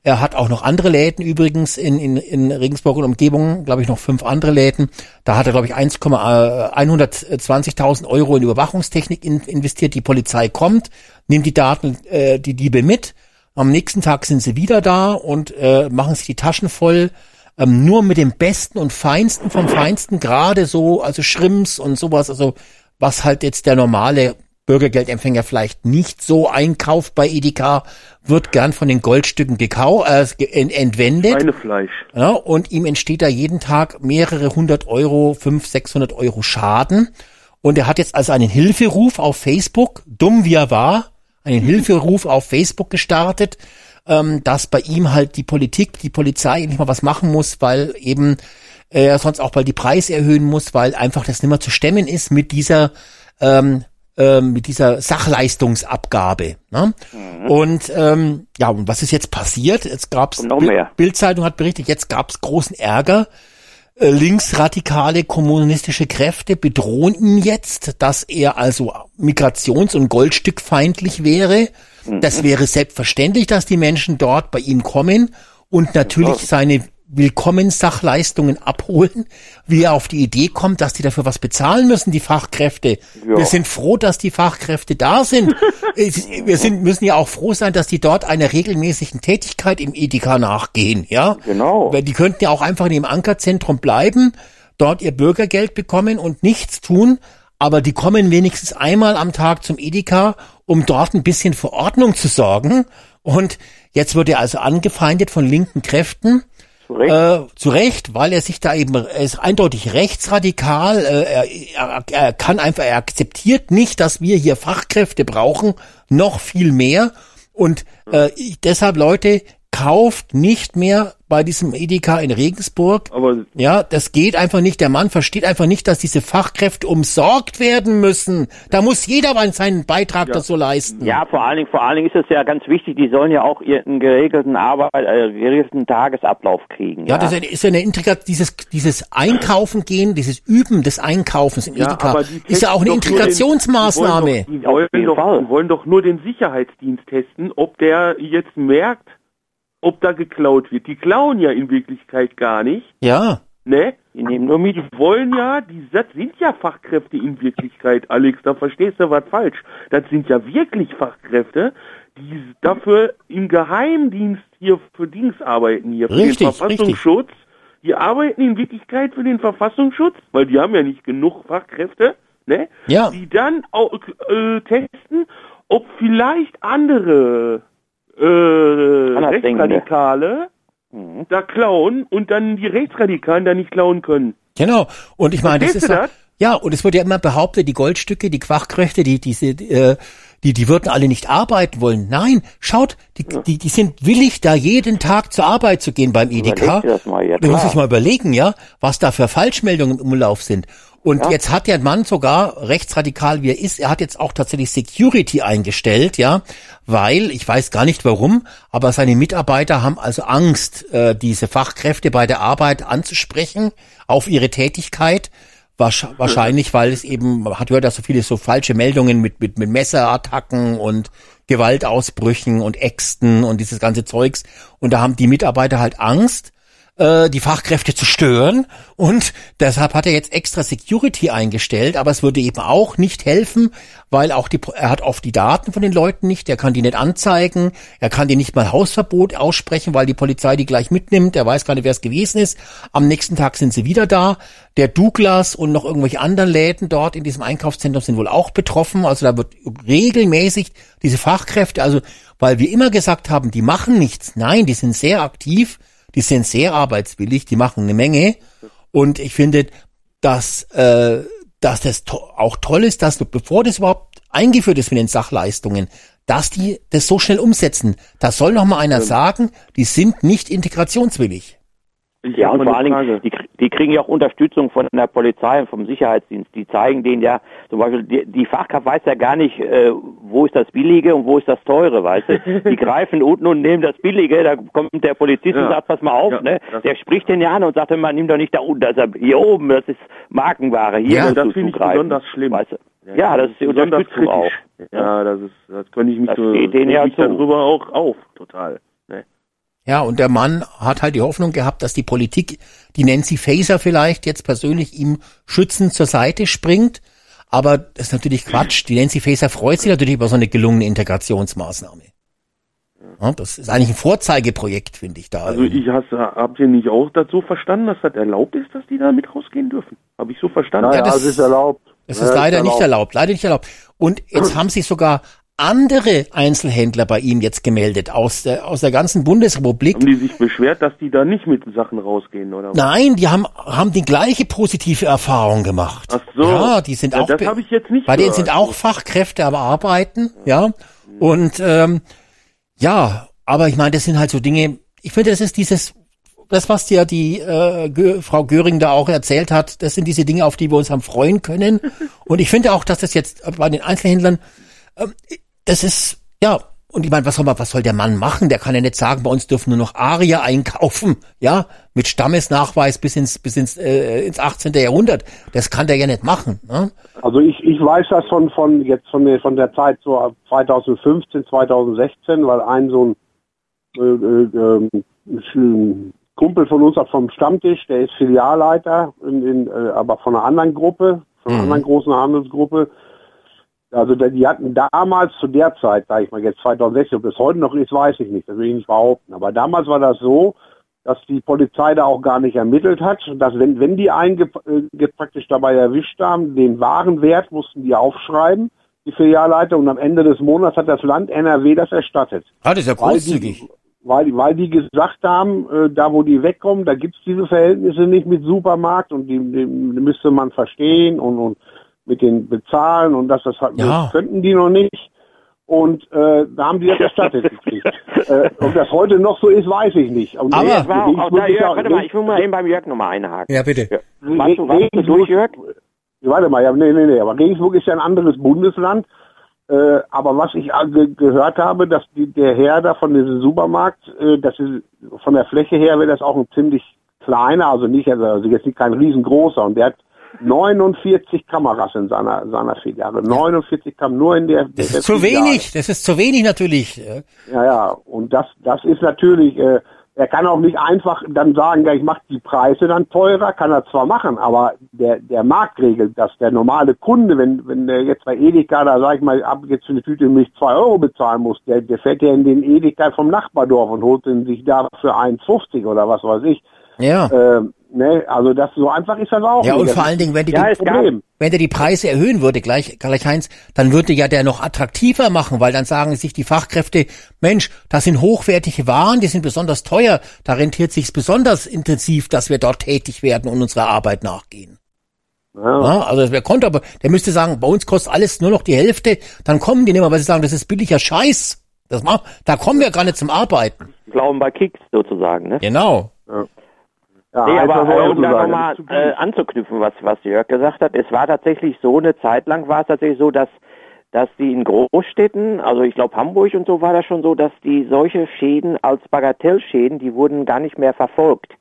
er hat auch noch andere Läden übrigens in, in, in Regensburg und Umgebung, glaube ich, noch fünf andere Läden. Da hat er, glaube ich, 1, äh, 120.000 Euro in Überwachungstechnik in, investiert. Die Polizei kommt, nimmt die Daten, äh, die Diebe mit. Am nächsten Tag sind sie wieder da und äh, machen sich die Taschen voll. Ähm, nur mit dem Besten und Feinsten vom Feinsten, gerade so, also Schrimps und sowas, also was halt jetzt der normale Bürgergeldempfänger vielleicht nicht so einkauft bei Edeka, wird gern von den Goldstücken gekau äh, entwendet. Schweinefleisch. Ja, und ihm entsteht da jeden Tag mehrere hundert Euro, fünf, sechshundert Euro Schaden. Und er hat jetzt also einen Hilferuf auf Facebook, dumm wie er war, einen Hilferuf auf Facebook gestartet, ähm, dass bei ihm halt die Politik, die Polizei endlich mal was machen muss, weil eben er sonst auch bald die Preise erhöhen muss, weil einfach das nicht mehr zu stemmen ist mit dieser ähm, ähm, mit dieser Sachleistungsabgabe. Ne? Und ähm, ja, und was ist jetzt passiert? Jetzt gab's mehr. Bildzeitung hat berichtet, jetzt gab's großen Ärger. Äh, Linksradikale kommunistische Kräfte bedrohen ihn jetzt, dass er also migrations- und goldstückfeindlich wäre. Das wäre selbstverständlich, dass die Menschen dort bei ihm kommen und natürlich seine Willkommenssachleistungen abholen, wie er auf die Idee kommt, dass die dafür was bezahlen müssen, die Fachkräfte. Ja. Wir sind froh, dass die Fachkräfte da sind. Wir sind, müssen ja auch froh sein, dass die dort einer regelmäßigen Tätigkeit im Edeka nachgehen, ja? Genau. Weil die könnten ja auch einfach in dem Ankerzentrum bleiben, dort ihr Bürgergeld bekommen und nichts tun, aber die kommen wenigstens einmal am Tag zum Edeka, um dort ein bisschen für Ordnung zu sorgen. Und jetzt wird er also angefeindet von linken Kräften. Zu Recht. Äh, zu Recht, weil er sich da eben, er ist eindeutig rechtsradikal, äh, er, er, kann einfach, er akzeptiert nicht, dass wir hier Fachkräfte brauchen, noch viel mehr. Und äh, ich, deshalb, Leute, kauft nicht mehr bei diesem Edeka in Regensburg. Aber Ja, das geht einfach nicht. Der Mann versteht einfach nicht, dass diese Fachkräfte umsorgt werden müssen. Da muss jeder mal seinen Beitrag dazu leisten. Ja, vor allen Dingen, vor allen Dingen ist es ja ganz wichtig, die sollen ja auch ihren geregelten Arbeit, äh, geregelten Tagesablauf kriegen. Ja, das ist ja eine Integration, dieses, dieses Einkaufen gehen, dieses Üben des Einkaufens im Ja, Edeka, ist ja auch eine Integrationsmaßnahme. Die wollen, jeden doch, die, Fall. wollen doch, die wollen doch nur den Sicherheitsdienst testen, ob der jetzt merkt, ob da geklaut wird. Die klauen ja in Wirklichkeit gar nicht, Ja, ne? Die nehmen nur mit. Die wollen ja, die das sind ja Fachkräfte in Wirklichkeit, Alex, da verstehst du was falsch. Das sind ja wirklich Fachkräfte, die dafür im Geheimdienst hier für Dings arbeiten, hier für Richtig, den Verfassungsschutz. Die arbeiten in Wirklichkeit für den Verfassungsschutz, weil die haben ja nicht genug Fachkräfte, ne? Ja. Die dann auch äh, testen, ob vielleicht andere äh, Andersdenkende. Rechtsradikale Mhm. da klauen und dann die Rechtsradikalen da nicht klauen können. genau. Und ich meine, das ist ja, das? ja, und es wird ja immer behauptet, die Goldstücke, die Fachkräfte, die diese, äh, die, die würden alle nicht arbeiten wollen. Nein, schaut, die, die, die sind willig, da jeden Tag zur Arbeit zu gehen beim dir das mal, ja, Du musst klar. dich mal überlegen, ja, was da für Falschmeldungen im Umlauf sind. Und jetzt hat der Mann sogar, rechtsradikal wie er ist, er hat jetzt auch tatsächlich Security eingestellt, ja, weil, ich weiß gar nicht warum, aber seine Mitarbeiter haben also Angst, äh, diese Fachkräfte bei der Arbeit anzusprechen auf ihre Tätigkeit. Wahrsch- Wahrscheinlich, weil es eben, man hat gehört, dass so viele so falsche Meldungen mit, mit, mit Messerattacken und Gewaltausbrüchen und Äxten und dieses ganze Zeugs. Und da haben die Mitarbeiter halt Angst, äh, die Fachkräfte zu stören. Und deshalb hat er jetzt extra Security eingestellt, aber es würde eben auch nicht helfen, weil auch die, er hat oft die Daten von den Leuten nicht, er kann die nicht anzeigen, er kann die nicht mal Hausverbot aussprechen, weil die Polizei die gleich mitnimmt, er weiß gar nicht, wer es gewesen ist. Am nächsten Tag sind sie wieder da. Der Douglas und noch irgendwelche anderen Läden dort in diesem Einkaufszentrum sind wohl auch betroffen, also da wird regelmäßig diese Fachkräfte, also weil wir immer gesagt haben, die machen nichts. Nein, die sind sehr aktiv, die sind sehr arbeitswillig, die machen eine Menge. Und ich finde, dass, äh, dass das to auch toll ist, dass bevor das überhaupt eingeführt ist mit den Sachleistungen, dass die das so schnell umsetzen. Da soll noch mal einer sagen, die sind nicht integrationswillig. Ja, und vor allen Dingen, die, die kriegen ja auch Unterstützung von der Polizei und vom Sicherheitsdienst. Die zeigen denen ja, zum Beispiel, die, die Fachkraft weiß ja gar nicht, äh, wo ist das Billige und wo ist das Teure, weißt du? Die greifen unten und nehmen das Billige, da kommt der Polizist Ja. und sagt, pass mal auf, Ja, ne? Der spricht den ja an und sagt immer, nimm doch nicht da unten, das ist hier oben, das ist Markenware, hier Ja, musst das du finde ich zugreifen. besonders schlimm. Weißt du? Ja, das ist die Unterstützung auch. kritisch. Ja, das ist, das könnte ich mich Das so, steht denen ja darüber auch auf, total. Ja, und der Mann hat halt die Hoffnung gehabt, dass die Politik, die Nancy Faeser vielleicht jetzt persönlich ihm schützend zur Seite springt. Aber das ist natürlich Quatsch. Die Nancy Faeser freut sich natürlich über so eine gelungene Integrationsmaßnahme. Ja, das ist eigentlich ein Vorzeigeprojekt, finde ich da. Also ich habt ihr nicht auch das so verstanden, dass das erlaubt ist, dass die da mit rausgehen dürfen? Habe ich so verstanden? Ja, das- es ist erlaubt. Das ist leider nicht erlaubt, leider nicht erlaubt. Und jetzt haben sich sogar andere Einzelhändler bei ihm jetzt gemeldet aus der, aus der ganzen Bundesrepublik. Haben die sich beschwert, dass die da nicht mit Sachen rausgehen, oder? was? Nein, die haben, haben die gleiche positive Erfahrung gemacht. Ach so. Ja, die sind Ja, auch. das habe ich jetzt nicht Bei denen gehört. sind auch Fachkräfte am Arbeiten, ja. Und ähm, ja, aber ich meine, das sind halt so Dinge. Ich finde, das ist dieses, das was dir die äh, Gö Frau Göring da auch erzählt hat. Das sind diese Dinge, auf die wir uns haben freuen können. Und ich finde auch, dass das jetzt bei den Einzelhändlern, ähm, das ist ja. Und ich meine, was soll man, was soll der Mann machen? Der kann ja nicht sagen, bei uns dürfen nur noch Arier einkaufen, ja, mit Stammesnachweis bis ins bis ins äh, ins 18. Jahrhundert. Das kann der ja nicht machen. Ne? Also ich, ich weiß das von, von jetzt von der, von der Zeit so 2015, 2016, weil ein so ein äh, äh, ähm, Kumpel von uns vom Stammtisch, der ist Filialleiter, in, in, äh, aber von einer anderen Gruppe, von einer anderen großen Handelsgruppe. Also die hatten damals zu der Zeit, sage ich mal jetzt 2016, ob das heute noch ist, weiß ich nicht, das will ich nicht behaupten. Aber damals war das so, dass die Polizei da auch gar nicht ermittelt hat, dass wenn, wenn die einen äh, praktisch dabei erwischt haben, den wahren Wert mussten die aufschreiben, die Filialleiter, und am Ende des Monats hat das Land NRW das erstattet. Ah, das ist ja Weil großzügig. die, weil, die- weil die gesagt haben, äh, da wo die wegkommen, da gibt's diese Verhältnisse nicht mit Supermarkt und die, die, müsste man verstehen und, und mit den bezahlen und das, das, hat- Ja. könnten die noch nicht. Und äh, da haben die das erstattet gekriegt. äh, ob das heute noch so ist, weiß ich nicht. Und Aber- Das war auch, auch da, Jörg, ja- warte mal, ich will mal eben beim Jörg nochmal einhaken. Ja, bitte. Warst du, warst du durch, Jörg? Warte mal, ja, nee, nee, nee, aber Regensburg ist ja ein anderes Bundesland. Äh, aber was ich ge gehört habe, dass die, der Herr da von diesem Supermarkt, äh, das ist, von der Fläche her wäre das auch ein ziemlich kleiner, also nicht, also, also jetzt nicht kein riesengroßer und der hat 49 Kameras in seiner, seiner Filiale. 49 Kameras nur in der, Das der ist zu Filiale. wenig. Das ist zu wenig natürlich. Ja, ja, und das, das ist natürlich, äh, er kann auch nicht einfach dann sagen, ja, ich mache die Preise dann teurer, kann er zwar machen, aber der, der Markt regelt das. Der normale Kunde, wenn, wenn der jetzt bei Edeka da, sag ich mal, ab jetzt für eine Tüte Milch zwei Euro bezahlen muss, der, der fährt ja in den Edeka vom Nachbardorf und holt den sich da für 1,50 oder was weiß ich. Ja. Ähm, ne, also das so einfach ist das auch Ja, nicht. und vor allen Dingen, wenn die, ja, die wenn der die Preise erhöhen würde, gleich, gleich Heinz, dann würde ja der noch attraktiver machen, weil dann sagen sich die Fachkräfte, Mensch, das sind hochwertige Waren, die sind besonders teuer, da rentiert sich's besonders intensiv, dass wir dort tätig werden und unserer Arbeit nachgehen. Ja, also wer konnte aber, der müsste sagen, bei uns kostet alles nur noch die Hälfte, dann kommen die nicht mehr, weil sie sagen, das ist billiger Scheiß. Das macht, da kommen wir gar nicht zum Arbeiten. Glauben bei Kicks sozusagen, ne? Genau. Ja, nee, einfach aber so äh, um da nochmal äh, anzuknüpfen, was, was Jörg gesagt hat, es war tatsächlich so, eine Zeit lang war es tatsächlich so, dass, dass die in Großstädten, also ich glaube Hamburg und so war das schon so, dass die solche Schäden als Bagatellschäden, die wurden gar nicht mehr verfolgt.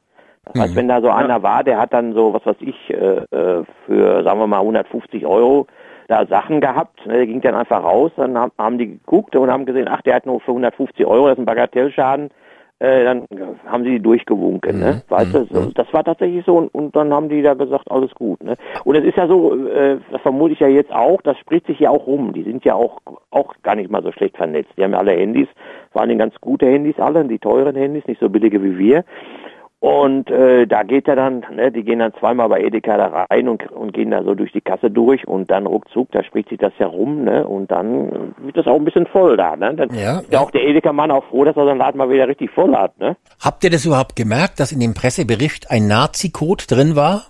Das heißt, wenn da so einer war, der hat dann so, was weiß ich, äh, äh, für, sagen wir mal, 150 Euro da Sachen gehabt, ne, der ging dann einfach raus, dann haben, haben die geguckt und haben gesehen, ach, der hat nur für 150 Euro, das ist ein Bagatellschaden, äh, dann haben sie die durchgewunken, ne? Weißt du, so, das war tatsächlich so und, und dann haben die da gesagt, alles gut, ne? Und es ist ja so, äh, das vermute ich ja jetzt auch, das spricht sich ja auch rum. Die sind ja auch auch gar nicht mal so schlecht vernetzt. Die haben ja alle Handys, vor allem ganz gute Handys alle, die teuren Handys, nicht so billige wie wir. Und äh, da geht er dann, ne, die gehen dann zweimal bei Edeka da rein und, und gehen da so durch die Kasse durch und dann ruckzuck, da spricht sich das ja rum, ne? Und dann wird das auch ein bisschen voll da, ne? Dann Ja, ist ja auch der Edeka-Mann auch froh, dass er seinen Laden mal wieder richtig voll hat, ne? Habt ihr das überhaupt gemerkt, dass in dem Pressebericht ein Nazi-Code drin war?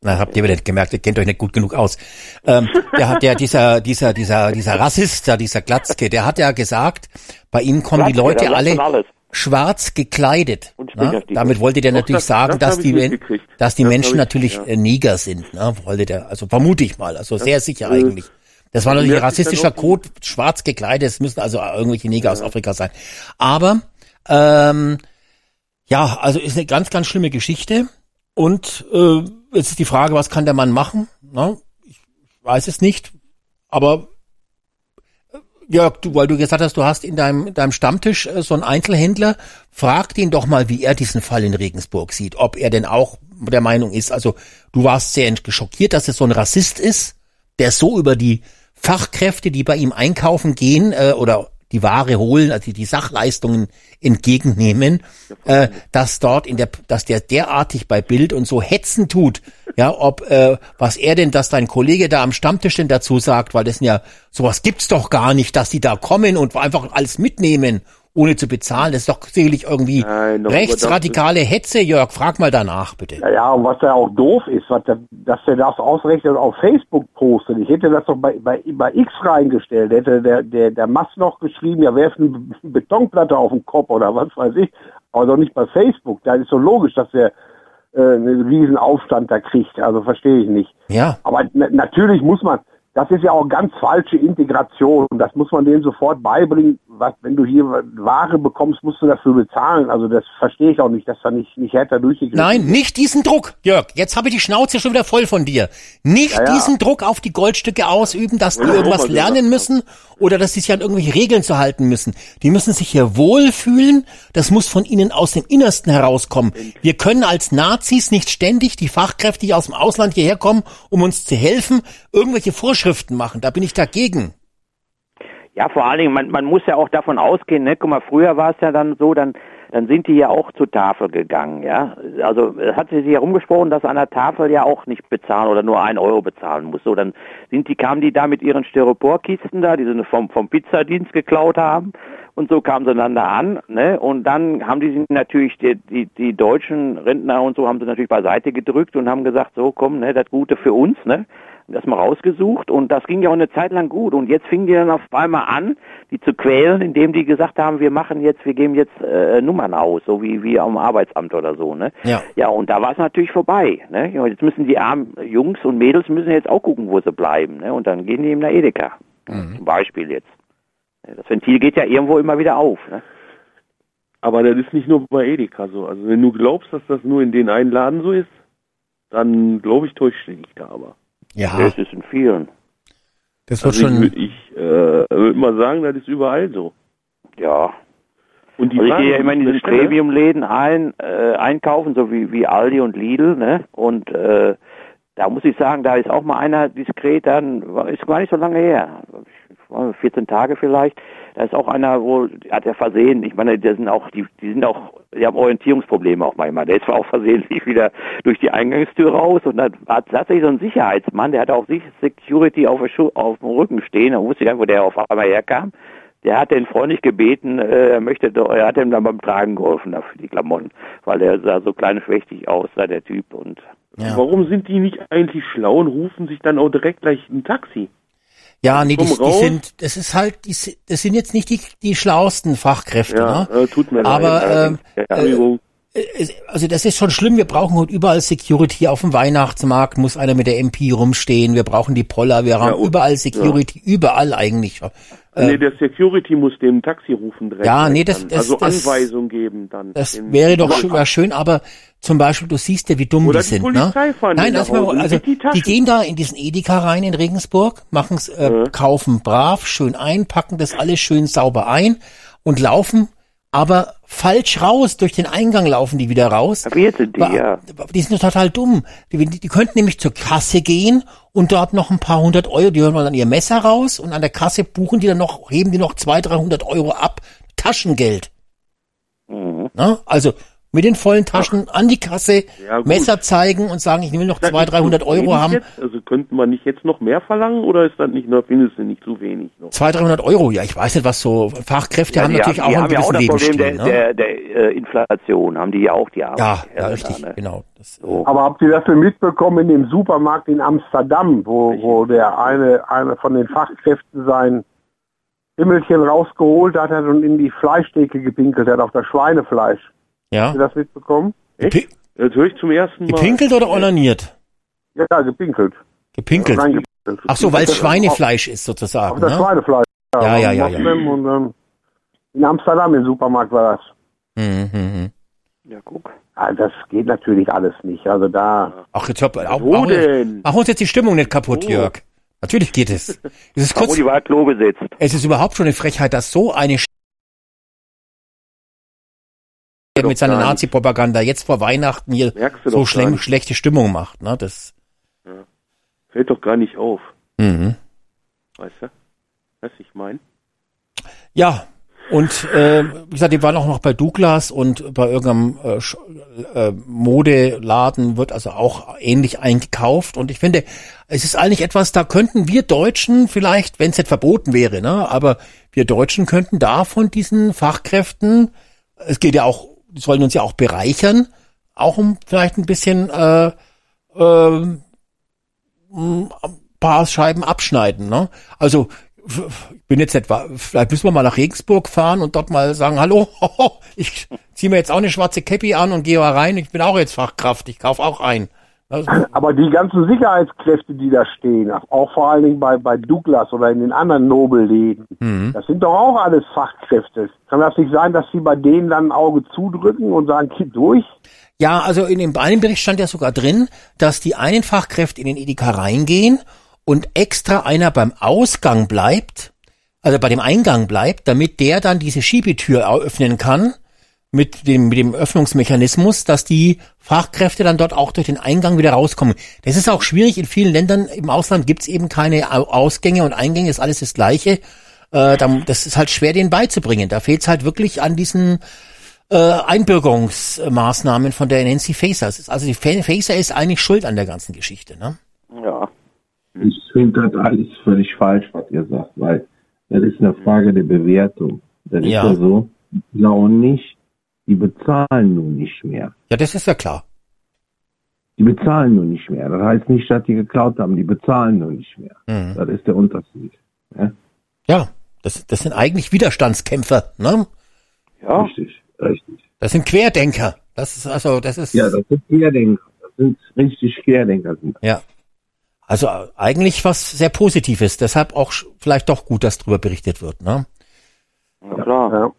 Na, habt ihr wieder nicht gemerkt, ihr kennt euch nicht gut genug aus. Ähm, der hat ja dieser, dieser, dieser, dieser Rassist, da, dieser Glatzke, der hat ja gesagt, bei ihm kommen die Glatzke, Leute der sagt alle alles. Schwarz gekleidet. Na? Springerstiefel. Damit wollte der natürlich das- sagen, das dass die, Men- dass die Das Menschen ich, natürlich ja. äh, Neger sind. Ne? Wollte der, also vermute ich mal, also sehr sicher äh, eigentlich. Das war natürlich ein rassistischer Code, schwarz gekleidet, es müssen also irgendwelche Neger aus Afrika sein. Aber ähm, ja, also ist eine ganz, ganz schlimme Geschichte. Und äh, jetzt ist die Frage, was kann der Mann machen? Na, ich weiß es nicht. Aber Jörg, du, weil du gesagt hast, du hast in deinem, in deinem Stammtisch äh, so einen Einzelhändler, frag den doch mal, wie er diesen Fall in Regensburg sieht. Ob er denn auch der Meinung ist, also du warst sehr schockiert, dass es so ein Rassist ist, der so über die Fachkräfte, die bei ihm einkaufen gehen äh, oder die Ware holen, also die Sachleistungen entgegennehmen, äh, dass dort in der, dass der derartig bei Bild und so hetzen tut, ja, ob äh, was er denn, dass dein Kollege da am Stammtisch denn dazu sagt, weil das sind ja sowas gibt's doch gar nicht, dass die da kommen und einfach alles mitnehmen, ohne zu bezahlen. Das ist doch sicherlich irgendwie Nein, rechtsradikale Hetze, Jörg. Frag mal danach bitte. Ja, ja, und was ja auch doof ist, was der, dass der das ausgerechnet auf Facebook postet. Ich hätte das doch bei, bei, bei X reingestellt. Hätte der, der, der Mast noch geschrieben, ja, werf eine Betonplatte auf den Kopf oder was weiß ich. Aber doch nicht bei Facebook. Da ist so logisch, dass der äh, einen riesen Aufstand da kriegt. Also verstehe ich nicht. Ja. Aber na natürlich muss man, das ist ja auch ganz falsche Integration. Das muss man denen sofort beibringen. Was, wenn du hier Ware bekommst, musst du dafür bezahlen. Also das verstehe ich auch nicht, dass da nicht, nicht härter durchgegriffen Nein, nicht diesen Druck, Jörg. Jetzt habe ich die Schnauze schon wieder voll von dir. Nicht Ja, ja. diesen Druck auf die Goldstücke ausüben, dass die Ja, irgendwas auch mal lernen müssen oder dass sie sich an irgendwelche Regeln zu halten müssen. Die müssen sich hier wohlfühlen. Das muss von ihnen aus dem Innersten herauskommen. Wir können als Nazis nicht ständig die Fachkräfte, die aus dem Ausland hierher kommen, um uns zu helfen, irgendwelche Vorschriften machen. Da bin ich dagegen. Ja, vor allen Dingen, man, man muss ja auch davon ausgehen, ne? Guck mal, früher war es ja dann so, dann, dann sind die ja auch zur Tafel gegangen, ja. Also es hat sich herumgesprochen, dass an der Tafel ja auch nicht bezahlen oder nur ein Euro bezahlen muss. So, dann sind die, kamen die da mit ihren Styroporkisten da, die sie vom, vom Pizzadienst geklaut haben. Und so kamen sie dann da an, ne? Und dann haben die sich natürlich, die, die, die deutschen Rentner und so haben sie natürlich beiseite gedrückt und haben gesagt, so komm, ne, das Gute für uns, ne? Das mal rausgesucht und das ging ja auch eine Zeit lang gut und jetzt fingen die dann auf einmal an, die zu quälen, indem die gesagt haben, wir machen jetzt, wir geben jetzt äh, Nummern aus, so wie wie am Arbeitsamt oder so, ne? Ja. Ja, und da war es natürlich vorbei, ne? Jetzt müssen die armen Jungs und Mädels müssen jetzt auch gucken, wo sie bleiben, ne? Und dann gehen die eben nach Edeka, zum Beispiel jetzt. Das Ventil geht ja irgendwo immer wieder auf, ne? Aber das ist nicht nur bei Edeka so. Also wenn du glaubst, dass das nur in den einen Laden so ist, dann glaube ich, täuscht dich da aber. Ja, Das ist in vielen. das wird Also ich schon. würde ich, äh, würd mal sagen, das ist überall so. Ja, Und die also ich gehe ja immer in Stelle- Premium-Läden ein, äh, einkaufen, so wie, wie Aldi und Lidl, ne? Und äh, da muss ich sagen, da ist auch mal einer diskret, dann ist gar nicht so lange her, 14 Tage vielleicht. Da ist auch einer wohl, hat er versehen. Ich meine, die sind auch, die, die sind auch, die haben Orientierungsprobleme auch manchmal. Der ist auch versehentlich wieder durch die Eingangstür raus und dann hat tatsächlich so ein Sicherheitsmann, der hatte auch Security auf, der auf dem Rücken stehen. Da wusste ich gar nicht, wo der auf einmal herkam. Der hat den freundlich gebeten, äh, er möchte, er hat ihm dann beim Tragen geholfen dafür die Klamotten, weil er sah so klein und schwächtig aus, sah der Typ und Ja. Warum sind die nicht eigentlich schlau und rufen sich dann auch direkt gleich ein Taxi? Ja, nee, die, die sind, das ist halt, die, das sind jetzt nicht die, die schlausten Fachkräfte, Ja, ne? äh, tut mir Aber, leid. ähm, Ja. Äh, Also das ist schon schlimm, wir brauchen heute überall Security auf dem Weihnachtsmarkt, muss einer mit der MP rumstehen, wir brauchen die Poller, wir haben und- überall Security, überall eigentlich. Äh, nee, der Security muss dem Taxi rufen direkt. Ja, nee, das- das- Also das- Anweisung geben dann. Das wäre doch schön, wäre schön, aber zum Beispiel, du siehst ja, wie dumm Oder die die sind, Polizei ne? fahren Nein, lass mal, also die die gehen da in diesen Edeka rein in Regensburg, machen's, äh, kaufen brav, schön ein, packen das alles schön sauber ein und laufen aber falsch raus. Durch den Eingang laufen die wieder raus. Aber jetzt sind die, ja. Die sind total dumm. Die, die, könnten nämlich zur Kasse gehen und dort noch ein paar hundert Euro, die hören dann ihr Messer raus und an der Kasse buchen die dann noch, heben die noch zwei, dreihundert Euro ab. Taschengeld. Mhm. Ne? Also mit den vollen Taschen an die Kasse, Ja. Messer zeigen und sagen, ich will noch Das zwei, ist dreihundert zu Euro wenig haben. Jetzt? Also könnte man nicht jetzt noch mehr verlangen oder ist das nicht noch, findest du nicht zu wenig noch? Zwei, dreihundert Euro, ja, ich weiß nicht, was so Fachkräfte haben die natürlich haben, die auch haben einen ja auch gewissen das Problem der. Ne? der, der äh, Inflation, haben die ja auch die Ja, Arbeit. ja, richtig, ne? genau. Das, So. Aber habt ihr das denn mitbekommen in dem Supermarkt in Amsterdam, wo, wo der eine, eine von den Fachkräften sein Himmelchen rausgeholt hat und in die Fleischtheke gepinkelt hat, auf das Schweinefleisch. Ja. Habt ihr das mitbekommen? Gepi Jetzt höre ich zum ersten Mal. gepinkelt oder onaniert? Ja, gepinkelt. Gepinkelt. Reingepinkelt. Ach so, weil es Das- Schweinefleisch ist sozusagen. auf das Ne? Schweinefleisch. Ja, ja, ja, ja. Moslem Und, ähm, in Amsterdam im Supermarkt war das. Mhm, mhm. Ja, guck. Ah, das geht natürlich alles nicht. Also da, Ach, jetzt hör, auch, Wo auch, denn? mach uns jetzt die Stimmung nicht kaputt, Wo? Jörg. Natürlich geht es. Es ist kurz, es ist überhaupt schon eine Frechheit, dass so eine mit seiner. Nazi-Propaganda jetzt vor Weihnachten hier so nicht. schlechte Stimmung macht. Ne? Das, Fällt doch gar nicht auf. mhm. Weißt du? Was ich meine? Ja, und äh, wie gesagt, die waren auch noch bei Douglas und bei irgendeinem äh, äh, Modeladen wird also auch ähnlich eingekauft. Und ich finde, es ist eigentlich etwas, da könnten wir Deutschen vielleicht, wenn es nicht verboten wäre, ne, aber wir Deutschen könnten da von diesen Fachkräften, es geht ja auch, sollen uns ja auch bereichern, auch um vielleicht ein bisschen äh, ähm, ein paar Scheiben abschneiden. Ne? Also ich bin jetzt nicht, wa- vielleicht müssen wir mal nach Regensburg fahren und dort mal sagen, hallo, ich ziehe mir jetzt auch eine schwarze Käppi an und gehe mal rein, ich bin auch jetzt Fachkraft, ich kaufe auch ein. Also, aber die ganzen Sicherheitskräfte, die da stehen, auch vor allen Dingen bei, bei Douglas oder in den anderen Nobelläden, Mhm. das sind doch auch alles Fachkräfte. Kann das nicht sein, dass sie bei denen dann ein Auge zudrücken und sagen, geht durch? Ja, also in dem einen Bericht stand ja sogar drin, dass die einen Fachkräfte in den Edeka reingehen und extra einer beim Ausgang bleibt, also bei dem Eingang bleibt, damit der dann diese Schiebetür öffnen kann mit dem, mit dem Öffnungsmechanismus, dass die Fachkräfte dann dort auch durch den Eingang wieder rauskommen. Das ist auch schwierig. In vielen Ländern im Ausland gibt's eben keine Au- Ausgänge und Eingänge, ist alles das Gleiche. Äh, da- das ist halt schwer, denen beizubringen. Da fehlt's halt wirklich an diesen äh, Einbürgerungsmaßnahmen von der Nancy Faeser. Also die Fa- Faeser ist eigentlich schuld an der ganzen Geschichte. Ne? Ja. Ich finde das alles völlig falsch, was ihr sagt, weil das ist eine Frage der Bewertung. Das Ja. ist ja so, klauen nicht, die bezahlen nun nicht mehr. Ja, das ist ja klar. Die bezahlen nun nicht mehr. Das heißt nicht, dass die geklaut haben, die bezahlen nun nicht mehr. Mhm. Das ist der Unterschied. Ja? Ja, das, das sind eigentlich Widerstandskämpfer. Ne? Ja. Richtig, richtig. Das sind Querdenker. Das ist also, das ist Ja, das sind Querdenker. Das sind richtig Querdenker. Ja. Also äh, eigentlich was sehr Positives. Deshalb auch vielleicht doch gut, dass darüber berichtet wird. Ne? Na klar. Ja.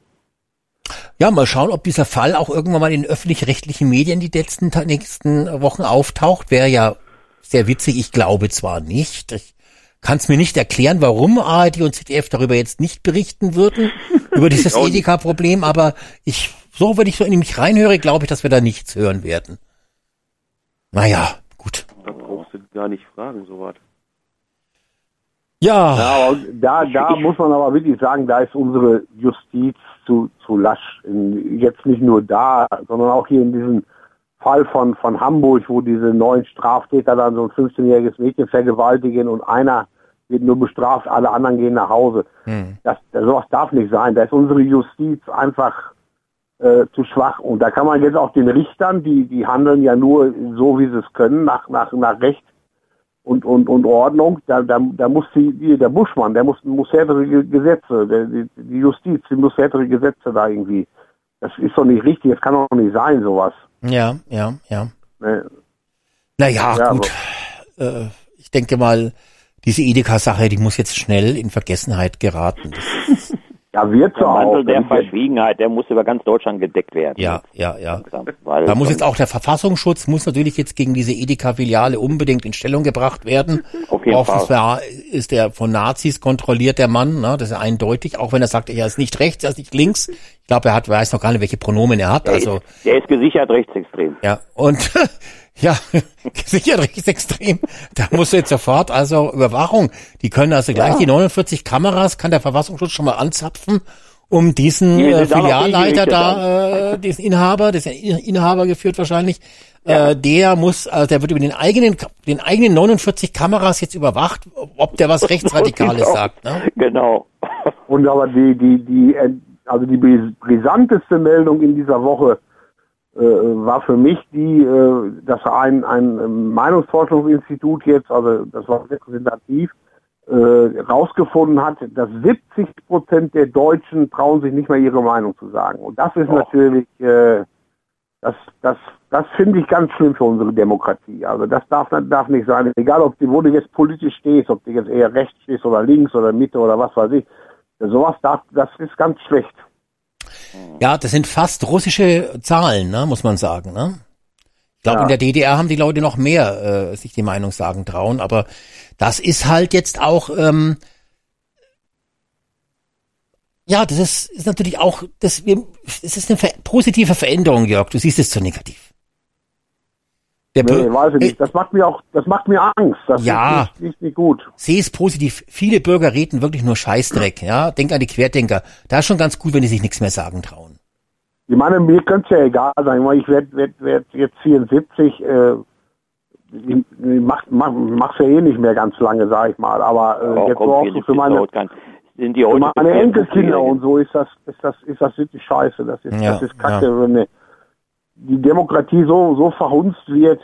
Ja, mal schauen, ob dieser Fall auch irgendwann mal in öffentlich-rechtlichen Medien die letzten nächsten Wochen auftaucht. Wäre ja sehr witzig. Ich glaube zwar nicht. Ich kann es mir nicht erklären, warum ARD und ZDF darüber jetzt nicht berichten würden, über dieses. Edeka-Problem, aber ich, so, wenn ich so in mich reinhöre, glaube ich, dass wir da nichts hören werden. Naja, gut. Da brauchst du gar nicht fragen, sowas. Ja, Ja, aber da, da muss man aber wirklich sagen, da ist unsere Justiz zu, zu lasch. Jetzt nicht nur da, sondern auch hier in diesem Fall von, von Hamburg, wo diese neuen Straftäter dann so ein 15-jähriges Mädchen vergewaltigen und einer wird nur bestraft, alle anderen gehen nach Hause. Hm. Das, das, sowas darf nicht sein. Da ist unsere Justiz einfach äh, zu schwach. Und da kann man jetzt auch den Richtern, die, die handeln ja nur so, wie sie es können, nach, nach, nach Recht und, und, und Ordnung, da, da, da muss die, der Buschmann, der muss, muss härtere Ge- Gesetze, der, die, die Justiz, die muss härtere Gesetze da irgendwie. Das ist doch nicht richtig, das kann doch nicht sein, sowas. ja, ja, ja. Ne? Naja, Ja, gut. Äh, ich denke mal, diese Edeka-Sache, die muss jetzt schnell in Vergessenheit geraten. Ja, wird so Der auch. Mantel der Verschwiegenheit, der muss über ganz Deutschland gedeckt werden. ja, ja, ja. Weil Da muss jetzt auch der Verfassungsschutz, muss natürlich jetzt gegen diese Edeka-Filiale unbedingt in Stellung gebracht werden. Auf jeden Offenbar ist der von Nazis kontrolliert, der Mann, ne? das ist ja eindeutig, auch wenn er sagt, er ist nicht rechts, er ist nicht links. Ich glaube, er hat, weiß noch gar nicht, welche Pronomen er hat. Der, Also, ist, der ist gesichert rechtsextrem. ja. Und, ja, sicher rechtsextrem. Da muss jetzt sofort, also Überwachung. Die können also gleich Ja. die 49 Kameras, kann der Verfassungsschutz schon mal anzapfen, um diesen Die äh, noch Filialleiter da, äh, diesen Inhaber, das ist ja Inhaber geführt wahrscheinlich, äh, der muss, also der wird über den eigenen, den eigenen 49 Kameras jetzt überwacht, ob der was Rechtsradikales Genau. sagt. Ne? Genau. Und aber die, die, die, äh, also die bris- brisanteste Meldung in dieser Woche war für mich die, äh, dass ein, ein Meinungsforschungsinstitut jetzt, also das war repräsentativ, äh, rausgefunden hat, dass 70 Prozent der Deutschen trauen sich nicht mehr ihre Meinung zu sagen. Und das ist natürlich, äh, das, das, das finde ich ganz schlimm für unsere Demokratie. Also das darf, darf nicht sein. Egal, ob du, wo du jetzt politisch stehst, ob du jetzt eher rechts stehst oder links oder Mitte oder was weiß ich. Sowas darf, das ist ganz schlecht. Ja, das sind fast russische Zahlen, ne, muss man sagen. Ne? Ich glaube, Ja. in der DDR haben die Leute noch mehr äh, sich die Meinung sagen trauen, aber das ist halt jetzt auch, ähm, ja, das ist, ist natürlich auch, das, wir, das ist eine positive Veränderung, Jörg. Du siehst es zu negativ. Der Nee, weiß ich nicht. Das macht mir auch, das macht mir Angst. Das Ja. ist nicht, nicht, nicht gut. Sehe es positiv. Viele Bürger reden wirklich nur Scheißdreck. Ja, denk an die Querdenker. Da ist schon ganz gut, wenn die sich nichts mehr sagen trauen. Ich meine, mir könnte es ja egal sein. Ich meine, Ich werde werd, werd jetzt 74, äh, ich mach, mach, mach's ja eh nicht mehr ganz lange, sag ich mal. Aber äh, Oh, jetzt komm, so auch so für meine. Sind die für meine Enkelkinder und so ist das, ist das, ist das wirklich scheiße. Das ist, Ja, das ist kacke, ja. wenn ne- die Demokratie so, so verhunzt wird.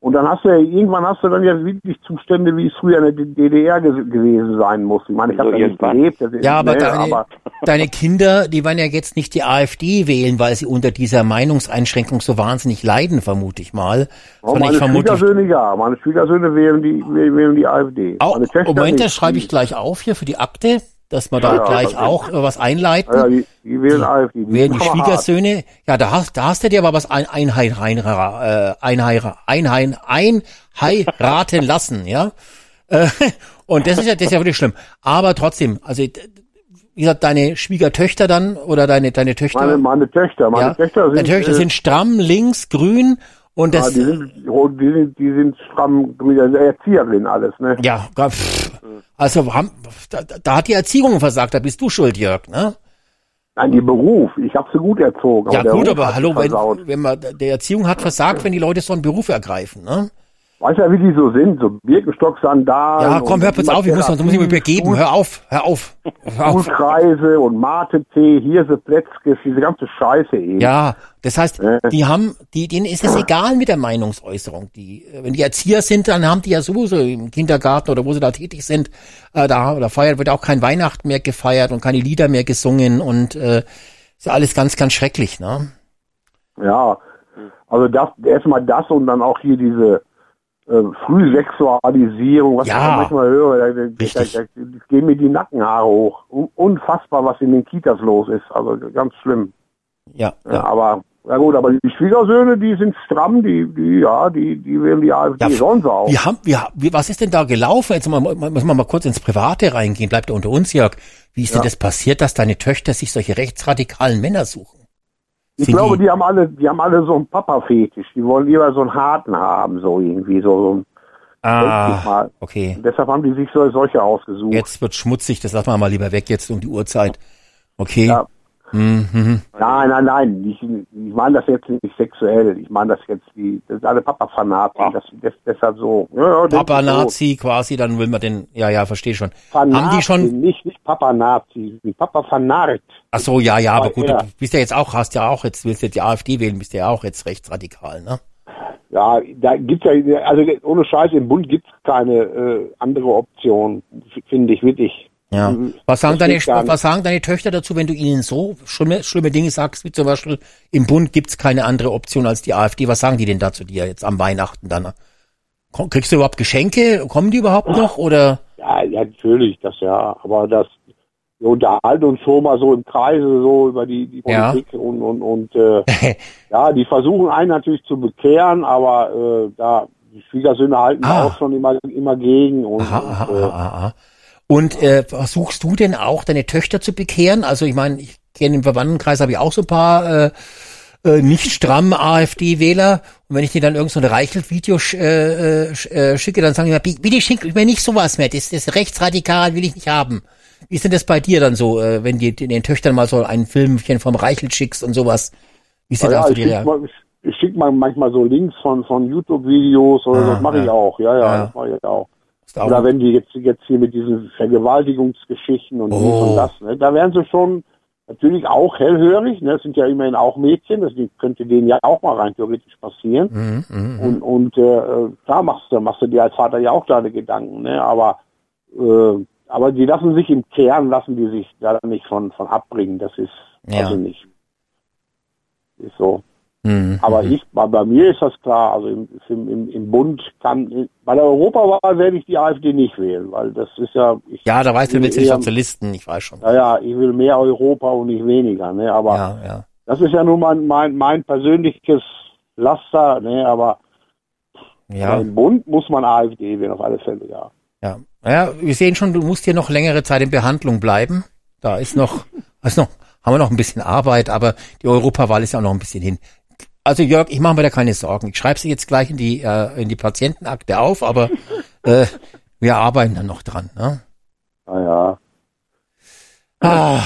Und dann hast du ja, irgendwann hast du dann ja wirklich Zustände, wie es früher in der DDR ge gewesen sein muss. Ich meine, ich habe So da nicht gelebt. Das ist- Ja, aber, nee, deine, aber deine Kinder, die werden ja jetzt nicht die AfD wählen, weil sie unter dieser Meinungseinschränkung so wahnsinnig leiden, vermute ich mal. Oh, meine ich vermute, Schwiegersöhne ja, meine Schwiegersöhne wählen die, wählen die AfD. Töchter Moment, nicht. das schreibe ich gleich auf hier für die Akte, dass wir da Ja, gleich okay. auch äh, was einleiten. Ja, die, die wählen AfD. Die Wählen die aber hart. Schwiegersöhne, ja, da hast, da hast du dir aber was ein, einheit, rein, äh, einheira, einheim, einheiraten lassen, ja. Äh, Und das ist ja, das ist ja wirklich schlimm. Aber trotzdem, also, wie gesagt, deine Schwiegertöchter dann, oder deine, deine Töchter. Meine, meine Töchter, meine ja, Töchter sind, deine Töchter äh, sind stramm, links, grün, und ja, das, die sind, die sind, die sind stramm, also Erzieherin alles, ne? ja, also, haben, da, da hat die Erziehung versagt, da bist du schuld, Jörg, ne? Nein, die Beruf, ich habe sie gut erzogen. Ja, der gut, aber hallo, wenn, wenn man, der Erziehung hat versagt, wenn die Leute so einen Beruf ergreifen, ne? Weißt du, wie die so sind, so Birkenstock-Sandalen. Ja, komm, hör kurz auf, ich muss, du musst mich übergeben. Hör auf, hör auf. Hör auf. Schulkreise und Mate-Tee, Hirse, Plätzkes, diese ganze Scheiße eben. Ja, das heißt, Ja. die haben, die, denen ist es egal mit der Meinungsäußerung. Die, äh, wenn die Erzieher sind, dann haben die ja sowieso im Kindergarten oder wo sie da tätig sind, äh, da, da feiert, wird auch kein Weihnachten mehr gefeiert und keine Lieder mehr gesungen und äh, ist ja alles ganz, ganz schrecklich, ne? Ja, also das erstmal das und dann auch hier diese äh, Frühsexualisierung, was Ja, ich manchmal höre, da, da, da, da, gehen mir die Nackenhaare hoch. Un unfassbar, was in den Kitas los ist. Also ganz schlimm. Ja, Ja, aber ja gut, aber die Schwiegersöhne, die sind stramm, die, die, ja, die, die wählen die AfD, Ja, sollen sie auch. Wir haben, wir, wir, was ist denn da gelaufen? Jetzt mal, müssen wir mal kurz ins Private reingehen. Bleibt er unter uns, Jörg. Wie ist denn Ja. das passiert, dass deine Töchter sich solche rechtsradikalen Männer suchen? Ich Sind glaube, die- haben alle, die haben alle so einen Papa-Fetisch. Die wollen lieber so einen harten haben, so irgendwie, so, so Ah, okay. Deshalb haben die sich so, solche ausgesucht. Jetzt wird schmutzig, das lassen wir mal lieber weg jetzt um die Uhrzeit. Okay. Ja. Mhm. Nein, nein, nein. Ich, ich meine das jetzt nicht sexuell. Ich meine das jetzt die, das sind alle Papa-Fanatiker. Das, das, deshalb so. Ja, ja, denk Papa ich so. Quasi, dann will man den, ja, ja, verstehe schon. Fanazi, Haben die schon, Nicht, nicht Papa-Nazi, wie Papa-Fanart. ach so, ja, ja, aber Ja, gut, ja. du bist ja jetzt auch, hast ja auch jetzt, willst jetzt die AfD wählen, bist ja auch jetzt rechtsradikal, ne? Ja, da gibt's ja, also ohne Scheiß, im Bund gibt's keine äh, andere Option, finde ich wirklich. Ja. Mhm. Was sagen deine, was sagen deine Töchter dazu, wenn du ihnen so schlimme, schlimme Dinge sagst, wie zum Beispiel, im Bund gibt's keine andere Option als die AfD? Was sagen die denn da zu dir jetzt am Weihnachten dann? Kriegst du überhaupt Geschenke? Kommen die überhaupt noch? Oder? Ja, ja, natürlich, das ja, aber das, wir unterhalten uns schon mal so im Kreise so über die, die Ja. Politik und, und, und äh, ja, die versuchen einen natürlich zu bekehren, aber äh, da, die Schwiegersöhne halten Ah. auch schon immer, immer gegen und, Aha, aha, und äh, aha, aha. Und äh, versuchst du denn auch, deine Töchter zu bekehren? Also ich meine, ich kenne im Verwandtenkreis habe ich auch so ein paar äh, äh, nicht stramm AfD-Wähler. Und wenn ich dir dann irgend so ein Reichelt-Video sch, äh, äh, sch- äh, schicke, dann sagen die mir, "Bi- bitte schick mir nicht sowas mehr. Das, das rechtsradikal will ich nicht haben. Wie ist denn das bei dir dann so, äh, wenn du den Töchtern mal so ein Filmchen vom Reichelt schickst und sowas? Wie ist denn Ja, da so ich die schicke Reaktion? mal, ich, ich schick mal manchmal so Links von, von YouTube-Videos oder Ah, das mache ich ja. auch. Ja, ja, Ja. das mache ich auch. Auch- Oder wenn die jetzt, jetzt hier mit diesen Vergewaltigungsgeschichten und dies Oh. und das, ne, da wären sie schon natürlich auch hellhörig, ne, das sind ja immerhin auch Mädchen, das könnte denen ja auch mal rein theoretisch passieren. Mhm, mhm. Und, und äh, klar machst du, machst du dir als Vater ja auch deine Gedanken, ne? Aber äh, aber die lassen sich im Kern, lassen die sich da nicht von, von abbringen. Das ist Ja. also nicht. Ist so. Mhm. Aber ich, bei, bei mir ist das klar, also im, im, im, Bund kann, bei der Europawahl werde ich die AfD nicht wählen, weil das ist ja, ich, Ja, da weißt du, willst eher- Sozialisten, ich weiß schon. naja, ich will mehr Europa und nicht weniger, ne, aber Ja, ja. das ist ja nun mein, mein, mein persönliches Laster, ne, aber Ja. im Bund muss man AfD wählen, auf alle Fälle, ja. Ja, naja, wir sehen schon, du musst hier noch längere Zeit in Behandlung bleiben. Da ist noch, ist noch, haben wir noch ein bisschen Arbeit, aber die Europawahl ist ja auch noch ein bisschen hin. Also Jörg, ich mache mir da keine Sorgen. Ich schreibe sie jetzt gleich in die äh, in die Patientenakte auf, aber äh, wir arbeiten dann noch dran. Ne? Naja, Ah,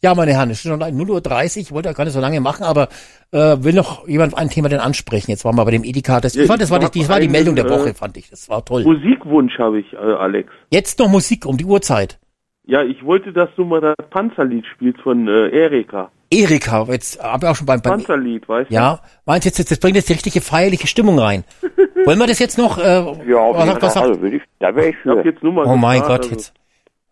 ja, meine Herren, es ist schon 0.30 Uhr, ich wollte ja gar nicht so lange machen, aber äh, will noch jemand ein Thema denn ansprechen? Jetzt waren wir bei dem Edeka. Das, Ja, ich fand, das war, die, das war die Meldung der einen, Woche, äh, fand ich. Das war toll. Musikwunsch habe ich, äh, Alex. Jetzt noch Musik um die Uhrzeit. Ja, ich wollte, dass du mal das Panzerlied spielst von äh, Erika. Erika, jetzt haben wir auch schon beim, beim Panzerlied, weißt du? Ja, meinst du jetzt, jetzt, das bringt jetzt die richtige feierliche Stimmung rein. Wollen wir das jetzt noch? Äh, Ja, auf was, jeden was, Fall. Würde ich, da wäre ich Ich jetzt nur mal oh mein Gott, also- jetzt.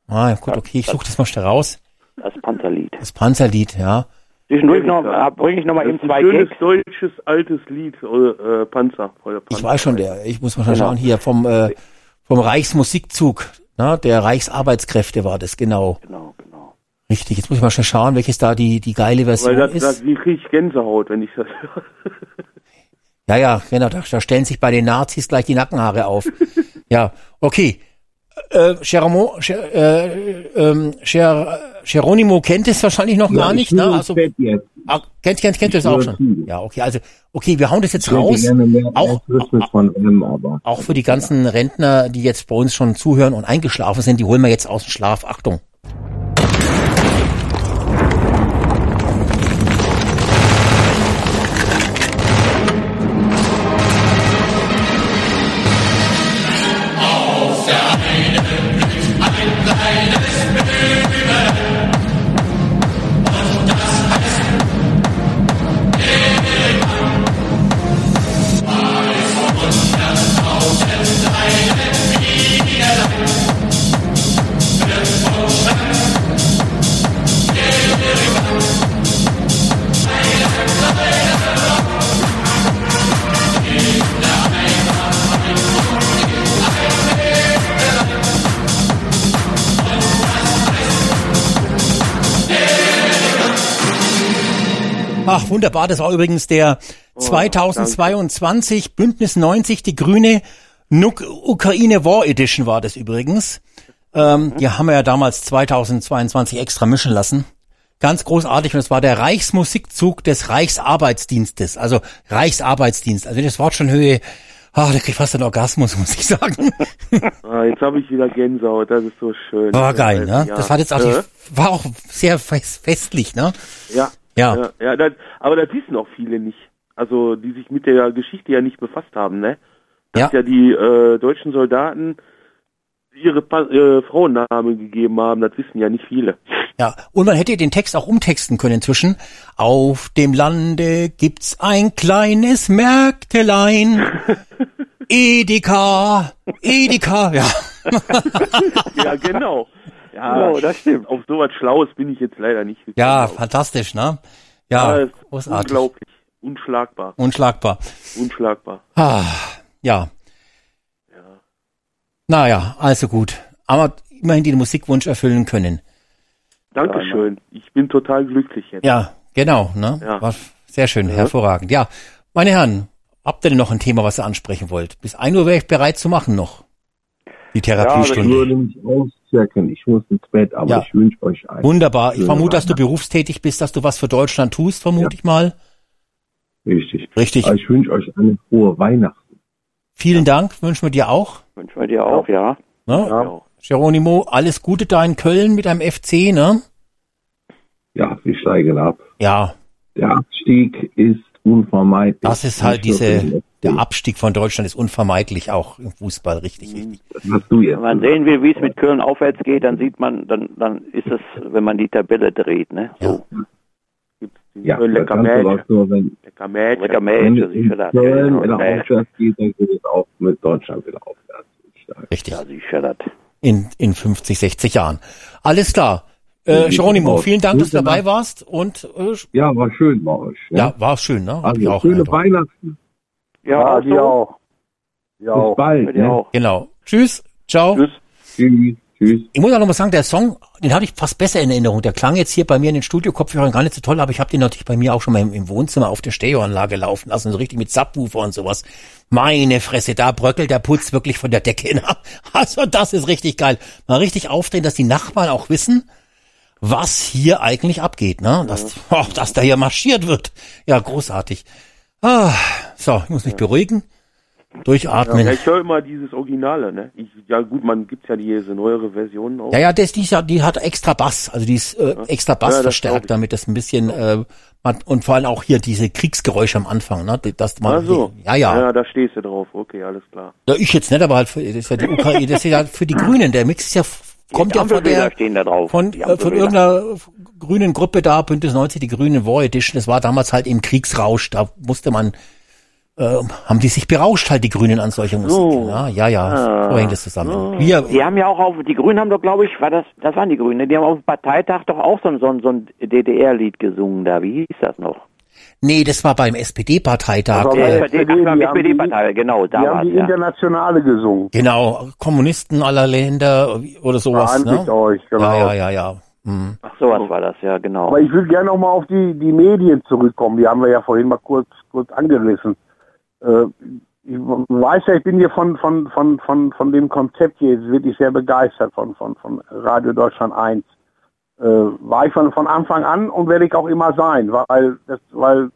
Ah, gut, okay, ich suche das mal schnell raus. Das Panzerlied. Das Panzerlied, ja. Zwischendurch noch, bringe ich noch mal Das eben ist ein zwei schönes Gags. deutsches altes Lied, äh, äh, Panzer. Oder Panzer. Ich weiß schon, der, ich muss mal Genau. schauen, hier vom, äh, vom Reichsmusikzug, na, der Reichsarbeitskräfte war das, genau. Genau, genau. Richtig, jetzt muss ich mal schnell schauen, welches da die, die geile Version Weil das, ist. das, die kriege ich Gänsehaut, wenn ich das höre. Ja, ja, genau, da, da stellen sich bei den Nazis gleich die Nackenhaare auf. ja, okay. Äh, Geronimo, Ger, äh, ähm, Ger, Geronimo kennt es wahrscheinlich noch gar nicht, ich ne? Also, ah, kennt, kennt, kennt ihr das Ich auch schon? Ja, okay, also, okay, wir hauen das jetzt raus. gerne mehr Auch, M, aber auch für die ganzen Rentner, die jetzt bei uns schon zuhören und eingeschlafen sind, die holen wir jetzt aus dem Schlaf. Achtung. Ach, wunderbar. Das war übrigens der 2022 Bündnis 90, die grüne Nuk Ukraine War Edition war das übrigens. Ähm, die haben wir ja damals 2022 extra mischen lassen. Ganz großartig. Und es war der Reichsmusikzug des Reichsarbeitsdienstes. Also Reichsarbeitsdienst. Also das Wort schon höre, ah, da krieg ich fast einen Orgasmus, muss ich sagen. Ah, jetzt habe ich wieder Gänsehaut, das ist so schön. War geil, ne? Ja. Das war jetzt auch, die, war auch sehr fest, festlich, ne? Ja. Ja. Ja, ja das, aber das wissen auch viele nicht. Also, die sich mit der Geschichte ja nicht befasst haben, ne? Dass Ja. ja, die äh, deutschen Soldaten ihre pa äh, Frauennamen gegeben haben, das wissen ja nicht viele. Ja, und man hätte den Text auch umtexten können inzwischen. Auf dem Lande gibt's ein kleines Märktelein. Edeka, Edeka, ja. ja, genau. Ja, Genau, das stimmt. Auf sowas Schlaues bin ich jetzt leider nicht gekommen. Ja, fantastisch, ne? Ja, ist großartig. Unglaublich. Unschlagbar. Unschlagbar. Unschlagbar. Ah, ja. Naja, also gut. Aber immerhin den Musikwunsch erfüllen können. Dankeschön. Ich bin total glücklich jetzt. Ja, genau, ne? Ja. War sehr schön, hervorragend. Ja, meine Herren, habt ihr denn noch ein Thema, was ihr ansprechen wollt? Bis ein Uhr wäre ich bereit zu machen noch. Die ich Therapiestunde. würde mich abzwirken. Ich muss ins Bett, aber Ja. ich wünsche euch einen. Wunderbar. Ich vermute, dass du berufstätig bist, dass du was für Deutschland tust, vermute ich mal. Richtig. Richtig. Aber ich wünsche euch eine frohe Weihnachten. Vielen Dank, wünschen wir dir auch. Wünschen wir dir auch, ja. Ne? Ja. Geronimo, alles Gute da in Köln mit deinem FC, ne? Ja, wir steigen ab. Ja, Der Abstieg ist unvermeidlich. das ist halt diese, der. Abstieg von Deutschland ist unvermeidlich auch im Fußball, richtig, richtig. Das hast du jetzt. Wenn man sehen will, wie es mit Köln aufwärts geht, dann sieht man, dann, dann ist es, wenn man die Tabelle dreht, ne? Ja. Ja, lecker kannst du Mädchen. auch nur, wenn, Lecker Mädchen. Lecker wenn Mädchen, es sicher. Köln Ja, wieder ja, aufwärts geht, dann geht es auch mit Deutschland wieder aufwärts. Richtig. ja, sicher das. In, in 50, 60 Jahren. Alles klar. Äh, Geronimo, vielen Dank, dass du dabei warst und äh, Ja, war schön bei euch. ne? ja, war schön, ne? Hab Also, ich auch schöne. Weihnachten. Ja, Ja, auch dir so. auch. Ja, Bis auch. bald. Ne? auch. Genau. Tschüss. Ciao. Tschüss. Tschüss. Tschüss. Ich muss auch noch mal sagen, der Song, den hatte ich fast besser in Erinnerung. Der klang jetzt hier bei mir in den Studio-Kopfhörern gar nicht so toll, aber ich habe den natürlich bei mir auch schon mal im, im Wohnzimmer auf der Stereoanlage laufen lassen, so richtig mit Subwoofer und sowas. Meine Fresse, da bröckelt der Putz wirklich von der Decke. Ne? Also das ist richtig geil. Mal richtig aufdrehen, dass die Nachbarn auch wissen, was hier eigentlich abgeht, ne? Dass, oh, dass da hier marschiert wird. Ja, großartig. Ah, so, ich muss mich beruhigen. Durchatmen. Ja, ich höre immer dieses Originale, ne? Ich, ja gut, man gibt's ja diese neuere Version auch. Ja, ja, das, die, ist ja- die hat extra Bass, also die ist äh, extra Bass Ja, verstärkt, damit das ein bisschen äh, man, und vor allem auch hier diese Kriegsgeräusche am Anfang, ne? Das man, Ach so. ja, ja, Ja, da stehst du drauf. Okay, alles klar. ja. Ich jetzt nicht, aber halt für, das ist ja die Ukraine, das ist ja für die Grünen. Der Mix ist ja kommt ja von der von äh, von irgendeiner grünen Gruppe da, Bündnis 90, die Grünen War Edition. Das war damals halt im Kriegsrausch. Da musste man äh, haben die sich berauscht halt die Grünen an solcher Musik. So. Ja, ja, ja. Ah. So hängt das zusammen. Wir, Die haben ja auch auf, die Grünen haben doch, glaube ich, war das, das waren die Grünen, ne? die haben auf dem Parteitag doch auch so ein, so ein, so ein DDR-Lied gesungen da. Wie hieß das noch? Nee, das war beim SPD-Parteitag. Äh, SPD, SPD, ach, beim die haben die- SPD-Partei, genau, da Die haben die ja. Internationale gesungen. Genau, Kommunisten aller Länder oder sowas. Ne? euch, genau. Ja, ja, ja, ja. Hm. Ach, sowas war das, ja, genau. Aber ich würde gerne noch mal auf die, die Medien zurückkommen. Die haben wir ja vorhin mal kurz, kurz angerissen. Äh, ich weiß ja, ich bin hier von, von, von, von, von dem Konzept hier wirklich sehr begeistert von, von, von Radio Deutschland 1. Äh, war ich von, von Anfang an und werde ich auch immer sein, weil das, weil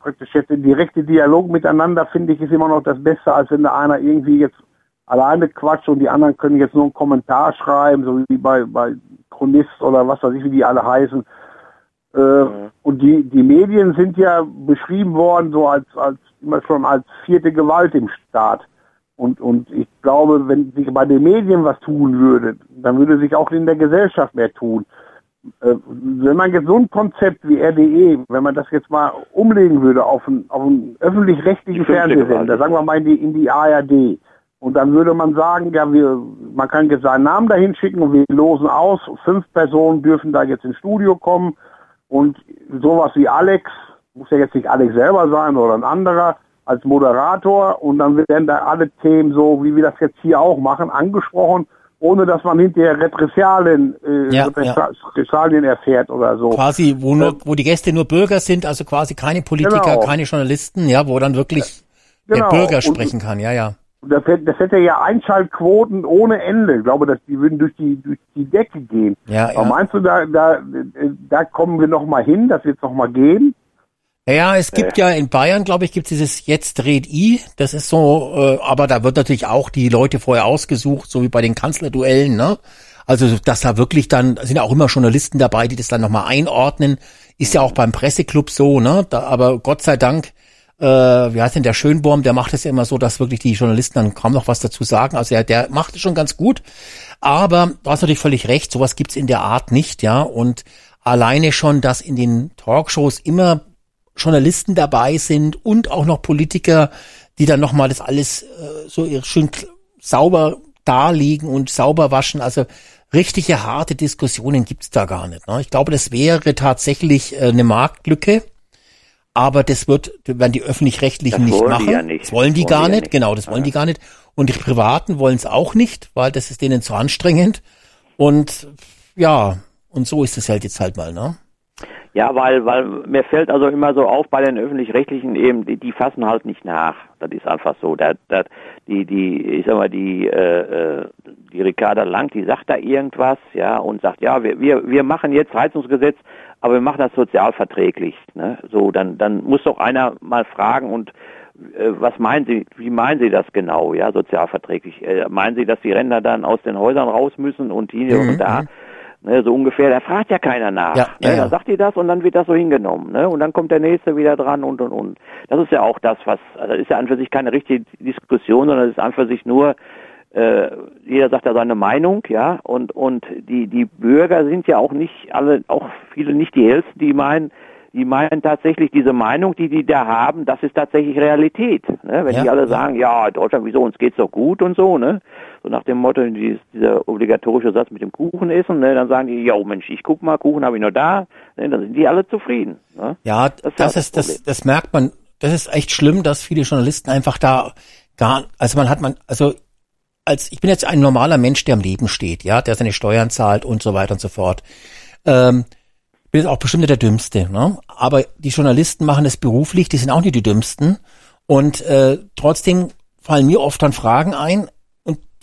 praktisch jetzt der direkte Dialog miteinander finde ich ist immer noch das Beste, als wenn da einer irgendwie jetzt alleine quatscht und die anderen können jetzt nur einen Kommentar schreiben, so wie bei, bei Chronist oder was weiß ich, wie die alle heißen. Äh, Und die, die Medien sind ja beschrieben worden so als, als immer schon als vierte Gewalt im Staat. Und, und ich glaube, wenn sich bei den Medien was tun würde, dann würde sich auch in der Gesellschaft mehr tun. Äh, wenn man jetzt so ein Konzept wie RDE, wenn man das jetzt mal umlegen würde auf einen, auf einen öffentlich-rechtlichen. Fernsehsender, sagen wir mal in die, in die ARD, und dann würde man sagen, ja, wir, man kann jetzt seinen Namen dahin schicken und wir losen aus, fünf Personen dürfen da jetzt ins Studio kommen und sowas wie Alex, muss ja jetzt nicht Alex selber sein oder ein anderer, als Moderator und dann werden da alle Themen so, wie wir das jetzt hier auch machen, angesprochen, ohne dass man hinterher Repressalien, äh, Ja, Repressalien erfährt oder so. Quasi, wo nur, wo die Gäste nur Bürger sind, also quasi keine Politiker, Genau. keine Journalisten, ja, wo dann wirklich Genau. der Bürger Und- sprechen kann, ja, ja. Das, hätte- das hätte ja Einschaltquoten ohne Ende. Ich glaube, dass die würden durch die durch die Decke gehen. Ja, Aber ja. meinst du, da da da kommen wir noch mal hin, dass wird es noch mal gehen? Ja, es gibt ja in Bayern, glaube ich, gibt es dieses Jetzt dreht I. Das ist so, äh, aber da wird natürlich auch die Leute vorher ausgesucht, so wie bei den Kanzlerduellen, ne? Also, dass da wirklich dann, da sind ja auch immer Journalisten dabei, die das dann nochmal einordnen. Ist ja auch beim Presseclub so, ne? Da, aber Gott sei Dank, äh, wie heißt denn der Schönborn, der macht es ja immer so, dass wirklich die Journalisten dann kaum noch was dazu sagen. Also ja, der macht es schon ganz gut. Aber du hast natürlich völlig recht, sowas gibt's in der Art nicht, ja. Und alleine schon, dass in den Talkshows immer Journalisten dabei sind und auch noch Politiker, die dann nochmal das alles äh, so schön sauber darlegen und sauber waschen. Also richtige harte Diskussionen gibt's da gar nicht. Ne? Ich glaube, das wäre tatsächlich äh, eine Marktlücke. Aber das wird, werden die öffentlich-rechtlichen nicht machen. ja nicht. Das wollen die Wollen gar die ja nicht. nicht. Genau, das wollen die gar nicht. Und die Privaten wollen es auch nicht, weil das ist denen zu anstrengend. Und ja, und so ist es halt jetzt halt mal, ne? Ja, weil, weil mir fällt also immer so auf bei den öffentlich-rechtlichen eben, die, die fassen halt nicht nach. Das ist einfach so. Da, da, die, die, ich sag mal, die, äh, äh, die Ricarda Lang, die sagt da irgendwas, ja, und sagt, ja, wir, wir, wir machen jetzt Heizungsgesetz, aber wir machen das sozialverträglich. Ne? So, dann, dann muss doch einer mal fragen und äh, was meinen Sie, wie meinen Sie das genau, ja, sozialverträglich? Äh, meinen Sie, dass die Ränder dann aus den Häusern raus müssen und hier Mhm, und da? Ne, so ungefähr, da fragt ja keiner nach. Ja, ne, ja. Dann sagt ihr das und dann wird das so hingenommen. Ne? Und dann kommt der nächste wieder dran und und und. Das ist ja auch das, was, also das ist ja an für sich keine richtige Diskussion, sondern es ist an für sich nur, äh, jeder sagt ja seine Meinung, ja, und und die die Bürger sind ja auch nicht alle, auch viele nicht die Hellsten, die meinen, die meinen tatsächlich diese Meinung, die die da haben, das ist tatsächlich Realität. Ne? Wenn Ja, die alle sagen, ja, Deutschland, wieso, uns geht's doch gut und so, ne? So nach dem Motto, dieses, dieser obligatorische Satz mit dem Kuchen essen, ne? Dann sagen die, jo Mensch, ich guck mal, Kuchen habe ich nur da, ne? Dann sind die alle zufrieden. Ne? Ja, Das das, ist ja das ist, das, das merkt man. Das ist echt schlimm, dass viele Journalisten einfach da gar, also man hat man, also als ich bin jetzt ein normaler Mensch, der im Leben steht, ja, der seine Steuern zahlt und so weiter und so fort. Ähm, bin jetzt auch bestimmt nicht der Dümmste, ne? Aber die Journalisten machen es beruflich, die sind auch nicht die Dümmsten. Und äh, trotzdem fallen mir oft dann Fragen ein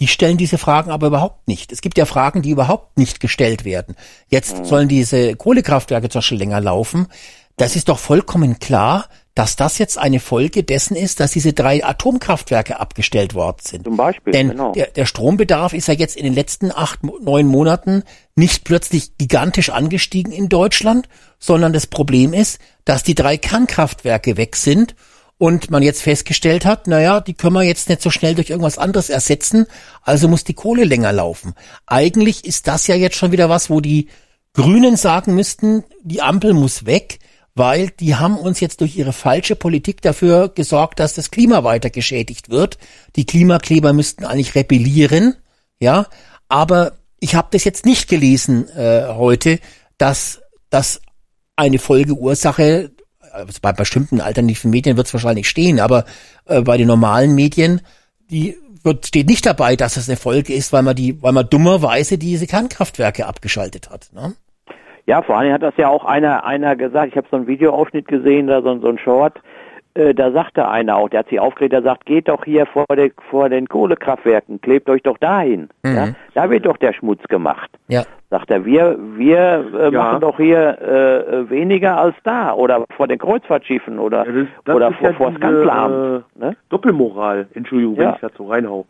die stellen diese Fragen aber überhaupt nicht. Es gibt ja Fragen, die überhaupt nicht gestellt werden. Jetzt sollen diese Kohlekraftwerke zum Beispiel länger laufen. Das ist doch vollkommen klar, dass das jetzt eine Folge dessen ist, dass diese drei Atomkraftwerke abgestellt worden sind. Zum Beispiel, Denn genau. der, der Strombedarf ist ja jetzt in den letzten acht, neun Monaten nicht plötzlich gigantisch angestiegen in Deutschland, sondern das Problem ist, dass die drei Kernkraftwerke weg sind und man jetzt festgestellt hat, naja, die können wir jetzt nicht so schnell durch irgendwas anderes ersetzen, also muss die Kohle länger laufen. Eigentlich ist das ja jetzt schon wieder was, wo die Grünen sagen müssten, die Ampel muss weg, weil die haben uns jetzt durch ihre falsche Politik dafür gesorgt, dass das Klima weiter geschädigt wird. Die Klimakleber müssten eigentlich rebellieren, ja, aber ich habe das jetzt nicht gelesen äh, heute, dass das eine Folgeursache, also bei bestimmten alternativen Medien wird es wahrscheinlich stehen, aber äh, bei den normalen Medien, die wird, steht nicht dabei, dass es eine Folge ist, weil man die, weil man dummerweise diese Kernkraftwerke abgeschaltet hat. Ne? Ja, vor allem hat das ja auch einer, einer gesagt, ich habe so einen Videoausschnitt gesehen, da so, so ein Short, äh, da sagte einer auch, der hat sich aufgeregt, der sagt, geht doch hier vor, der, vor den Kohlekraftwerken, klebt euch doch dahin. Mhm. Ja? Da wird doch der Schmutz gemacht. Ja. Sagt er, wir, wir äh, Ja. machen doch hier äh, äh, weniger als da oder vor den Kreuzfahrtschiffen oder, Ja, das, das oder vor, ja vor das Kanzleramt. äh, Ne? Doppelmoral, Entschuldigung, wenn Ja. ich so reinhau.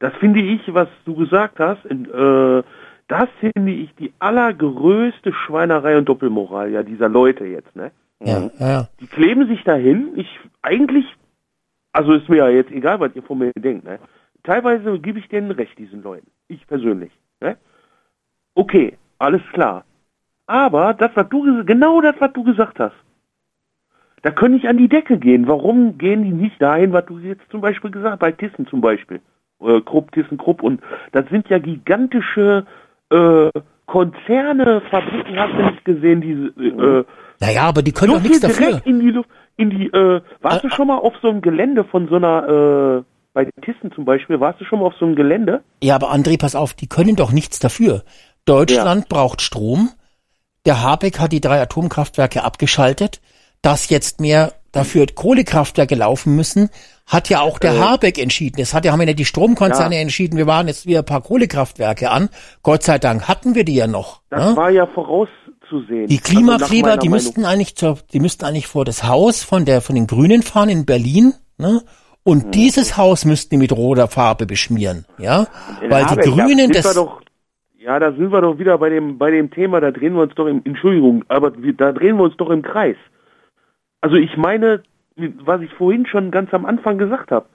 Das finde ich, was du gesagt hast, in, äh, das finde ich die allergrößte Schweinerei und Doppelmoral ja dieser Leute jetzt, ne? Ja, ja, ja. Die kleben sich dahin. Ich eigentlich, also ist mir ja jetzt egal, was ihr von mir denkt, ne? Teilweise gebe ich denen recht, diesen Leuten. Ich persönlich, ne? Okay, alles klar. Aber das, was du genau das, was du gesagt hast, da könnte ich an die Decke gehen. Warum gehen die nicht dahin, was du jetzt zum Beispiel gesagt hast, bei Thyssen zum Beispiel? Äh, Krupp, Thyssen, Krupp und das sind ja gigantische äh, Konzerne, Fabriken, hast du nicht gesehen, diese äh, Naja, aber die können so doch nichts dafür. in die Luft, in die, äh, warst du schon mal auf so einem Gelände von so einer, äh, bei Thyssen zum Beispiel, warst du schon mal auf so einem Gelände? Ja, aber André, pass auf, die können doch nichts dafür. Deutschland braucht Strom. Der Habeck hat die drei Atomkraftwerke abgeschaltet. Dass jetzt mehr dafür Kohlekraftwerke laufen müssen, hat ja auch der Äh. Habeck entschieden. Das hat ja, haben ja die Stromkonzerne Ja. entschieden. Wir waren jetzt wieder ein paar Kohlekraftwerke an. Gott sei Dank hatten wir die ja noch. Das ne? war ja vorauszusehen. Die Also nach Klimakleber, meiner die Meinung. müssten eigentlich zur, die müssten eigentlich vor das Haus von der, von den Grünen fahren in Berlin, ne? Und Mhm. dieses Haus müssten die mit roter Farbe beschmieren, ja? In Weil die Habeck, da Grünen sind wir das, doch, ja, da sind wir doch wieder bei dem, bei dem Thema, da drehen wir uns doch im, Entschuldigung, aber da drehen wir uns doch im Kreis. Also ich meine, was ich vorhin schon ganz am Anfang gesagt habe,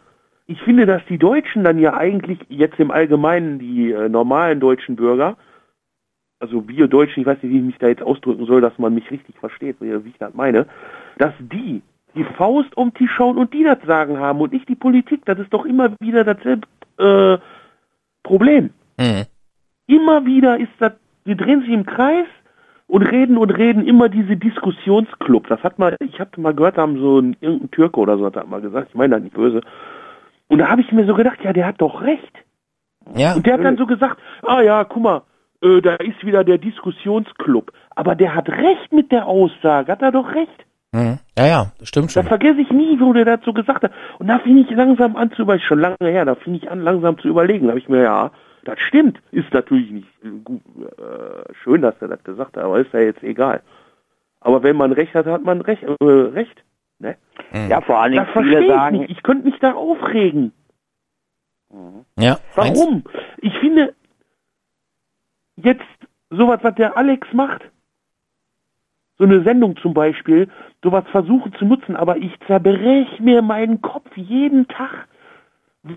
ich finde, dass die Deutschen dann ja eigentlich jetzt im Allgemeinen die äh, normalen deutschen Bürger, also wir Deutschen, ich weiß nicht, wie ich mich da jetzt ausdrücken soll, dass man mich richtig versteht, wie ich das meine, dass die die Faust um die schauen und die das Sagen haben und nicht die Politik. Das ist doch immer wieder dasselbe äh, Problem. Mhm. Immer wieder ist das, wir drehen sich im Kreis und reden und reden immer diese Diskussionsclub. Das hat mal, ich habe mal gehört, da haben so ein irgendein Türke oder so hat das mal gesagt, ich meine das nicht böse. Und da habe ich mir so gedacht, ja, der hat doch recht. ja, Und der hat dann so gesagt, ah ja, guck mal, äh, da ist wieder der Diskussionsclub. Aber der hat recht mit der Aussage, hat er doch recht. Mhm. Ja, ja, das stimmt Da schon. vergesse ich nie, wo der dazu gesagt hat. Und da fing ich langsam an zu überlegen, schon lange her, da fing ich an langsam zu überlegen. Da habe ich mir, ja, das stimmt. Ist natürlich nicht äh, gut, äh, schön, dass er das gesagt hat, aber ist ja jetzt egal. Aber wenn man recht hat, hat man recht. Äh, recht ne? Ja, vor allen Dingen Das verstehe viele ich sagen, nicht. Ich könnte mich da aufregen. Ja, eins- Warum? Ich finde, jetzt sowas, was der Alex macht, so eine Sendung zum Beispiel, sowas versuchen zu nutzen, aber ich zerbrech mir meinen Kopf jeden Tag.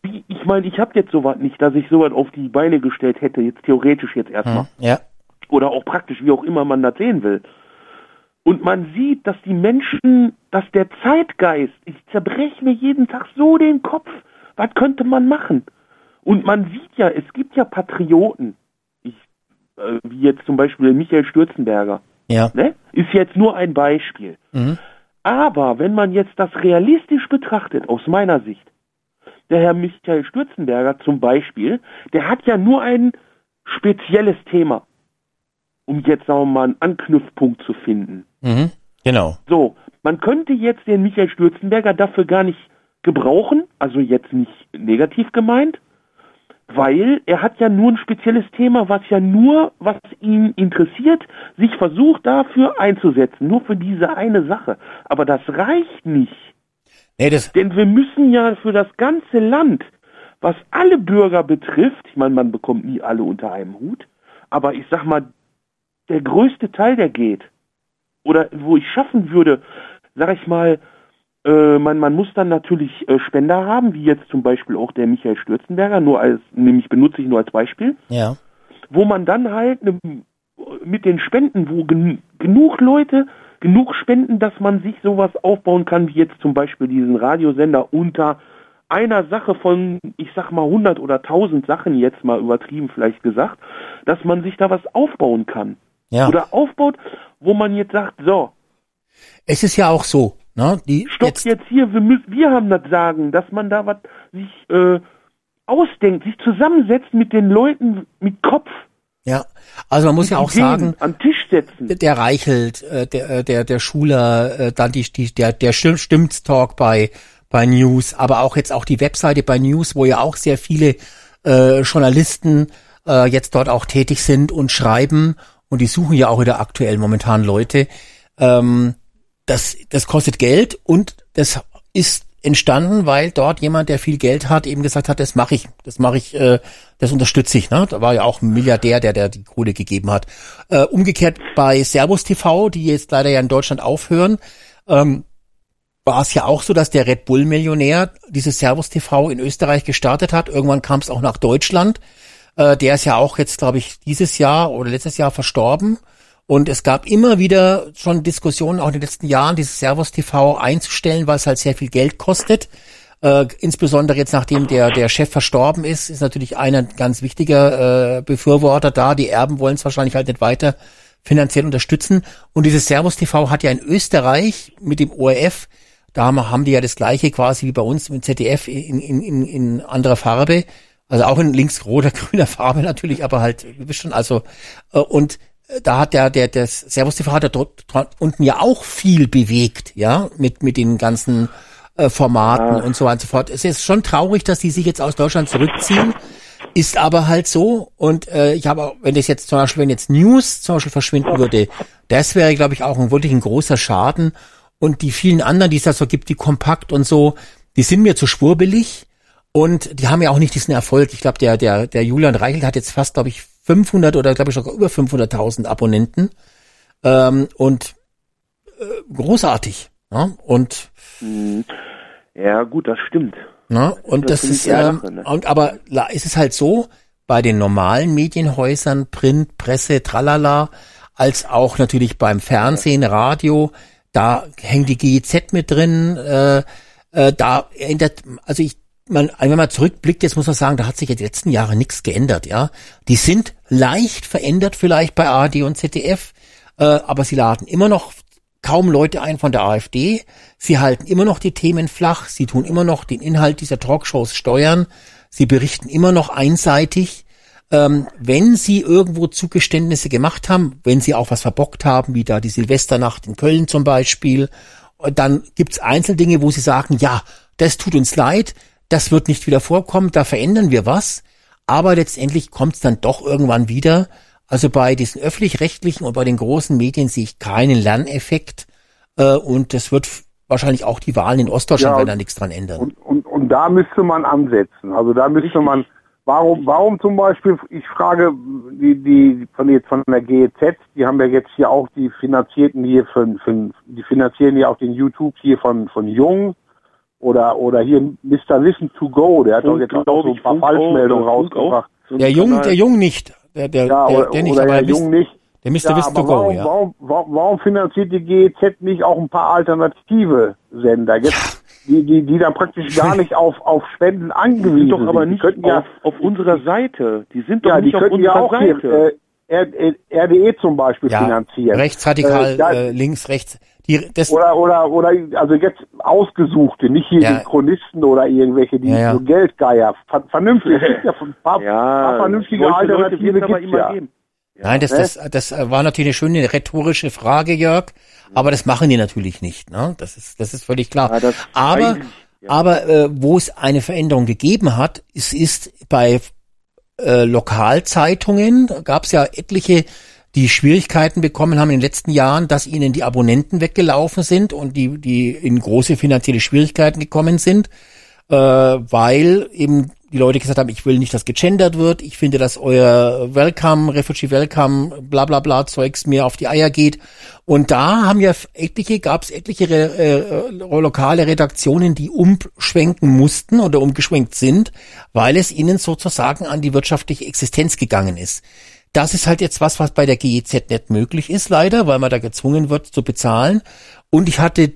Wie, ich meine, ich habe jetzt sowas nicht, dass ich sowas auf die Beine gestellt hätte, jetzt theoretisch jetzt erstmal. Mhm. Ja, Oder auch praktisch, wie auch immer man das sehen will. Und man sieht, dass die Menschen, dass der Zeitgeist, ich zerbrech mir jeden Tag so den Kopf, was könnte man machen? Und man sieht ja, es gibt ja Patrioten, äh, wie jetzt zum Beispiel Michael Stürzenberger, ja. ne? ist jetzt nur ein Beispiel. Mhm. Aber wenn man jetzt das realistisch betrachtet, aus meiner Sicht, der Herr Michael Stürzenberger zum Beispiel, der hat ja nur ein spezielles Thema, um jetzt sagen wir mal einen Anknüpfpunkt zu finden. Mhm. Genau. So, man könnte jetzt den Michael Stürzenberger dafür gar nicht gebrauchen, also jetzt nicht negativ gemeint, weil er hat ja nur ein spezielles Thema, was ja nur, was ihn interessiert, sich versucht dafür einzusetzen, nur für diese eine Sache. Aber das reicht nicht. Nee, das, Denn wir müssen ja für das ganze Land, was alle Bürger betrifft, ich meine, man bekommt nie alle unter einem Hut, aber ich sag mal, der größte Teil, der geht, oder wo ich schaffen würde, sag ich mal, äh, man, man muss dann natürlich äh, Spender haben, wie jetzt zum Beispiel auch der Michael Stürzenberger, nur als, nämlich benutze ich nur als Beispiel, ja. wo man dann halt ne, mit den Spenden, wo gen genug Leute genug spenden, dass man sich sowas aufbauen kann, wie jetzt zum Beispiel diesen Radiosender unter einer Sache von, ich sag mal 100 oder 1000 Sachen jetzt mal übertrieben vielleicht gesagt, dass man sich da was aufbauen kann. Ja. Oder aufbaut, wo man jetzt sagt, so, Es ist ja auch so, ne? Die stopp jetzt, hier, wir, müssen, wir haben das Sagen, dass man da was sich äh, ausdenkt, sich zusammensetzt mit den Leuten mit Kopf. Ja, also man muss ja auch sagen, den Tisch setzen. der Reichelt, äh, der, äh, der, der Schuler, äh, dann die, die, der, der Stimm- Stimmtalk bei, bei News, aber auch jetzt auch die Webseite bei News, wo ja auch sehr viele äh, Journalisten äh, jetzt dort auch tätig sind und schreiben und die suchen ja auch wieder aktuell momentan Leute. Ähm, das, das kostet Geld und das ist entstanden, weil dort jemand, der viel Geld hat, eben gesagt hat, das mache ich, das mache ich, äh, das unterstütze ich. Ne? Da war ja auch ein Milliardär, der der die Kohle gegeben hat. Äh, umgekehrt bei Servus TV, die jetzt leider ja in Deutschland aufhören, ähm, war es ja auch so, dass der Red Bull Millionär dieses Servus TV in Österreich gestartet hat. Irgendwann kam es auch nach Deutschland. Äh, der ist ja auch jetzt, glaube ich, dieses Jahr oder letztes Jahr verstorben. Und es gab immer wieder schon Diskussionen, auch in den letzten Jahren, dieses Servus TV einzustellen, weil es halt sehr viel Geld kostet. Äh, insbesondere jetzt, nachdem der, der Chef verstorben ist, ist natürlich einer ganz wichtiger äh, Befürworter da. Die Erben wollen es wahrscheinlich halt nicht weiter finanziell unterstützen. Und dieses Servus TV hat ja in Österreich mit dem ORF, da haben, die ja das gleiche quasi wie bei uns mit ZDF in, in, in, in anderer Farbe. Also auch in links-roter, grüner Farbe natürlich, aber halt, ihr wisst schon, also, äh, und da hat der, der, das Servus TV hat dort unten ja auch viel bewegt, ja, mit, mit den ganzen äh, Formaten und so weiter und so fort. Es ist schon traurig, dass die sich jetzt aus Deutschland zurückziehen, ist aber halt so. Und äh, ich habe auch, wenn das jetzt zum Beispiel, wenn jetzt News zum Beispiel verschwinden würde, das wäre, glaube ich, auch ein, wirklich ein großer Schaden. Und die vielen anderen, die es da so gibt, die Kompakt und so, die sind mir zu schwurbillig. Und die haben ja auch nicht diesen Erfolg. Ich glaube, der, der, der Julian Reichelt hat jetzt fast, glaube ich, 500 oder glaube ich sogar über 500.000 Abonnenten. Ähm, und äh, großartig. Ja? Und Hm. Ja, gut, das stimmt. na, und das natürlich ist eine ähm, Sache, ne? und aber la- ist es halt so bei den normalen Medienhäusern Print, Presse, Tralala, als auch natürlich beim Fernsehen, Radio, da hängt die GEZ mit drin. Äh, äh, da ändert also ich man, wenn man zurückblickt, jetzt muss man sagen, da hat sich ja die letzten Jahre nichts geändert, ja. Die sind leicht verändert vielleicht bei ARD und ZDF, äh, aber sie laden immer noch kaum Leute ein von der AfD. Sie halten immer noch die Themen flach. Sie tun immer noch den Inhalt dieser Talkshows steuern. Sie berichten immer noch einseitig. ähm, wenn sie irgendwo Zugeständnisse gemacht haben, wenn sie auch was verbockt haben, wie da die Silvesternacht in Köln zum Beispiel, dann gibt's Einzeldinge, wo sie sagen, ja, das tut uns leid, das wird nicht wieder vorkommen, da verändern wir was, aber letztendlich kommt's dann doch irgendwann wieder. Also bei diesen öffentlich-rechtlichen und bei den großen Medien sehe ich keinen Lerneffekt äh, und das wird wahrscheinlich auch die Wahlen in Ostdeutschland Ja, werden da nichts dran ändern. Und, und, und da müsste man ansetzen. Also da müsste man, warum, warum zum Beispiel, ich frage, die, die von jetzt von der GEZ, die haben ja jetzt hier auch die finanzierten hier von, von die finanzieren ja auch den YouTube hier von, von Jung oder, oder hier Mr. Wissen to go, der hat doch jetzt auch so ein paar Falschmeldungen auch. rausgebracht. So Der Jung, der Jung nicht. Der, der, Ja, der, oder, der nicht, oder aber der der, Jung nicht. der Mr. Ja, Wissen to go, warum, ja. warum, warum, warum finanziert die GEZ nicht auch ein paar alternative Sender, jetzt, die, die, die dann praktisch gar nicht auf, auf Spenden Die angewiesen sind doch aber Die nicht könnten ja, auf, auf unserer Seite. Die sind doch ja, die nicht auf könnten ja unserer auch Seite. hier, äh, RDE zum Beispiel Ja, finanzieren. rechtsradikal, Äh, da- äh, links, rechts. Die, das, oder, oder, oder, also jetzt ausgesuchte, nicht hier Ja. die Chronisten oder irgendwelche, die Ja, ja. so Geldgeier. Ver vernünftig, es gibt ja ein paar, paar vernünftige Alternative gibt's immer ja. geben. Nein, das, ne? das, das äh, war natürlich eine schöne rhetorische Frage, Jörg. Aber das machen die natürlich nicht. Ne? Das ist, das ist völlig klar. Ja, das aber, ja. aber äh, wo es eine Veränderung gegeben hat, es ist bei äh, Lokalzeitungen, da gab es ja etliche, die Schwierigkeiten bekommen haben in den letzten Jahren, dass ihnen die Abonnenten weggelaufen sind und die, die in große finanzielle Schwierigkeiten gekommen sind, äh, weil eben die Leute gesagt haben, ich will nicht, dass gegendert wird, ich finde, dass euer Welcome, Refugee Welcome, bla bla bla Zeugs mir auf die Eier geht. Und da haben ja etliche, gab es etliche äh, lokale Redaktionen, die umschwenken mussten oder umgeschwenkt sind, weil es ihnen sozusagen an die wirtschaftliche Existenz gegangen ist. Das ist halt jetzt was, was bei der GEZ nicht möglich ist, leider, weil man da gezwungen wird zu bezahlen. Und ich hatte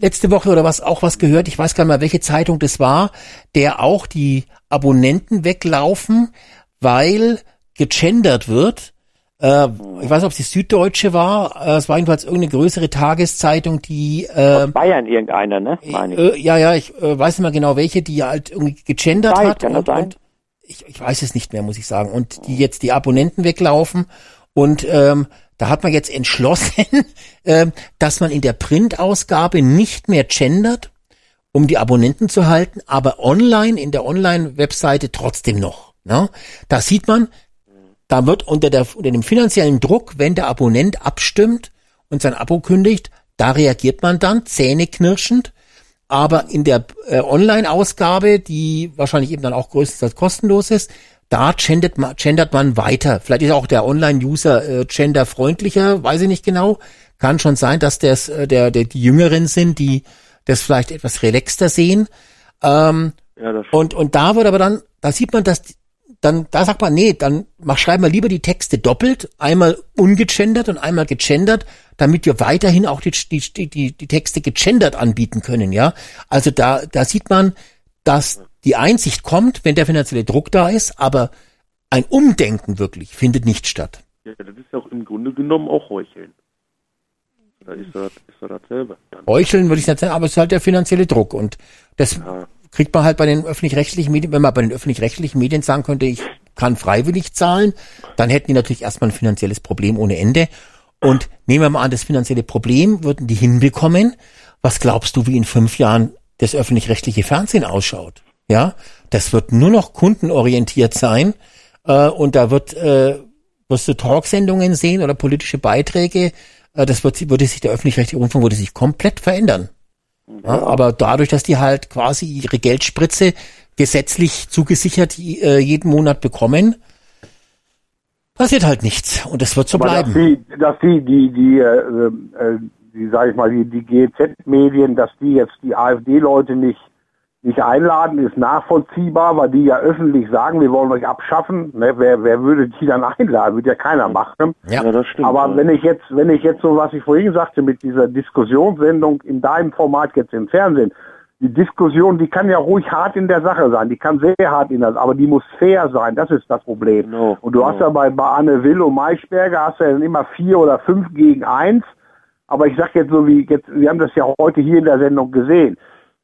letzte Woche oder was auch was gehört, ich weiß gar nicht mal, welche Zeitung das war, der auch die Abonnenten weglaufen, weil gegendert wird. Äh, ich weiß nicht, ob es die Süddeutsche war, äh, es war jedenfalls irgendeine größere Tageszeitung, die äh, Aus Bayern irgendeiner, ne? Meine ich. äh, ja, ja, ich äh, weiß nicht mehr genau welche, die halt irgendwie gegendert Zeit, hat. kann das und, sein? und ich, ich weiß es nicht mehr, muss ich sagen. Und die jetzt die Abonnenten weglaufen. Und ähm, da hat man jetzt entschlossen, ähm, dass man in der Printausgabe nicht mehr gendert, um die Abonnenten zu halten, aber online, in der Online-Webseite trotzdem noch. Ne? Da sieht man, da wird unter, der, unter dem finanziellen Druck, wenn der Abonnent abstimmt und sein Abo kündigt, da reagiert man dann zähneknirschend. Aber in der äh, Online-Ausgabe, die wahrscheinlich eben dann auch größtenteils kostenlos ist, da gendert man, gendert man weiter. Vielleicht ist auch der Online-User äh, genderfreundlicher, weiß ich nicht genau. Kann schon sein, dass das, äh, der, der, die Jüngeren sind, die das vielleicht etwas relaxter sehen. Ähm, Ja, und, und da wird aber dann, da sieht man, dass, dann, da sagt man, nee, dann mach, schreiben wir lieber die Texte doppelt, einmal ungegendert und einmal gegendert, damit wir weiterhin auch die, die, die, die Texte gegendert anbieten können, ja. Also da, da sieht man, dass die Einsicht kommt, wenn der finanzielle Druck da ist, aber ein Umdenken wirklich findet nicht statt. Ja, das ist ja auch im Grunde genommen auch Heucheln. Da ist das, ist das dasselbe. Dann. Heucheln würde ich nicht sagen, aber es ist halt der finanzielle Druck und das Ja. kriegt man halt bei den öffentlich-rechtlichen Medien, wenn man bei den öffentlich-rechtlichen Medien sagen könnte, ich kann freiwillig zahlen, dann hätten die natürlich erstmal ein finanzielles Problem ohne Ende. Und nehmen wir mal an, das finanzielle Problem würden die hinbekommen. Was glaubst du, wie in fünf Jahren das öffentlich-rechtliche Fernsehen ausschaut? Ja, das wird nur noch kundenorientiert sein äh, und da wird äh, wirst du Talksendungen sehen oder politische Beiträge. Äh, das wird, würde sich der öffentlich-rechtliche Rundfunk würde sich komplett verändern. Ja, aber dadurch, dass die halt quasi ihre Geldspritze gesetzlich zugesichert äh, jeden Monat bekommen, passiert halt nichts. Und das wird so Aber bleiben. Dass die, dass die, die, die, äh, äh, die, sag ich mal, die, die GZ-Medien, dass die jetzt die AfD-Leute nicht, nicht einladen, ist nachvollziehbar, weil die ja öffentlich sagen, wir wollen euch abschaffen. Ne? Wer, wer würde die dann einladen? Wird ja keiner machen. Ja. Ja, das stimmt. Aber ja. wenn ich jetzt, wenn ich jetzt so, was ich vorhin sagte, mit dieser Diskussionssendung in deinem Format jetzt im Fernsehen, die Diskussion, die kann ja ruhig hart in der Sache sein, die kann sehr hart in der aber die muss fair sein, das ist das Problem. Genau, und du hast genau. ja bei, bei Anne Will und Maischberger hast du ja dann immer vier oder fünf gegen eins, aber ich sag jetzt so wie, jetzt, wir haben das ja heute hier in der Sendung gesehen,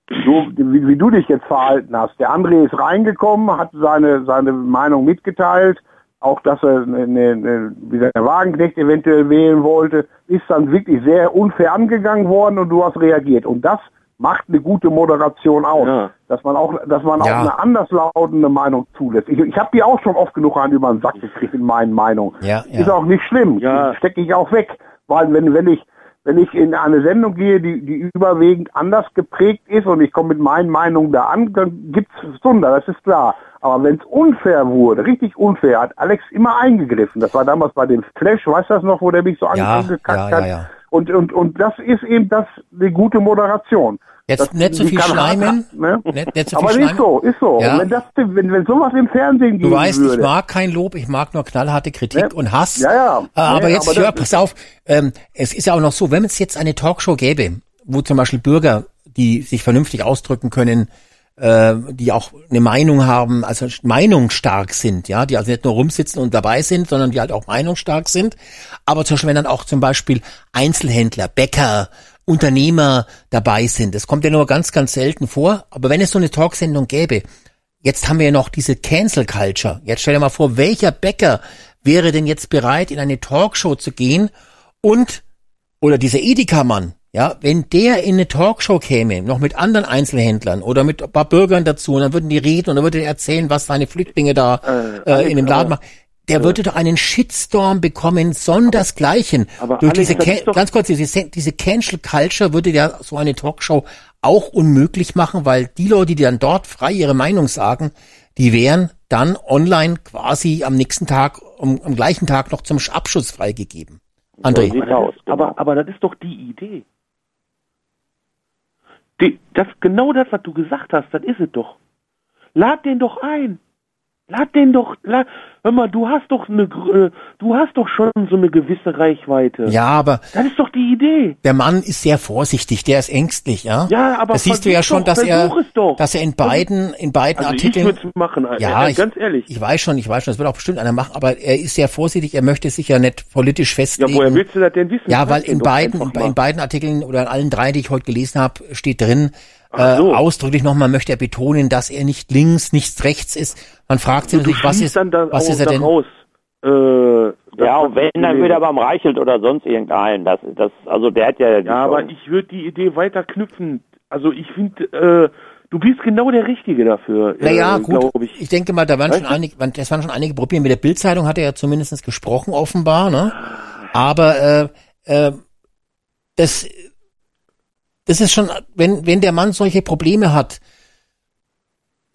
so wie, wie du dich jetzt verhalten hast. Der André ist reingekommen, hat seine, seine Meinung mitgeteilt, auch dass er eine, eine, wieder der Wagenknecht eventuell wählen wollte, ist dann wirklich sehr unfair angegangen worden und du hast reagiert. Und das macht eine gute Moderation aus, Ja. dass man auch, dass man Ja. auch eine anderslautende Meinung zulässt. Ich, ich habe die auch schon oft genug an über den Sack gekriegt in meinen Meinungen. Ja, Ist ja. auch nicht schlimm. Ja. Stecke ich auch weg. Weil wenn, wenn ich wenn ich in eine Sendung gehe, die, die überwiegend anders geprägt ist und ich komme mit meinen Meinungen da an, dann gibt's Wunder, das ist klar. Aber wenn es unfair wurde, richtig unfair, hat Alex immer eingegriffen. Das war damals bei dem Flash, weißt du das noch, wo der mich so Ja, angekackt ja, ja, hat? ja. Und, und, und das ist eben das, die gute Moderation. Jetzt Das- nicht so die viel kann hart- schleimen. Ne? Nicht, nicht so Aber viel ist schleimen. so, ist so. Ja. Wenn, das, wenn, wenn sowas im Fernsehen Du weißt, würde. ich mag kein Lob, ich mag nur knallharte Kritik Ne? und Hass. Ja, ja. Äh, aber Nee, jetzt, aber hör, pass auf, ähm, es ist ja auch noch so, wenn es jetzt eine Talkshow gäbe, wo zum Beispiel Bürger, die sich vernünftig ausdrücken können, äh, die auch eine Meinung haben, also meinungsstark sind, ja, die also nicht nur rumsitzen und dabei sind, sondern die halt auch meinungsstark sind. Aber zum Beispiel, wenn dann auch zum Beispiel Einzelhändler, Bäcker, Unternehmer dabei sind, das kommt ja nur ganz, ganz selten vor. Aber wenn es so eine Talksendung gäbe, Jetzt haben wir ja noch diese Cancel Culture. Jetzt stell dir mal vor, welcher Bäcker wäre denn jetzt bereit, in eine Talkshow zu gehen und, oder dieser Edeka-Mann, ja, wenn der in eine Talkshow käme, noch mit anderen Einzelhändlern oder mit ein paar Bürgern dazu, und dann würden die reden und dann würde er erzählen, was seine Flüchtlinge da äh, in dem Laden machen. Der würde doch einen Shitstorm bekommen, sondersgleichen. aber Durch Alex, diese, das Can- ist doch- ganz kurz, diese, diese Cancel Culture würde ja so eine Talkshow auch unmöglich machen, weil die Leute, die dann dort frei ihre Meinung sagen, die wären dann online quasi am nächsten Tag, am, am gleichen Tag noch zum Abschuss freigegeben. André. aus, genau. Aber, aber das ist doch die Idee. Die, das, genau das, was du gesagt hast, das ist es doch. Lad den doch ein. Lad den doch, lad, hör mal, du hast doch eine, äh, du hast doch schon so eine gewisse Reichweite. Ja, aber Das ist doch die Idee. der Mann ist sehr vorsichtig, der ist ängstlich, ja. Ja, aber das siehst du ja schon, doch, dass er, dass er in beiden, in beiden Also ich Artikeln. würde es machen, Ja, ich, ganz ehrlich. Ich weiß schon, ich weiß schon, das wird auch bestimmt einer machen, aber er ist sehr vorsichtig, er möchte sich ja nicht politisch Ja, festlegen. woher willst du das denn wissen? Ja, weil in beiden, in, in beiden Artikeln oder in allen drei, die ich heute gelesen habe, steht drin, äh, so. ausdrücklich nochmal möchte er betonen, dass er nicht links, nichts rechts ist. Man fragt sich natürlich, was ist, dann da was ist er denn? daraus, äh, Ja, und wenn, dann gelesen würde er beim Reichelt oder sonst irgendeinen. Das, das, also der hat ja. Ja, aber Chance. ich würde die Idee weiter knüpfen. Also ich finde, äh, du bist genau der Richtige dafür. Naja, äh, gut. Ich. Ich. denke mal, da waren Weißt schon einige, das waren schon einige probieren. Mit der Bildzeitung hat er ja zumindest gesprochen, offenbar, ne? Aber äh, äh, das, das ist schon, wenn, wenn der Mann solche Probleme hat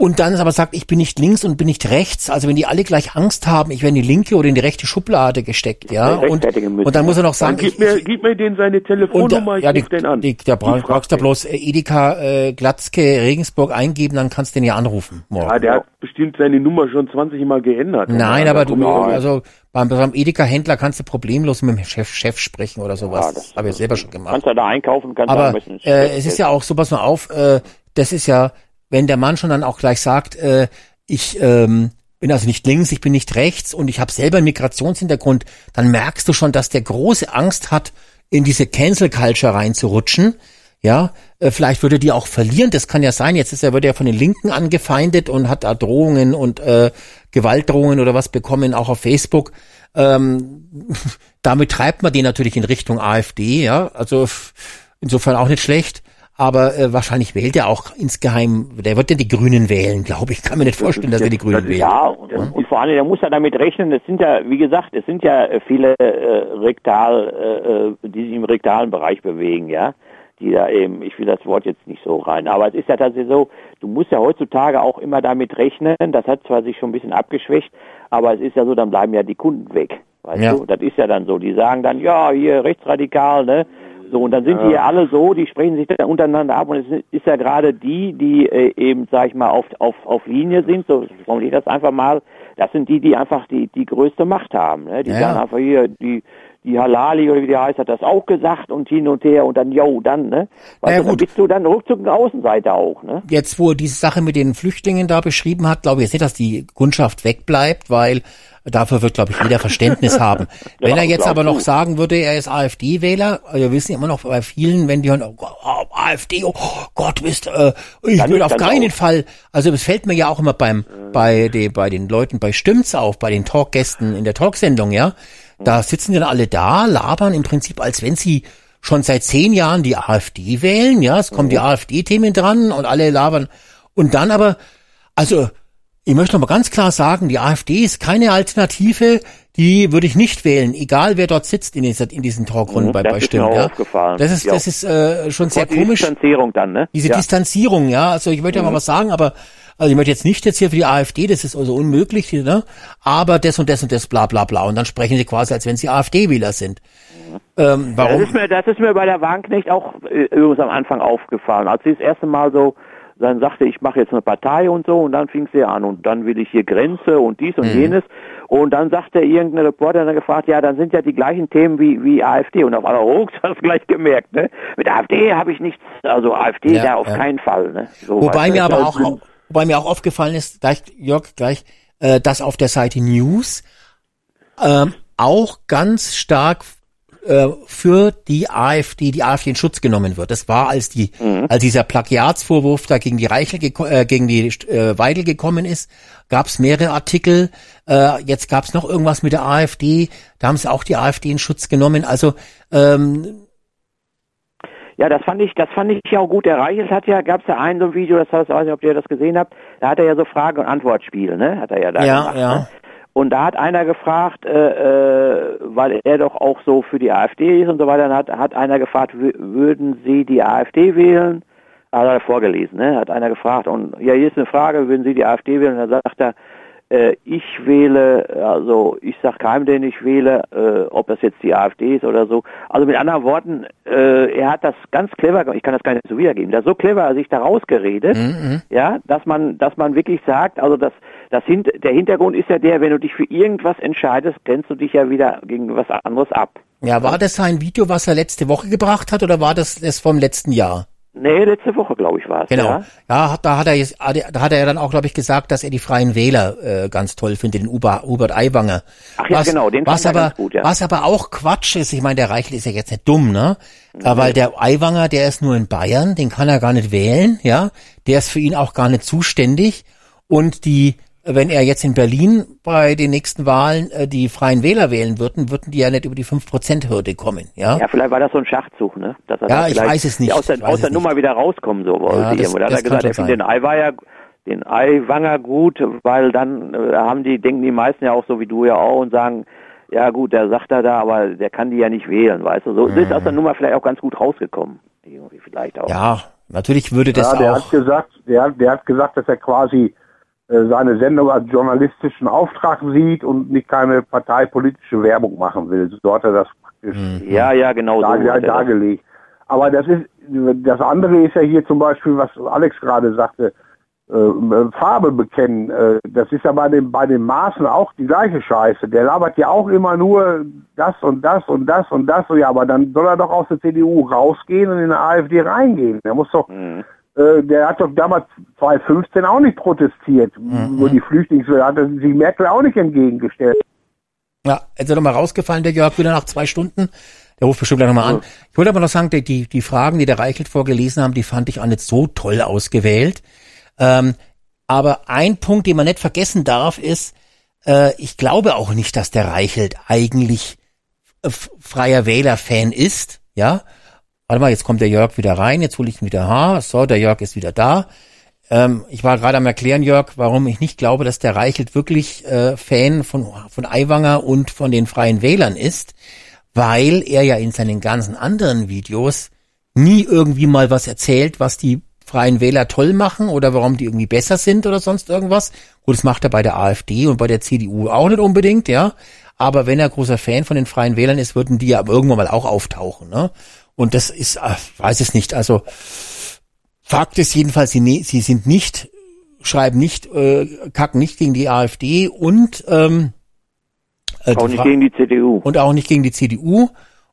und dann aber sagt, ich bin nicht links und bin nicht rechts, also wenn die alle gleich Angst haben, ich werde in die linke oder in die rechte Schublade gesteckt, ja, und, und dann muss er noch Dann sagen, gib ich, mir, ich, gib mir den seine und Telefonnummer, da, ich ja, die, ruf den an. die, der Ich frag brauchst du bloß äh, Edeka äh, Glatzke Regensburg eingeben, dann kannst du den ja anrufen. Morgen. Ja, der hat bestimmt seine Nummer schon 20 Mal geändert. Nein, Ja, aber da du, ich- also beim, beim Edeka-Händler kannst du problemlos mit dem Chef, Chef sprechen oder sowas. Ja, das habe ich selber schon gemacht. Kannst du da einkaufen, kannst du Aber ein bisschen. äh, es ist ja auch so, pass mal auf, äh, das ist ja, wenn der Mann schon dann auch gleich sagt, äh, ich ähm, bin also nicht links, ich bin nicht rechts und ich habe selber einen Migrationshintergrund, dann merkst du schon, dass der große Angst hat, in diese Cancel Culture reinzurutschen. Ja, äh, vielleicht würde die auch verlieren. Das kann ja sein. Jetzt ist er wird er von den Linken angefeindet und hat da Drohungen und äh, Gewaltdrohungen oder was bekommen, auch auf Facebook. Ähm, damit treibt man den natürlich in Richtung AfD. Ja, also insofern auch nicht schlecht. Aber äh, wahrscheinlich wählt er auch insgeheim. Der wird ja die Grünen wählen, glaube ich. Kann mir nicht vorstellen, dass er die Grünen wählt. Ja, und, und vor allem, der muss ja damit rechnen, es sind ja, wie gesagt, es sind ja äh, viele äh, Rektal, äh, äh, die sich im rektalen Bereich bewegen, ja, die da eben, ich will das Wort jetzt nicht so rein, aber es ist ja tatsächlich so, du musst ja heutzutage auch immer damit rechnen, das hat zwar sich schon ein bisschen abgeschwächt, aber es ist ja so, dann bleiben ja die Kunden weg, weißt Ja. du, das ist ja dann so, die sagen dann, ja, hier rechtsradikal, ne, so, und dann sind die ja alle so, die sprechen sich dann untereinander ab und es ist ja gerade die, die äh, eben, sag ich mal, auf, auf, auf Linie sind, so formuliere ich das einfach mal, das sind die, die einfach die, die größte Macht haben. Ne? Die Ja. sagen einfach hier, die, die Halali oder wie die heißt, hat das auch gesagt und hin und her und dann, yo, dann, ne? Weißt Ja, du, dann gut. bist du dann ruckzuck ein Außenseiter auch, ne? Jetzt, wo er diese Sache mit den Flüchtlingen da beschrieben hat, glaube ich jetzt nicht, dass die Kundschaft wegbleibt, weil dafür wird, glaube ich, jeder Verständnis haben. Wenn er jetzt aber noch du. sagen würde, er ist AfD-Wähler, also wir wissen ja immer noch bei vielen, wenn die hören, oh, oh, AfD, oh Gott, bist, äh, ich Dann will auf keinen auch. Fall, also es fällt mir ja auch immer beim, bei, de, bei den Leuten bei Stimmt's auf, bei den Talkgästen in der Talksendung, ja, da sitzen dann alle da, labern im Prinzip, als wenn sie schon seit zehn Jahren die AfD wählen, ja, es kommen die AfD-Themen dran und alle labern. Und dann aber, also, ich möchte noch mal ganz klar sagen, die AfD ist keine Alternative, die würde ich nicht wählen, egal wer dort sitzt in, dieser, in diesen Talkrunden Mhm, bei, das bei Stimmen. Ja. Das ist, Ja. das ist äh, schon sehr komisch. Distanzierung dann, ne? Diese ja. Mhm. Distanzierung, ja. Also ich möchte ja mal was sagen, aber also ich möchte jetzt nicht jetzt hier für die AfD, das ist also unmöglich, ne? Aber das und das und das, bla bla bla. Und dann sprechen sie quasi, als wenn sie AfD-Wähler sind. Ähm, Das warum? ist, mir, das ist mir bei der Wagenknecht auch äh, übrigens am Anfang aufgefallen. Als sie das erste Mal so dann sagte, ich mache jetzt eine Partei und so und dann fing sie an und dann will ich hier Grenze und dies und Mhm. jenes und dann sagte irgendein Reporter dann gefragt, ja, dann sind ja die gleichen Themen wie wie AfD und auf einmal rucks hast du gleich gemerkt, ne? Mit AfD habe ich nichts, also AfD Ja, da auf ja. keinen Fall, ne? So, Wobei mir aber das- auch, wobei mir auch aufgefallen ist, gleich, Jörg, gleich, äh, dass auf der Seite News ähm, auch ganz stark äh, für die AfD, die AfD in Schutz genommen wird. Das war, als die, als dieser Plagiatsvorwurf da gegen die Reichel, äh, gegen die äh, Weidel gekommen ist, gab es mehrere Artikel. Äh, jetzt gab es noch irgendwas mit der AfD. Da haben sie auch die AfD in Schutz genommen. Also ähm, Ja, das fand ich, das fand ich ja auch gut. Der Reichelt hat ja, gab's ja ein so ein Video, das heißt, ich weiß nicht, ob ihr das gesehen habt, da hat er ja so Frage- und Antwortspiel, ne? Hat er ja da Ja, gemacht. ja. Ne? Und da hat einer gefragt, äh, äh, weil er doch auch so für die AfD ist und so weiter, dann hat, hat einer gefragt, wü- würden Sie die AfD wählen? Ah, hat er vorgelesen, ne? Hat einer gefragt und ja, hier ist eine Frage, würden Sie die AfD wählen? Und dann sagt er, ich wähle, also ich sag keinem, den ich wähle, äh, ob das jetzt die AfD ist oder so. Also mit anderen Worten, äh, er hat das ganz clever, ich kann das gar nicht so wiedergeben, der hat so clever sich da rausgeredet, Mhm. ja, dass man, dass man wirklich sagt, also das, das hint, der Hintergrund ist ja der, wenn du dich für irgendwas entscheidest, grenzt du dich ja wieder gegen was anderes ab. ja, war das ein Video, was er letzte Woche gebracht hat, oder war das das vom letzten Jahr? Nee, letzte Woche, glaube ich, war es. Genau. Ja? Ja, da hat er jetzt, da hat er ja dann auch, glaube ich, gesagt, dass er die Freien Wähler äh, ganz toll findet, den Uber, Hubert Aiwanger. Ach ja, genau, den was er aber, gut, ja. was aber auch Quatsch ist, ich meine, der Reichel ist ja jetzt nicht dumm, ne? Ja, weil der Aiwanger, der ist nur in Bayern, den kann er gar nicht wählen, ja? Der ist für ihn auch gar nicht zuständig. Und die, wenn er jetzt in Berlin bei den nächsten Wahlen äh, die Freien Wähler wählen würden, würden die ja nicht über die 5%-Hürde kommen, ja? Ja, vielleicht war das so ein Schachzug, ne? Dass er Ja, ich weiß es nicht, Aus der, aus der nicht. Nummer wieder rauskommen so wollte. Ja, das-. Da hat er gesagt, er findet den Eiweier, den Eiwanger gut, weil dann äh, haben die, denken die meisten ja auch so wie du ja auch und sagen, ja gut, der sagt er da, aber der kann die ja nicht wählen, weißt du. So ist aus der Nummer vielleicht auch ganz gut rausgekommen. Irgendwie vielleicht auch. Mhm. Ja, natürlich würde das ja, der auch. hat gesagt, der, hat- der hat gesagt, dass er quasi äh, seine Sendung als journalistischen Auftrag sieht und nicht keine parteipolitische Werbung machen will. So hat er das praktisch Ja, ja, genau so. dar, er das. dargelegt. Aber das ist, das andere ist ja hier zum Beispiel, was Alex gerade sagte, äh, Farbe bekennen. Äh, das ist ja bei den, bei den Maßen auch die gleiche Scheiße. Der labert ja auch immer nur das und das und das und das. Ja, aber dann soll er doch aus der CDU rausgehen und in eine AfD reingehen. Der muss doch, Mhm. Äh, der hat doch damals 2015 auch nicht protestiert. Nur die Flüchtlingswelle hat sich Merkel auch nicht entgegengestellt. Ja, jetzt ist er nochmal rausgefallen, der Jörg, wieder nach zwei Stunden. Der ruft bestimmt gleich nochmal an. Ich wollte aber noch sagen, die, die, die Fragen, die der Reichelt vorgelesen haben, die fand ich auch nicht so toll ausgewählt. Ähm, aber ein Punkt, den man nicht vergessen darf, ist, äh, ich glaube auch nicht, dass der Reichelt eigentlich freier Wähler-Fan ist, ja. Warte mal, jetzt kommt der Jörg wieder rein, jetzt hole ich ihn wieder ha. So, der Jörg ist wieder da. Ähm, ich war gerade am erklären, Jörg, warum ich nicht glaube, dass der Reichelt wirklich äh, Fan von, von Aiwanger und von den Freien Wählern ist, weil er ja in seinen ganzen anderen Videos nie irgendwie mal was erzählt, was die Freien Wähler toll machen oder warum die irgendwie besser sind oder sonst irgendwas. Gut, das macht er bei der AfD und bei der CDU auch nicht unbedingt, ja. Aber wenn er großer Fan von den Freien Wählern ist, würden die ja irgendwann mal auch auftauchen, ne? Und das ist, äh, weiß es nicht, also Fakt ist jedenfalls, sie, ne- sie sind nicht, schreiben nicht, äh, kacken nicht gegen die AfD und ähm, Äh, auch nicht gegen die CDU. Und auch nicht gegen die CDU.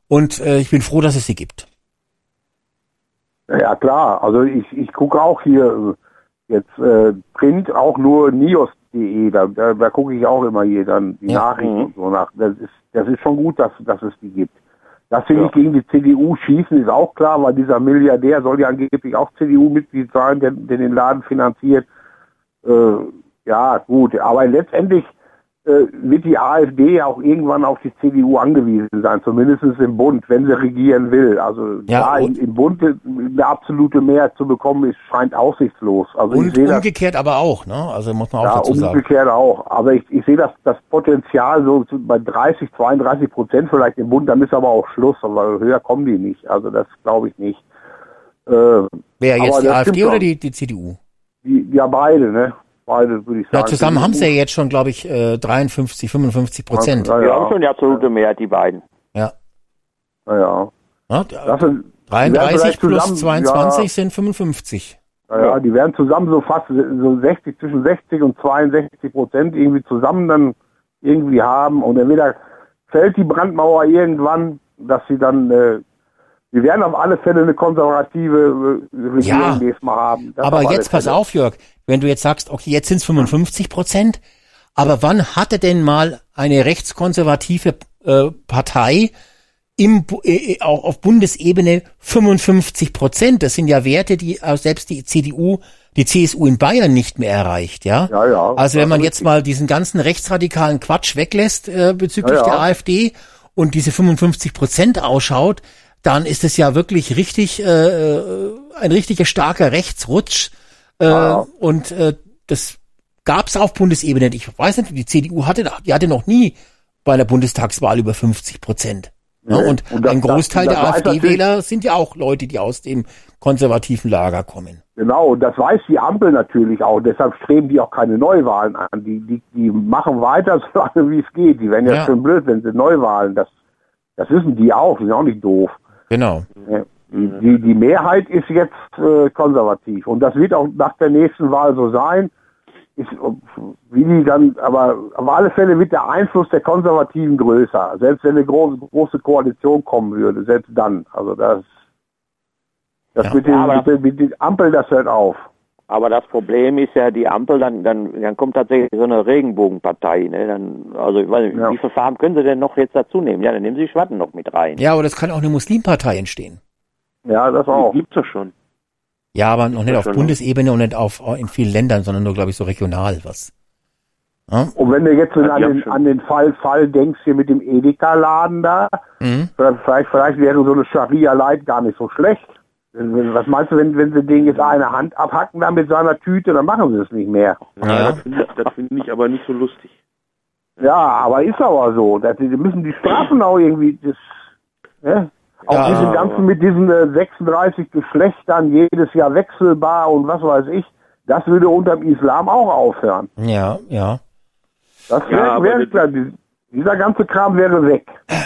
Und äh, ich bin froh, dass es sie gibt. Ja klar, also ich, ich gucke auch hier äh, jetzt äh, Print auch nur nios.de, da, da, da gucke ich auch immer hier dann die Ja. Nachrichten Mhm. und so nach. Das ist das ist schon gut, dass dass es die gibt. Dass sie Ja. nicht gegen die CDU schießen, ist auch klar, weil dieser Milliardär soll ja angeblich auch CDU-Mitglied sein, der, der den Laden finanziert. Äh, ja, gut, aber letztendlich wird die AfD auch irgendwann auf die CDU angewiesen sein, zumindest im Bund, wenn sie regieren will. Also Ja, da im, im Bund eine absolute Mehrheit zu bekommen, ist, scheint aussichtslos. Also Und sehe das umgekehrt aber auch, ne? Also muss man auch ja, dazu sagen. umgekehrt auch. Aber ich, ich sehe das, das Potenzial so bei 30, 32 Prozent vielleicht im Bund, dann ist aber auch Schluss, aber höher kommen die nicht. Also das glaube ich nicht. Äh, Wer jetzt die AfD oder die, die CDU? Die, ja, beide, ne? Beide würde ich sagen. Ja, zusammen haben sie ja jetzt schon, glaube ich, äh, 53, 55 Prozent. Ja, Die haben ja. schon die absolute Mehrheit, die beiden. Ja. ja, ja. ja Das sind, die werden 33 vielleicht plus zusammen- 22 Ja, sind 55. ja, ja, die werden zusammen so fast so 60, zwischen 60 und 62 Prozent irgendwie zusammen dann irgendwie haben. Und entweder fällt die Brandmauer irgendwann, dass sie dann, äh, wir werden auf alle Fälle eine konservative äh, Regierung Ja, nächstes Mal haben. Das Aber jetzt pass Fälle. auf, Jörg, wenn du jetzt sagst, okay, jetzt sind es 55 Prozent, aber wann hatte denn mal eine rechtskonservative äh, Partei im, Bu- äh, auch auf Bundesebene 55 Prozent? Das sind ja Werte, die äh, selbst die CDU, die CSU in Bayern nicht mehr erreicht, ja? Ja, ja. Also wenn man ist jetzt mal diesen ganzen rechtsradikalen Quatsch weglässt äh, bezüglich Ja, ja. der AfD und diese 55 Prozent ausschaut, dann ist es ja wirklich richtig äh, ein richtiger starker Rechtsrutsch. Äh, Ja. Und äh, das gab es auf Bundesebene. Ich weiß nicht, die CDU hatte, die hatte noch nie bei der Bundestagswahl über 50 Prozent. Ja, Nee. und, Und das- ein Großteil das- der das weiß AfD-Wähler sind ja auch Leute, die aus dem konservativen Lager kommen. Genau, und das weiß die Ampel natürlich auch. Deshalb streben die auch keine Neuwahlen an. Die, die, die machen weiter, so lange wie es geht. Die werden ja, Ja. schon blöd, wenn sie Neuwahlen. Das, das wissen die auch. Die sind auch nicht doof. Genau. Ja. Die, die, Mehrheit ist jetzt äh, konservativ. Und das wird auch nach der nächsten Wahl so sein. Ist, wie die dann, aber auf alle Fälle wird der Einfluss der Konservativen größer. Selbst wenn eine große, große Koalition kommen würde, selbst dann. Also das, das Ja. mit, den, mit, den, mit den Ampel, das hört auf. Aber das Problem ist ja, die Ampel, dann, dann, dann kommt tatsächlich so eine Regenbogenpartei. Ne? Dann, also, ich weiß nicht, Ja. wie viele Farben können sie denn noch jetzt dazu nehmen? Ja, dann nehmen sie die Schwatten noch mit rein. Ja, aber das kann auch eine Muslimpartei entstehen. Ja, das auch. Die gibt's doch schon. Ja, aber noch nicht Ja, auf. Bundesebene und nicht auf in vielen Ländern, sondern nur, glaube ich, so regional was. Ja? Und wenn du jetzt Ja, an, den, an den Fall, Fall denkst hier mit dem Edeka-Laden da, Mhm. vielleicht, vielleicht wäre so eine Scharia-Light gar nicht so schlecht. Was meinst du, wenn, wenn sie den jetzt eine Hand abhacken da mit seiner Tüte, dann machen sie es nicht mehr. Ja, Ja. das finde ich, das finde ich aber nicht so lustig. Ja, aber ist aber so. Das, die müssen die Strafen auch irgendwie, das, ne? Auch Ja, diese aber- ganzen mit diesen äh, 36 Geschlechtern, jedes Jahr wechselbar und was weiß ich, das würde unterm Islam auch aufhören. Ja, ja. Das Ja, wäre aber wär, das- klar, die- dieser ganze Kram wäre weg.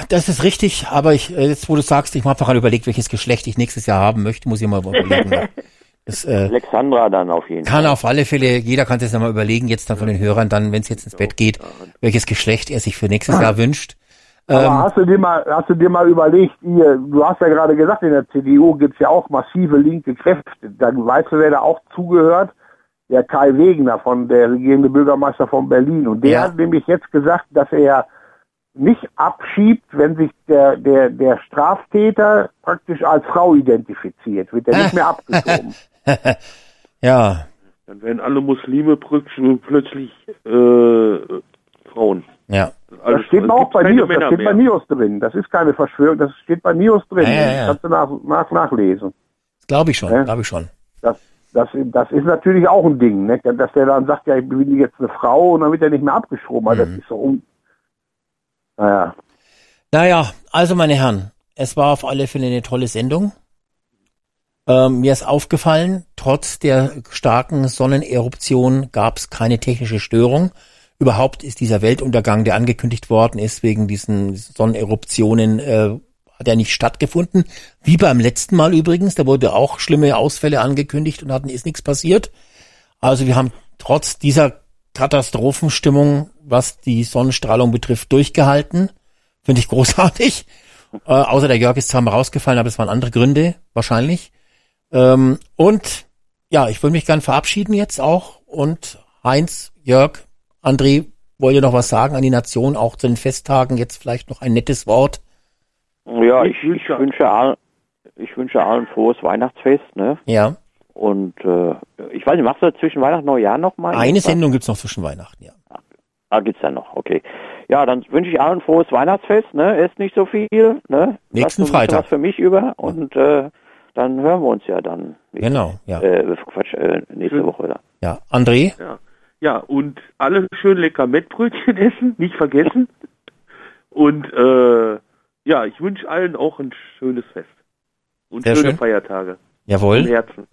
Das ist richtig, aber ich, äh, jetzt wo du sagst, ich habe gerade überlegt, welches Geschlecht ich nächstes Jahr haben möchte, muss ich mal überlegen. Das äh, Alexandra dann auf jeden kann Fall. auf alle Fälle, jeder kann sich das mal überlegen, jetzt dann von den Hörern dann, wenn es jetzt ins Bett geht, welches Geschlecht er sich für nächstes Jahr wünscht. Aber Ähm, hast du dir mal, hast du dir mal überlegt, ihr, du hast ja gerade gesagt, in der CDU gibt's ja auch massive linke Kräfte. Dann weißt du, wer da auch zugehört? Der Kai Wegener von der regierende Bürgermeister von Berlin. Und der Ja. hat nämlich jetzt gesagt, dass er nicht abschiebt, wenn sich der, der, der Straftäter praktisch als Frau identifiziert, wird er nicht mehr abgeschoben. ja, Dann werden alle Muslime plötzlich, plötzlich äh, Frauen. ja. Also, Das steht auch bei NIOS, das steht mehr. bei NIOS drin. Das ist keine Verschwörung, das steht bei NIOS drin. Ja, ja, ja. Kannst du nach, nach, nachlesen. Glaube ich schon, Ja. glaube ich schon. Das, das, das ist natürlich auch ein Ding, ne? dass der dann sagt, ja, ich bin jetzt eine Frau und dann wird er nicht mehr abgeschoben. Also Mhm. Das ist so um. Naja, Naja, also meine Herren, es war auf alle Fälle eine tolle Sendung. Ähm, mir ist aufgefallen, trotz der starken Sonneneruption gab es keine technische Störung. Überhaupt ist dieser Weltuntergang, der angekündigt worden ist, wegen diesen Sonneneruptionen, äh, hat er nicht stattgefunden. Wie beim letzten Mal übrigens, da wurde auch schlimme Ausfälle angekündigt und hatten ist nichts passiert. Also wir haben trotz dieser Katastrophenstimmung, was die Sonnenstrahlung betrifft, durchgehalten. Finde ich großartig. Äh, außer der Jörg ist zwar mal rausgefallen, aber es waren andere Gründe, wahrscheinlich. Ähm, und ja, ich würde mich gern verabschieden jetzt auch. Und Heinz, Jörg, André, wollt ihr noch was sagen an die Nation, auch zu den Festtagen? Jetzt vielleicht noch ein nettes Wort. Ja, ich, ich wünsche allen, ich wünsche allen frohes Weihnachtsfest, ne? Ja. Und äh, ich weiß nicht, machst du zwischen Weihnachten und Neujahr noch mal? Eine? Sendung gibt's noch zwischen Weihnachten, ja. Ah, gibt's dann noch, okay. Ja, dann wünsche ich allen frohes Weihnachtsfest, ne? Esst nicht so viel, ne? Nächsten Freitag. was für mich über und äh, dann hören wir uns ja dann. Genau, ja. Äh, Quatsch, äh, nächste Schön. Woche. Dann. Ja, André? Ja. ja, und alle schön lecker Mettbrötchen essen, nicht vergessen. Und äh, ja, ich wünsche allen auch ein schönes Fest. Und Sehr schöne schön. Feiertage. Jawohl. Im Herzen.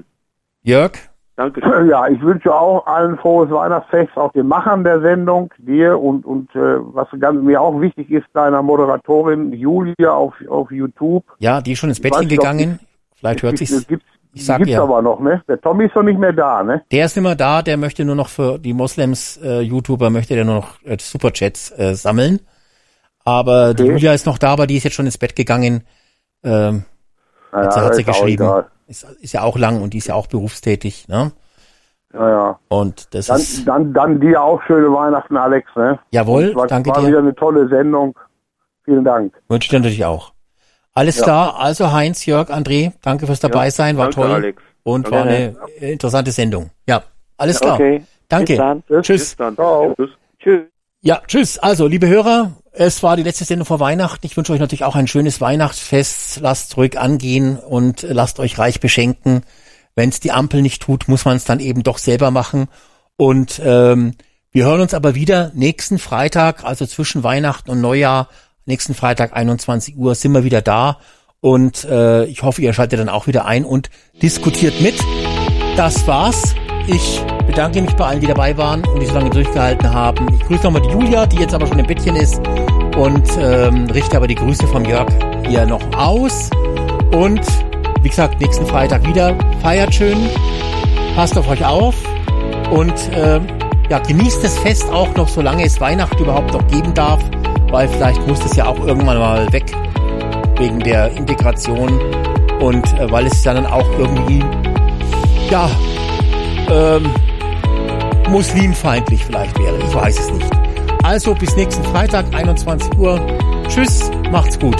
Jörg? Dankeschön. Ja, ich wünsche auch allen frohes Weihnachtsfest, auch den Machern der Sendung, dir und, und äh, was ganz, mir auch wichtig ist, deiner Moderatorin Julia auf, auf YouTube. Ja, die ist schon ins weiß Bettchen ob gegangen. Vielleicht hört sich's. gibt's, Ich sag gibt's ihr. aber noch, ne? Der Tommy ist doch nicht mehr da, ne? Der ist immer da, der möchte nur noch für die Moslems, äh, YouTuber, möchte der nur noch äh, Superchats äh, sammeln. Aber die Okay. Julia ist noch da, aber die ist jetzt schon ins Bett gegangen. Ähm, Naja, hat sie, hat geschrieben. Ist, ist ja auch lang und die ist ja auch berufstätig. Ne? Ja, ja. Und das Dann, ist, dann, dann dir auch schöne Weihnachten, Alex, ne? jawohl, war, danke war dir. wieder eine tolle Sendung. Vielen Dank. Wünsche ich dir natürlich auch. Alles Ja. klar, also Heinz, Jörg, André, danke fürs dabei Ja, sein, war danke, toll Alex. und war eine interessante Sendung. Ja, alles klar. Okay. Danke. Bis dann. Tschüss. Bis dann. Ciao. Tschüss. Tschüss. Ja, tschüss. Also, liebe Hörer, es war die letzte Sendung vor Weihnachten. Ich wünsche euch natürlich auch ein schönes Weihnachtsfest. Lasst ruhig angehen und lasst euch reich beschenken. Wenn es die Ampel nicht tut, muss man es dann eben doch selber machen. Und ähm, wir hören uns aber wieder nächsten Freitag, also zwischen Weihnachten und Neujahr, nächsten Freitag 21 Uhr sind wir wieder da. Und äh, ich hoffe, ihr schaltet dann auch wieder ein und diskutiert mit. Das war's. Ich bedanke mich bei allen, die dabei waren und die so lange durchgehalten haben. Ich grüße nochmal die Julia, die jetzt aber schon im Bettchen ist und ähm, richte aber die Grüße vom Jörg hier noch aus. Und wie gesagt, nächsten Freitag wieder. Feiert schön, passt auf euch auf und ähm, ja, genießt das Fest auch noch, solange es Weihnachten überhaupt noch geben darf, weil vielleicht muss es ja auch irgendwann mal weg wegen der Integration und äh, weil es dann auch irgendwie ja ähm, muslimfeindlich vielleicht wäre. Ich weiß es nicht. Also bis nächsten Freitag, 21 Uhr. Tschüss, macht's gut.